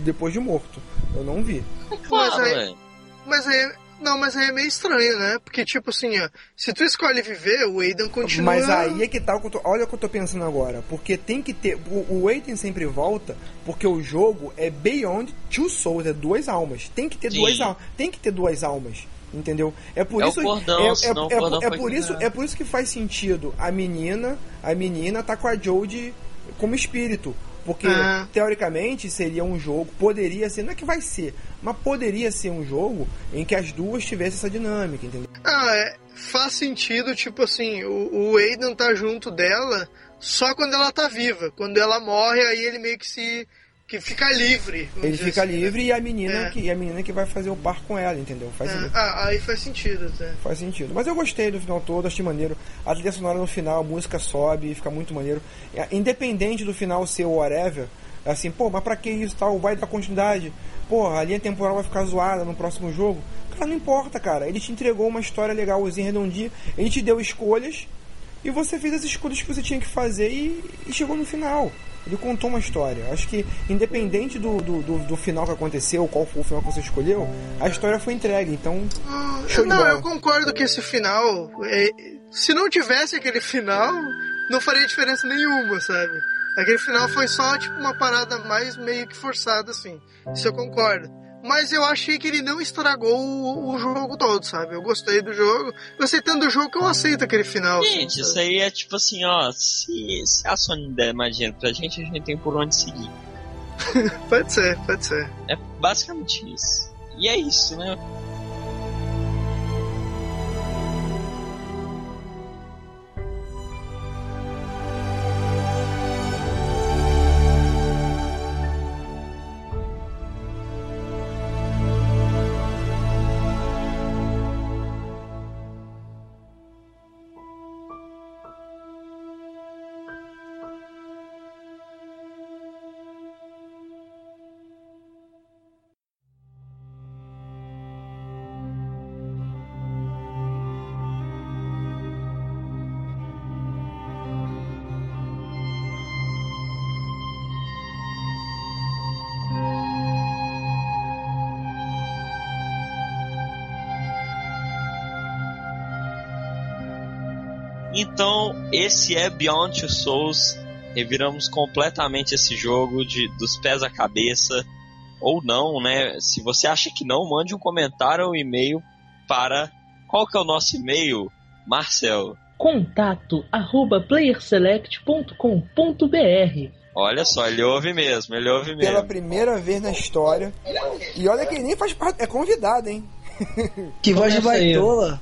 depois de morto. Eu não vi. Claro, aí- velho. Mas aí. Não, mas aí é meio estranho, né? Porque, tipo assim, ó, se tu escolhe viver, o Aiden continua. Mas aí é que tá o que eu tô, olha o que eu tô pensando agora. Porque tem que ter. O, o Aiden sempre volta, porque o jogo é Beyond Two Souls, é duas almas. Tem que ter Sim. duas almas. Tem que ter duas almas. Entendeu? É por É isso cordão, é, é, é, é por isso é por isso que faz sentido a menina, a menina tá com a Jodie como espírito. Porque, Ah. teoricamente, seria um jogo, poderia ser, não é que vai ser, mas poderia ser um jogo em que as duas tivessem essa dinâmica, entendeu? Ah, é, faz sentido, tipo assim, o, o Aiden tá junto dela só quando ela tá viva. Quando ela morre, aí ele meio que se. Que fica livre. Ele fica assim, né? livre e a menina É. que e a menina que vai fazer o par com ela, entendeu? Faz É, sentido. ah, aí faz sentido até. Faz sentido. Mas eu gostei do final todo, achei maneiro. A trilha sonora no final, a música sobe, fica muito maneiro. É, Independente do final ser o whatever, assim, pô, mas pra que isso tal? Vai dar continuidade. Pô, a linha temporal vai ficar zoada no próximo jogo. Cara, não importa, cara. Ele te entregou uma história legalzinha, redondinha. Ele te deu escolhas. E você fez as escolhas que você tinha que fazer e, e chegou no final. Ele contou uma história. Acho que, independente do, do, do, do final que aconteceu, qual foi o final que você escolheu, a história foi entregue. Então, show de Não, bola. eu concordo que esse final. é, se não tivesse aquele final, não faria diferença nenhuma, sabe? Aquele final foi só, tipo, uma parada mais meio que forçada, assim. Isso eu concordo. Mas eu achei que ele não estragou o, o jogo todo, sabe? Eu gostei do jogo. Gostei tanto do jogo que eu aceito aquele final. Gente, isso aí é tipo assim, ó, se, se a Sony der mais dinheiro pra gente, a gente tem por onde seguir. Pode ser, pode ser. É basicamente isso. E é isso, né? Então, esse é Beyond Two Souls. Reviramos completamente esse jogo de dos pés à cabeça. Ou não, né? Se você acha que não, mande um comentário ou um e-mail para. Qual que é o nosso e-mail, Marcel? Contato arroba playerselect.com.br Olha só, ele ouve mesmo, ele ouve Pela mesmo. primeira vez na história. E olha que ele nem faz parte, é convidado, hein? Que voz de baitola.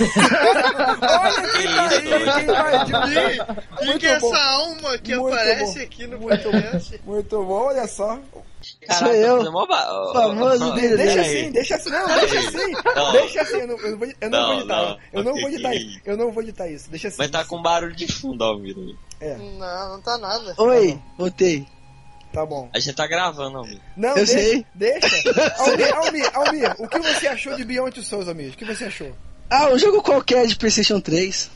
Olha quem tá aí, quem invadiu. Quem Muito que é bom. essa alma que Muito aparece bom. aqui no Muito podcast? Muito bom, olha só. Caraca, Sou eu. ba- Famoso dele. Deixa assim, deixa assim. Não, deixa assim. Não. Deixa assim, eu não, eu não vou, eu não Não, vou editar. não. Eu não vou editar isso. Eu não vou editar isso. Deixa assim. Mas tá com barulho de fundo, Almir. É, Não, não tá nada. Oi, voltei. tá bom. A gente tá gravando, Almir. Não, Eu deixa, sei. deixa. Almir, Almir, Almir, o que você achou de Beyond Souls, Almir? O que você achou? Ah, um jogo qualquer de PlayStation 3.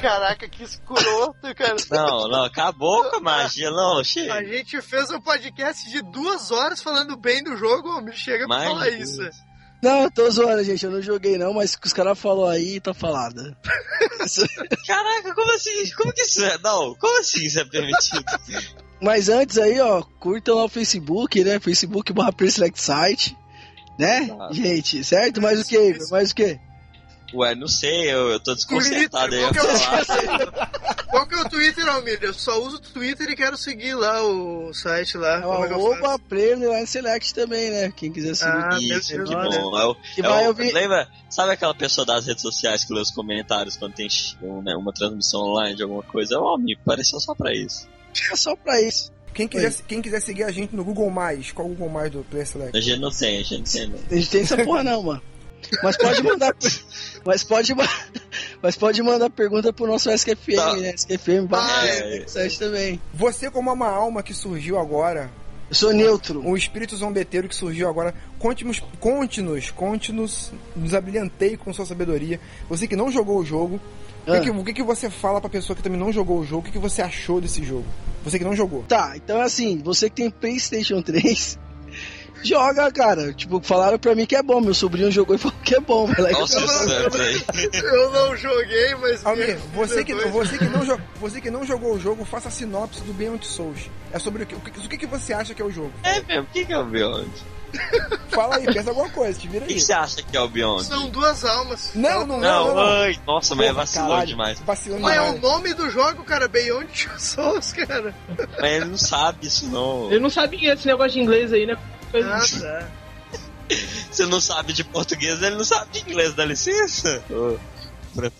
Caraca, que escroto, cara. Não, não, acabou com a magia, não, A chega. gente fez um podcast de duas horas falando bem do jogo, me chega pra falar isso. Não, eu tô zoando, gente. Eu não joguei não, mas o que os caras falaram aí tá falado. Caraca, como assim? Como que isso é? Não, como assim isso é permitido? Mas antes aí, ó, curtam lá o Facebook, né? Facebook barra Select Site. Né? Gente, certo? Mais o que? Mais o que? Ué, não sei, eu, eu tô desconcertado aí Twitter. Qual que é o Twitter, Almir? Eu só uso o Twitter e quero seguir lá o site lá. É o é arroba? Player Line Select também, né? Quem quiser seguir. Ah, Isso, que bom. É o- Que é vai o- ouvir- Lembra? Sabe aquela pessoa das redes sociais que lê os comentários quando tem um, né, uma transmissão online de alguma coisa? É o Almir, apareceu só pra isso. É só pra isso. Quem quiser, quem quiser seguir a gente no Google+, qual o Google+, Mais do Player Select? A gente não tem, a gente não tem. não. A gente tem essa porra não, mano. Mas pode mandar. mas pode ma- Mas pode mandar pergunta pro nosso SQFM, Tá. né? Barra Ah, é. site também. Você como uma alma que surgiu agora, Eu sou neutro. um espírito zombeteiro que surgiu agora, conte-nos, conte-nos, conte-nos, nos abrilhantei com sua sabedoria. Você que não jogou o jogo, o, Ah. que, que- o que, que você fala pra pessoa que também não jogou o jogo? O que, que você achou desse jogo? Você que não jogou. Tá, então assim, você que tem PlayStation 3, joga, cara. Tipo, falaram pra mim que é bom. Meu sobrinho jogou e falou que é bom. Vai lá e Nossa, joga. certo aí. Eu não joguei, mas. Almir, você que, você, que não você que não jogou o jogo, faça a sinopse do Beyond Souls. É sobre o que, o que, o que, você acha que é o jogo? É mesmo, o que que é o Beyond? Fala aí, pensa alguma coisa, te vira O aí. que você acha que é o Beyond? São duas almas. Não, não, não, Não, não. não. ai, nossa, mas é vacilou caralho, demais. Vacilou Mas é o nome do jogo, cara, Beyond Two Souls, cara. Mas ele não sabe isso, não. Eu não sabia esse negócio de inglês aí, né? Ah, tá. Você não sabe de português, ele não sabe de inglês, dá licença? Ô,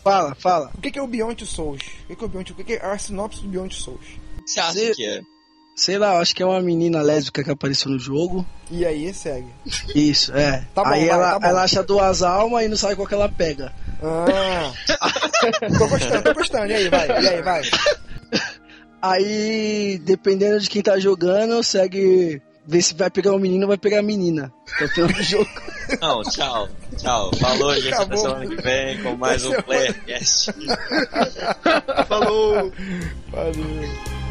Fala, fala. O que é o Beyond Souls? O que é o Beyond O que é a sinopse do Beyond Souls? O que você acha que é? Sei lá, acho que é uma menina lésbica que apareceu no jogo. E aí, segue. Isso, é. Tá bom, aí vai, ela, tá bom. ela acha duas almas e não sabe qual que ela pega. Ah. tô gostando, tô gostando. E aí, vai, e aí, vai. Aí, dependendo de quem tá jogando, segue. Vê se vai pegar o menino ou vai pegar a menina. Até o final do jogo. Não, tchau. Tchau. Falou, gente. Até Acabou. semana que vem com mais um Até Playercast. Falou. Valeu.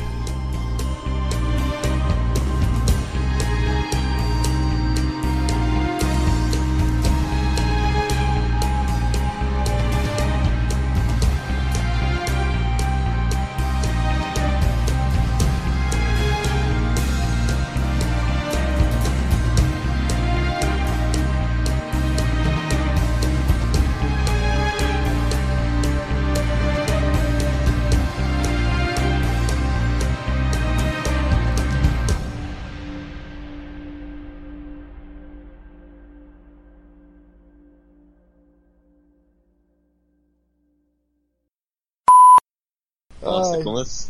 Nossa, Ai. como assim?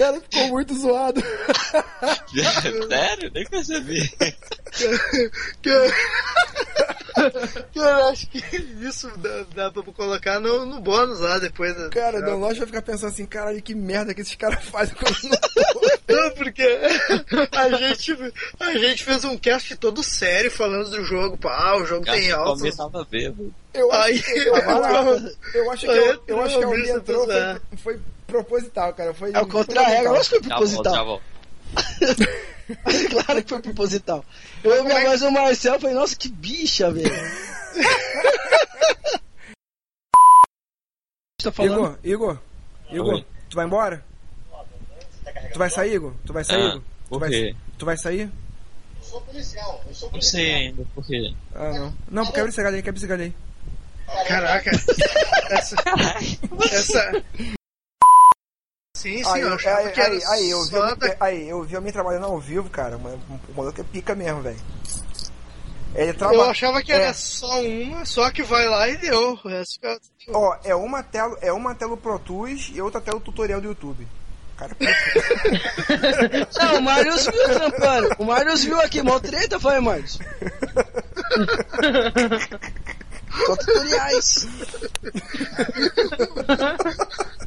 Cara, ficou muito zoado. Sério? Nem percebi. Cara, eu acho que isso dá, dá pra colocar no, no bônus lá depois. da- Cara, o Don vai ficar pensando assim, caralho, que merda que esses caras fazem quando não Não, porque a gente, a gente fez um cast todo sério falando do jogo. Pá, ah, o jogo tem tava bêbado. Eu acho, que, eu, acho, eu acho que, eu, eu acho que a Entrou, foi, foi proposital, cara. Foi É o contrário, proposital. eu acho que foi Já volto, já proposital. volto. claro que foi proposital. Eu ouvi a voz do Marcel e falei, nossa, que bicha, velho. tá falando? Igor, Igor, Igor, Oi. tu vai embora? Tu vai sair, Igor? Tu vai sair, Ah, Igor? Tu por vai, quê? tu vai sair? Não sei ainda, por quê? Ah, não. Não, quebra esse galho aí, quebra esse galho aí. Caraca. essa. Essa. Sim, sim, Aí, eu achava aí, que era aí, aí, eu vi, só da- aí, eu vi alguém trabalhando ao vivo, cara, mas o maluco é pica mesmo, velho. Ele Eu trabalha. achava que era é. só uma, só que vai lá e deu. O resto fica- Ó, é uma tela, é uma tela Pro Tools e outra tela tutorial do YouTube. Cara, Não, o Marius viu trampando. O Marius viu aqui, mó treta, foi, Marius. Só tutoriais.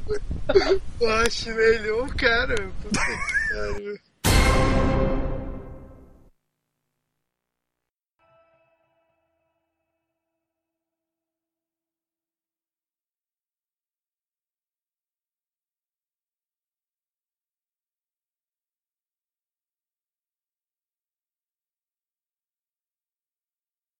Eu acho melhor, cara. Puta que.